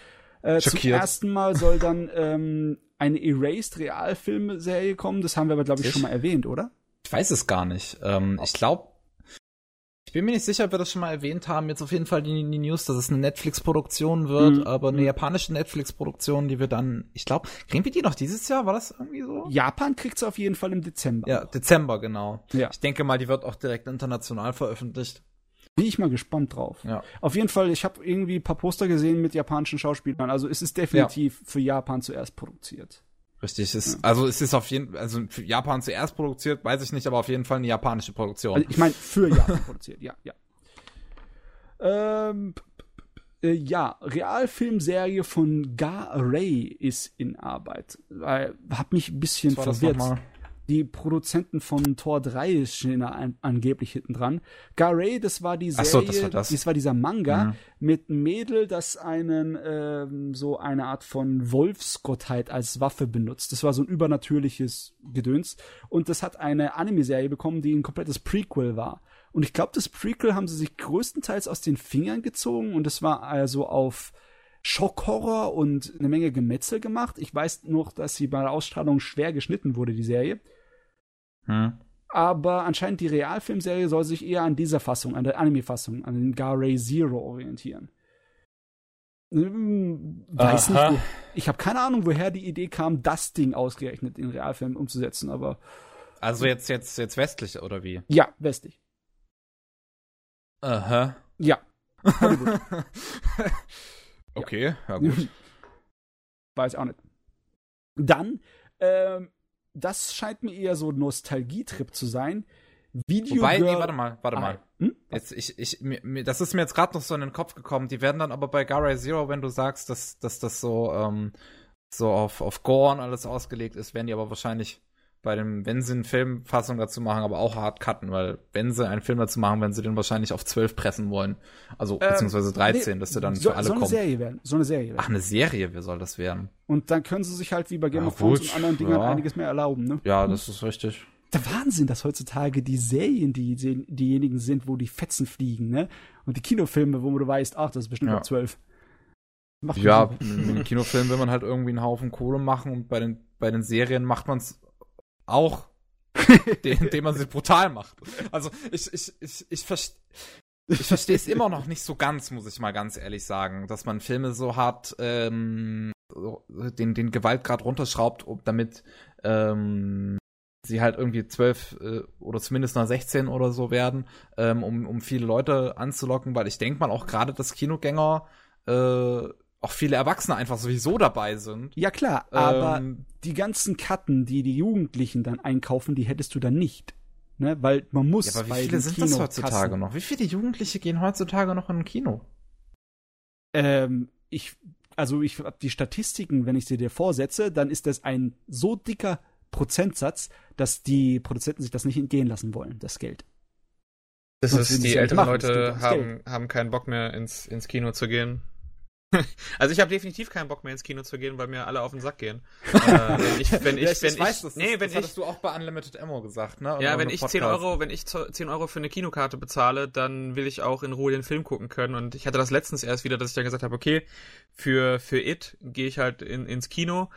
Äh, zum ersten Mal soll dann ähm, eine Erased Realfilmserie kommen. Das haben wir aber, glaube ich, schon mal erwähnt, oder? Ich weiß es gar nicht. Ähm, ich glaube, ich bin mir nicht sicher, ob wir das schon mal erwähnt haben. Jetzt auf jeden Fall die, die News, dass es eine Netflix-Produktion wird, mhm. aber eine japanische Netflix-Produktion, die wir dann, ich glaube, kriegen wir die noch dieses Jahr? War das irgendwie so? Japan kriegt sie auf jeden Fall im Dezember. Ja, Dezember, genau. Ja. Ich denke mal, die wird auch direkt international veröffentlicht. Bin ich mal gespannt drauf. Ja. Auf jeden Fall, ich habe irgendwie ein paar Poster gesehen mit japanischen Schauspielern. Also es ist definitiv ja. für Japan zuerst produziert. Richtig, es, ja. also es ist auf jeden Fall, also für Japan zuerst produziert, weiß ich nicht, aber auf jeden Fall eine japanische Produktion. Also ich meine, für (laughs) Japan produziert, ja, ja. Ähm, äh, ja, Realfilmserie von Gar Ray ist in Arbeit. Äh, hat mich ein bisschen verwirrt die Produzenten von Tor 3 stehen an, angeblich hinten dran. Garay, das war die Serie, so, das war das. das war dieser Manga mhm. mit einem Mädel, das einen ähm, so eine Art von Wolfsgottheit als Waffe benutzt. Das war so ein übernatürliches Gedöns und das hat eine Anime-Serie bekommen, die ein komplettes Prequel war. Und ich glaube, das Prequel haben sie sich größtenteils aus den Fingern gezogen und es war also auf Schockhorror und eine Menge Gemetzel gemacht. Ich weiß noch, dass sie bei der Ausstrahlung schwer geschnitten wurde, die Serie. Hm. Aber anscheinend die Realfilmserie soll sich eher an dieser Fassung, an der Anime-Fassung, an den Garay Zero orientieren. Hm, weiß Aha. nicht, wo, ich habe keine Ahnung, woher die Idee kam, das Ding ausgerechnet in Realfilm umzusetzen, aber. Also jetzt, jetzt, jetzt westlich, oder wie? Ja, westlich. Aha. Ja. (laughs) okay, ja gut. Weiß auch nicht. Dann ähm, das scheint mir eher so ein Nostalgietrip zu sein. Video Wobei, Girl nee, warte mal, warte ah, mal. Hm? Jetzt, ich, ich, mir, das ist mir jetzt gerade noch so in den Kopf gekommen. Die werden dann aber bei Garay Zero, wenn du sagst, dass, dass das so, ähm, so auf, auf Gorn alles ausgelegt ist, werden die aber wahrscheinlich bei dem, wenn sie eine Filmfassung dazu machen, aber auch hart cutten, weil wenn sie einen Film dazu machen, werden sie den wahrscheinlich auf 12 pressen wollen. Also, ähm, beziehungsweise 13, nee, dass der dann so, für alle so eine kommt. Serie werden, so eine Serie werden. Ach, eine Serie, wie soll das werden? Und dann können sie sich halt wie bei Game ja, of Thrones und anderen Dingern ja. einiges mehr erlauben, ne? Ja, das ist richtig. Der Wahnsinn, dass heutzutage die Serien die, diejenigen sind, wo die Fetzen fliegen, ne? Und die Kinofilme, wo du weißt, ach, das ist bestimmt ja. ab 12. Macht ja, mit den Kinofilmen will man halt irgendwie einen Haufen Kohle machen und bei den, bei den Serien macht man es auch (laughs) indem man sie brutal macht. Also ich, ich, ich, ich, verstehe. Ich verstehe es immer noch nicht so ganz, muss ich mal ganz ehrlich sagen, dass man Filme so hart ähm, den, den Gewaltgrad runterschraubt, damit ähm, sie halt irgendwie zwölf äh, oder zumindest nach 16 oder so werden, ähm, um, um viele Leute anzulocken, weil ich denke mal auch gerade, dass Kinogänger äh, auch viele Erwachsene einfach sowieso dabei sind. Ja klar, aber ähm, die ganzen Karten, die die Jugendlichen dann einkaufen, die hättest du dann nicht. Ne? Weil man muss. Ja, aber wie viele sind Kino das heutzutage noch? Wie viele Jugendliche gehen heutzutage noch in ein Kino? Ähm, ich, also ich habe die Statistiken, wenn ich sie dir vorsetze, dann ist das ein so dicker Prozentsatz, dass die Produzenten sich das nicht entgehen lassen wollen, das Geld. Das ist, die älteren Leute haben, haben keinen Bock mehr ins, ins Kino zu gehen. (laughs) Also ich habe definitiv keinen Bock mehr ins Kino zu gehen, weil mir alle auf den Sack gehen. (laughs) äh, wenn ich, wenn ich, ja, ich, wenn ich, weiß, das, nee, wenn das hattest du auch bei Unlimited Ammo gesagt, ne? Oder ja, wenn ich 10 Euro, wenn ich 10 Euro für eine Kinokarte bezahle, dann will ich auch in Ruhe den Film gucken können. Und ich hatte das letztens erst wieder, dass ich dann gesagt habe, okay, für, für It gehe ich halt in, ins Kino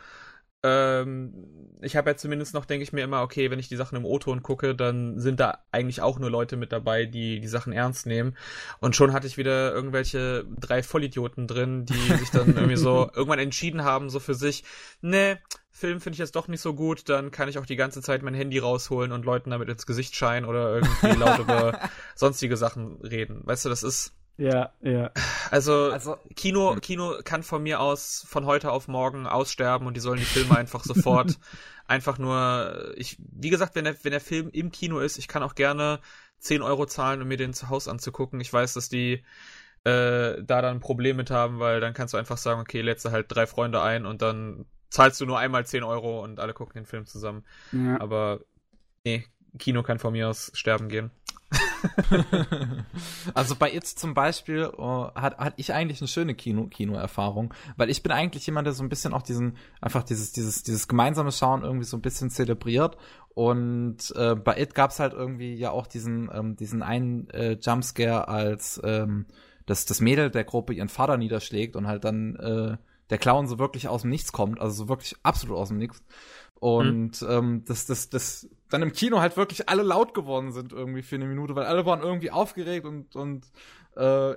ähm, ich habe ja zumindest noch, denke ich mir immer, okay, wenn ich die Sachen im O-Ton gucke, dann sind da eigentlich auch nur Leute mit dabei, die die Sachen ernst nehmen. Und schon hatte ich wieder irgendwelche drei Vollidioten drin, die sich dann irgendwie so (laughs) irgendwann entschieden haben, so für sich, ne, Film finde ich jetzt doch nicht so gut, dann kann ich auch die ganze Zeit mein Handy rausholen und Leuten damit ins Gesicht scheinen oder irgendwie laut (laughs) über sonstige Sachen reden. Weißt du, das ist ja, ja. Also, also Kino, hm. Kino kann von mir aus von heute auf morgen aussterben und die sollen die Filme einfach sofort (laughs) einfach nur, ich, wie gesagt, wenn der, wenn der Film im Kino ist, ich kann auch gerne 10 Euro zahlen, um mir den zu Hause anzugucken. Ich weiß, dass die äh, da dann ein Problem mit haben, weil dann kannst du einfach sagen, okay, lädst du halt drei Freunde ein und dann zahlst du nur einmal 10 Euro und alle gucken den Film zusammen. Ja. Aber nee, Kino kann von mir aus sterben gehen. (laughs) also bei It's zum Beispiel uh, hat, hat ich eigentlich eine schöne Kino, Kino-Erfahrung, weil ich bin eigentlich jemand, der so ein bisschen auch diesen, einfach dieses, dieses, dieses gemeinsame Schauen irgendwie so ein bisschen zelebriert. Und äh, bei It gab's halt irgendwie ja auch diesen, ähm, diesen einen äh, Jumpscare, als ähm, das, das Mädel der Gruppe ihren Vater niederschlägt und halt dann äh, der Clown so wirklich aus dem Nichts kommt, also so wirklich absolut aus dem Nichts. Und mhm. ähm, das, das, das dann im Kino halt wirklich alle laut geworden sind irgendwie für eine Minute, weil alle waren irgendwie aufgeregt und, und äh,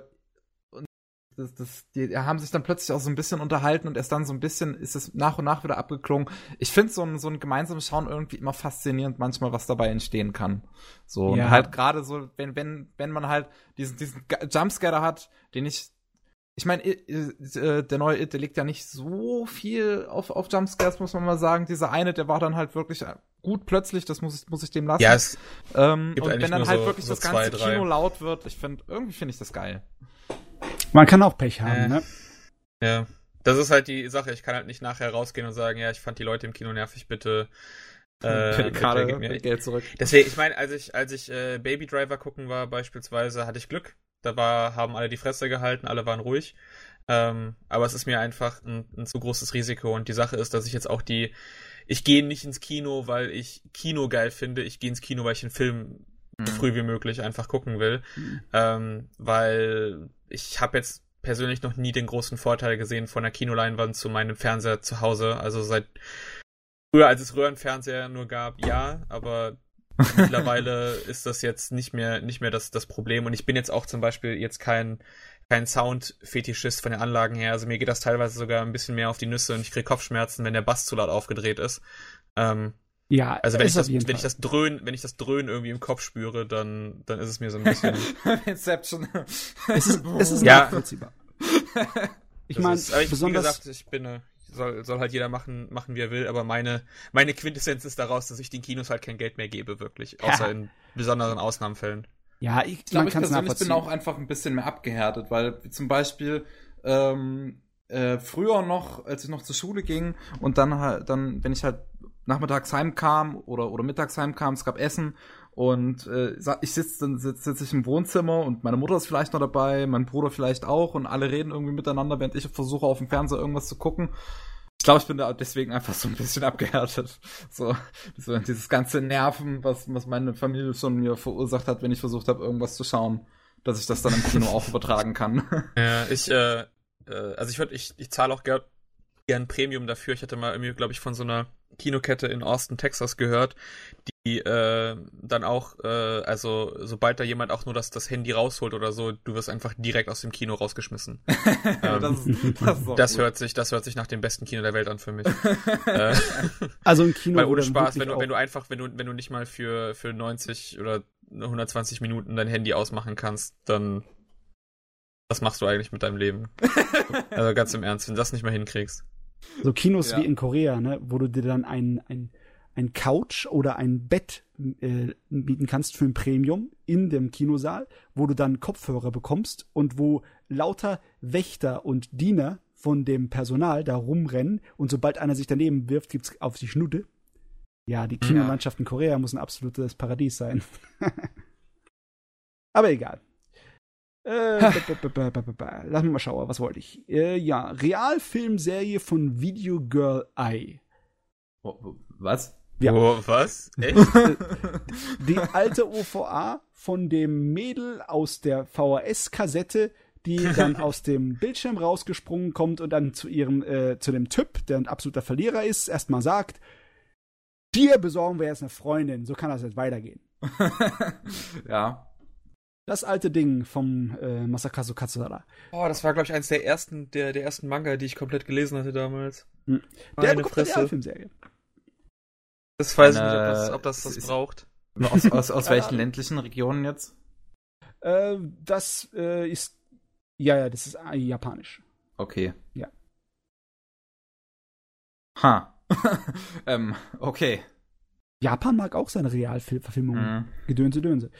das, das, die haben sich dann plötzlich auch so ein bisschen unterhalten und erst dann so ein bisschen ist es nach und nach wieder abgeklungen. Ich finde so ein, so ein gemeinsames Schauen irgendwie immer faszinierend manchmal, was dabei entstehen kann. So, ja. und halt gerade so, wenn, wenn, wenn man halt diesen, diesen Jumpscare hat, den ich, ich meine, äh, der neue It, der legt ja nicht so viel auf, auf Jumpscares, muss man mal sagen. Dieser eine, der war dann halt wirklich gut plötzlich, das muss ich, muss ich dem lassen. Ja, es ähm, und wenn dann halt so, wirklich so das ganze zwei, Kino laut wird, ich finde, irgendwie finde ich das geil. Man kann auch Pech haben, äh, ne? Ja. Das ist halt die Sache. Ich kann halt nicht nachher rausgehen und sagen, ja, ich fand die Leute im Kino nervig, bitte. Äh, (laughs) Karte, gib mir Geld zurück. Deswegen, ich meine, als ich, als ich äh, Baby Driver gucken war, beispielsweise, hatte ich Glück. Da war, haben alle die Fresse gehalten, alle waren ruhig. Ähm, aber es ist mir einfach ein, ein zu großes Risiko. Und die Sache ist, dass ich jetzt auch die. Ich gehe nicht ins Kino, weil ich Kino geil finde. Ich gehe ins Kino, weil ich einen Film so mhm. früh wie möglich einfach gucken will. Mhm. Ähm, weil ich habe jetzt persönlich noch nie den großen Vorteil gesehen von der Kinoleinwand zu meinem Fernseher zu Hause. Also seit früher, als es Röhrenfernseher nur gab, ja, aber (laughs) mittlerweile ist das jetzt nicht mehr nicht mehr das das Problem. Und ich bin jetzt auch zum Beispiel jetzt kein kein Sound-Fetischist von den Anlagen her. Also mir geht das teilweise sogar ein bisschen mehr auf die Nüsse und ich kriege Kopfschmerzen, wenn der Bass zu laut aufgedreht ist. Ähm, ja, also wenn ich das, wenn ich das Dröhnen, wenn ich das Dröhnen irgendwie im Kopf spüre, dann, dann ist es mir so ein bisschen. (laughs) Inception. es ist, es ist ja. nachvollziehbar. ich meine, besonders. Wie gesagt, ich bin, äh, soll, soll halt jeder machen, machen, wie er will, aber meine, meine Quintessenz ist daraus, dass ich den Kinos halt kein Geld mehr gebe, wirklich. Außer ja. in besonderen Ausnahmenfällen. Ja, ich, ich glaube, ich persönlich bin auch einfach ein bisschen mehr abgehärtet, weil zum Beispiel, ähm, äh, früher noch, als ich noch zur Schule ging und dann halt, dann, wenn ich halt nachmittags heimkam oder, oder mittags heimkam, es gab Essen und äh, ich sitze dann sitz, sitz ich im Wohnzimmer und meine Mutter ist vielleicht noch dabei, mein Bruder vielleicht auch und alle reden irgendwie miteinander, während ich versuche auf dem Fernseher irgendwas zu gucken. Ich glaube, ich bin da deswegen einfach so ein bisschen (laughs) abgehärtet. So, so dieses ganze Nerven, was, was meine Familie schon mir verursacht hat, wenn ich versucht habe, irgendwas zu schauen, dass ich das dann im Kino auch übertragen kann. (laughs) Ja, ich, äh, äh also ich würde, ich, ich zahle auch gern, gern Premium dafür. Ich hatte mal irgendwie, glaube ich, von so einer Kinokette in Austin, Texas gehört, die äh, dann auch, äh, also sobald da jemand auch nur das, das Handy rausholt oder so, du wirst einfach direkt aus dem Kino rausgeschmissen. ähm, (laughs) das, das, das hört sich, das hört sich nach dem besten Kino der Welt an für mich. (laughs) äh, also ein Kino. Weil ohne Spaß, wenn du, wenn du einfach, wenn du, wenn du nicht mal für, für 90 oder 120 Minuten dein Handy ausmachen kannst, dann was machst du eigentlich mit deinem Leben? (laughs) also ganz im Ernst, wenn du das nicht mehr hinkriegst. So Kinos ja. wie in Korea, ne, wo du dir dann ein, ein, ein Couch oder ein Bett äh, bieten kannst für ein Premium in dem Kinosaal, wo du dann Kopfhörer bekommst und wo lauter Wächter und Diener von dem Personal da rumrennen und sobald einer sich daneben wirft, gibt's auf die Schnutte. Ja, die Kinolandschaft ja. in Korea muss ein absolutes Paradies sein. (laughs) Aber egal. Äh, Lass mich mal schauen, was wollte ich? Äh, ja, Realfilmserie von Video Girl Eye. Was? Ja. Oh, was? Echt? Die alte OVA von dem Mädel aus der VHS-Kassette, die (laughs) dann aus dem Bildschirm rausgesprungen kommt und dann zu ihrem, äh, zu dem Typ, der ein absoluter Verlierer ist, erstmal sagt, dir besorgen wir jetzt eine Freundin, so kann das jetzt weitergehen. (laughs) ja. Das alte Ding vom äh, Masakazu Katsudara. Oh, das war, glaube ich, eins der ersten, der, der ersten Manga, die ich komplett gelesen hatte damals. Hm. Der bekommt Fresse. eine Filmserie. Das weiß ich nicht, ob das, ob das, das ist, braucht. Aus, aus, aus (laughs) welchen ländlichen Regionen jetzt? Äh, das äh, ist. Ja, ja, das ist äh, japanisch. Okay. Ja. Ha. (laughs) ähm, okay. Japan mag auch seine Realverfilmungen. Mhm. Gedönse, Dönse.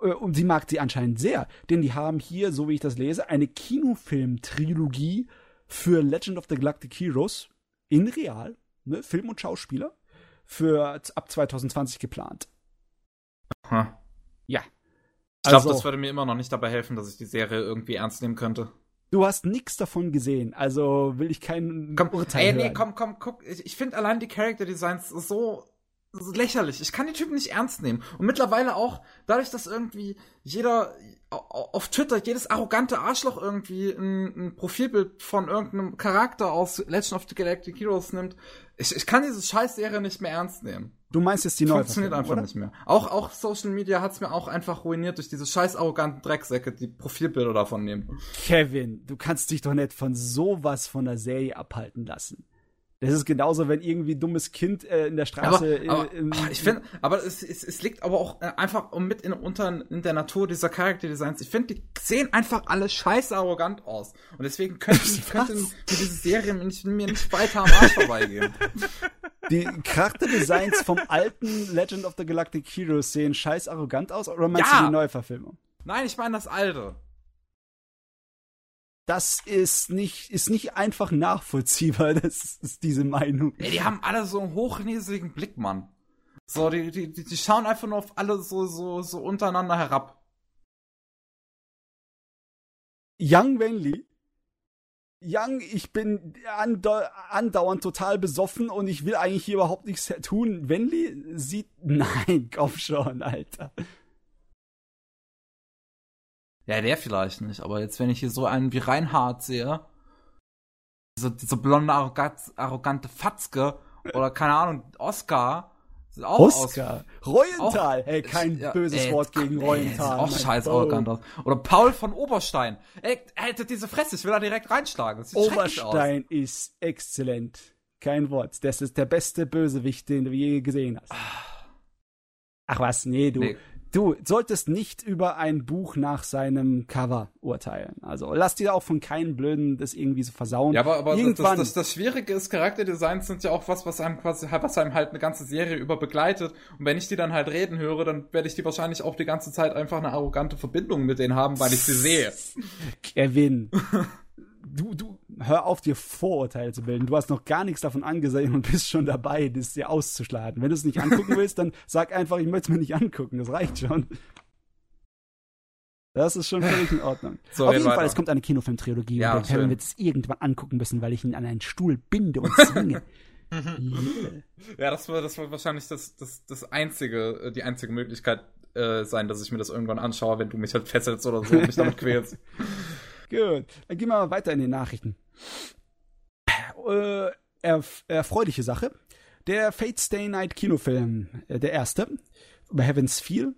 Äh, und sie mag sie anscheinend sehr, denn die haben hier, so wie ich das lese, eine Kinofilm-Trilogie für Legend of the Galactic Heroes in real, ne, Film und Schauspieler, für ab 2020 geplant. Aha. Ja. Ich glaube, also, das würde mir immer noch nicht dabei helfen, dass ich die Serie irgendwie ernst nehmen könnte. Du hast nichts davon gesehen, also will ich kein komm, Urteil ey, hören. nee, komm, komm, guck. Ich, ich finde allein die Character Designs so lächerlich. Ich kann die Typen nicht ernst nehmen. Und mittlerweile auch, dadurch, dass irgendwie jeder auf Twitter, jedes arrogante Arschloch irgendwie ein, ein Profilbild von irgendeinem Charakter aus Legend of the Galactic Heroes nimmt, ich, ich kann diese Scheißserie nicht mehr ernst nehmen. Du meinst jetzt die neue Funktioniert einfach oder? nicht mehr. Auch, auch Social Media hat's mir auch einfach ruiniert durch diese scheiß arroganten Drecksäcke, die Profilbilder davon nehmen. Kevin, du kannst dich doch nicht von sowas von der Serie abhalten lassen. Das ist genauso, wenn irgendwie dummes Kind äh, in der Straße. Aber, aber äh, ich finde, aber es, es, es liegt aber auch äh, einfach mit in, unter in der Natur dieser Charakterdesigns. Ich finde, die sehen einfach alle scheiße arrogant aus. Und deswegen könnten, (laughs) könnten mir diese Serie mir nicht, mir nicht weiter am Arsch vorbeigehen. (laughs) Die Charakterdesigns vom alten Legend of the Galactic Heroes sehen scheiß arrogant aus, oder meinst ja. du die Neuverfilmung? Nein, ich meine das alte das ist nicht, ist nicht einfach nachvollziehbar, (laughs) das ist diese Meinung. Ey, die haben alle so einen hochnäsigen Blick, Mann. So, die, die, die schauen einfach nur auf alle so, so, so untereinander herab. Young Wenli. Young, ich bin andauernd total besoffen und ich will eigentlich hier überhaupt nichts tun. Wenli sieht, (laughs) nein, komm schon, Alter. Ja, der vielleicht nicht, aber jetzt, wenn ich hier so einen wie Reinhard sehe, diese, diese blonde, arrogante Fatzke, oder keine Ahnung, Oscar, auch Oscar, aus, Reuenthal, auch, ey, kein ja, böses ey, Wort gegen Reuenthal. Ey, auch scheiß arrogant aus. Oder Paul von Oberstein, ey, hätte diese Fresse, ich will da direkt reinschlagen. Oberstein ist exzellent. Kein Wort. Das ist der beste Bösewicht, den du je gesehen hast. Ah. Ach was, nee, du, nee. Du solltest nicht über ein Buch nach seinem Cover urteilen. Also lass dir auch von keinen Blöden das irgendwie so versauen. Ja, aber, aber Irgendwann, das, das, das Schwierige ist, Charakterdesigns sind ja auch was, was einem quasi, was einem halt eine ganze Serie über begleitet. Und wenn ich die dann halt reden höre, dann werde ich die wahrscheinlich auch die ganze Zeit einfach eine arrogante Verbindung mit denen haben, weil ich sie sehe. Kevin. (laughs) du, du, hör auf, dir Vorurteile zu bilden. Du hast noch gar nichts davon angesehen und bist schon dabei, das dir auszuschlagen. Wenn du es nicht angucken willst, dann sag einfach, ich möchte es mir nicht angucken. Das reicht schon. Das ist schon völlig in Ordnung. So, Auf jeden Fall, es kommt eine Kinofilm-Trilogie ja, und der Kevin wird es irgendwann angucken müssen, weil ich ihn an einen Stuhl binde und zwinge. (laughs) ja, das war, das war wahrscheinlich das, das, das einzige, äh, die einzige Möglichkeit äh, sein, dass ich mir das irgendwann anschaue, wenn du mich halt fesselst oder so und mich damit quälst. (laughs) Gut, dann gehen wir mal weiter in den Nachrichten. Äh, erf erfreuliche Sache. Der Fate Stay Night Kinofilm, äh, der erste, über Heaven's Feel,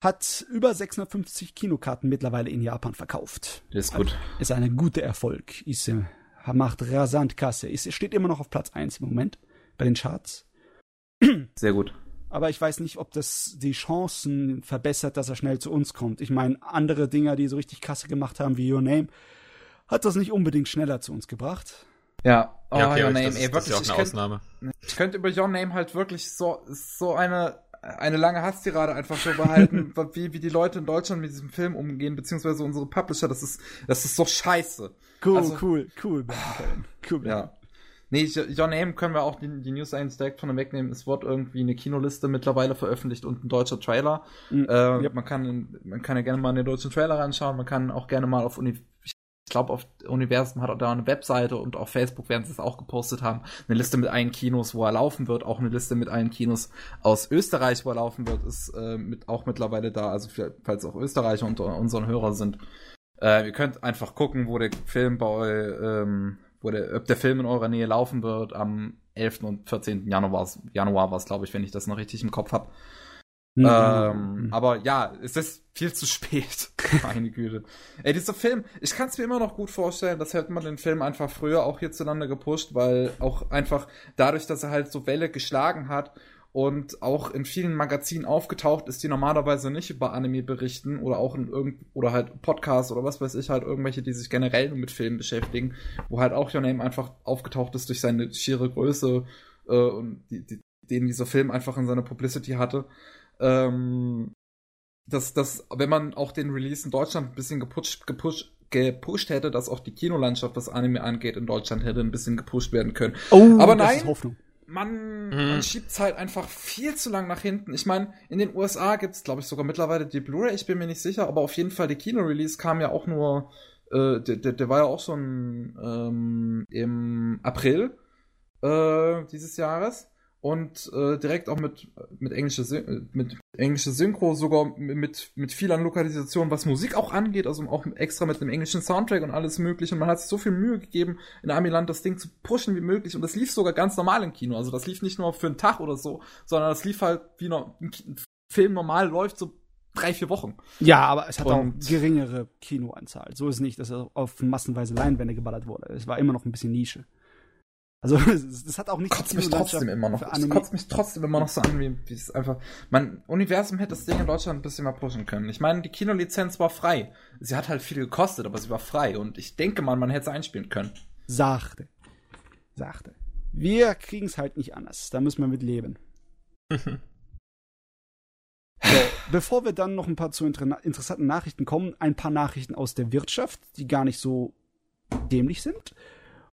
hat über 650 Kinokarten mittlerweile in Japan verkauft. ist gut. Ist ein guter Erfolg. Ist, äh, macht rasant Kasse. Ist, steht immer noch auf Platz 1 im Moment bei den Charts. Sehr gut aber ich weiß nicht, ob das die Chancen verbessert, dass er schnell zu uns kommt. Ich meine, andere Dinger, die so richtig Kasse gemacht haben wie Your Name, hat das nicht unbedingt schneller zu uns gebracht. Ja, oh, ja, okay, Your Name, ey, wirklich. Das ist ja auch eine ich Ausnahme. Könnt, ich könnte über Your Name halt wirklich so, so eine, eine lange Hasstirade einfach so behalten, (laughs) wie, wie die Leute in Deutschland mit diesem Film umgehen, beziehungsweise unsere Publisher, das ist, das ist so scheiße. Cool, also, cool, cool, cool. Ja. Nee, Your Name können wir auch die, die News eigentlich direkt von dem wegnehmen. Es wird irgendwie eine Kinoliste mittlerweile veröffentlicht und ein deutscher Trailer. Mhm. Äh, ja. man, kann, man kann ja gerne mal in den deutschen Trailer reinschauen. Man kann auch gerne mal auf Uni ich glaube, auf Universum hat er da eine Webseite und auf Facebook werden sie es auch gepostet haben. Eine Liste mit allen Kinos, wo er laufen wird. Auch eine Liste mit allen Kinos aus Österreich, wo er laufen wird, ist äh, mit, auch mittlerweile da. Also falls auch Österreicher unter unseren Hörer sind. Äh, ihr könnt einfach gucken, wo der Film bei ähm, wo der, ob der Film in eurer Nähe laufen wird. Am 11. und 14. Januar, Januar war es, glaube ich, wenn ich das noch richtig im Kopf habe. Mhm. Ähm, mhm. aber ja, es ist viel zu spät. (laughs) Meine Güte. Ey, dieser Film, ich kann es mir immer noch gut vorstellen, dass hätte man den Film einfach früher auch hierzulande gepusht, weil auch einfach dadurch, dass er halt so Welle geschlagen hat und auch in vielen Magazinen aufgetaucht ist, die normalerweise nicht über Anime berichten oder auch in irgend oder halt Podcasts oder was weiß ich halt irgendwelche, die sich generell nur mit Filmen beschäftigen, wo halt auch Your Name einfach aufgetaucht ist durch seine schiere Größe äh, und die, die, den dieser Film einfach in seiner Publicity hatte. Ähm, dass, dass, wenn man auch den Release in Deutschland ein bisschen gepusht, gepusht, gepusht hätte, dass auch die Kinolandschaft, was Anime angeht, in Deutschland hätte ein bisschen gepusht werden können. Oh, Aber nein, Hoffnung man, mhm. man schiebt halt einfach viel zu lang nach hinten. Ich meine, in den USA gibt es, glaube ich, sogar mittlerweile die Blu-ray, ich bin mir nicht sicher, aber auf jeden Fall die Kino-Release kam ja auch nur, äh, der, der, der war ja auch schon ähm, im April äh, dieses Jahres. Und äh, direkt auch mit mit englische mit englische Synchro sogar mit mit viel an Lokalisation was Musik auch angeht also auch extra mit einem englischen Soundtrack und alles mögliche. Und man hat sich so viel Mühe gegeben in Amiland das Ding zu pushen wie möglich. Und das lief sogar ganz normal im Kino. Also das lief nicht nur für einen Tag oder so sondern das lief halt wie noch ein Film normal läuft so drei vier Wochen. Ja aber es hat und auch geringere Kinoanzahl. So ist nicht dass er auf massenweise Leinwände geballert wurde. Es war immer noch ein bisschen Nische also (laughs) das hat auch nicht kotzt mich trotzdem immer noch. Das kotzt mich trotzdem immer noch so an, wie, wie es einfach. Mein Universum hätte das Ding in Deutschland ein bisschen mehr pushen können. Ich meine, die Kinolizenz war frei. Sie hat halt viel gekostet, aber sie war frei und ich denke mal, man hätte es einspielen können. Sachte. Sachte. Wir kriegen es halt nicht anders. Da müssen wir mit leben. (laughs) so, bevor wir dann noch ein paar zu inter interessanten Nachrichten kommen, ein paar Nachrichten aus der Wirtschaft, die gar nicht so dämlich sind.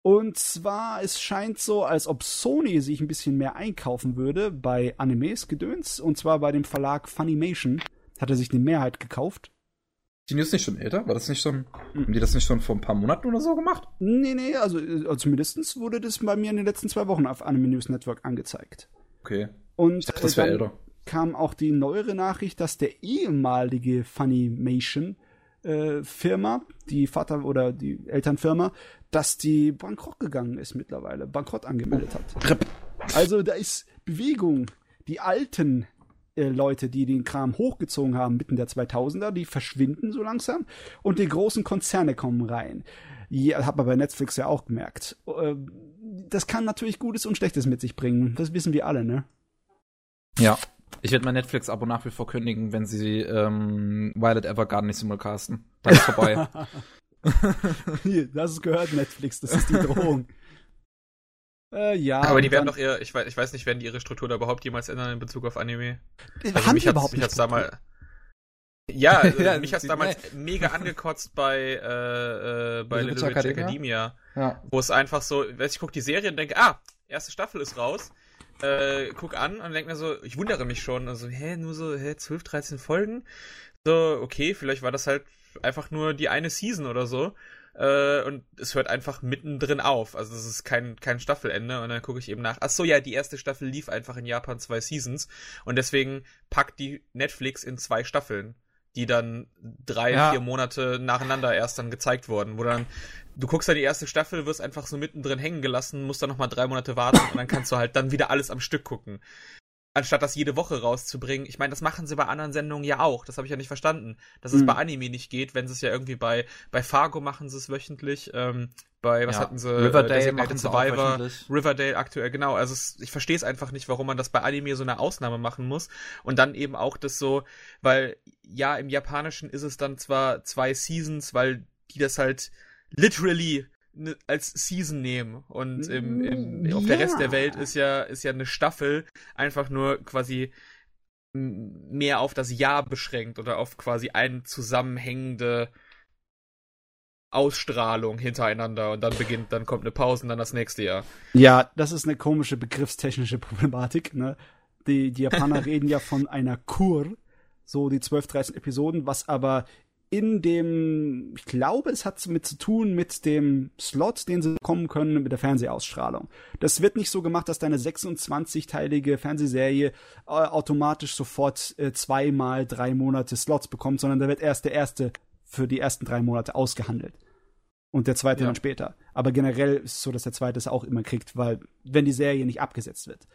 Und zwar, es scheint so, als ob Sony sich ein bisschen mehr einkaufen würde bei Animes Gedöns. Und zwar bei dem Verlag Funimation hat er sich eine Mehrheit gekauft. Die News nicht schon älter? War das nicht schon, mhm. haben die das nicht schon vor ein paar Monaten oder so gemacht? Nee, nee, also, also zumindest wurde das bei mir in den letzten zwei Wochen auf Anime News Network angezeigt. Okay. Und ich dachte, das dann älter. kam auch die neuere Nachricht, dass der ehemalige Funimation äh, Firma, die Vater- oder die Elternfirma, dass die bankrott gegangen ist mittlerweile, bankrott angemeldet hat. Also da ist Bewegung. Die alten äh, Leute, die den Kram hochgezogen haben, mitten der 2000er, die verschwinden so langsam und die großen Konzerne kommen rein. Ja, hat man bei Netflix ja auch gemerkt. Äh, das kann natürlich Gutes und Schlechtes mit sich bringen. Das wissen wir alle, ne? Ja. Ich werde mein Netflix-Abo nach wie vor kündigen, wenn sie ähm, Violet Evergarden nicht simulcasten. Dann ist vorbei. (laughs) Das ist gehört, Netflix, das ist die (laughs) Drohung. äh, ja. Aber die werden doch eher, ich weiß, ich weiß nicht, werden die ihre Struktur da überhaupt jemals ändern in Bezug auf Anime? Also Haben mich die überhaupt mich hat's da mal, ja, (laughs) also ja, mich hat's damals nee. mega angekotzt bei, äh, äh, bei Little Witch Academia, Academia ja. wo es einfach so, weiß ich gucke die Serie und denke, ah, erste Staffel ist raus, äh, guck an und denke mir so, ich wundere mich schon, also, hä, nur so, hä, 12, 13 Folgen? So, okay, vielleicht war das halt einfach nur die eine Season oder so. Äh, und es hört einfach mittendrin auf. Also es ist kein, kein Staffelende. Und dann gucke ich eben nach. Ach so, ja, die erste Staffel lief einfach in Japan zwei Seasons. Und deswegen packt die Netflix in zwei Staffeln, die dann drei, ja. vier Monate nacheinander erst dann gezeigt wurden. Wo dann, du guckst da die erste Staffel, wirst einfach so mittendrin hängen gelassen, musst dann nochmal drei Monate warten und dann kannst du halt dann wieder alles am Stück gucken anstatt das jede Woche rauszubringen. Ich meine, das machen sie bei anderen Sendungen ja auch. Das habe ich ja nicht verstanden. Dass es mhm. bei Anime nicht geht, wenn sie es ja irgendwie bei, bei Fargo machen sie es wöchentlich. Ähm, bei, was ja. hatten sie? Riverdale äh, machen Survivor, Riverdale aktuell, genau. Also es, ich verstehe es einfach nicht, warum man das bei Anime so eine Ausnahme machen muss. Und dann eben auch das so, weil ja, im Japanischen ist es dann zwar zwei Seasons, weil die das halt literally Ne, als Season nehmen und im, im, ja. auf der Rest der Welt ist ja ist ja eine Staffel einfach nur quasi mehr auf das Jahr beschränkt oder auf quasi eine zusammenhängende Ausstrahlung hintereinander und dann beginnt, dann kommt eine Pause und dann das nächste Jahr. Ja, das ist eine komische begriffstechnische (laughs) Problematik, ne? Die, die Japaner (laughs) reden ja von einer Kur, so die 12, 13 Episoden, was aber in dem, ich glaube, es hat mit zu tun mit dem Slot, den sie bekommen können mit der Fernsehausstrahlung. Das wird nicht so gemacht, dass deine 26-teilige Fernsehserie äh, automatisch sofort äh, zweimal drei Monate Slots bekommt, sondern da wird erst der erste für die ersten drei Monate ausgehandelt. Und der zweite ja. dann später. Aber generell ist es so, dass der zweite es auch immer kriegt, weil, wenn die Serie nicht abgesetzt wird.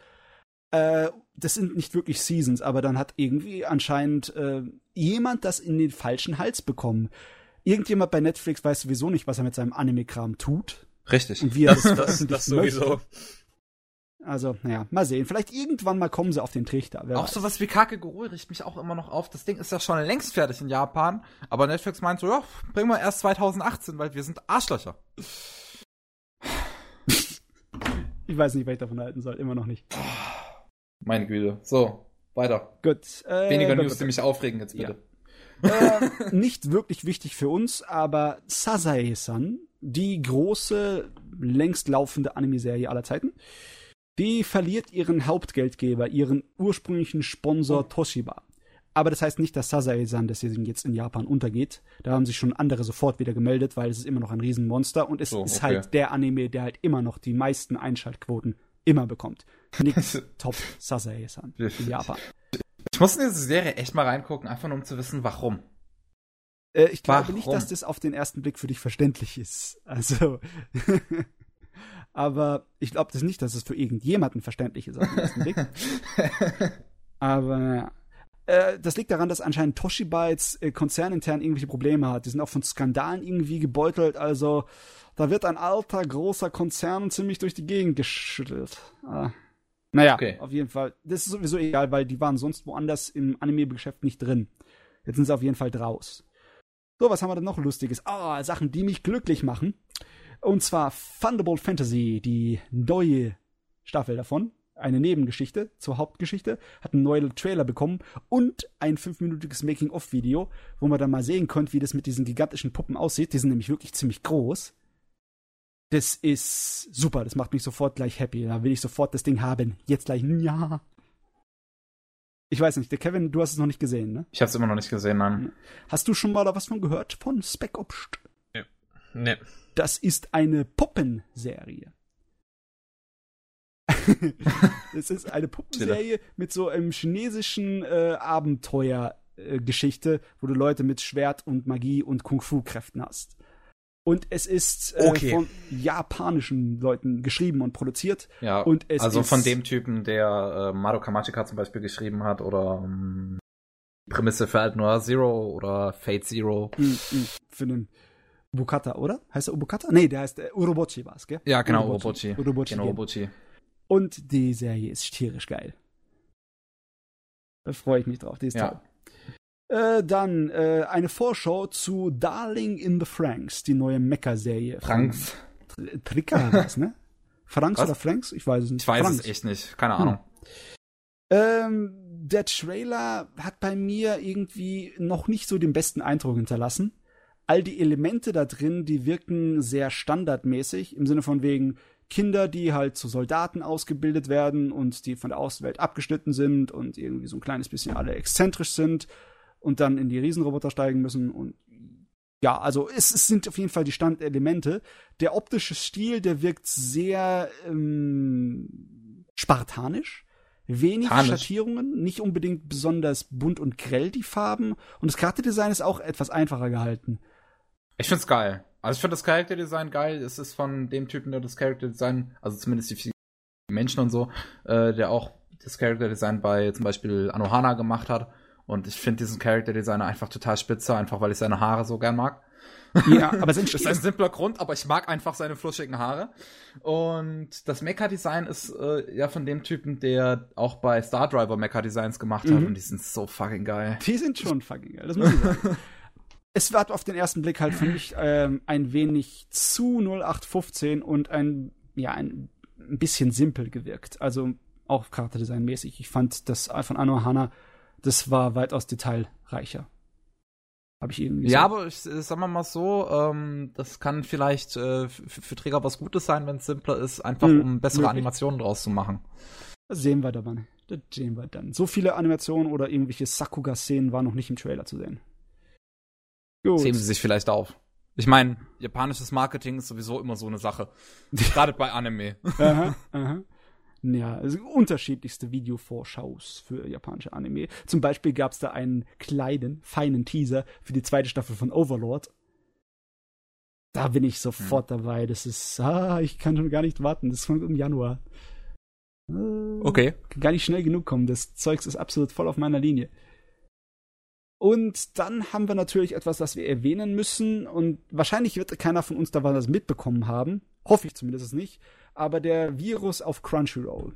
Äh, das sind nicht wirklich Seasons, aber dann hat irgendwie anscheinend äh, jemand das in den falschen Hals bekommen. Irgendjemand bei Netflix weiß sowieso nicht, was er mit seinem Anime-Kram tut. Richtig. Und wie er das, (laughs) das, das, sowieso. Möchte. Also, naja, mal sehen. Vielleicht irgendwann mal kommen sie auf den Trichter. Wer auch weiß. sowas wie Kakegurui riecht mich auch immer noch auf. Das Ding ist ja schon längst fertig in Japan. Aber Netflix meint so, ja, bringen wir erst 2018, weil wir sind Arschlöcher. ich weiß nicht, was ich davon halten soll. Immer noch nicht. Meine Güte. So, weiter. Gut. Äh, Weniger News, die mich aufregen jetzt bitte. Ja. äh, (laughs) nicht wirklich wichtig für uns, aber Sasae-san, die große, längst laufende Anime-Serie aller Zeiten, die verliert ihren Hauptgeldgeber, ihren ursprünglichen Sponsor oh. Toshiba. Aber das heißt nicht, dass Sasae-san deswegen jetzt in Japan untergeht. Da haben sich schon andere sofort wieder gemeldet, weil es ist immer noch ein Riesenmonster und es so, ist okay. halt der Anime, der halt immer noch die meisten Einschaltquoten immer bekommt. Nix (laughs) top Sasae-san in Japan. Ich muss in diese Serie echt mal reingucken, einfach nur um zu wissen, warum. Äh, ich glaube warum? nicht, dass das auf den ersten Blick für dich verständlich ist. Also, (laughs) aber ich glaube das nicht, dass es für irgendjemanden verständlich ist auf den ersten Blick. (laughs) aber äh, das liegt daran, dass anscheinend Toshiba jetzt äh, konzernintern irgendwelche Probleme hat. Die sind auch von Skandalen irgendwie gebeutelt. Also da wird ein alter, großer Konzern ziemlich durch die Gegend geschüttelt. Ah. Naja, okay. auf jeden Fall. Das ist sowieso egal, weil die waren sonst woanders im Anime-Geschäft nicht drin. Jetzt sind sie auf jeden Fall draus. So, was haben wir denn noch Lustiges? Ah, Sachen, die mich glücklich machen. Und zwar Thunderbolt Fantasy, die neue Staffel davon eine Nebengeschichte zur Hauptgeschichte, hat einen neuen Trailer bekommen und ein fünfminütiges Making-of-Video, wo man dann mal sehen konnte, wie das mit diesen gigantischen Puppen aussieht. Die sind nämlich wirklich ziemlich groß. Das ist super, das macht mich sofort gleich happy. Da will ich sofort das Ding haben. Jetzt gleich, ja. Ich weiß nicht, der Kevin, du hast es noch nicht gesehen, ne? Ich hab's immer noch nicht gesehen, Mann. Hast du schon mal da was von gehört? Von Spec Ops? Nee. nee. Das ist eine Puppenserie. (laughs) es ist eine Puppenserie mit so einem chinesischen äh, Abenteuergeschichte, äh, wo du Leute mit Schwert und Magie und Kung-Fu-Kräften hast. Und es ist äh, okay. von japanischen Leuten geschrieben und produziert. Ja, und es also von dem Typen, der äh, Madoka Magica zum Beispiel geschrieben hat oder ähm, Prämisse für Alt Noir Zero oder Fate Zero. Mm, mm, für den Bukata, oder? Heißt er Ubukata? Nee, der heißt äh, Urobochi was, gell? Ja, genau, Urobochi. Urobochi. Urobochi genau, Urobochi. Und die Serie ist tierisch geil. Da freue ich mich drauf. Die ist ja. toll. Äh, dann äh, eine Vorschau zu Darling in the Franks, die neue Mecha-Serie. Franks. Trika was, ne? Franks was? oder Franks? Ich weiß es nicht. Ich weiß Franks. es echt nicht. Keine Ahnung. Hm. Ähm, der Trailer hat bei mir irgendwie noch nicht so den besten Eindruck hinterlassen. All die Elemente da drin, die wirken sehr standardmäßig, im Sinne von wegen, Kinder, die halt zu Soldaten ausgebildet werden und die von der Außenwelt abgeschnitten sind und irgendwie so ein kleines bisschen alle exzentrisch sind und dann in die Riesenroboter steigen müssen und ja, also es, es sind auf jeden Fall die Standelemente. Der optische Stil, der wirkt sehr ähm, spartanisch. Wenig Tanisch. Schattierungen, nicht unbedingt besonders bunt und grell die Farben. Und das Charakterdesign ist auch etwas einfacher gehalten. Ich find's geil. Also ich finde das Charakterdesign geil. Es ist von dem Typen, der das Charakterdesign, also zumindest die Menschen und so, äh, der auch das Charakterdesign bei zum Beispiel Anohana gemacht hat. Und ich finde diesen Charakterdesigner einfach total spitze, einfach weil ich seine Haare so gern mag. Ja, aber (laughs) das ist ein simpler Grund, aber ich mag einfach seine fluschigen Haare. Und das Mecha-Design ist äh, ja von dem Typen, der auch bei Star Driver Mecha-Designs gemacht hat. Mhm. Und die sind so fucking geil. Die sind schon fucking geil, das muss ich sagen. (laughs) es wird auf den ersten Blick halt für mich ähm, ein wenig zu 0815 und ein, ja, ein, ein bisschen simpel gewirkt. Also auch Charakterdesign-mäßig. Ich fand das von Anno Hana, das war weitaus detailreicher. Habe ich irgendwie Ja, aber ich, äh, sag mal so, ähm, das kann vielleicht äh, für Träger was Gutes sein, wenn es simpler ist, einfach mhm, um bessere möglich. Animationen draus zu machen. Das sehen wir dann. Das sehen wir dann. So viele Animationen oder irgendwelche Sakuga-Szenen waren noch nicht im Trailer zu sehen. Gut. Heben sie sich vielleicht auf. Ich meine, japanisches Marketing ist sowieso immer so eine Sache. (laughs) Gerade bei Anime. aha, aha. Ja, also unterschiedlichste Videovorschaus für japanische Anime. Zum Beispiel gab es da einen kleinen, feinen Teaser für die zweite Staffel von Overlord. Da bin ich sofort hm. dabei. Das ist, ah, ich kann schon gar nicht warten. Das kommt im Januar. Äh, okay. Kann gar nicht schnell genug kommen. Das Zeugs ist absolut voll auf meiner Linie. Und dann haben wir natürlich etwas, was wir erwähnen müssen. Und wahrscheinlich wird keiner von uns da was mitbekommen haben. Hoffe ich zumindest nicht. Aber der Virus auf Crunchyroll.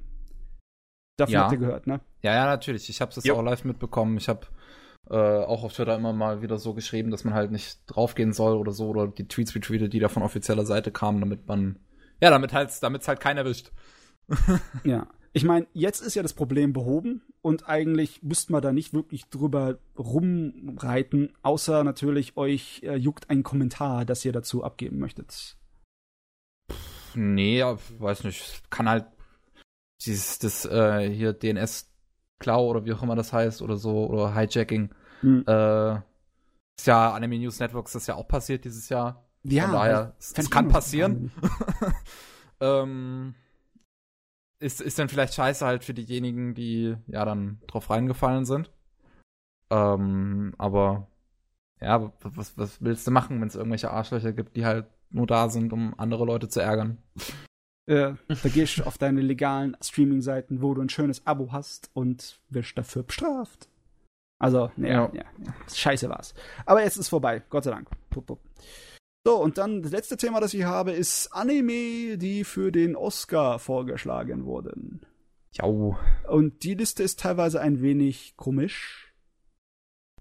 Davon ja. habt ihr gehört, ne? Ja, ja, natürlich. Ich habe es auch live mitbekommen. Ich habe äh, auch auf Twitter immer mal wieder so geschrieben, dass man halt nicht draufgehen soll oder so. Oder die Tweets retweetet, die da von offizieller Seite kamen, damit man. Ja, damit halt, damit halt keiner erwischt. ja. (laughs) Ich meine, jetzt ist ja das Problem behoben und eigentlich müsste man da nicht wirklich drüber rumreiten, außer natürlich euch äh, juckt ein Kommentar, das ihr dazu abgeben möchtet. Nee, ja, weiß nicht. Kann halt dieses, das äh, hier DNS-Klau oder wie auch immer das heißt oder so, oder Hijacking. Hm. Äh, ist ja Anime News Networks das ist ja auch passiert dieses Jahr. Ja, Von daher, es kann passieren. (laughs) ähm, ist, ist dann vielleicht scheiße halt für diejenigen, die ja dann drauf reingefallen sind. Ähm, aber ja, was, was willst du machen, wenn es irgendwelche Arschlöcher gibt, die halt nur da sind, um andere Leute zu ärgern? Äh, da gehst du auf deine legalen Streaming-Seiten, wo du ein schönes Abo hast und wirst dafür bestraft. Also, ne, ja, ja, ja. Scheiße war's. Aber jetzt ist vorbei, Gott sei Dank. Pup, pup. So, und dann das letzte Thema, das ich habe, ist Anime, die für den Oscar vorgeschlagen wurden. Ja. Und die Liste ist teilweise ein wenig komisch.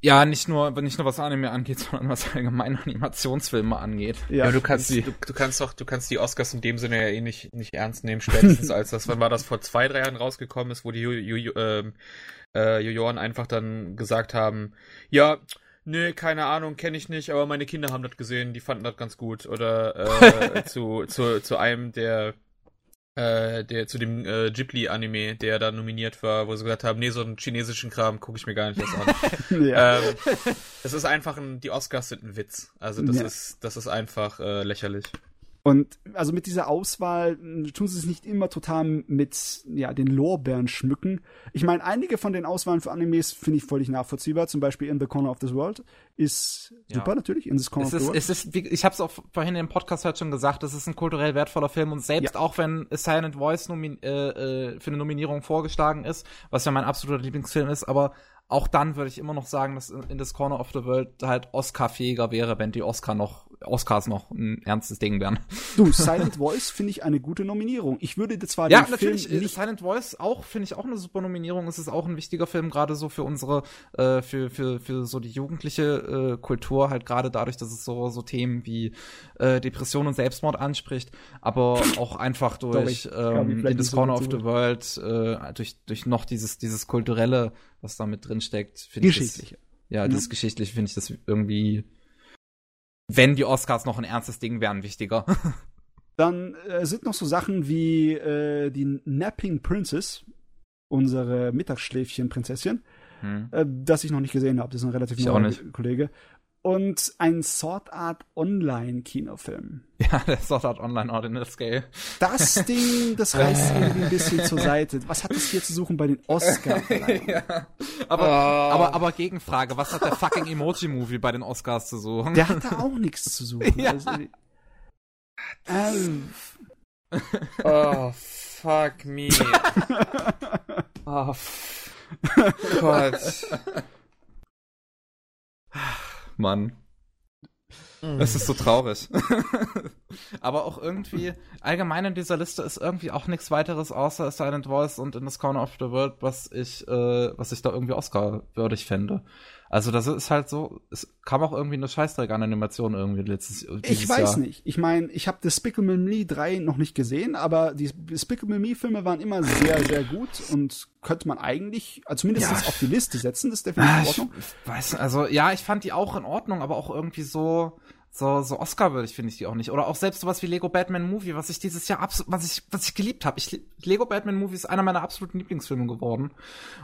Ja, nicht nur, nicht nur was Anime angeht, sondern was allgemein (laughs) Animationsfilme angeht. Ja, ja du kannst die, du, du, kannst doch, du kannst die Oscars in dem Sinne ja eh nicht, nicht ernst nehmen, spätestens (laughs) als das, wann war das vor zwei, drei Jahren rausgekommen ist, wo die Ju, Ju, äh, äh, Juroren einfach dann gesagt haben, ja, nee, keine Ahnung, kenne ich nicht, aber meine Kinder haben das gesehen, die fanden das ganz gut. Oder äh, (laughs) zu, zu, zu einem der äh, der zu dem äh, Ghibli-Anime, der da nominiert war, wo sie gesagt haben, nee, so einen chinesischen Kram gucke ich mir gar nicht erst an. (laughs) ja. ähm, es ist einfach ein, die Oscars sind ein Witz. Also das ja. ist, das ist einfach äh, lächerlich. Und also mit dieser Auswahl hm, tun sie es nicht immer total mit ja, den Lorbeeren schmücken. Ich meine, einige von den Auswahlen für Animes finde ich völlig nachvollziehbar. Zum Beispiel In the Corner of this World ist ja. super natürlich. In this Corner es of the World. Es ist, wie, ich habe es auch vorhin im Podcast halt schon gesagt, es ist ein kulturell wertvoller Film und selbst ja. auch wenn A Silent Voice äh, äh, für eine Nominierung vorgeschlagen ist, was ja mein absoluter Lieblingsfilm ist, aber auch dann würde ich immer noch sagen, dass in this Corner of the World halt Oscar-fähiger wäre, wenn die Oscar noch, Oscars noch ein ernstes Ding wären. Du, (laughs) Silent Voice finde ich eine gute Nominierung. Ich würde zwar ja, den natürlich, Film nicht Silent Voice auch, finde ich auch eine super Nominierung. Es ist auch ein wichtiger Film, gerade so für unsere, äh, für, für, für so die jugendliche äh, Kultur, halt gerade dadurch, dass es so, so Themen wie äh, Depression und Selbstmord anspricht, aber auch einfach durch ähm, in this Corner of the World, äh, durch, durch noch dieses, dieses kulturelle was da mit drin steckt. Geschichtliche. Das, ja, mhm. das Geschichtliche finde ich das irgendwie, wenn die Oscars noch ein ernstes Ding wären, wichtiger. (laughs) Dann äh, sind noch so Sachen wie äh, die Napping Princess, unsere Mittagsschläfchen-Prinzessin, hm. äh, das ich noch nicht gesehen habe. Das ist ein relativ neuer Kollege und ein Sword Art Online Kinofilm. (laughs) Ja, der Sword Art Online Ordinal Scale. Das Ding, das reißt (laughs) irgendwie ein bisschen zur Seite. Was hat das hier zu suchen bei den Oscars? (laughs) ja. Aber, oh. aber, aber Gegenfrage, was hat der fucking Emoji Movie bei den Oscars zu suchen? Der hat da auch nichts zu suchen. Ja. Also, ähm. Oh, fuck me. oh, Gott. Mann. Mhm. Es ist so traurig. (laughs) Aber auch irgendwie, allgemein in dieser Liste ist irgendwie auch nichts weiteres außer Silent Voice und In the Corner of the World, was ich, äh, was ich da irgendwie Oscar-würdig fände. Also das ist halt so, es kam auch irgendwie eine Scheißdreck an Animation irgendwie letztes Ich weiß Jahr. nicht. Ich meine, ich habe Despicable Me 3 noch nicht gesehen, aber die Despicable Me Filme waren immer sehr, sehr gut und könnte man eigentlich also zumindest ja. auf die Liste setzen. Das ist definitiv in Ordnung. Ich weiß, also ja, ich fand die auch in Ordnung, aber auch irgendwie so so so Oscar-würdig finde ich die auch nicht oder auch selbst sowas wie Lego Batman Movie, was ich dieses Jahr absolut was ich was ich geliebt habe. Ich Lego Batman Movie ist einer meiner absoluten Lieblingsfilme geworden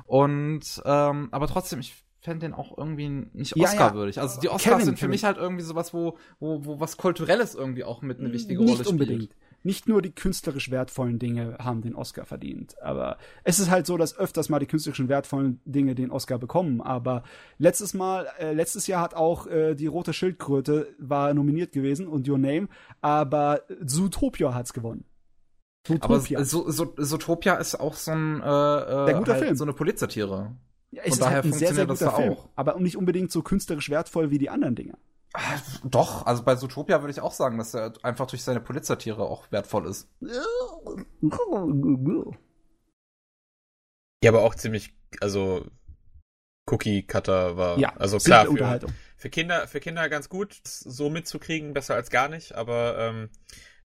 und ähm, aber trotzdem ich fände den auch irgendwie nicht Oscar-würdig. Also die Oscars Kevin, sind für Kevin. mich halt irgendwie sowas, wo, wo, wo was Kulturelles irgendwie auch mit eine wichtige nicht Rolle spielt. Unbedingt. Nicht nur die künstlerisch wertvollen Dinge haben den Oscar verdient, aber es ist halt so, dass öfters mal die künstlerisch wertvollen Dinge den Oscar bekommen. Aber letztes Mal, äh, letztes Jahr hat auch äh, die rote Schildkröte war nominiert gewesen und Your Name, aber Zootopia hat's gewonnen. Zootopia. Aber so, so, Zootopia ist auch so ein äh, äh, halt Film. so eine Polizattiere. Ja, es ist halt ein sehr, sehr guter Film, auch. aber nicht unbedingt so künstlerisch wertvoll wie die anderen Dinge. Ah, doch, also bei Zootopia würde ich auch sagen, dass er einfach durch seine Polizattiere auch wertvoll ist. Ja, aber auch ziemlich, also Cookie Cutter war, ja, also klar, für, für, Kinder, für Kinder ganz gut, so mitzukriegen, besser als gar nicht, aber ähm,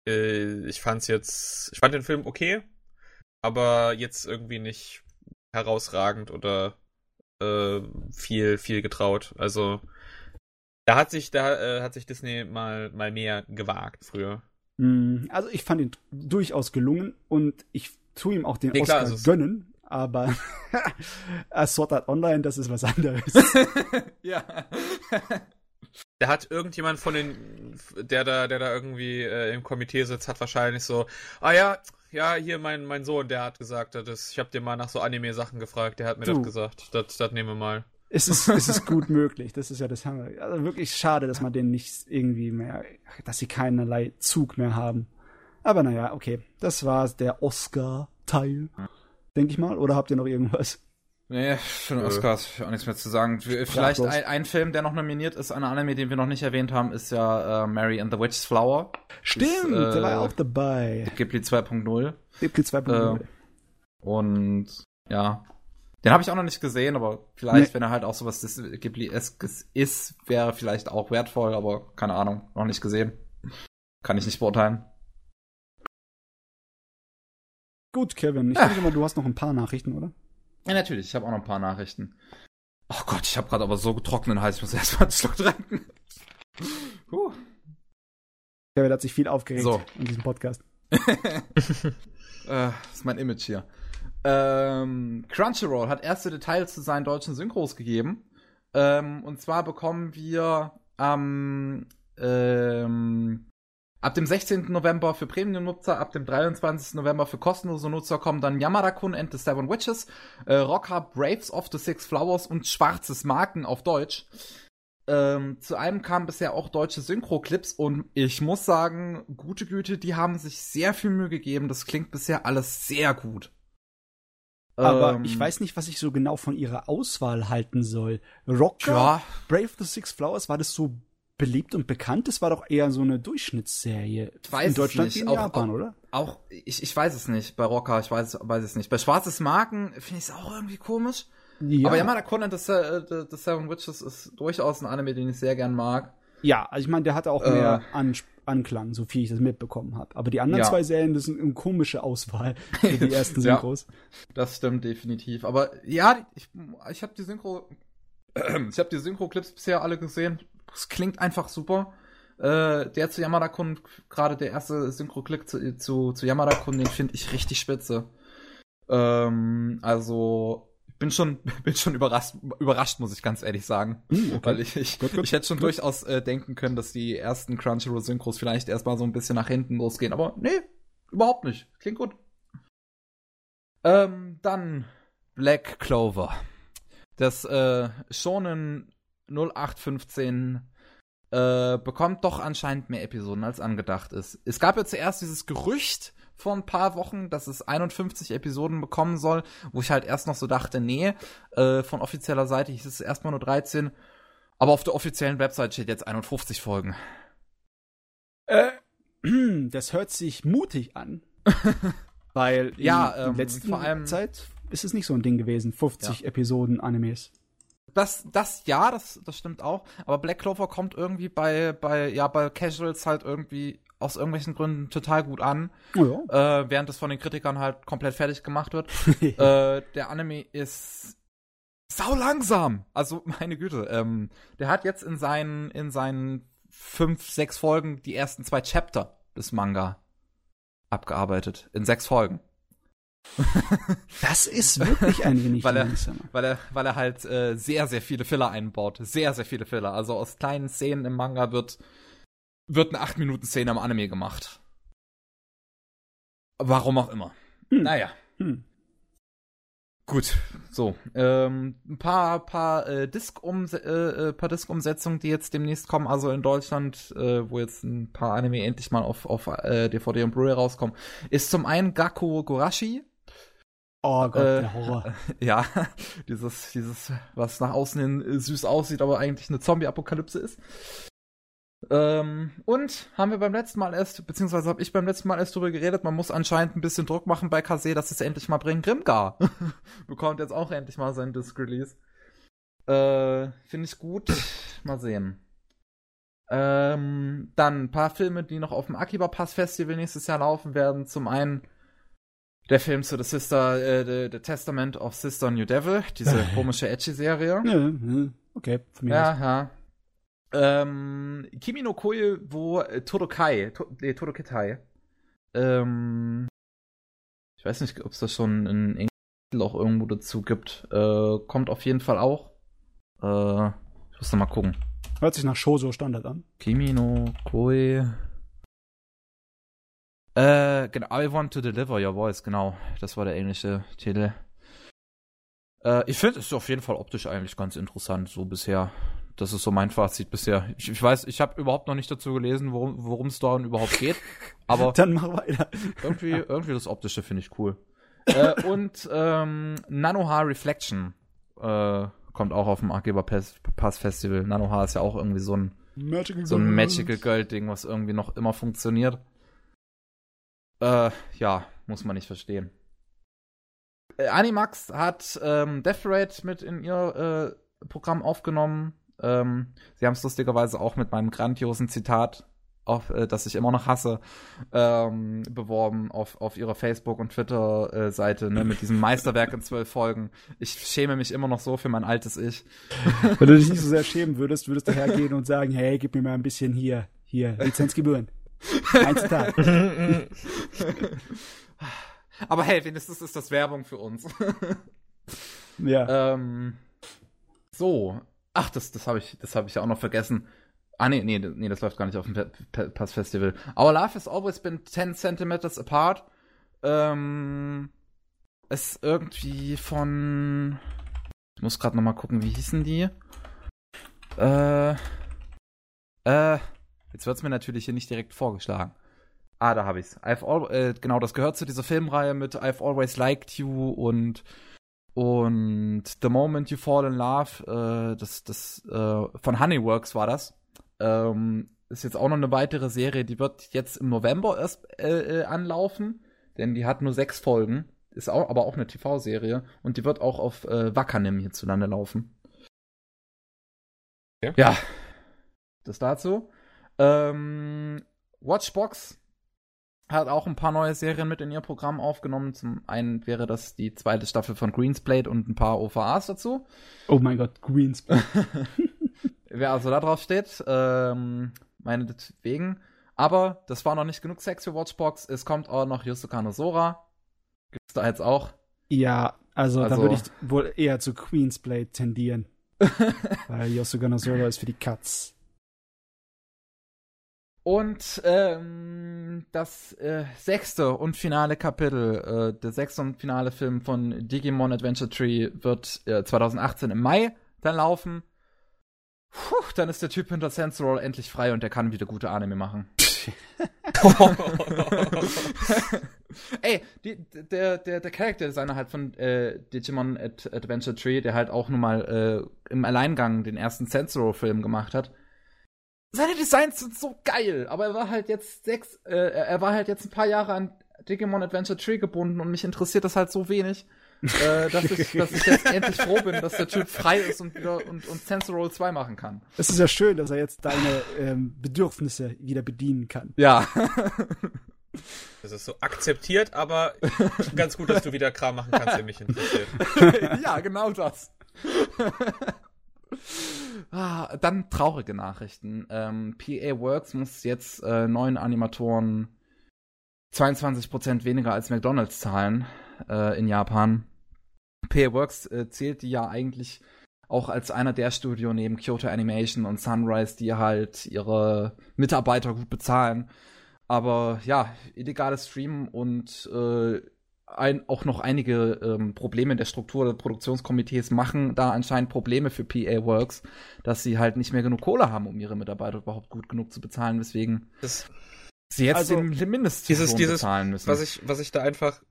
äh, ich fand's jetzt, ich fand den Film okay, aber jetzt irgendwie nicht herausragend oder äh, viel, viel getraut. Also da hat sich, da äh, hat sich Disney mal, mal mehr gewagt früher. Hm, also ich fand ihn durchaus gelungen und ich tue ihm auch den nee, Oscar also gönnen, aber (laughs) Sword Art Online, das ist was anderes. (laughs) ja. (laughs) Der hat irgendjemand von den, der da, der da irgendwie äh, im Komitee sitzt, hat wahrscheinlich so, ah ja, ja, hier mein, mein Sohn, der hat gesagt, das, ich habe dir mal nach so Anime-Sachen gefragt, der hat mir du. das gesagt. Das, das nehmen wir mal. Es ist, es ist gut (laughs) möglich, das ist ja das Hammer. Also wirklich schade, dass man denen nicht irgendwie mehr, dass sie keinerlei Zug mehr haben. Aber naja, okay, das war der Oscar-Teil, denke ich mal. Oder habt ihr noch irgendwas? Nee, für den Oscars auch nichts mehr zu sagen. Vielleicht ein, ein, Film, der noch nominiert ist, ein Anime, den wir noch nicht erwähnt haben, ist ja äh, Mary and the Witch's Flower. Stimmt, ist, äh, der war auch dabei. Ghibli 2.0. Ghibli 2.0. Äh, und ja, den habe ich auch noch nicht gesehen, aber vielleicht, nee. wenn er halt auch sowas Ghibli-eskes ist, wäre vielleicht auch wertvoll, aber keine Ahnung, noch nicht gesehen. Kann ich nicht beurteilen. Gut, Kevin, ich denke mal, du hast noch ein paar Nachrichten, oder? Ja, natürlich, ich habe auch noch ein paar Nachrichten. Oh Gott, ich habe gerade aber so getrockneten Hals, ich muss erstmal einen Schluck trinken. Huh. Kevin hat sich viel aufgeregt so. in diesem Podcast. (laughs) äh, das ist mein Image hier. Ähm, Crunchyroll hat erste Details zu seinen deutschen Synchros gegeben. Ähm, und zwar bekommen wir am ähm, Ab dem 16. November für Premium-Nutzer, ab dem 23. November für kostenlose Nutzer kommen dann Yamada-kun and the Seven Witches, äh, Rocker Braves of the Six Flowers und Schwarzes Marken auf Deutsch. Ähm, zu einem kamen bisher auch deutsche Synchro-Clips und ich muss sagen, gute Güte, die haben sich sehr viel Mühe gegeben. Das klingt bisher alles sehr gut. Aber ähm, ich weiß nicht, was ich so genau von ihrer Auswahl halten soll. Rocker, ja. Brave of the Six Flowers, war das so beliebt und bekannt? Das war doch eher so eine Durchschnittsserie. Ich weiß in Deutschland wie in auch, Japan, auch, oder? Auch, ich, ich weiß es nicht. Bei Rocker, ich weiß, weiß es nicht. Bei Schwarzes Marken finde ich es auch irgendwie komisch. Ja. Aber Yamada Conan, The, The, The Seven Witches ist durchaus ein Anime, den ich sehr gern mag. Ja, also ich meine, der hatte auch äh, mehr An Anklang, so viel ich das mitbekommen habe. Aber die anderen ja. zwei Serien, das sind eine komische Auswahl für (laughs) die ersten Synchros. ja, das stimmt definitiv. Aber ja, ich, ich habe die Synchro, (clears throat) ich habe die Synchro-Clips bisher alle gesehen. Es klingt einfach super. Äh, der zu Yamada-Kun, gerade der erste Synchro-Clip zu, zu, zu Yamada-Kun, den finde ich richtig spitze. Ähm, also, bin schon, (laughs) bin schon überrascht, überrascht, muss ich ganz ehrlich sagen. Mm, okay. Weil ich, ich, gut, gut, ich hätte schon gut. durchaus äh, denken können, dass die ersten Crunchyroll-Synchros vielleicht erstmal so ein bisschen nach hinten losgehen. Aber nee, überhaupt nicht. Klingt gut. Ähm, dann Black Clover. Das äh, Shonen 0815 äh, bekommt doch anscheinend mehr Episoden als angedacht ist. Es gab ja zuerst dieses Gerücht vor ein paar Wochen, dass es 51 Episoden bekommen soll, wo ich halt erst noch so dachte, nee, äh, von offizieller Seite hieß es erstmal nur 13, aber auf der offiziellen Website steht jetzt 51 Folgen. Äh, (clears throat) das hört sich mutig an. (laughs) weil ja, in, ähm, vor allem Zeit ist es nicht so ein Ding gewesen, 50 ja. Episoden Animes das, das ja, das, das stimmt auch. Aber Black Clover kommt irgendwie bei, bei, ja, bei Casuals halt irgendwie aus irgendwelchen Gründen total gut an. Oh ja. äh, während es von den Kritikern halt komplett fertig gemacht wird. (laughs) äh, der Anime ist sau langsam. Also, (laughs) meine Güte. Ähm, der hat jetzt in seinen, in seinen fünf, sechs Folgen die ersten zwei Chapter des Manga abgearbeitet. In sechs Folgen. Das ist wirklich ein wenig weil er, langsamer. Weil er, weil er halt äh, sehr, sehr viele Filler einbaut. Sehr, sehr viele Filler. Also aus kleinen Szenen im Manga wird, wird eine 8-Minuten-Szene am Anime gemacht. Warum auch immer. Hm. Naja. Hm. Gut, so. Ähm, ein paar, paar, äh, Disk äh, äh, paar Disk-Umsetzungen, die jetzt demnächst kommen, also in Deutschland, äh, wo jetzt ein paar Anime endlich mal auf, auf äh, DVD und Blu-ray rauskommen, ist zum einen Gakko Gorashi, Oh Gott, äh, der Horror. (laughs) Ja, dieses, dieses, was nach außen hin süß aussieht, aber eigentlich eine Zombie-Apokalypse ist. Ähm, und haben wir beim letzten Mal erst, beziehungsweise habe ich beim letzten Mal erst drüber geredet, man muss anscheinend ein bisschen Druck machen bei Kase, dass es endlich mal bringen. Grimgar (laughs) bekommt jetzt auch endlich mal sein Disc-Release. Äh, finde ich gut. Mal sehen. Ähm, dann ein paar Filme, die noch auf dem Akiba Pass Festival nächstes Jahr laufen werden. Zum einen der Film zu The Sister, äh, the, the Testament of Sister New Devil, diese (laughs) komische Edgy-Serie. Ja, okay, von mir Ja, ja. Ähm, Kimi no Koe, wo äh, Todokai, to, nee, Todoketai. Ähm, ich weiß nicht, ob es da schon ein Englisch auch irgendwo dazu gibt. Äh, kommt auf jeden Fall auch. Äh, ich muss noch mal gucken. Hört sich nach Shoujo Standard an. Kimi no Koe. Äh, genau, I want to deliver your voice, genau. Das war der englische Titel. Äh, ich finde es auf jeden Fall optisch eigentlich ganz interessant, so bisher. Das ist so mein Fazit bisher. Ich, ich weiß, ich habe überhaupt noch nicht dazu gelesen, worum es darin überhaupt geht. (laughs) Aber dann mach weiter. irgendwie, irgendwie das Optische finde ich cool. äh, und ähm, Nanoha Reflection äh, kommt auch auf dem Argeber Pass Festival. Nanoha ist ja auch irgendwie so ein Magical so ein Magical Girl Ding, was irgendwie noch immer funktioniert. Äh, ja, muss man nicht verstehen. Äh, Animax hat ähm, Death Raid mit in ihr äh, Programm aufgenommen. Ähm, sie haben es lustigerweise auch mit meinem grandiosen Zitat, auf, äh, das ich immer noch hasse, ähm, beworben auf, auf ihrer Facebook- und Twitter-Seite, ne, mit diesem Meisterwerk in zwölf Folgen. Ich schäme mich immer noch so für mein altes Ich. Wenn du dich nicht so sehr schämen würdest, würdest du hergehen und sagen, hey, gib mir mal ein bisschen hier, hier, Lizenzgebühren. Ein Zitat. (laughs) Aber hey, wenigstens ist das Werbung für uns. (laughs) ja. Ähm, so. Ach, das, das habe ich, hab ich ja auch noch vergessen. Ah, nee, nee, nee, das läuft gar nicht auf dem Pass Festival. Our life has always been 10 centimeters apart. Ähm, ist irgendwie von. Ich muss gerade nochmal gucken, wie hießen die? Äh. Äh. Jetzt wird es mir natürlich hier nicht direkt vorgeschlagen. Ah, da habe ich's. I've all, äh, genau, das gehört zu dieser Filmreihe mit I've Always Liked You und und The Moment You Fall in Love. Äh, das das äh, von Honeyworks war das. Ähm, ist jetzt auch noch eine weitere Serie, die wird jetzt im November erst äh, äh anlaufen, denn die hat nur sechs Folgen. Ist auch, aber auch eine TV-Serie und die wird auch auf äh, Wakanim hierzulande laufen. Ja. ja. Das dazu. Ähm, Watchbox hat auch ein paar neue Serien mit in ihr Programm aufgenommen. Zum einen wäre das die zweite Staffel von Greensplate und ein paar OVAs dazu. Oh mein Gott, Greensplate. (laughs) Wer also da drauf steht, ähm, meinetwegen. Aber das war noch nicht genug Sex für Watchbox. Es kommt auch noch Yusuka no Sora. Gibt's da jetzt auch? Ja, also, also da würde ich wohl eher zu Queensblade tendieren. (laughs) Weil Yosuga no Sora ist für die Cuts. Und ähm, das äh, sechste und finale Kapitel, äh, der sechste und finale Film von Digimon Adventure Tree wird äh, 2018 im Mai dann laufen. Puh, dann ist der Typ hinter Sensorol endlich frei und der kann wieder gute Anime machen. (laughs) (laughs) Ey, die, der, der, der Charakterdesigner halt von äh, Digimon Ad Adventure Tree, der halt auch nun mal äh, im Alleingang den ersten Sensoro-Film gemacht hat, seine Designs sind so geil, aber er war halt jetzt sechs, äh, er war halt jetzt ein paar Jahre an Digimon Adventure Tree gebunden und mich interessiert das halt so wenig, äh, (laughs) dass, ich, dass ich jetzt endlich froh bin, dass der Typ frei ist und wieder und, und Sensor Roll 2 machen kann. Es ist ja schön, dass er jetzt deine ähm, Bedürfnisse wieder bedienen kann. Ja. (laughs) Das ist so akzeptiert, aber ganz gut, dass du wieder Kram machen kannst, der mich interessiert. (laughs) ja, genau das. Ah, dann traurige Nachrichten. Ähm, PA Works muss jetzt äh, neuen Animatoren 22% weniger als McDonalds zahlen äh, in Japan. PA Works äh, zählt ja eigentlich auch als einer der Studio neben Kyoto Animation und Sunrise, die halt ihre Mitarbeiter gut bezahlen. Aber ja, illegales Streamen und äh, ein, auch noch einige ähm, Probleme in der Struktur der Produktionskomitees machen da anscheinend Probleme für PA Works, dass sie halt nicht mehr genug Kohle haben, um ihre Mitarbeiter überhaupt gut genug zu bezahlen, weswegen das, sie jetzt also, den Mindestlohn bezahlen müssen. Was ich, was ich da einfach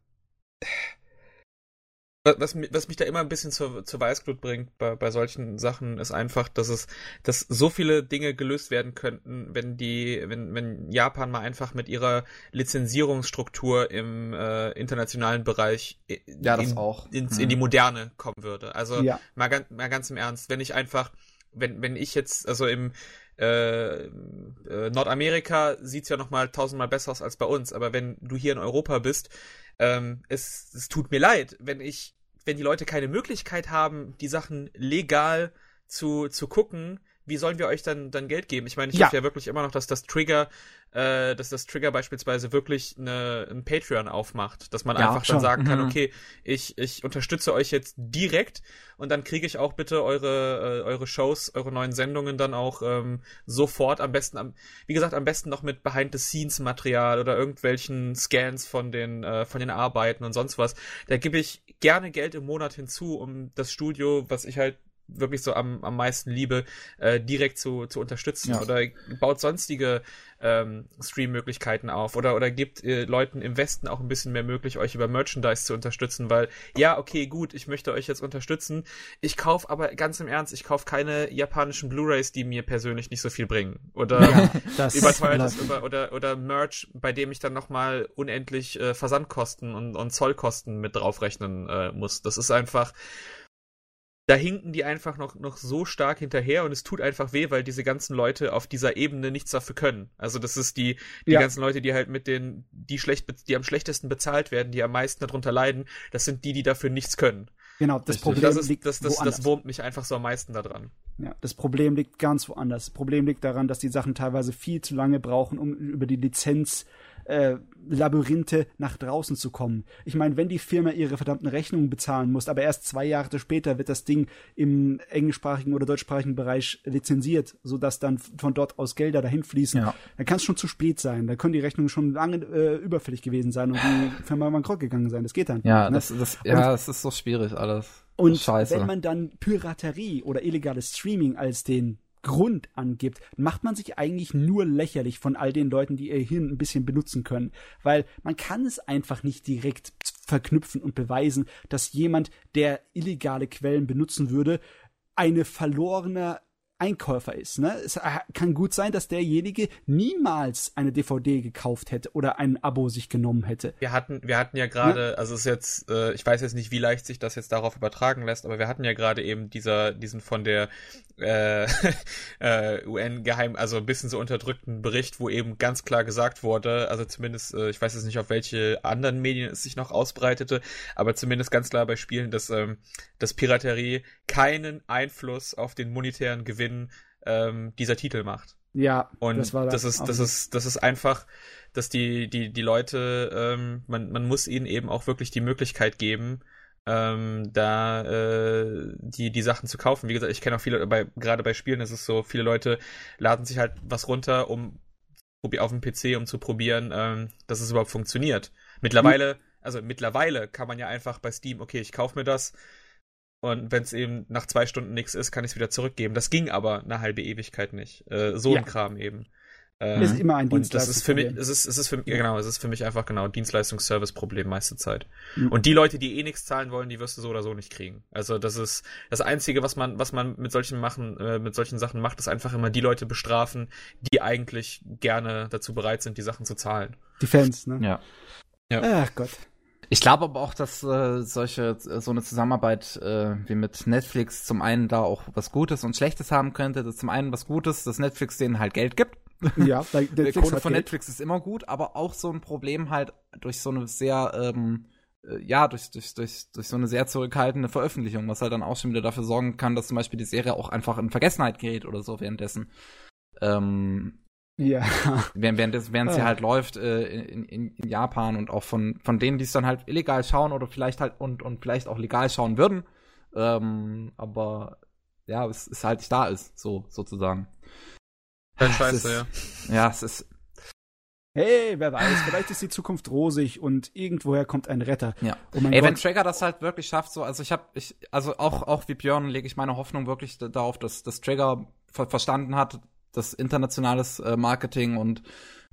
was, was mich da immer ein bisschen zur, zur Weißglut bringt bei, bei solchen Sachen, ist einfach, dass es, dass so viele Dinge gelöst werden könnten, wenn die, wenn, wenn Japan mal einfach mit ihrer Lizenzierungsstruktur im äh, internationalen Bereich ja, in, auch. Ins, mhm. in die Moderne kommen würde. Also ja. mal, ganz, mal ganz im Ernst, wenn ich einfach, wenn, wenn ich jetzt, also im äh, äh, Nordamerika sieht's ja noch mal tausendmal besser aus als bei uns, aber wenn du hier in Europa bist, ähm, es, es tut mir leid, wenn ich wenn die Leute keine Möglichkeit haben, die Sachen legal zu, zu gucken, wie sollen wir euch dann, dann Geld geben? Ich meine, ich Ja. hoffe ja wirklich immer noch, dass das Trigger, äh, dass das Trigger beispielsweise wirklich eine, ein Patreon aufmacht, dass man Ja, einfach schon. dann sagen kann, Mhm. okay, ich, ich unterstütze euch jetzt direkt und dann kriege ich auch bitte eure, äh, eure Shows, eure neuen Sendungen dann auch ähm, sofort, am besten, am, wie gesagt, am besten noch mit Behind-the-Scenes-Material oder irgendwelchen Scans von den, äh, von den Arbeiten und sonst was. Da gebe ich gerne Geld im Monat hinzu, um das Studio, was ich halt wirklich so am, am meisten liebe, äh, direkt zu, zu unterstützen. Ja. Oder baut sonstige ähm, Stream-Möglichkeiten auf oder, oder gibt äh, Leuten im Westen auch ein bisschen mehr möglich, euch über Merchandise zu unterstützen, weil ja, okay, gut, ich möchte euch jetzt unterstützen. Ich kaufe aber ganz im Ernst, ich kaufe keine japanischen Blu-Rays, die mir persönlich nicht so viel bringen. Oder Ja, das (laughs) überteuertes über, oder, oder Merch, bei dem ich dann nochmal unendlich äh, Versandkosten und, und Zollkosten mit draufrechnen äh, muss. Das ist einfach, da hinken die einfach noch, noch so stark hinterher und es tut einfach weh, weil diese ganzen Leute auf dieser Ebene nichts dafür können. Also das ist die, die Ja. ganzen Leute, die halt mit den, die schlecht, die am schlechtesten bezahlt werden, die am meisten darunter leiden, das sind die, die dafür nichts können. Genau, das Richtig. Problem Das ist, liegt das, das, woanders. das wurmt mich einfach so am meisten daran. Ja, das Problem liegt ganz woanders. Das Problem liegt daran, dass die Sachen teilweise viel zu lange brauchen, um über die Lizenz äh, Labyrinthe nach draußen zu kommen. Ich meine, wenn die Firma ihre verdammten Rechnungen bezahlen muss, aber erst zwei Jahre später wird das Ding im englischsprachigen oder deutschsprachigen Bereich lizenziert, sodass dann von dort aus Gelder dahin fließen, Ja. dann kann es schon zu spät sein. Da können die Rechnungen schon lange äh, überfällig gewesen sein und die (sighs) Firma bankrott gegangen sein. Das geht dann. Ja, ne? das, das, ja, es ist so schwierig alles. Und Scheiße. wenn man dann Piraterie oder illegales Streaming als den Grund angibt, macht man sich eigentlich nur lächerlich von all den Leuten, die ihr Hirn ein bisschen benutzen können. Weil man kann es einfach nicht direkt verknüpfen und beweisen, dass jemand, der illegale Quellen benutzen würde, eine verlorene Einkäufer ist. Ne? Es äh, kann gut sein, dass derjenige niemals eine DVD gekauft hätte oder ein Abo sich genommen hätte. Wir hatten, wir hatten ja gerade, also es ist jetzt, äh, ich weiß jetzt nicht, wie leicht sich das jetzt darauf übertragen lässt, aber wir hatten ja gerade eben dieser, diesen von der äh, (laughs) äh, UN-Geheim, also ein bisschen so unterdrückten Bericht, wo eben ganz klar gesagt wurde, also zumindest, äh, ich weiß jetzt nicht, auf welche anderen Medien es sich noch ausbreitete, aber zumindest ganz klar bei Spielen, dass, ähm, dass Piraterie keinen Einfluss auf den monetären Gewinn ähm, dieser Titel macht. Ja, Und das war das ist, auch das ist, das ist einfach, dass die, die, die Leute, ähm, man, man muss ihnen eben auch wirklich die Möglichkeit geben, ähm, da äh, die, die Sachen zu kaufen. Wie gesagt, ich kenne auch viele, bei, gerade bei Spielen ist es so, viele Leute laden sich halt was runter, um auf dem PC, um zu probieren, ähm, dass es überhaupt funktioniert. Mittlerweile, also mittlerweile kann man ja einfach bei Steam, okay, ich kaufe mir das, und wenn es eben nach zwei Stunden nichts ist, kann ich es wieder zurückgeben. Das ging aber eine halbe Ewigkeit nicht. Äh, so Ja. ein Kram eben. Ähm, ist immer ein und das ist für mich, Dienstleistungsproblem. es ist, es ist für mich, genau, es ist für mich einfach genau Dienstleistungs-Service-Problem meiste Zeit. Mhm. Und die Leute, die eh nichts zahlen wollen, die wirst du so oder so nicht kriegen. Also das ist das Einzige, was man, was man mit solchen machen, äh, mit solchen Sachen macht, ist einfach immer die Leute bestrafen, die eigentlich gerne dazu bereit sind, die Sachen zu zahlen. Die Fans, ne? Ja. Ach Gott. Ich glaube aber auch, dass äh, solche äh, so eine Zusammenarbeit äh, wie mit Netflix zum einen da auch was Gutes und Schlechtes haben könnte. Das zum einen was Gutes, dass Netflix denen halt Geld gibt. Ja, (laughs) Der Netflix Kohle von Geld. Netflix ist immer gut, aber auch so ein Problem halt durch so eine sehr ähm, äh, ja, durch, durch, durch, durch so eine sehr zurückhaltende Veröffentlichung, was halt dann auch schon wieder dafür sorgen kann, dass zum Beispiel die Serie auch einfach in Vergessenheit gerät oder so währenddessen. Ähm, Ja. während, während, das- während sie Ah. halt läuft äh, in, in, in Japan und auch von, von denen, die es dann halt illegal schauen oder vielleicht halt und, und vielleicht auch legal schauen würden. Ähm, aber ja, es ist halt nicht da ist, so sozusagen. Es scheiße, ist- ja. Ja, es ist, Hey, wer weiß, vielleicht ist die Zukunft rosig und irgendwoher kommt ein Retter. ja. Oh mein Ey, wenn Gott. Trigger das halt wirklich schafft, so, also ich habe, ich, also auch, auch wie Björn lege ich meine Hoffnung wirklich da- darauf, dass, dass Trigger ver verstanden hat, dass internationales äh, Marketing und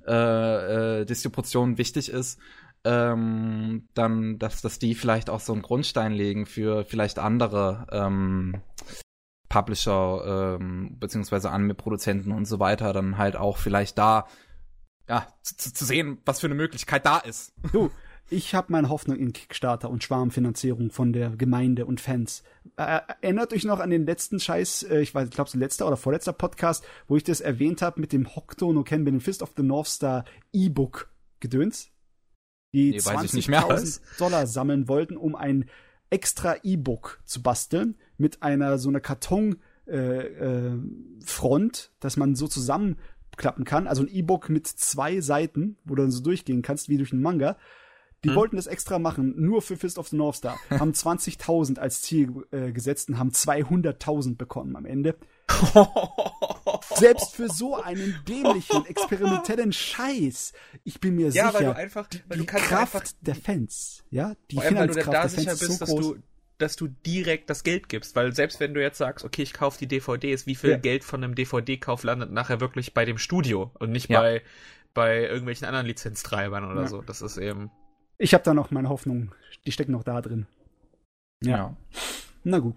äh, äh, Distribution wichtig ist, ähm, dann, dass, dass die vielleicht auch so einen Grundstein legen für vielleicht andere ähm, Publisher ähm, beziehungsweise Anime-Produzenten und so weiter, dann halt auch vielleicht da ja, zu, zu sehen, was für eine Möglichkeit da ist. Du, ich habe meine Hoffnung in Kickstarter und Schwarmfinanzierung von der Gemeinde und Fans. Äh, erinnert euch noch an den letzten Scheiß, äh, ich weiß, ich glaube, so letzter oder vorletzter Podcast, wo ich das erwähnt habe mit dem Hokuto no Ken dem Fist of the North Star E-Book gedöns? Die Nee, weiß ich nicht mehr. 20.000 Dollar sammeln wollten, um ein extra E-Book zu basteln mit einer so einer Karton äh, äh, Front, dass man so zusammenklappen kann. Also ein E-Book mit zwei Seiten, wo du dann so durchgehen kannst, wie durch einen Manga. Die hm. wollten das extra machen, nur für Fist of the North Star. (laughs) haben 20.000 als Ziel äh, gesetzt und haben 200.000 bekommen am Ende. (laughs) Selbst für so einen dämlichen, experimentellen Scheiß. Ich bin mir ja, sicher, weil du einfach, weil die du Kraft einfach, der Fans, ja, die Finanzkraft der Fans bist, ist so groß. Du, dass du direkt das Geld gibst, weil selbst wenn du jetzt sagst, okay, ich kaufe die DVDs, wie viel ja. Geld von einem DVD-Kauf landet nachher wirklich bei dem Studio und nicht ja. bei bei irgendwelchen anderen Lizenztreibern oder ja. so. Das ist eben ich habe da noch meine Hoffnung. Die stecken noch da drin. Ja. ja. Na gut.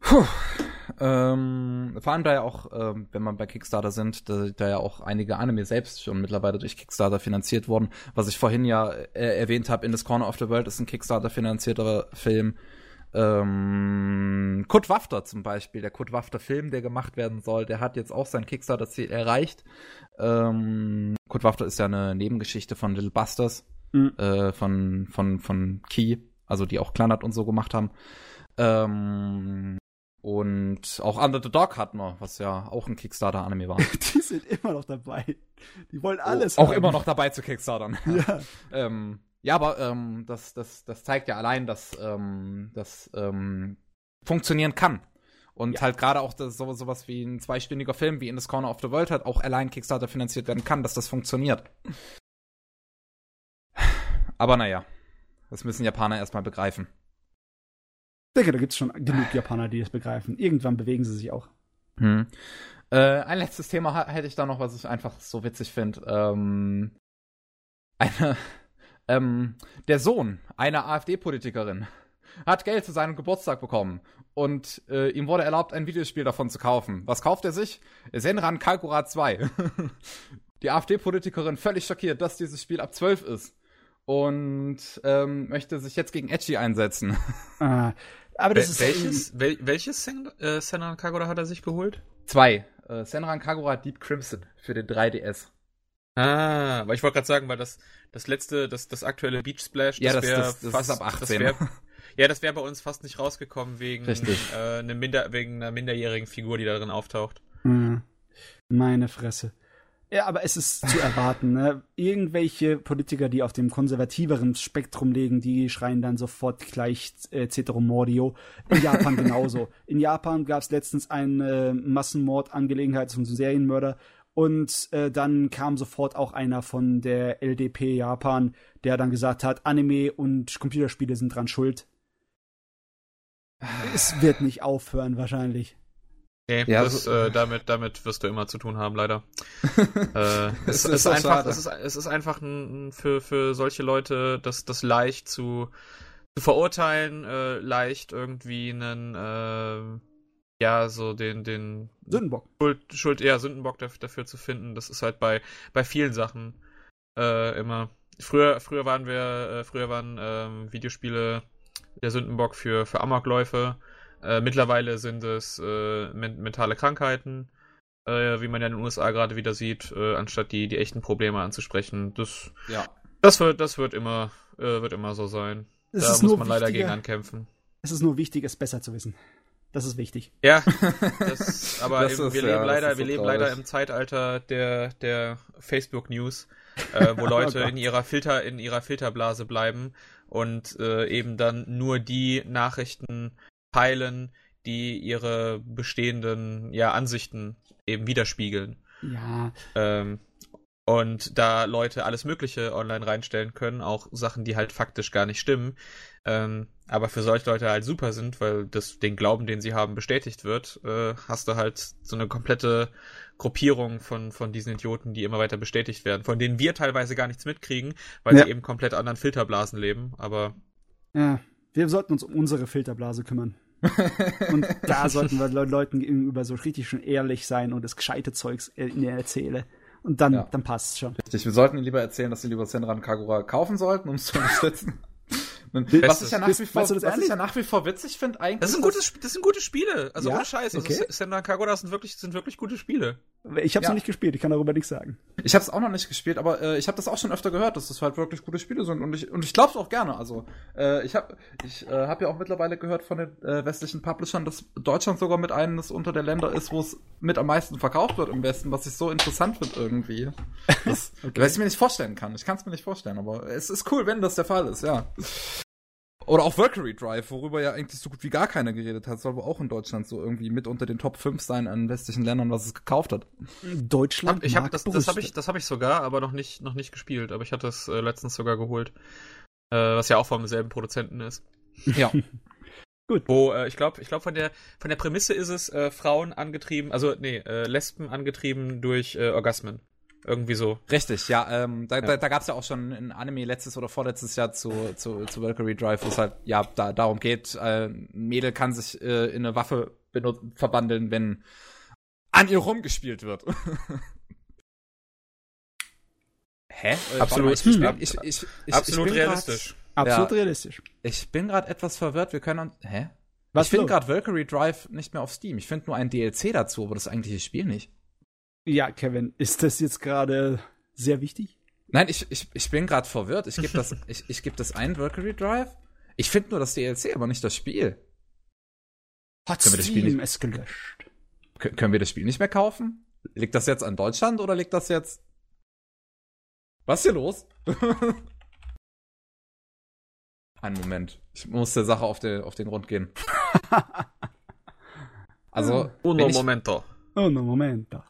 Puh. Ähm, vor allem da ja auch, ähm, wenn man bei Kickstarter sind, da, da, ja auch einige Anime selbst schon mittlerweile durch Kickstarter finanziert wurden. Was ich vorhin ja äh, erwähnt habe, In this Corner of the World ist ein Kickstarter finanzierter Film. Ähm, Kurt Wafter zum Beispiel, der Kurt Wafter Film, der gemacht werden soll, der hat jetzt auch sein Kickstarter-Ziel erreicht. Ähm, Kurt Wafter ist ja eine Nebengeschichte von Little Busters mhm. äh, von, von, von Key, also die auch Kleinert und so gemacht haben. Ähm, und auch Under the Dog hatten wir, was ja auch ein Kickstarter-Anime war. (laughs) die sind immer noch dabei. Die wollen oh, alles. Oh, auch immer noch dabei zu Kickstartern. (laughs) Ja. (laughs) ähm, ja, aber ähm, das, das, das zeigt ja allein, dass ähm, das ähm, funktionieren kann. Und ja. halt gerade auch das, so, sowas wie ein zweistündiger Film wie In the Corner of the World halt auch allein Kickstarter finanziert werden kann, dass das funktioniert. Aber naja, das müssen Japaner erstmal begreifen. Ich denke, da gibt es schon genug Japaner, die das begreifen. Irgendwann bewegen sie sich auch. Hm. Äh, ein letztes Thema hätte ich da noch, was ich einfach so witzig finde. Ähm, eine, ähm, der Sohn einer AfD-Politikerin hat Geld zu seinem Geburtstag bekommen und äh, ihm wurde erlaubt, ein Videospiel davon zu kaufen. Was kauft er sich? Senran Kalkura 2. (laughs) Die AfD-Politikerin völlig schockiert, dass dieses Spiel ab 12 ist und ähm, möchte sich jetzt gegen Edgy einsetzen. (laughs) Ah, aber das Wel ist welches wel welches Sen äh, Senran Kagura hat er sich geholt? Zwei. Äh, Senran Kagura Deep Crimson für den 3DS. Ah, aber ich wollte gerade sagen, weil das das letzte, das das aktuelle Beach Splash, das, ja, das wäre fast ab 18. (laughs) Das wär, ja, das wäre bei uns fast nicht rausgekommen wegen äh, eine Minder wegen einer minderjährigen Figur, die da drin auftaucht. Mhm. Meine Fresse. Ja, aber es ist zu erwarten. Ne? Irgendwelche Politiker, die auf dem konservativeren Spektrum liegen, die schreien dann sofort gleich äh, Ceterum Mordio. In Japan (laughs) genauso. In Japan gab es letztens eine äh, Massenmordangelegenheit zum Serienmörder und äh, dann kam sofort auch einer von der LDP Japan, der dann gesagt hat, Anime und Computerspiele sind dran schuld. Es wird nicht aufhören wahrscheinlich. Nee, ja, das, so, äh, damit, damit wirst du immer zu tun haben, leider. (laughs) äh, es, es, ist einfach, es, ist, es ist einfach ein, für, für solche Leute das, das leicht zu, zu verurteilen, äh, leicht irgendwie einen, äh, ja, so den, den Sündenbock. Schuld, Schuld eher Sündenbock dafür, dafür zu finden. Das ist halt bei, bei vielen Sachen äh, immer. Früher, früher waren wir, äh, früher waren ähm, Videospiele der Sündenbock für, für Amokläufe. Äh, mittlerweile sind es äh, men mentale Krankheiten, äh, wie man ja in den USA gerade wieder sieht, äh, anstatt die, die echten Probleme anzusprechen. Das, ja. das, wird, das wird, immer, äh, wird immer so sein. Es da muss man leider gegen ankämpfen. Es ist nur wichtig, es besser zu wissen. Das ist wichtig. Ja, (laughs) das, aber das ist, wir leben ja, leider, wir leben leider im Zeitalter der, der Facebook News, äh, wo (laughs) oh Leute oh in ihrer Filter, in ihrer Filterblase bleiben und äh, eben dann nur die Nachrichten teilen, die ihre bestehenden ja, Ansichten eben widerspiegeln. Ja. Ähm, und da Leute alles Mögliche online reinstellen können, auch Sachen, die halt faktisch gar nicht stimmen, ähm, aber für solche Leute halt super sind, weil das den Glauben, den sie haben, bestätigt wird, äh, hast du halt so eine komplette Gruppierung von, von diesen Idioten, die immer weiter bestätigt werden, von denen wir teilweise gar nichts mitkriegen, weil ja. sie eben komplett anderen Filterblasen leben, aber. Ja, wir sollten uns um unsere Filterblase kümmern. Und (laughs) da sollten wir Leuten gegenüber so richtig schon ehrlich sein und das gescheite Zeugs ihnen erzähle. Und dann, ja. dann passt schon. Richtig, wir sollten ihnen lieber erzählen, dass sie lieber Senran Kagura kaufen sollten, um es zu (laughs) unterstützen. Was ich ja nach wie vor, was ich ja nach wie vor witzig finde, eigentlich. Das sind, gutes, das sind gute Spiele. Also ja? ohne Scheiß. Also okay. Senran Kagura sind wirklich, sind wirklich gute Spiele. Ich habe es ja. noch nicht gespielt, ich kann darüber nichts sagen. Ich habe es auch noch nicht gespielt, aber äh, ich habe das auch schon öfter gehört, dass das halt wirklich gute Spiele sind und ich und ich glaube es auch gerne. Also äh, ich habe ich äh, habe ja auch mittlerweile gehört von den äh, westlichen Publishern, dass Deutschland sogar mit eines unter der Länder ist, wo es mit am meisten verkauft wird im Westen, was ich so interessant finde irgendwie. Das, (laughs) okay. Was ich mir nicht vorstellen kann. Ich kann es mir nicht vorstellen, aber es ist cool, wenn das der Fall ist, ja. Oder auch Valkyrie Drive, worüber ja eigentlich so gut wie gar keiner geredet hat, soll wohl auch in Deutschland so irgendwie mit unter den Top 5 sein an westlichen Ländern, was es gekauft hat. Deutschland? Hab, ich hab, das, das habe ich, das hab ich sogar, aber noch nicht, noch nicht gespielt. Aber ich hatte es äh, letztens sogar geholt. Äh, was ja auch vom selben Produzenten ist. Ja. (laughs) Gut. Wo, äh, ich glaube, ich glaube von der von der Prämisse ist es äh, Frauen angetrieben, also nee, äh, Lesben angetrieben durch äh, Orgasmen. Irgendwie so. Richtig, ja. Ähm, da ja. da, da gab es ja auch schon ein Anime letztes oder vorletztes Jahr zu, zu, zu Valkyrie Drive, wo es halt ja da darum geht, äh, ein Mädel kann sich äh, in eine Waffe verwandeln, wenn an ihr rumgespielt wird. (laughs) Hä? Äh, absolut, ich, ich, ich, ich, ich, absolut realistisch. Grad, absolut ja, realistisch. Ich bin gerade etwas verwirrt. Wir können. Hä? Was ich finde gerade Valkyrie Drive nicht mehr auf Steam. Ich finde nur ein DLC dazu, aber das eigentliche Spiel nicht. Ja, Kevin, ist das jetzt gerade sehr wichtig? Nein, ich, ich, ich bin gerade verwirrt. Ich gebe das, (laughs) ich, ich geb das ein, Valkyrie Drive. Ich finde nur das DLC, aber nicht das Spiel. Hat können wir das Spiel nicht, es gelöscht. Können wir das Spiel nicht mehr kaufen? Liegt das jetzt an Deutschland oder liegt das jetzt. Was ist hier los? (laughs) Einen Moment. Ich muss der Sache auf den, auf den Grund gehen. (laughs) also. Uno momento. Uno momento.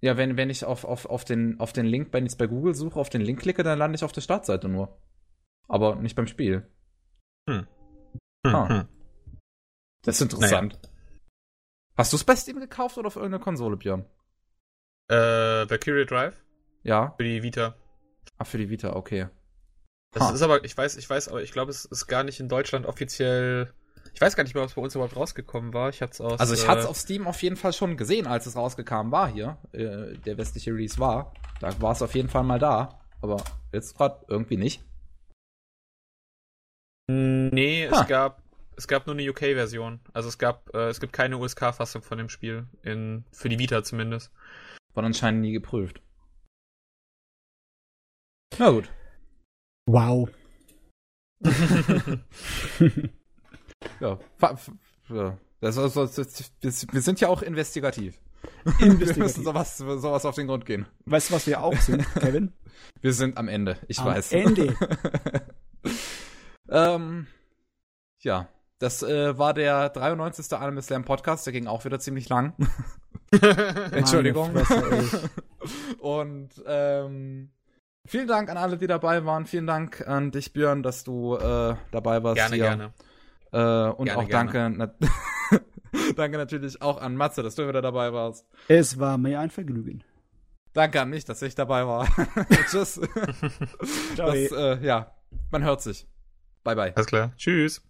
Ja, wenn, wenn ich auf, auf, auf, den, auf den Link, wenn ich bei Google suche, auf den Link klicke, dann lande ich auf der Startseite nur. Aber nicht beim Spiel. Hm. Hm, ah. hm. Das ist interessant. Naja. Hast du es bei Steam gekauft oder auf irgendeiner Konsole, Björn? Äh, Valkyrie Drive? Ja. Für die Vita. Ach, für die Vita, okay. Das ha. ist aber, ich weiß, ich weiß, aber ich glaube, es ist gar nicht in Deutschland offiziell ich weiß gar nicht mehr, ob es bei uns überhaupt rausgekommen war. Ich hatte aus. Also ich hatte es äh, auf Steam auf jeden Fall schon gesehen, als es rausgekommen war hier. Äh, der westliche Release war. Da war es auf jeden Fall mal da. Aber jetzt gerade irgendwie nicht. Nee, ha. es gab es gab nur eine UK-Version. Also es gab äh, es gibt keine USK-Fassung von dem Spiel in für die Vita zumindest. War anscheinend nie geprüft. Na gut. Wow. (laughs) (laughs) Ja, das, das, das, wir sind ja auch investigativ. investigativ. (laughs) wir müssen sowas, sowas auf den Grund gehen. Weißt du, was wir auch sind, (laughs) Kevin? Wir sind am Ende, ich am weiß. Ende. (laughs) ähm, ja, das äh, war der 93. Anime Slam Podcast, der ging auch wieder ziemlich lang. Entschuldigung. Und ähm, vielen Dank an alle, die dabei waren. Vielen Dank an dich, Björn, dass du äh, dabei warst. Gerne, hier. gerne. Äh, und gerne, auch danke, na (laughs) danke natürlich auch an Matze, dass du wieder dabei warst. Es war mir ein Vergnügen. Danke an mich, dass ich dabei war. (laughs) (laughs) Tschüss. das, äh, ja, man hört sich. Bye, bye. Alles klar. Tschüss.